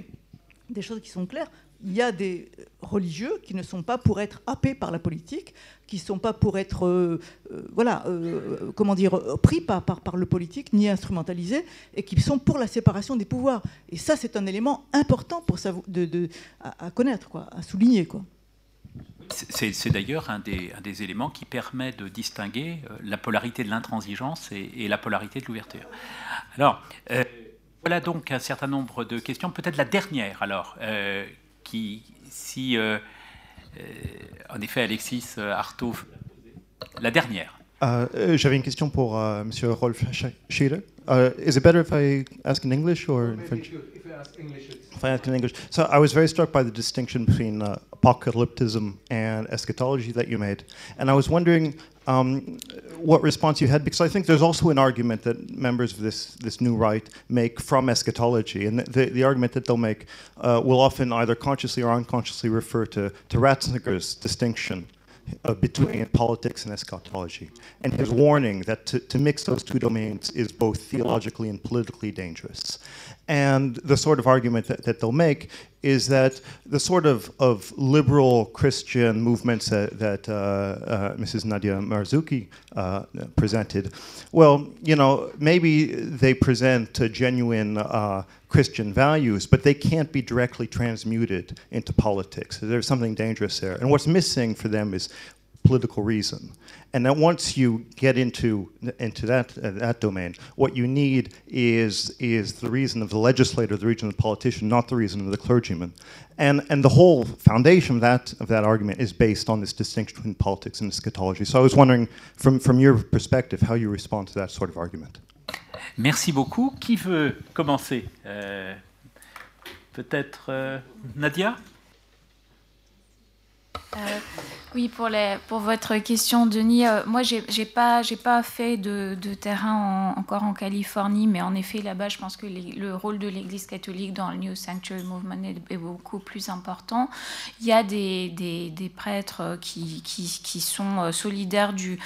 E: des choses qui sont claires. Il y a des religieux qui ne sont pas pour être happés par la politique, qui ne sont pas pour être, euh, euh, voilà, comment dire, pris par, le politique, ni instrumentalisés, et qui sont pour la séparation des pouvoirs. Et ça, c'est un élément important pour de, à, à, connaître, quoi, à souligner. Quoi.
H: C'est d'ailleurs un des, éléments qui permet de distinguer euh, la polarité de l'intransigeance et, la polarité de l'ouverture. Alors, euh, voilà donc un certain nombre de questions. Peut-être la dernière, alors, euh, qui, si, en effet, Alexis Artaud, la dernière.
Q: J'avais une question pour M. Rolf Schieder. Uh, is it better if I ask in English or in French? English, I in English. So I was very struck by the distinction between uh, apocalypticism and eschatology that you made, and I was wondering um, what response you had because I think there's also an argument that members of this this new right make from eschatology, and the the, argument that they'll make uh, will often either consciously or unconsciously refer to to Ratzinger's distinction uh, between politics and eschatology, and his warning that to, to mix those two domains is both theologically and politically dangerous. And the sort of argument that, that they'll make is that the sort of, of liberal Christian movements that, that uh, uh, Mrs. Nadia Marzuki uh, presented, well, you know, maybe they present genuine uh, Christian values, but they can't be directly transmuted into politics. There's something dangerous there. And what's missing for them is political reason. And then once you get into into that uh, that domain, what you need is is the reason of the legislator, the reason of the politician, not the reason of the clergyman. And and the whole foundation of that of that argument is based on this distinction between politics and eschatology. So I was wondering, from from your perspective, how you respond to that sort of argument.
H: Merci beaucoup. Qui veut commencer euh, Peut-être euh, Nadia
L: euh, oui, pour, les, pour votre question, Denis, euh, moi, je n'ai pas, pas fait de, de terrain encore en Californie, mais en effet, là-bas, je pense que le rôle de l'Église catholique dans le New Sanctuary Movement est, beaucoup plus important. Il y a des, des, des prêtres qui, qui, qui, sont euh, solidaires du...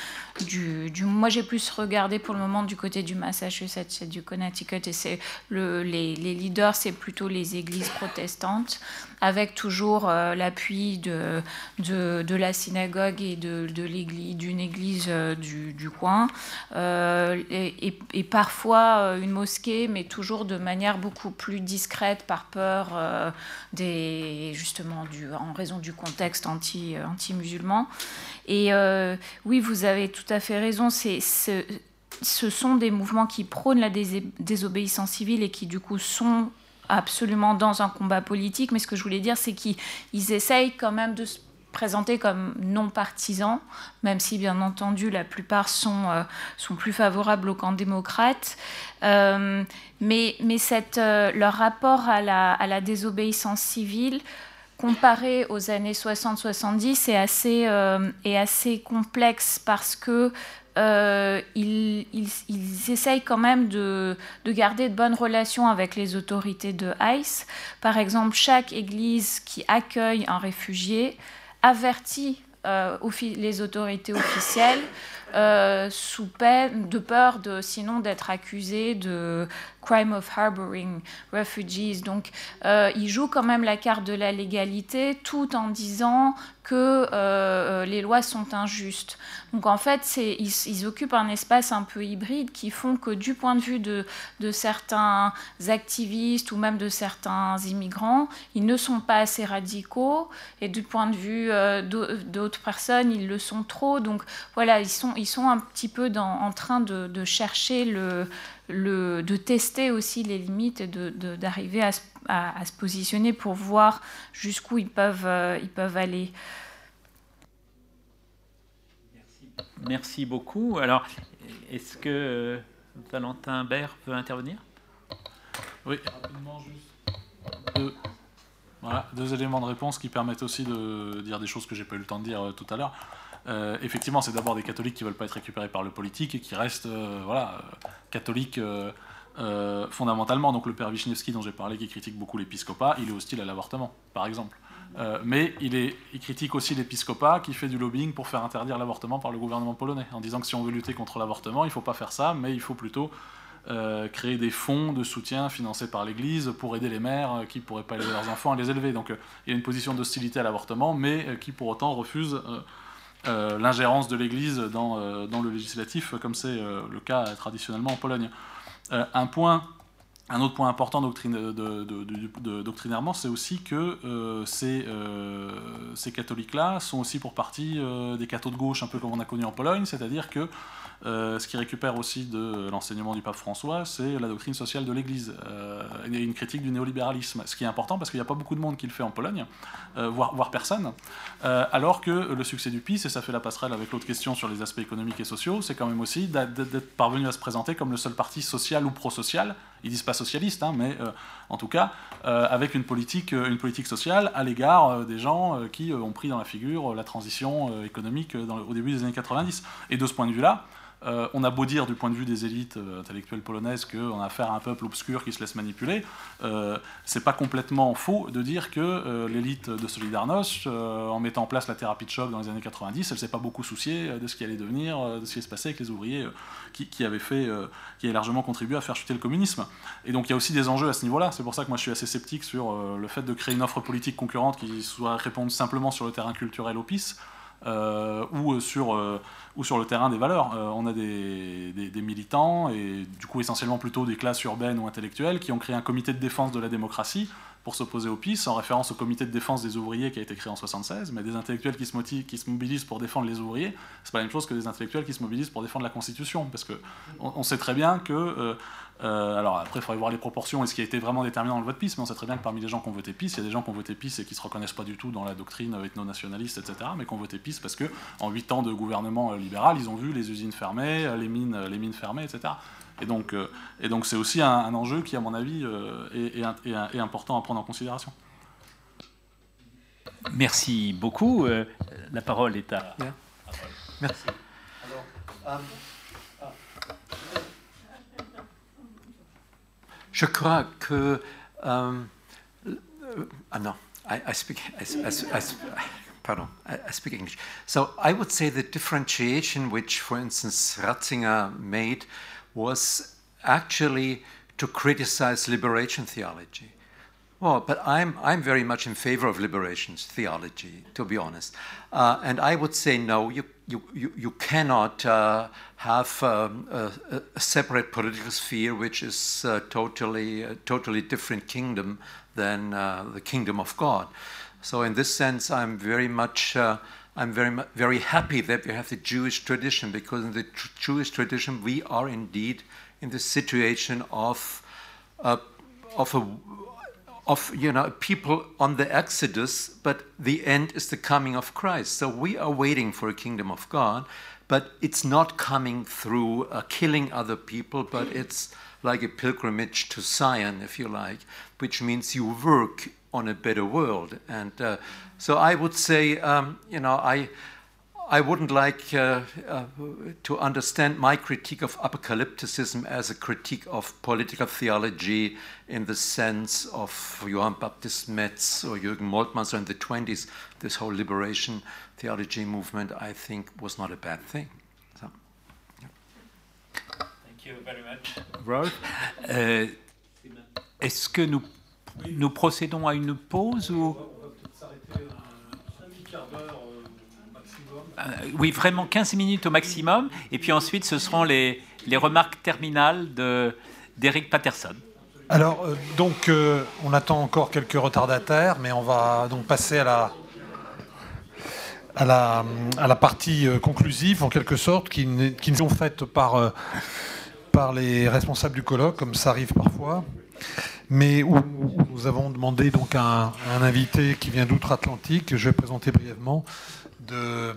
L: du, du moi, j'ai plus regardé pour le moment du côté du Massachusetts et du Connecticut, et c'est le, les, les leaders, c'est plutôt les églises protestantes, avec toujours euh, l'appui de, de, de la synagogue et de, l'église, d'une église euh, du, coin, euh, et, parfois euh, une mosquée, mais toujours de manière beaucoup plus discrète par peur des, justement du, en raison du contexte anti, anti-musulman. Et oui, vous avez tout à fait raison. C'est, ce sont des mouvements qui prônent la désobéissance civile et qui du coup sont absolument dans un combat politique, mais ce que je voulais dire, c'est qu'ils essayent quand même de se présentés comme non partisans, même si bien entendu la plupart sont, euh, sont plus favorables au camp démocrate. Euh, mais mais cette, euh, leur rapport à la, à la, désobéissance civile, comparé aux années 60-70, est, assez est assez complexe parce que ils, ils, ils, essayent quand même de, de, garder de bonnes relations avec les autorités de ICE. Par exemple, chaque église qui accueille un réfugié avertit euh, les autorités officielles euh, sous peine de peur de sinon d'être accusé de crime of harboring refugees. Donc, euh, il joue quand même la carte de la légalité tout en disant que euh, les lois sont injustes. Donc, en fait, ils, occupent un espace un peu hybride qui font que, du point de vue de, certains activistes ou même de certains immigrants, ils ne sont pas assez radicaux et du point de vue euh, d'autres personnes, ils le sont trop. Donc, voilà, ils sont, ils sont un petit peu en train de chercher le le, de tester aussi les limites et d'arriver de, à, à, se positionner pour voir jusqu'où ils peuvent, euh, ils peuvent aller.
H: Merci. beaucoup. Alors, est-ce que euh, Valentin Bert veut intervenir?
M: Oui, rapidement, juste deux, voilà, deux éléments de réponse qui permettent aussi de dire des choses que j'ai pas eu le temps de dire euh, tout à l'heure. Euh, effectivement, c'est d'abord des catholiques qui veulent pas être récupérés par le politique et qui restent euh, voilà, catholiques fondamentalement. Donc le père Wisniewski, dont j'ai parlé, qui critique beaucoup l'épiscopat, il est hostile à l'avortement, par exemple. mais il, critique aussi l'épiscopat qui fait du lobbying pour faire interdire l'avortement par le gouvernement polonais, en disant que si on veut lutter contre l'avortement, il ne faut pas faire ça, mais il faut plutôt euh, créer des fonds de soutien financés par l'Église pour aider les mères euh, qui ne pourraient pas aider leurs enfants à les élever. Donc euh, il y a une position d'hostilité à l'avortement, mais qui pour autant refuse l'ingérence de l'Église dans, dans, le législatif, comme c'est le cas traditionnellement en Pologne. un point un autre point important doctrinairement, c'est aussi que ces, ces catholiques-là sont aussi pour partie des cathos de gauche, un peu comme on a connu en Pologne, c'est-à-dire que euh, ce qui récupère aussi de l'enseignement du pape François, c'est la doctrine sociale de l'Église euh, et une critique du néolibéralisme. Ce qui est important parce qu'il n'y a pas beaucoup de monde qui le fait en Pologne, euh, voire, personne. alors que le succès du PIS, et ça fait la passerelle avec l'autre question sur les aspects économiques et sociaux, c'est quand même aussi d'être parvenu à se présenter comme le seul parti social ou pro-social. Ils disent pas socialiste, hein, mais en tout cas avec une politique sociale à l'égard des gens qui ont pris dans la figure la transition économique au début des années 90. Et de ce point de vue-là, euh, on a beau dire du point de vue des élites euh, intellectuelles polonaises qu'on a affaire à un peuple obscur qui se laisse manipuler, euh, c'est pas complètement faux de dire que l'élite de Solidarność, en mettant en place la thérapie de choc dans les années 90, elle s'est pas beaucoup souciée de ce qui allait devenir, de ce qui allait se passer avec les ouvriers qui, avaient fait, qui avaient largement contribué à faire chuter le communisme. Et donc il y a aussi des enjeux à ce niveau-là. C'est pour ça que moi je suis assez sceptique sur le fait de créer une offre politique concurrente qui soit répondre simplement sur le terrain culturel au PIS. Ou sur ou sur le terrain des valeurs. Euh, on a des, militants, et du coup essentiellement plutôt des classes urbaines ou intellectuelles, qui ont créé un comité de défense de la démocratie pour s'opposer au PIS, en référence au comité de défense des ouvriers qui a été créé en 76, mais des intellectuels qui se, qui se mobilisent pour défendre les ouvriers, c'est pas la même chose que des intellectuels qui se mobilisent pour défendre la Constitution, parce que on, sait très bien que euh, euh, alors après, il faudrait voir les proportions et ce qui a été vraiment déterminant dans le vote PIS, mais on sait très bien que parmi les gens qui ont voté PIS, il y a des gens qui ont voté PIS et qui ne se reconnaissent pas du tout dans la doctrine ethno-nationaliste, etc., mais qui ont voté PIS parce qu'en 8 ans de gouvernement libéral, ils ont vu les usines fermées, les mines, les mines fermées, etc. Et donc, euh, et donc c'est aussi un, enjeu qui, à mon avis, euh, est, important à prendre en considération.
H: Merci beaucoup. la parole est à.
N: Merci. Alors, Je crois que. Um, uh, no, I, I speak. I, I, pardon, I, speak English. So I would say the differentiation, which, for instance, Ratzinger made, was actually to criticize liberation theology. Well, but I'm, I'm very much in favor of liberation theology, to be honest. Uh, and I would say no, you, you, you, cannot uh, have um, a, a, separate political sphere which is uh, totally, a totally different kingdom than uh, the kingdom of God. So in this sense, I'm very much uh, I'm very very happy that we have the Jewish tradition because in the tr Jewish tradition we are indeed in the situation of uh, of a of you know people on the exodus but the end is the coming of christ. So we are waiting for a kingdom of god but it's not coming through uh, killing other people but it's like a pilgrimage to zion if you like which means you work on a better world. And uh, so i would say um, you know i I wouldn't like uh, uh, to understand my critique of apocalypticism as a critique of political theology in the sense of Johann Baptist Metz or Jürgen Moltmann So in the 20s. This whole liberation theology movement, I think, was not a bad thing. So,
H: yeah. Thank you very much, Rolf. Euh, Est-ce que nous, nous procédons à une pause ou oui, vraiment 15 minutes au maximum. Et puis ensuite, ce seront les, remarques terminales d'Eric Patterson.
R: Alors, euh, donc, euh, on attend encore quelques retardataires, mais on va donc passer à la, à à partie conclusive, en quelque sorte, qui, nous sont faites par, les responsables du colloque, comme ça arrive parfois, mais où, nous avons demandé donc un, un invité qui vient d'outre-Atlantique, je vais présenter brièvement, de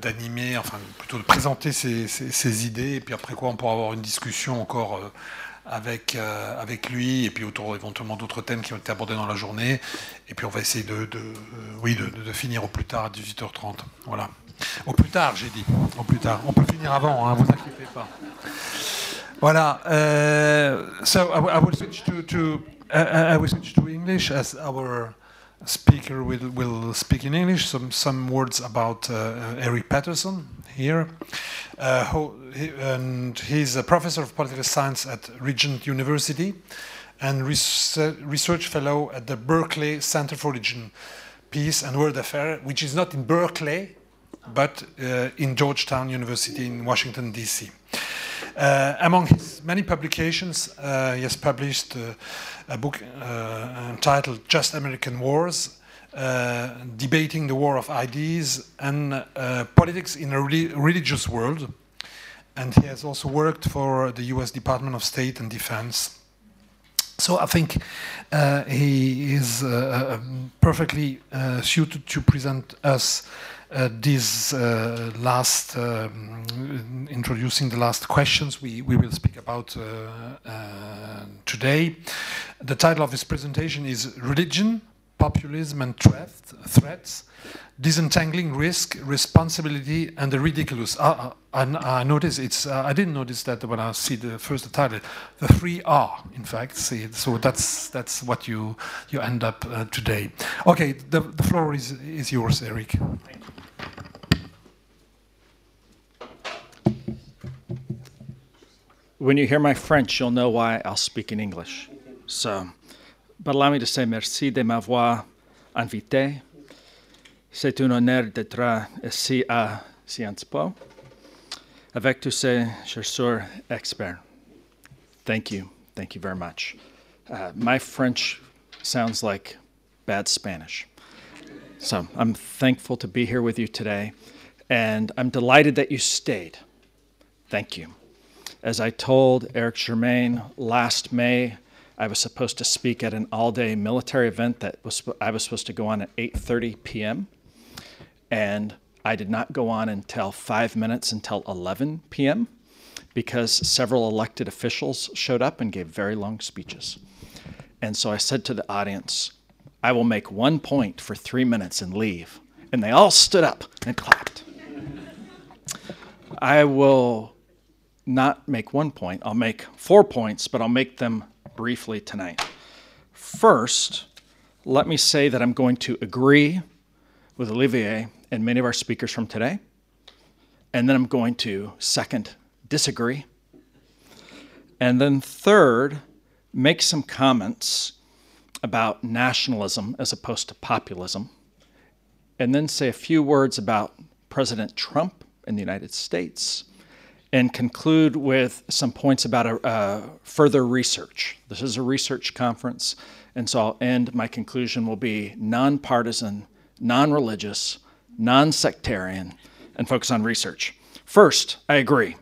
R: d'animer, enfin plutôt de présenter ses, idées, et puis après quoi on pourra avoir une discussion encore euh, avec, avec lui, et puis autour éventuellement d'autres thèmes qui ont été abordés dans la journée. Et puis on va essayer de, oui, de, finir au plus tard à 18h30. Voilà. Au plus tard, j'ai dit. Au plus tard. On peut finir avant, hein, vous inquiétez pas. Voilà. Uh, so I, I will switch to, to I will switch to English as our speaker will, will speak in English. Some some words about uh, Eric Patterson here, uh, he, and he's a professor of political science at Regent University, and research, research fellow at the Berkeley Center for Religion, Peace and World Affairs, which is not in Berkeley, but uh, in Georgetown University in Washington D.C. Uh, among his many publications, uh, he has published uh, a book entitled Just American Wars, debating the war of ideas and politics in a religious world. And he has also worked for the US Department of State and Defense. So I think uh, he is uh, perfectly uh, suited to present us uh, this uh, last um, introducing the last questions we, we will speak about uh, today. The title of this presentation is Religion, Populism and threat, Threats, Disentangling Risk, Responsibility and the Ridiculous. I, I, I notice it's, I didn't notice that when I see the first title, the three R, in fact. See, so that's, that's what you, you end up today. Okay, the, the floor is, is yours, Eric.
S: When you hear my French, you'll know why I'll speak in English. So, but allow me to say merci de m'avoir invité. C'est un honneur d'être ici à Sciences Po avec tous ces chercheurs experts. Thank you. Thank you very much. Uh, my French sounds like bad Spanish. So I'm thankful to be here with you today, and I'm delighted that you stayed. Thank you. As I told Eric Germain last May, I was supposed to speak at an all-day military event that was I was supposed to go on at 8:30 p.m. and I did not go on until 5 minutes until 11 p.m. because several elected officials showed up and gave very long speeches. And so I said to the audience, I will make one point for three minutes and leave. And they all stood up and clapped. I will not make one point, I'll make four points, but I'll make them briefly tonight. First, let me say that I'm going to agree with Olivier and many of our speakers from today. And then I'm going to, second, disagree. And then, third, make some comments about nationalism as opposed to populism, and then say a few words about President Trump in the United States, and conclude with some points about a, uh, further research. This is a research conference, and so I'll end. My conclusion will be nonpartisan, non religious, non sectarian, and focus on research. First, I agree.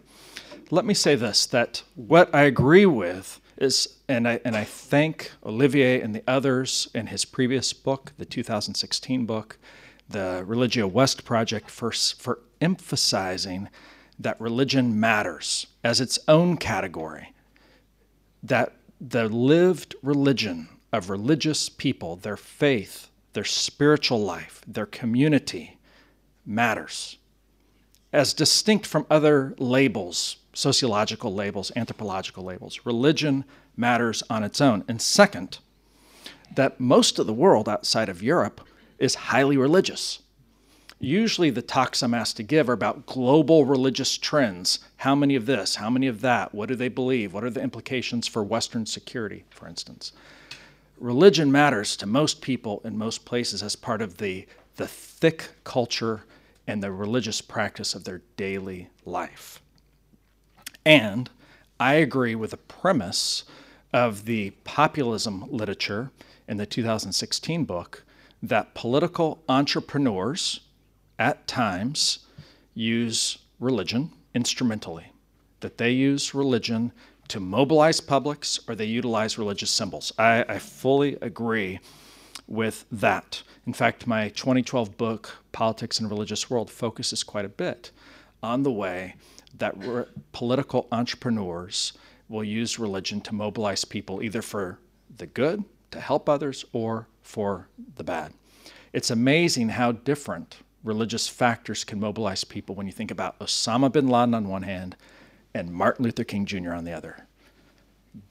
S: Let me say this that what I agree with is, and I, and I thank Olivier and the others in his previous book, the 2016 book, the Religio West Project, for, for emphasizing that religion matters as its own category, that the lived religion of religious people, their faith, their spiritual life, their community matters. As distinct from other labels sociological labels, anthropological labels. Religion matters on its own. And second, that most of the world outside of Europe is highly religious. Usually, the talks I'm asked to give are about global religious trends. How many of this? How many of that? What do they believe? What are the implications for Western security, for instance? Religion matters to most people in most places as part of the, the thick culture and the religious practice of their daily life. And I agree with the premise of the populism literature in the 2016 book that political entrepreneurs at times use religion instrumentally, that they use religion to mobilize publics or they utilize religious symbols. I, I fully agree with that. In fact, my 2012 book, Politics and Religious World, focuses quite a bit on the way that political entrepreneurs will use religion to mobilize people either for the good, to help others, or for the bad. It's amazing how different religious factors can mobilize people when you think about Osama bin Laden on one hand and Martin Luther King Jr. on the other,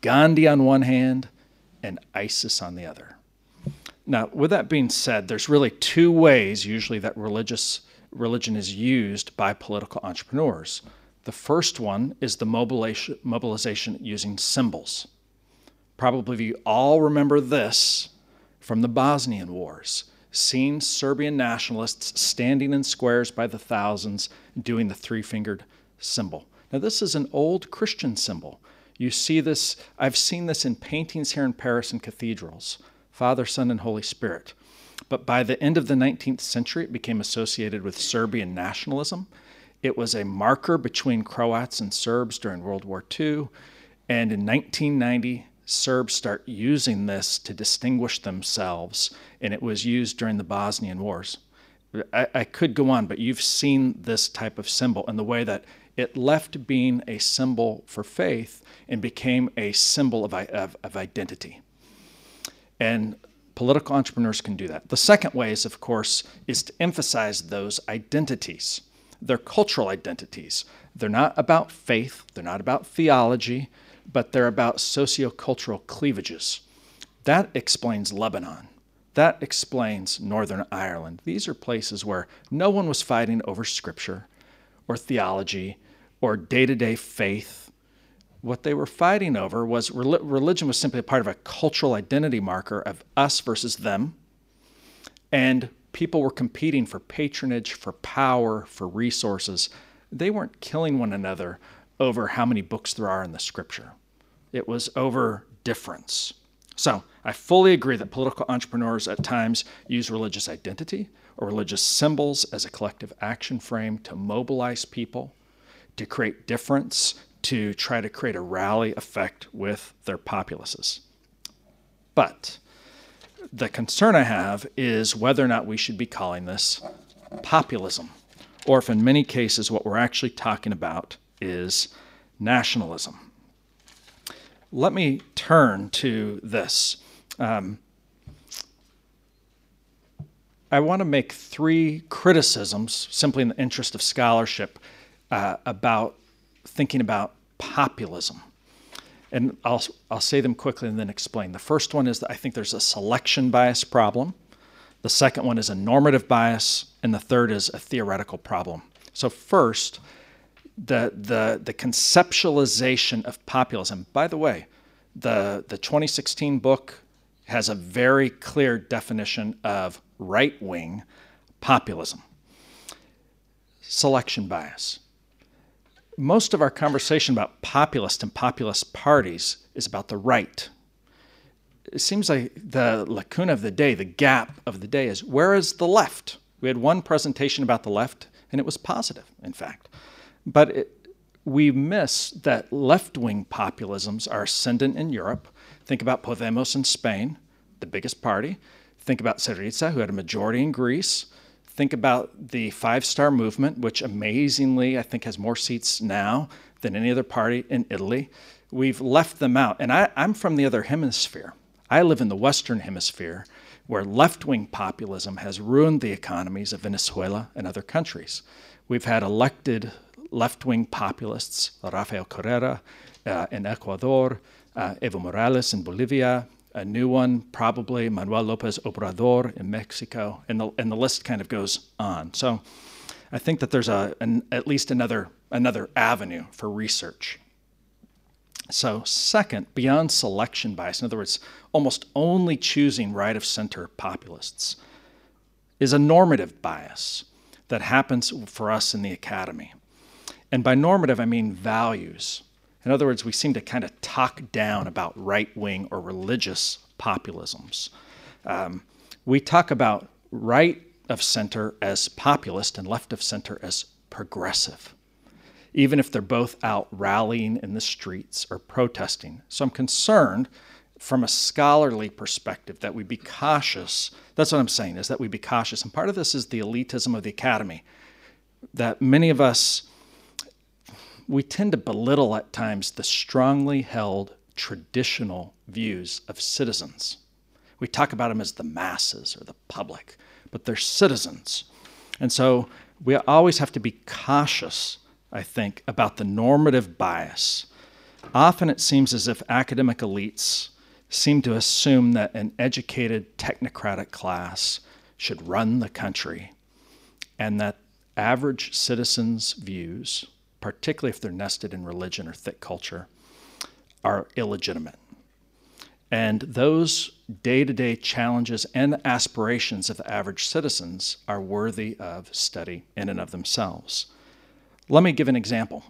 S: Gandhi on one hand and ISIS on the other. Now, with that being said, there's really two ways usually that religious religion is used by political entrepreneurs. The first one is the mobilization, mobilization using symbols. Probably you all remember this from the Bosnian Wars, seeing Serbian nationalists standing in squares by the thousands doing the three fingered symbol. Now, this is an old Christian symbol. You see this, I've seen this in paintings here in Paris in cathedrals Father, Son, and Holy Spirit. But by the end of the 19th century, it became associated with Serbian nationalism. It was a marker between Croats and Serbs during World War II. And in 1990, Serbs start using this to distinguish themselves, and it was used during the Bosnian Wars. I, I, could go on, but you've seen this type of symbol and the way that it left being a symbol for faith and became a symbol of, of, of identity. And political entrepreneurs can do that. The second way is, of course, is to emphasize those identities. They're cultural identities. They're not about faith, they're not about theology, but they're about sociocultural cleavages. That explains Lebanon. That explains Northern Ireland. These are places where no one was fighting over scripture or theology or day to day faith. What they were fighting over was religion was simply a part of a cultural identity marker of us versus them. And people were competing for patronage, for power, for resources. They weren't killing one another over how many books there are in the scripture, it was over difference. So I fully agree that political entrepreneurs at times use religious identity or religious symbols as a collective action frame to mobilize people, to create difference, to try to create a rally effect with their populaces. But the concern I have is whether or not we should be calling this populism, or if in many cases what we're actually talking about is nationalism. Let me turn to this. Um, I want to make three criticisms, simply in the interest of scholarship, uh, about thinking about populism. And I'll, I'll say them quickly and then explain. The first one is that I think there's a selection bias problem. The second one is a normative bias. And the third is a theoretical problem. So, first, the, the, the conceptualization of populism. By the way, the, the 2016 book has a very clear definition of right wing populism. Selection bias. Most of our conversation about populist and populist parties is about the right. It seems like the lacuna of the day, the gap of the day, is where is the left? We had one presentation about the left, and it was positive, in fact. But it, we miss that left wing populisms are ascendant in Europe. Think about Podemos in Spain, the biggest party. Think about Syriza, who had a majority in Greece. Think about the Five Star Movement, which amazingly, I think, has more seats now than any other party in Italy. We've left them out. And I, am from the other hemisphere. I live in the Western Hemisphere, where left wing populism has ruined the economies of Venezuela and other countries. We've had elected left wing populists, Rafael Correa uh, in Ecuador, uh, Evo Morales in Bolivia, a new one, probably Manuel Lopez Obrador in Mexico, and the, and the list kind of goes on. So I think that there's a, an, at least another, another avenue for research. So, second, beyond selection bias, in other words, almost only choosing right of center populists, is a normative bias that happens for us in the academy. And by normative, I mean values. In other words, we seem to kind of talk down about right wing or religious populisms. Um, we talk about right of center as populist and left of center as progressive, even if they're both out rallying in the streets or protesting. So I'm concerned from a scholarly perspective that we be cautious. That's what I'm saying, is that we be cautious. And part of this is the elitism of the academy, that many of us we tend to belittle at times the strongly held traditional views of citizens. We talk about them as the masses or the public, but they're citizens. And so we always have to be cautious, I think, about the normative bias. Often it seems as if academic elites seem to assume that an educated technocratic class should run the country and that average citizens' views, particularly if they're nested in religion or thick culture, are illegitimate. And those day to day challenges and aspirations of the average citizens are worthy of study in and of themselves. Let me give an example.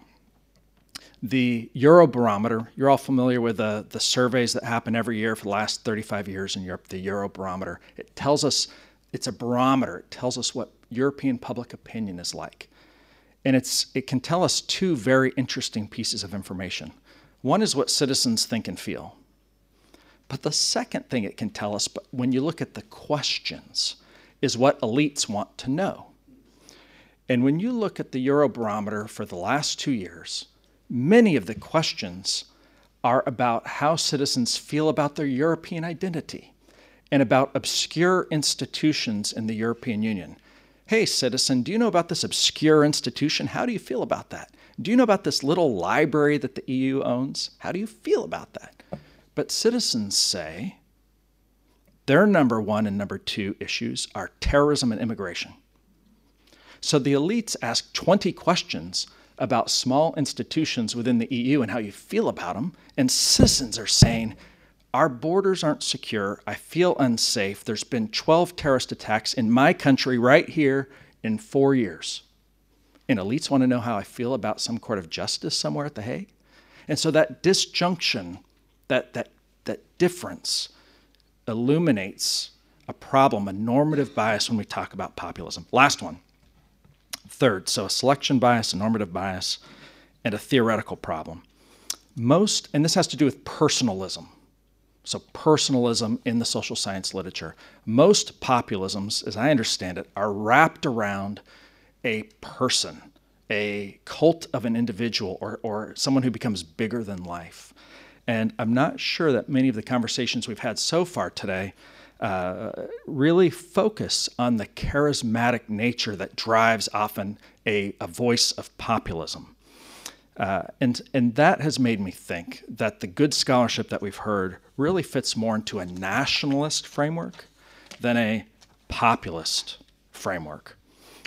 S: The Eurobarometer, you're all familiar with the, the surveys that happen every year for the last 35 years in Europe, the Eurobarometer. It tells us, it's a barometer, it tells us what European public opinion is like. And it's, it can tell us two very interesting pieces of information. One is what citizens think and feel. But the second thing it can tell us, when you look at the questions, is what elites want to know. And when you look at the Eurobarometer for the last two years, many of the questions are about how citizens feel about their European identity and about obscure institutions in the European Union. Hey, citizen, do you know about this obscure institution? How do you feel about that? Do you know about this little library that the EU owns? How do you feel about that? But citizens say their number one and number two issues are terrorism and immigration. So the elites ask 20 questions about small institutions within the EU and how you feel about them, and citizens are saying, our borders aren't secure. I feel unsafe. There's been 12 terrorist attacks in my country right here in four years. And elites want to know how I feel about some court of justice somewhere at The Hague. And so that disjunction that, that, that difference illuminates a problem, a normative bias when we talk about populism. Last one. Third, so a selection bias, a normative bias, and a theoretical problem. Most, and this has to do with personalism. So, personalism in the social science literature. Most populisms, as I understand it, are wrapped around a person, a cult of an individual, or, or someone who becomes bigger than life. And I'm not sure that many of the conversations we've had so far today uh, really focus on the charismatic nature that drives often a, a voice of populism. Uh, and, and that has made me think that the good scholarship that we've heard really fits more into a nationalist framework than a populist framework.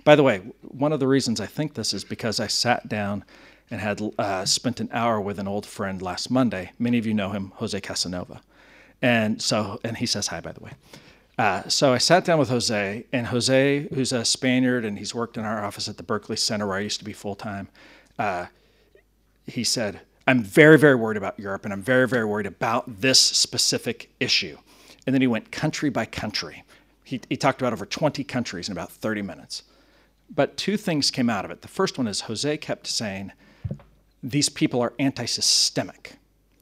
S: By the way, one of the reasons I think this is because I sat down and had uh, spent an hour with an old friend last Monday. Many of you know him, Jose Casanova. And so, and he says hi, by the way. Uh, so I sat down with Jose, and Jose, who's a Spaniard, and he's worked in our office at the Berkeley Center where I used to be full time. Uh, he said, "I'm very, very worried about Europe, and I'm very, very worried about this specific issue." And then he went country by country. He, he talked about over 20 countries in about 30 minutes. But two things came out of it. The first one is Jose kept saying, these people are anti-systemic.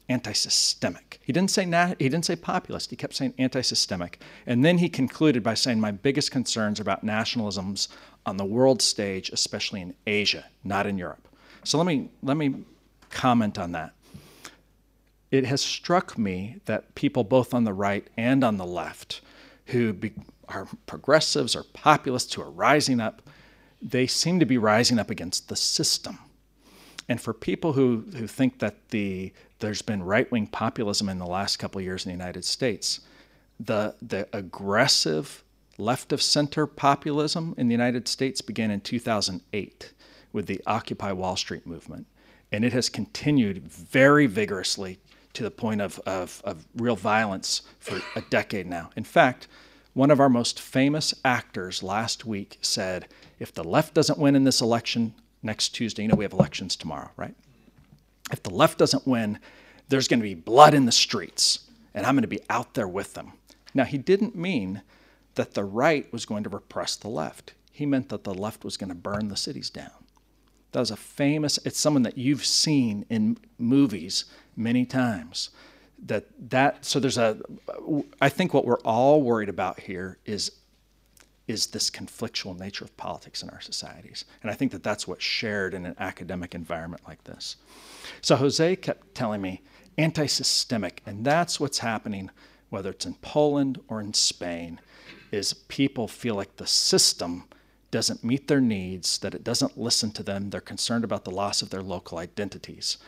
S: Anti-systemic. He didn't say na- he didn't say populist. He kept saying anti-systemic, and then he concluded by saying, "My biggest concerns about nationalisms on the world stage, especially in Asia, not in Europe." So let me let me comment on that. It has struck me that people both on the right and on the left, who be, are progressives or populists who are rising up, they seem to be rising up against the system and for people who, who think that the, there's been right wing populism in the last couple of years in the United States, the, the aggressive left of center populism in the United States began in 2008 with the Occupy Wall Street movement. And it has continued very vigorously to the point of, of, of real violence for a decade now. In fact, one of our most famous actors last week said, if the left doesn't win in this election, next Tuesday. You know, we have elections tomorrow, right? If the left doesn't win, there's going to be blood in the streets, and I'm going to be out there with them. Now, he didn't mean that the right was going to repress the left. He meant that the left was going to burn the cities down. That was a famous, it's someone that you've seen in movies many times. That, that, so there's a, I think what we're all worried about here is is this conflictual nature of politics in our societies. And I think that that's what's shared in an academic environment like this. So Jose kept telling me anti systemic, and that's what's happening, whether it's in Poland or in Spain, is people feel like the system doesn't meet their needs, that it doesn't listen to them, they're concerned about the loss of their local identities,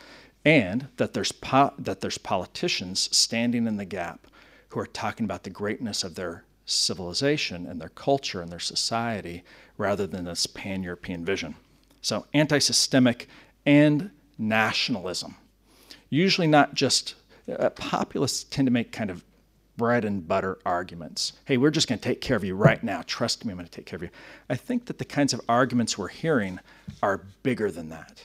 S: and that there's, po- that there's politicians standing in the gap who are talking about the greatness of their civilization and their culture and their society rather than this pan European vision. So, anti systemic and nationalism. Usually, not just uh, populists tend to make kind of bread and butter arguments. Hey, we're just going to take care of you right now. Trust me, I'm going to take care of you. I think that the kinds of arguments we're hearing are bigger than that.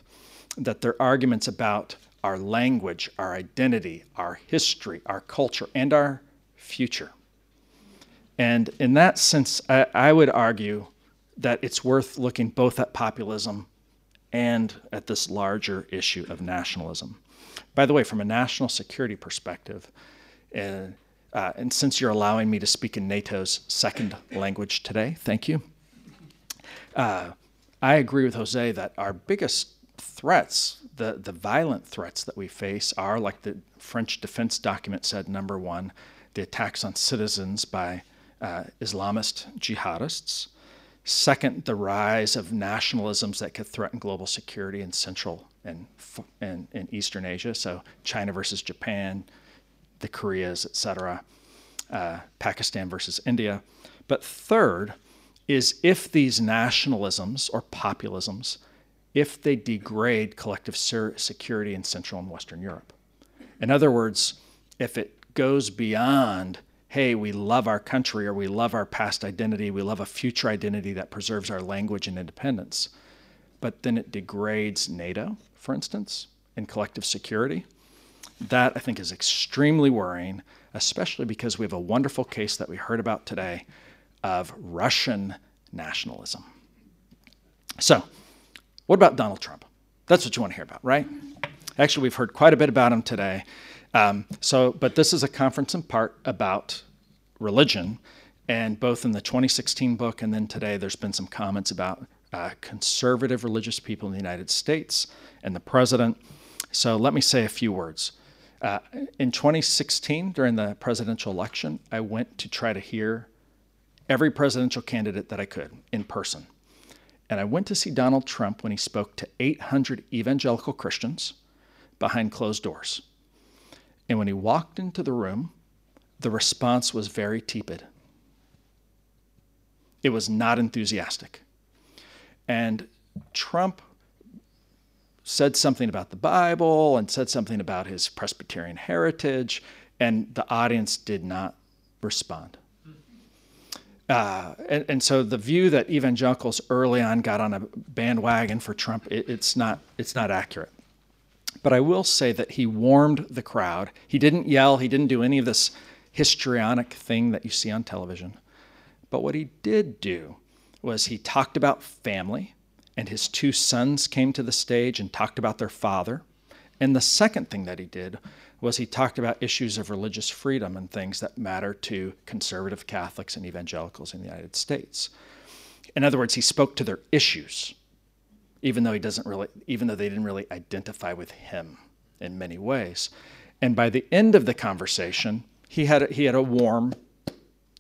S: That they're arguments about our language, our identity, our history, our culture, and our future. And in that sense, I, I would argue that it's worth looking both at populism and at this larger issue of nationalism. By the way, from a national security perspective, uh, uh, and since you're allowing me to speak in NATO's second language today, thank you. Uh, I agree with Jose that our biggest threats, the, the violent threats that we face, are like the French defense document said number one, the attacks on citizens by uh, Islamist jihadists. Second, the rise of nationalisms that could threaten global security in Central and, and, and Eastern Asia, so China versus Japan, the Koreas, etc., uh, Pakistan versus India. But third is if these nationalisms or populisms, if they degrade collective security in Central and Western Europe. In other words, if it goes beyond hey, we love our country or we love our past identity, we love a future identity that preserves our language and independence. But then it degrades NATO, for instance, in collective security. That I think is extremely worrying, especially because we have a wonderful case that we heard about today of Russian nationalism. So, what about Donald Trump? That's what you want to hear about, right? Actually, we've heard quite a bit about him today. Um, so, but this is a conference in part about religion, and both in the 2016 book and then today, there's been some comments about uh, conservative religious people in the United States and the president. So, let me say a few words. Uh, in 2016, during the presidential election, I went to try to hear every presidential candidate that I could in person. And I went to see Donald Trump when he spoke to 800 evangelical Christians behind closed doors. And when he walked into the room, the response was very tepid. It was not enthusiastic. And Trump said something about the Bible and said something about his Presbyterian heritage, and the audience did not respond. Uh, and, and, so the view that evangelicals early on got on a bandwagon for Trump, it, it's not it's not accurate. But I will say that he warmed the crowd. He didn't yell, he didn't do any of this histrionic thing that you see on television. But what he did do was he talked about family, and his two sons came to the stage and talked about their father. And the second thing that he did was he talked about issues of religious freedom and things that matter to conservative Catholics and evangelicals in the United States. In other words, he spoke to their issues even though he doesn't really, even though they didn't really identify with him in many ways. And by the end of the conversation, he had a, he had a warm,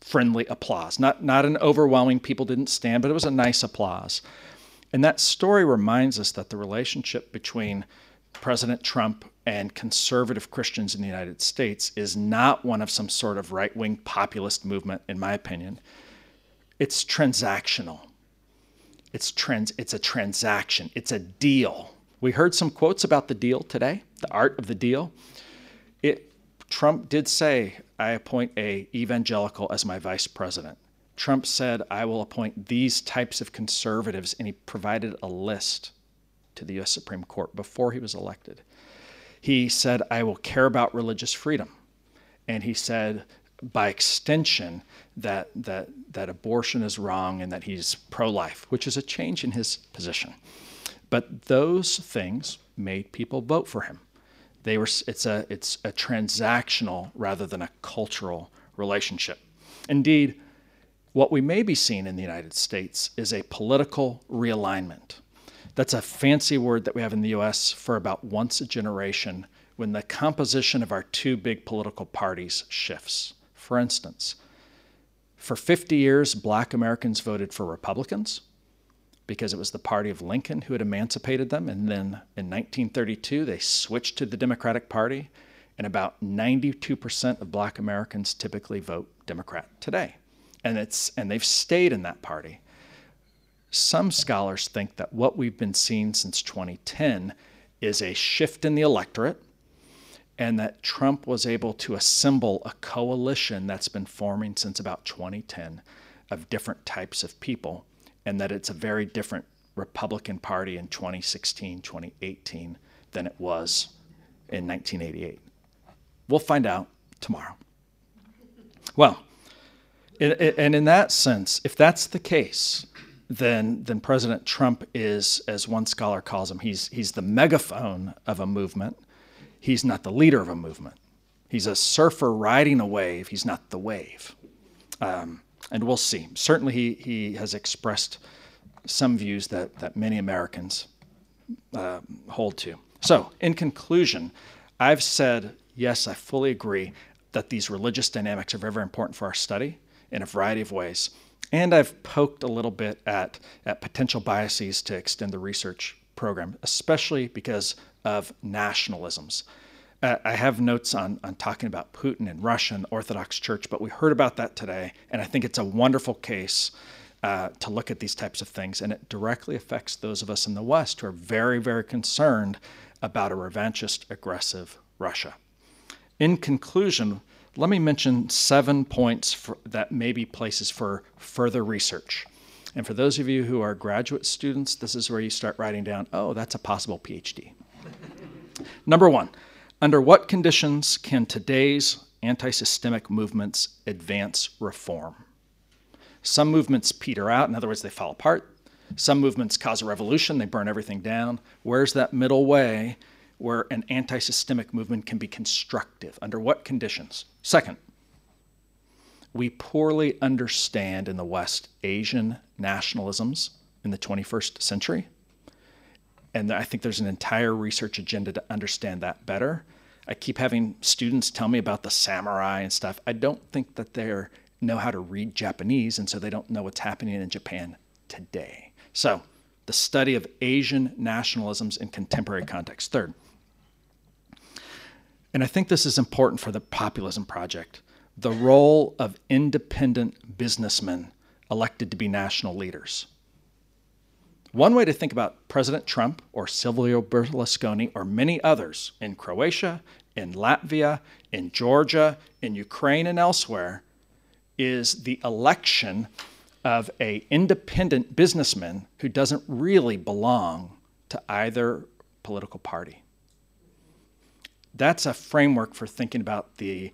S: friendly applause. Not not an overwhelming people didn't stand, but it was a nice applause. And that story reminds us that the relationship between President Trump and conservative Christians in the United States is not one of some sort of right wing populist movement, in my opinion. It's transactional. It's, trans, it's a transaction, it's a deal. We heard some quotes about the deal today, the art of the deal. It, Trump did say, I appoint a evangelical as my vice president. Trump said, I will appoint these types of conservatives, and he provided a list to the US Supreme Court before he was elected. He said, I will care about religious freedom. And he said, by extension, that, that, that abortion is wrong and that he's pro life, which is a change in his position. But those things made people vote for him. They were, it's, a, it's a transactional rather than a cultural relationship. Indeed, What we may be seeing in the United States is a political realignment. That's a fancy word that we have in the US for about once a generation when the composition of our two big political parties shifts. For instance, for 50 years, black Americans voted for Republicans because it was the party of Lincoln who had emancipated them. And then in 1932, they switched to the Democratic Party. And about 92% of black Americans typically vote Democrat today. And, it's, and they've stayed in that party. Some scholars think that what we've been seeing since 2010 is a shift in the electorate and that Trump was able to assemble a coalition that's been forming since about 2010 of different types of people, and that it's a very different Republican Party in 2016, 2018 than it was in 1988. We'll find out tomorrow. Well, and in that sense, if that's the case, then, then President Trump is, as one scholar calls him, he's, he's the megaphone of a movement he's not the leader of a movement. He's a surfer riding a wave, he's not the wave. Um, and we'll see. Certainly, he, he has expressed some views that, that many Americans uh, hold to. So, in conclusion, I've said, yes, I fully agree that these religious dynamics are very, very important for our study in a variety of ways. And I've poked a little bit at, at potential biases to extend the research program, especially because of nationalisms. Uh, I have notes on, on talking about Putin and Russia and the Orthodox Church, but we heard about that today, and I think it's a wonderful case uh, to look at these types of things, and it directly affects those of us in the West who are very, very concerned about a revanchist, aggressive Russia. In conclusion, let me mention seven points for, that may be places for further research. And for those of you who are graduate students, this is where you start writing down, oh, that's a possible PhD. Number one, under what conditions can today's anti systemic movements advance reform? Some movements peter out, in other words, they fall apart. Some movements cause a revolution, they burn everything down. Where's that middle way where an anti systemic movement can be constructive? Under what conditions? Second, we poorly understand in the West Asian nationalisms in the 21st century and I think there's an entire research agenda to understand that better. I keep having students tell me about the samurai and stuff. I don't think that they know how to read Japanese, and so they don't know what's happening in Japan today. So, the study of Asian nationalisms in contemporary context. Third, and I think this is important for the Populism Project the role of independent businessmen elected to be national leaders. One way to think about President Trump or Silvio Berlusconi or many others in Croatia, in Latvia, in Georgia, in Ukraine, and elsewhere is the election of a independent businessman who doesn't really belong to either political party. That's a framework for thinking about the,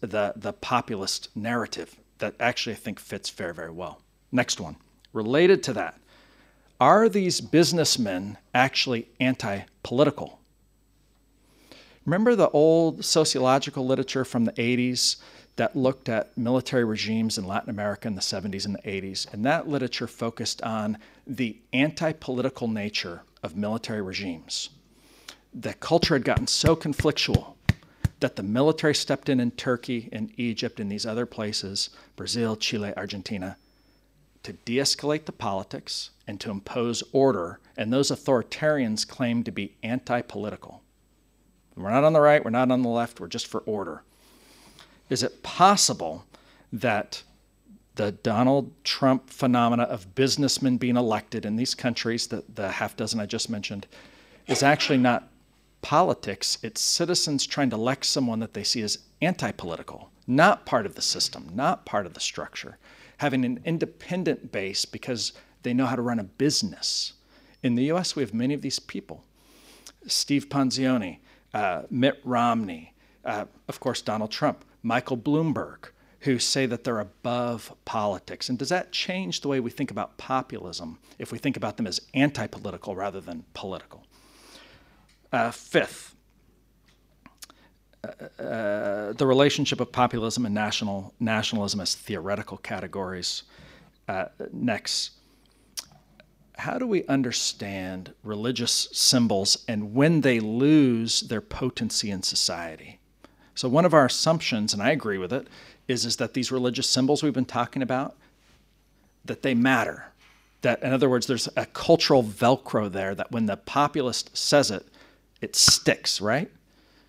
S: the, the populist narrative that actually I think fits very, very well. Next one. Related to that, are these businessmen actually anti political? Remember the old sociological literature from the 80s that looked at military regimes in Latin America in the 70s and the 80s? And that literature focused on the anti political nature of military regimes. The culture had gotten so conflictual that the military stepped in in Turkey and Egypt and these other places, Brazil, Chile, Argentina, to de escalate the politics and to impose order, and those authoritarians claim to be anti political. We're not on the right, we're not on the left, we're just for order. Is it possible that the Donald Trump phenomena of businessmen being elected in these countries, the, the half dozen I just mentioned, is actually not politics, it's citizens trying to elect someone that they see as anti political, not part of the system, not part of the structure having an independent base because they know how to run a business. In the US, we have many of these people Steve Ponzioni, uh, Mitt Romney, uh, of course, Donald Trump, Michael Bloomberg, who say that they're above politics. And does that change the way we think about populism if we think about them as anti political rather than political? Uh, fifth, uh, the relationship of populism and national nationalism as theoretical categories. Uh, next, how do we understand religious symbols and when they lose their potency in society? So one of our assumptions, and I agree with it, is, is that these religious symbols we've been talking about, that they matter. That, in other words, there's a cultural velcro there that when the populist says it, it sticks, right?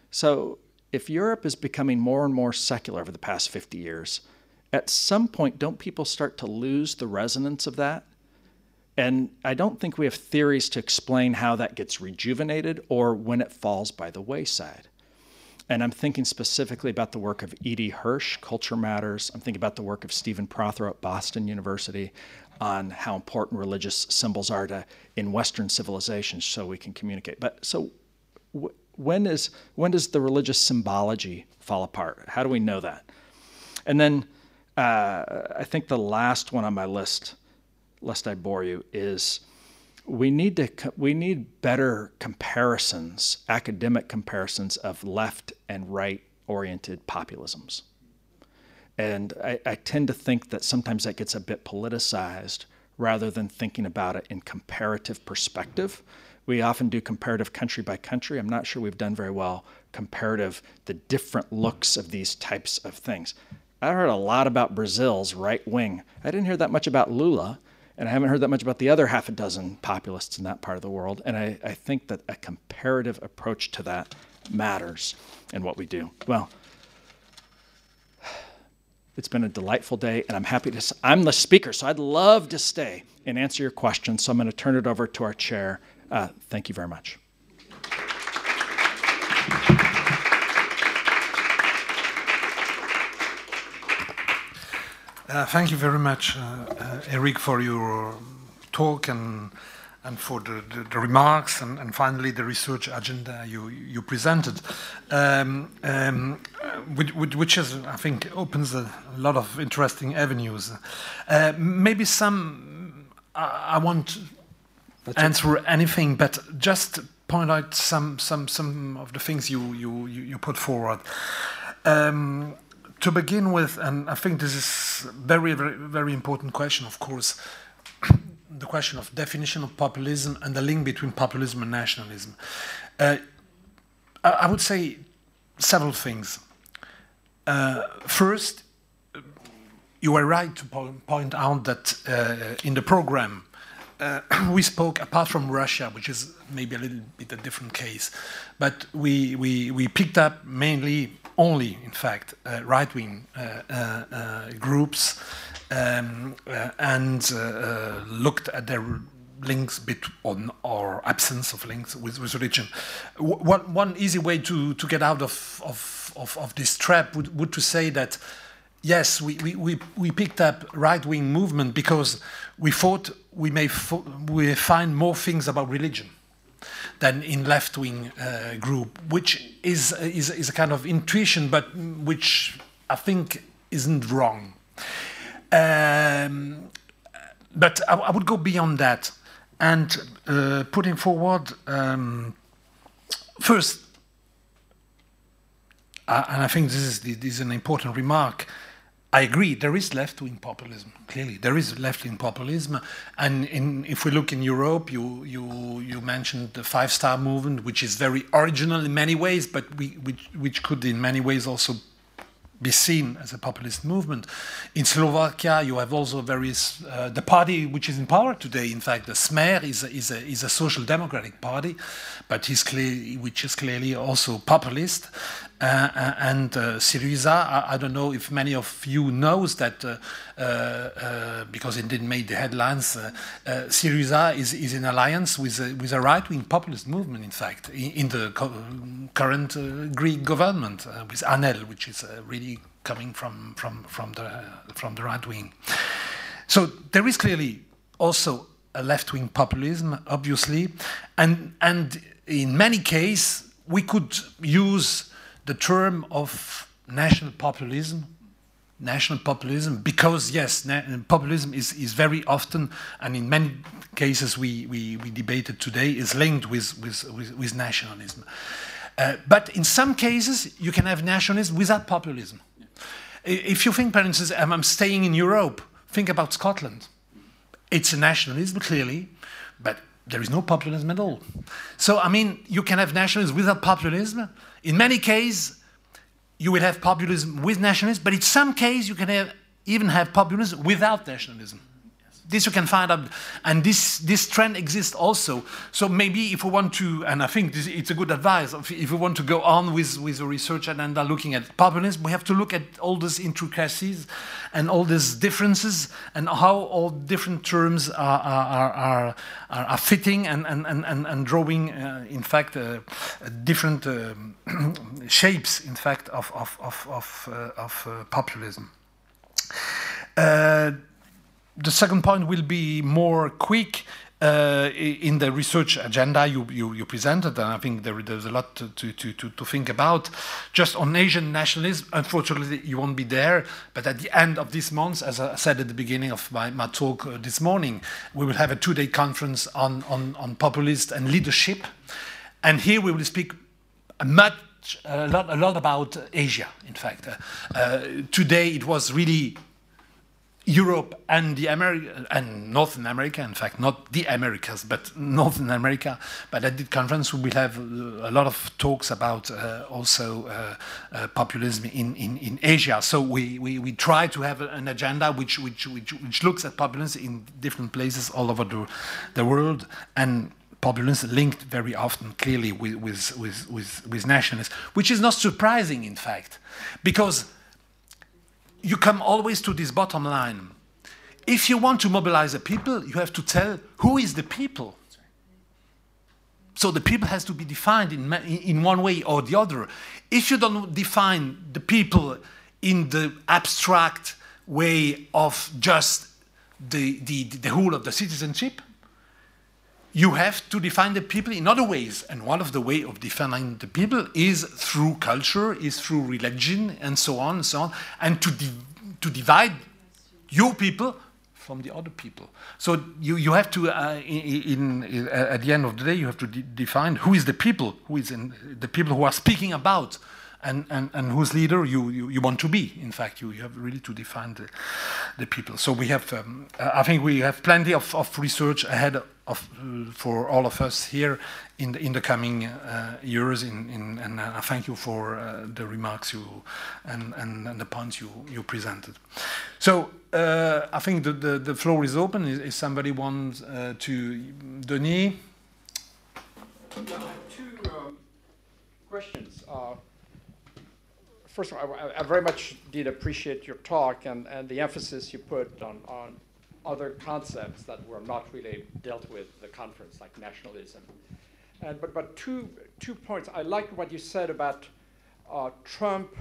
S: So if Europe is becoming more and more secular over the past 50 years, at some point, don't people start to lose the resonance of that? And I don't think we have theories to explain how that gets rejuvenated or when it falls by the wayside. And I'm thinking specifically about the work of Edie Hirsch, Culture Matters. I'm thinking about the work of Stephen Prothero at Boston University on how important religious symbols are to in Western civilizations so we can communicate. But so when is when does the religious symbology fall apart? How do we know that? And then uh, I think the last one on my list, lest I bore you, is we need to we need better comparisons, academic comparisons of left and right oriented populisms. And I, I tend to think that sometimes that gets a bit politicized rather than thinking about it in comparative perspective. We often do comparative country by country. I'm not sure we've done very well comparative the different looks of these types of things. I heard a lot about Brazil's right wing. I didn't hear that much about Lula, and I haven't heard that much about the other half a dozen populists in that part of the world. And I, I think that a comparative approach to that matters in what we do. Well, it's been a delightful day, and I'm happy to. I'm the speaker, so I'd love to stay and answer your questions. So I'm going to turn it over to our chair, uh, thank you very much.
F: Uh, thank you very much, uh, uh, Eric, for your talk and and for the, the, the remarks and, and, finally the research agenda you, you presented, um, um, which, which, is, I think, opens a lot of interesting avenues. Uh, maybe some, I, I won't that's answer it. anything, but just point out some some some of the things you you you put forward. Um, to begin with, and I think this is very very very important question. Of course, the question of definition of populism and the link between populism and nationalism. Uh, I, I, would say several things. Uh, first, you are right to po point out that uh, in the program uh, we spoke, apart from Russia, which is maybe a little bit a different case, but we, we, we picked up mainly, only in fact, uh, right wing uh, uh, uh groups um, uh, and looked at their links bit on or absence of links with, with religion. W one, one easy way to, to get out of, of, of, of this trap would, would to say that yes, we, we, we, we picked up right-wing movement because we thought we may we find more things about religion than in left-wing uh, group, which is, is, is a kind of intuition, but which I think isn't wrong. Um, but I, I, would go beyond that and uh, putting forward um, first, uh, and I think this is, this is an important remark, I agree, there is left wing populism, clearly. There is left wing populism. And in, if we look in Europe, you, you, you mentioned the Five Star Movement, which is very original in many ways, but we, which, which could in many ways also be seen as a populist movement. In Slovakia, you have also various, uh, the party which is in power today, in fact, the Smer is a, is a, is a social democratic party, but he's clear, which is clearly also populist. Uh, uh, and uh, Syriza, I, I, don't know if many of you knows that uh, uh, uh because it didn't make the headlines. Syriza is, is in alliance with a, with a right-wing populist movement, in fact, in, in the current Greek government with Anel, which is really coming from from from the from the right wing. So there is clearly also a left-wing populism, obviously, and and in many cases we could use the term of national populism national populism because yes populism is, is very often and in many cases we, we, we debated today is linked with, with, with, with nationalism Uh, but in some cases, you can have nationalism without populism. If you think, for instance, I'm staying in Europe, think about Scotland. It's a nationalism, clearly, but there is no populism at all. So, I mean, you can have nationalism without populism. In many cases, you will have populism with nationalism, but in some cases, you can have, even have populism without nationalism this you can find out, and this this trend exists also. So maybe if we want to, and I think this, it's a good advice, if we want to go on with with the research agenda looking at populism, we have to look at all these intricacies and all these differences and how all different terms are are are, are, are fitting and and and and drawing, uh, in fact, uh, different um, shapes, in fact, of of of of, uh, of uh, populism. The second point will be more quick. Uh, in the research agenda you, you, you, presented, and I think there, there's a lot to, to, to, to, think about. Just on Asian nationalism, unfortunately, you won't be there, but at the end of this month, as I said at the beginning of my, my talk uh, this morning, we will have a two day conference on, on, on and leadership. And here we will speak much, a lot, a lot about Asia, in fact. Uh, uh today it was really Europe and the America and Northern America, in fact, not the Americas, but Northern America. But at the conference, we will have a lot of talks about uh, also uh, uh, populism in, in, in, Asia. So we, we, we try to have an agenda which, which, which, which looks at populism in different places all over the, the world and populism linked very often clearly with, with, with, with, with nationalism, which is not surprising, in fact, because you come always to this bottom line. If you want to mobilize the people, you have to tell who is the people. So the people has to be defined in, in one way or the other. If you don't define the people in the abstract way of just the, the, the whole of the citizenship, you have to define the people in other ways. And one of the way of defining the people is through culture, is through religion, and so on and so on, and to, di to divide your people from the other people. So you, you have to, uh, in, in, at the end of the day, you have to de define who is the people, who is in, the people who are speaking about, and, and, and whose leader you, you, you want to be. In fact, you, you have really to define the, the people. So we have, um, I think we have plenty of, of research ahead of, uh, for all of us here in the, in the coming uh, years. In, in, and I uh, thank you for uh, the remarks you and, and, and, the points you, you presented. So uh, I think the, the, the, floor is open. Is somebody wants uh, to, Denis?
B: Yeah, Two um, questions first of all, I, I, very much did appreciate your talk and, and the emphasis you put on, on other concepts that were not really dealt with the conference, like nationalism. And, but but two, two points. I like what you said about uh, Trump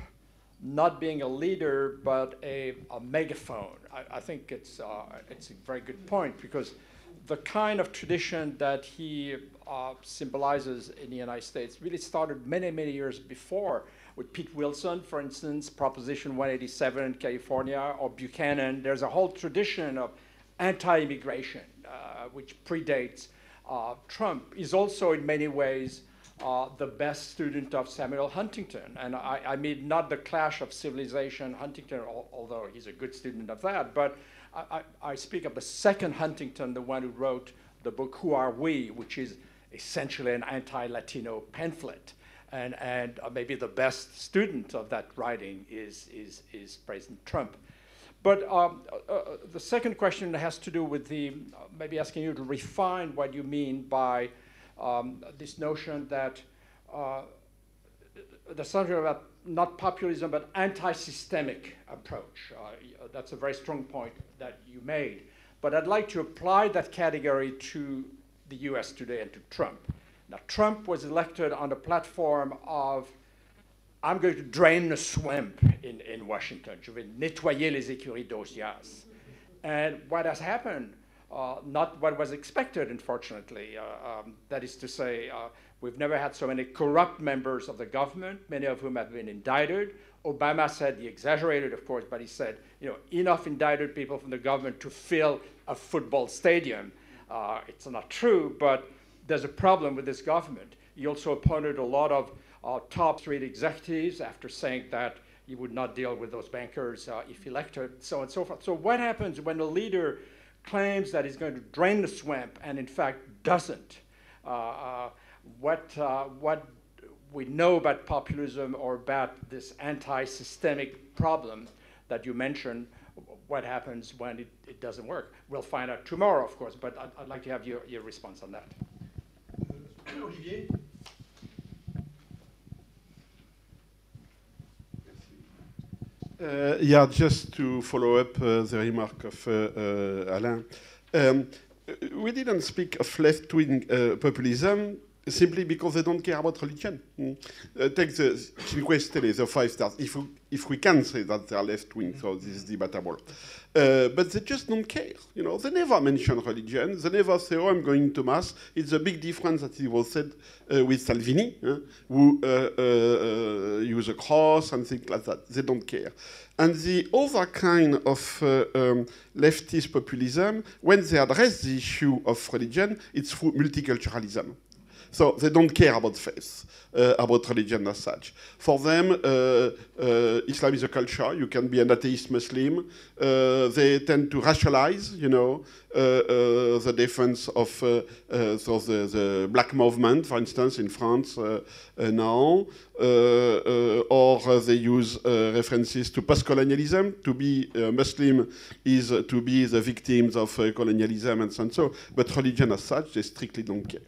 B: not being a leader, but a, a megaphone. I, I think it's, uh, it's a very good point because the kind of tradition that he uh, symbolizes in the United States really started many, many years before with Pete Wilson, for instance, Proposition 187 in California, or Buchanan. There's a whole tradition of anti-immigration, uh, which predates uh, Trump. Is also in many ways uh, the best student of Samuel Huntington. And I, I, mean not the clash of civilization, Huntington, although he's a good student of that, but I, I, speak of the second Huntington, the one who wrote the book Who Are We, which is essentially an anti-Latino pamphlet and, and maybe the best student of that writing is, is, is President Trump. But um, uh, uh, the second question has to do with the, uh, maybe asking you to refine what you mean by um, this notion that uh, there's something about not populism, but anti-systemic approach. Uh, that's a very strong point that you made. But I'd like to apply that category to the US today and to Trump. Now, Trump was elected on a platform of I'm going to drain the swamp in, in Washington. Je vais nettoyer les écuries d'Augias. And what has happened, uh, not what was expected, unfortunately. Uh, um, that is to say, uh, we've never had so many corrupt members of the government, many of whom have been indicted. Obama said, he exaggerated, of course, but he said, you know, enough indicted people from the government to fill a football stadium. Uh, it's not true, but there's a problem with this government. He also appointed a lot of uh, top three executives after saying that he would not deal with those bankers uh, if elected, so on and so forth. So what happens when a leader claims that he's going to drain the swamp and in fact doesn't? Uh, uh, what, uh, what we know about populism or about this anti-systemic problem that you mentioned, what happens when it, it, doesn't work? We'll find out tomorrow, of course, but I'd, I'd like to have your, your response on that.
T: Olivier Uh, yeah, just to follow up uh, the remark of uh, uh Alain. Um, we didn't speak of left-wing uh, populism simply because they don't care about religion. Mm. Uh, take the Cinque Stelle, the five stars, if we, if we can say that they are left wing, so this is debatable. Uh, but they just don't care. You know, they never mention religion. They never say, "Oh, I'm going to mass." It's a big difference that it was said uh, with Salvini, who uh, uh, uh, use a cross and things like that. They don't care. And the other kind of um, leftist populism, when they address the issue of religion, it's through multiculturalism. So they don't care about faith, uh, about religion as such. For them, uh, uh, Islam is a culture. You can be an atheist Muslim. Uh, they tend to rationalize, you know, uh, uh, the defense of uh, so the, the, black movement, for instance, in France now, or they use references to post-colonialism. To be Muslim is to be the victims of colonialism and so on. So, but religion as such, they strictly don't care.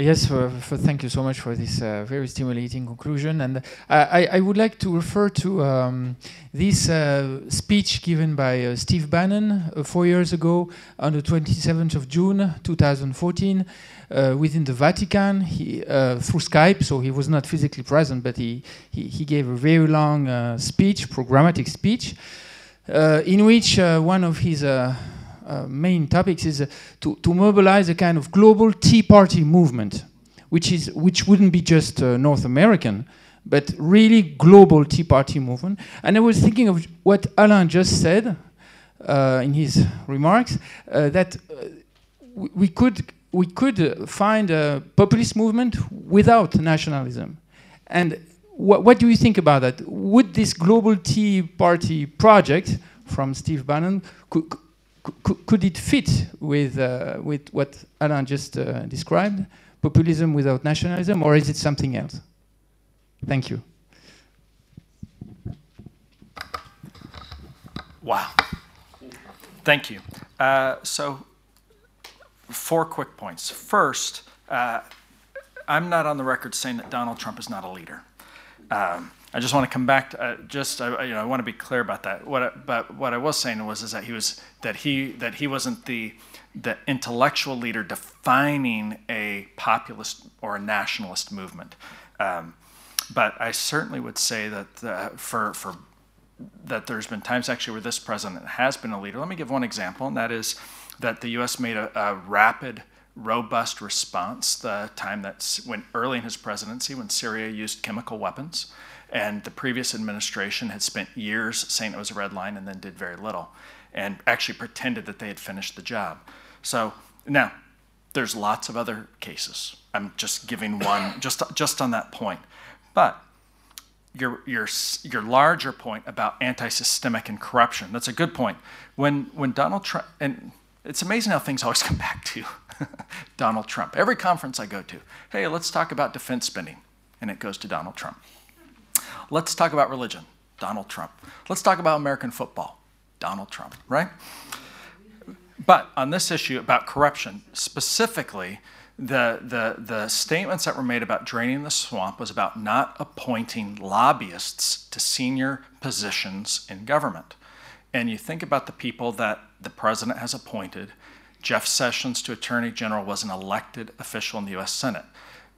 A: Yes, for, for, thank you so much for this uh, very stimulating conclusion. And uh, I, I, would like to refer to um, this uh, speech given by uh, Steve Bannon uh, four years ago on the 27th of June 2014 uh, within the Vatican he, through Skype. So he was not physically present, but he, he, he gave a very long speech, programmatic speech, in which one of his uh, main topics is uh, to, to mobilize a kind of global Tea Party movement, which, is, which wouldn't be just uh, North American, but really global Tea Party movement. And I was thinking of what Alain just said uh, in his remarks, that we could, we could find a populist movement without nationalism. And wh what do you think about that? Would this global Tea Party project from Steve Bannon, could, could it fit with, uh, with what Alan just uh, described, populism without nationalism, or is it something else? Thank you.
S: Wow. Thank you. Uh, so, four quick points. First, uh, I'm not on the record saying that Donald Trump is not a leader. Um, I just want to come back to uh, just uh, you know I want to be clear about that. What I, but what I was saying was is that he was that he that he wasn't the the intellectual leader defining a populist or a nationalist movement. Um, but I certainly would say that uh, for for that there's been times actually where this president has been a leader. Let me give one example, and that is that the U.S. made a, a rapid robust response the time that when early in his presidency when Syria used chemical weapons and the previous administration had spent years saying it was a red line and then did very little and actually pretended that they had finished the job. So now, there's lots of other cases. I'm just giving one just, just on that point. But your, your, your larger point about anti systemic and corruption, that's a good point. When, when Donald Trump, and it's amazing how things always come back to Donald Trump. Every conference I go to, hey, let's talk about defense spending. And it goes to Donald Trump. Let's talk about religion. Donald Trump. Let's talk about American football. Donald Trump, right? But on this issue about corruption, specifically, the, the, the statements that were made about draining the swamp was about not appointing lobbyists to senior positions in government. And you think about the people that the president has appointed. Jeff Sessions to Attorney General was an elected official in the US Senate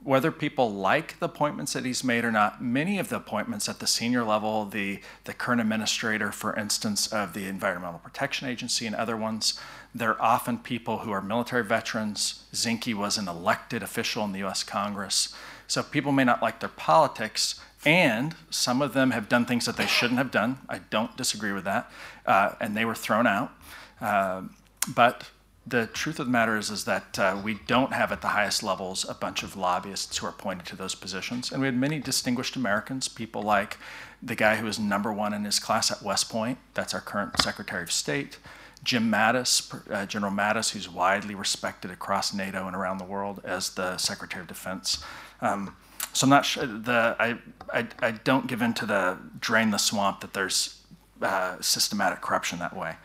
S: whether people like the appointments that he's made or not, many of the appointments at the senior level, the, the current administrator, for instance, of the Environmental Protection Agency and other ones, they're often people who are military veterans. Zinke was an elected official in the US Congress. So people may not like their politics, and some of them have done things that they shouldn't have done. I don't disagree with that. Uh, and they were thrown out. Uh, but the truth of the matter is, is that uh, we don't have at the highest levels a bunch of lobbyists who are appointed to those positions. And we had many distinguished Americans, people like the guy who was number one in his class at West Point, that's our current Secretary of State, Jim Mattis, uh, General Mattis, who's widely respected across NATO and around the world as the Secretary of Defense. Um, so I'm not sure, the, I, I, I, don't give in to the drain the swamp that there's uh, systematic corruption that way.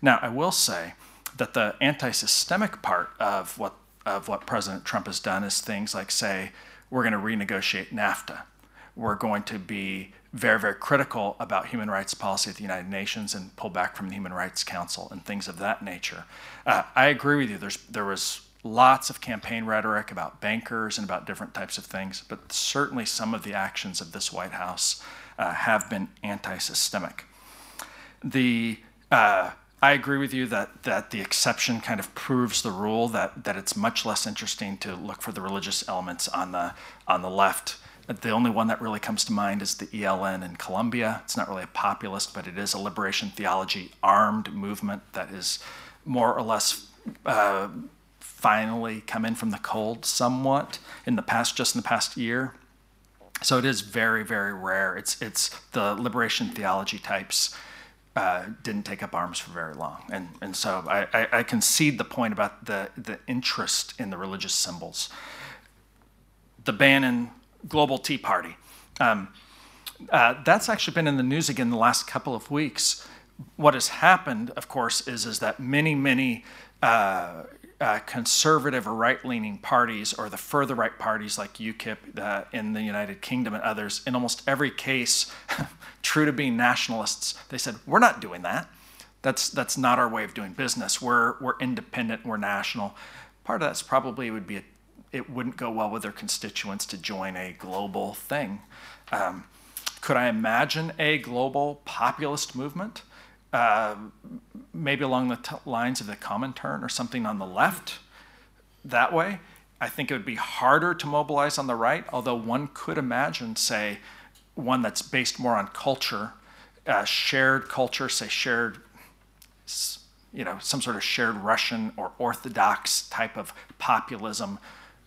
S: Now, I will say, that the anti-systemic part of what of what President Trump has done is things like say we're going to renegotiate NAFTA, we're going to be very very critical about human rights policy at the United Nations and pull back from the Human Rights Council and things of that nature. Uh, I agree with you. There's there was lots of campaign rhetoric about bankers and about different types of things, but certainly some of the actions of this White House uh, have been anti-systemic. The uh, I agree with you that, that the exception kind of proves the rule, that, that it's much less interesting to look for the religious elements on the, on the left. The only one that really comes to mind is the ELN in Colombia. It's not really a populist, but it is a liberation theology armed movement that is more or less uh, finally come in from the cold somewhat in the past, just in the past year. So it is very, very rare. It's, it's the liberation theology types uh, didn't take up arms for very long. And, and so I, I, I, concede the point about the, the interest in the religious symbols. The Bannon Global Tea Party. Um, uh, that's actually been in the news again the last couple of weeks. What has happened, of course, is, is that many, many uh, uh, conservative or right-leaning parties or the further right parties like UKIP uh, in the United Kingdom and others, in almost every case, true to being nationalists, they said, we're not doing that. That's, that's not our way of doing business. We're, we're independent, we're national. Part of that's probably would be, a, it wouldn't go well with their constituents to join a global thing. Um, could I imagine a global populist movement? Uh, maybe along the lines of the common turn or something on the left that way. I think it would be harder to mobilize on the right, although one could imagine, say, one that's based more on culture, uh, shared culture, say shared, you know, some sort of shared Russian or Orthodox type of populism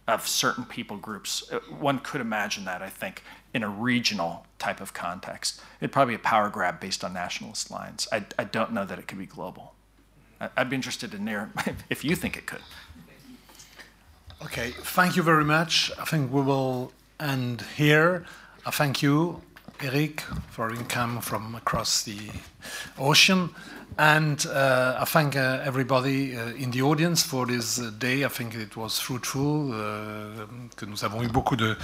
S: of certain people groups. Uh, one could imagine that, I think, in a regional type of context. It'd probably be a power grab based on nationalist lines. I, I don't know that it could be global. I, would be interested in there if you think it could.
F: Okay, thank you very much. I think we will end here. I thank you, Eric, for income from across the ocean. And uh, I thank uh, everybody uh, in the audience for this uh, day. I think it was fruitful, uh, que nous avons eu beaucoup de,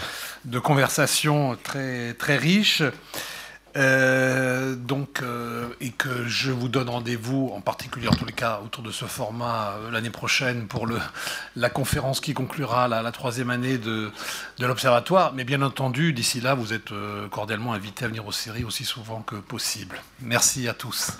F: conversations très, riches. Euh, euh, et que je vous donne rendez-vous, en particulier en tous les cas autour de ce format euh, l'année prochaine pour la conférence qui conclura la, la troisième année de, de l'Observatoire. Mais bien entendu, d'ici là, vous êtes cordialement invités à venir aux séries aussi souvent que possible. Merci à tous.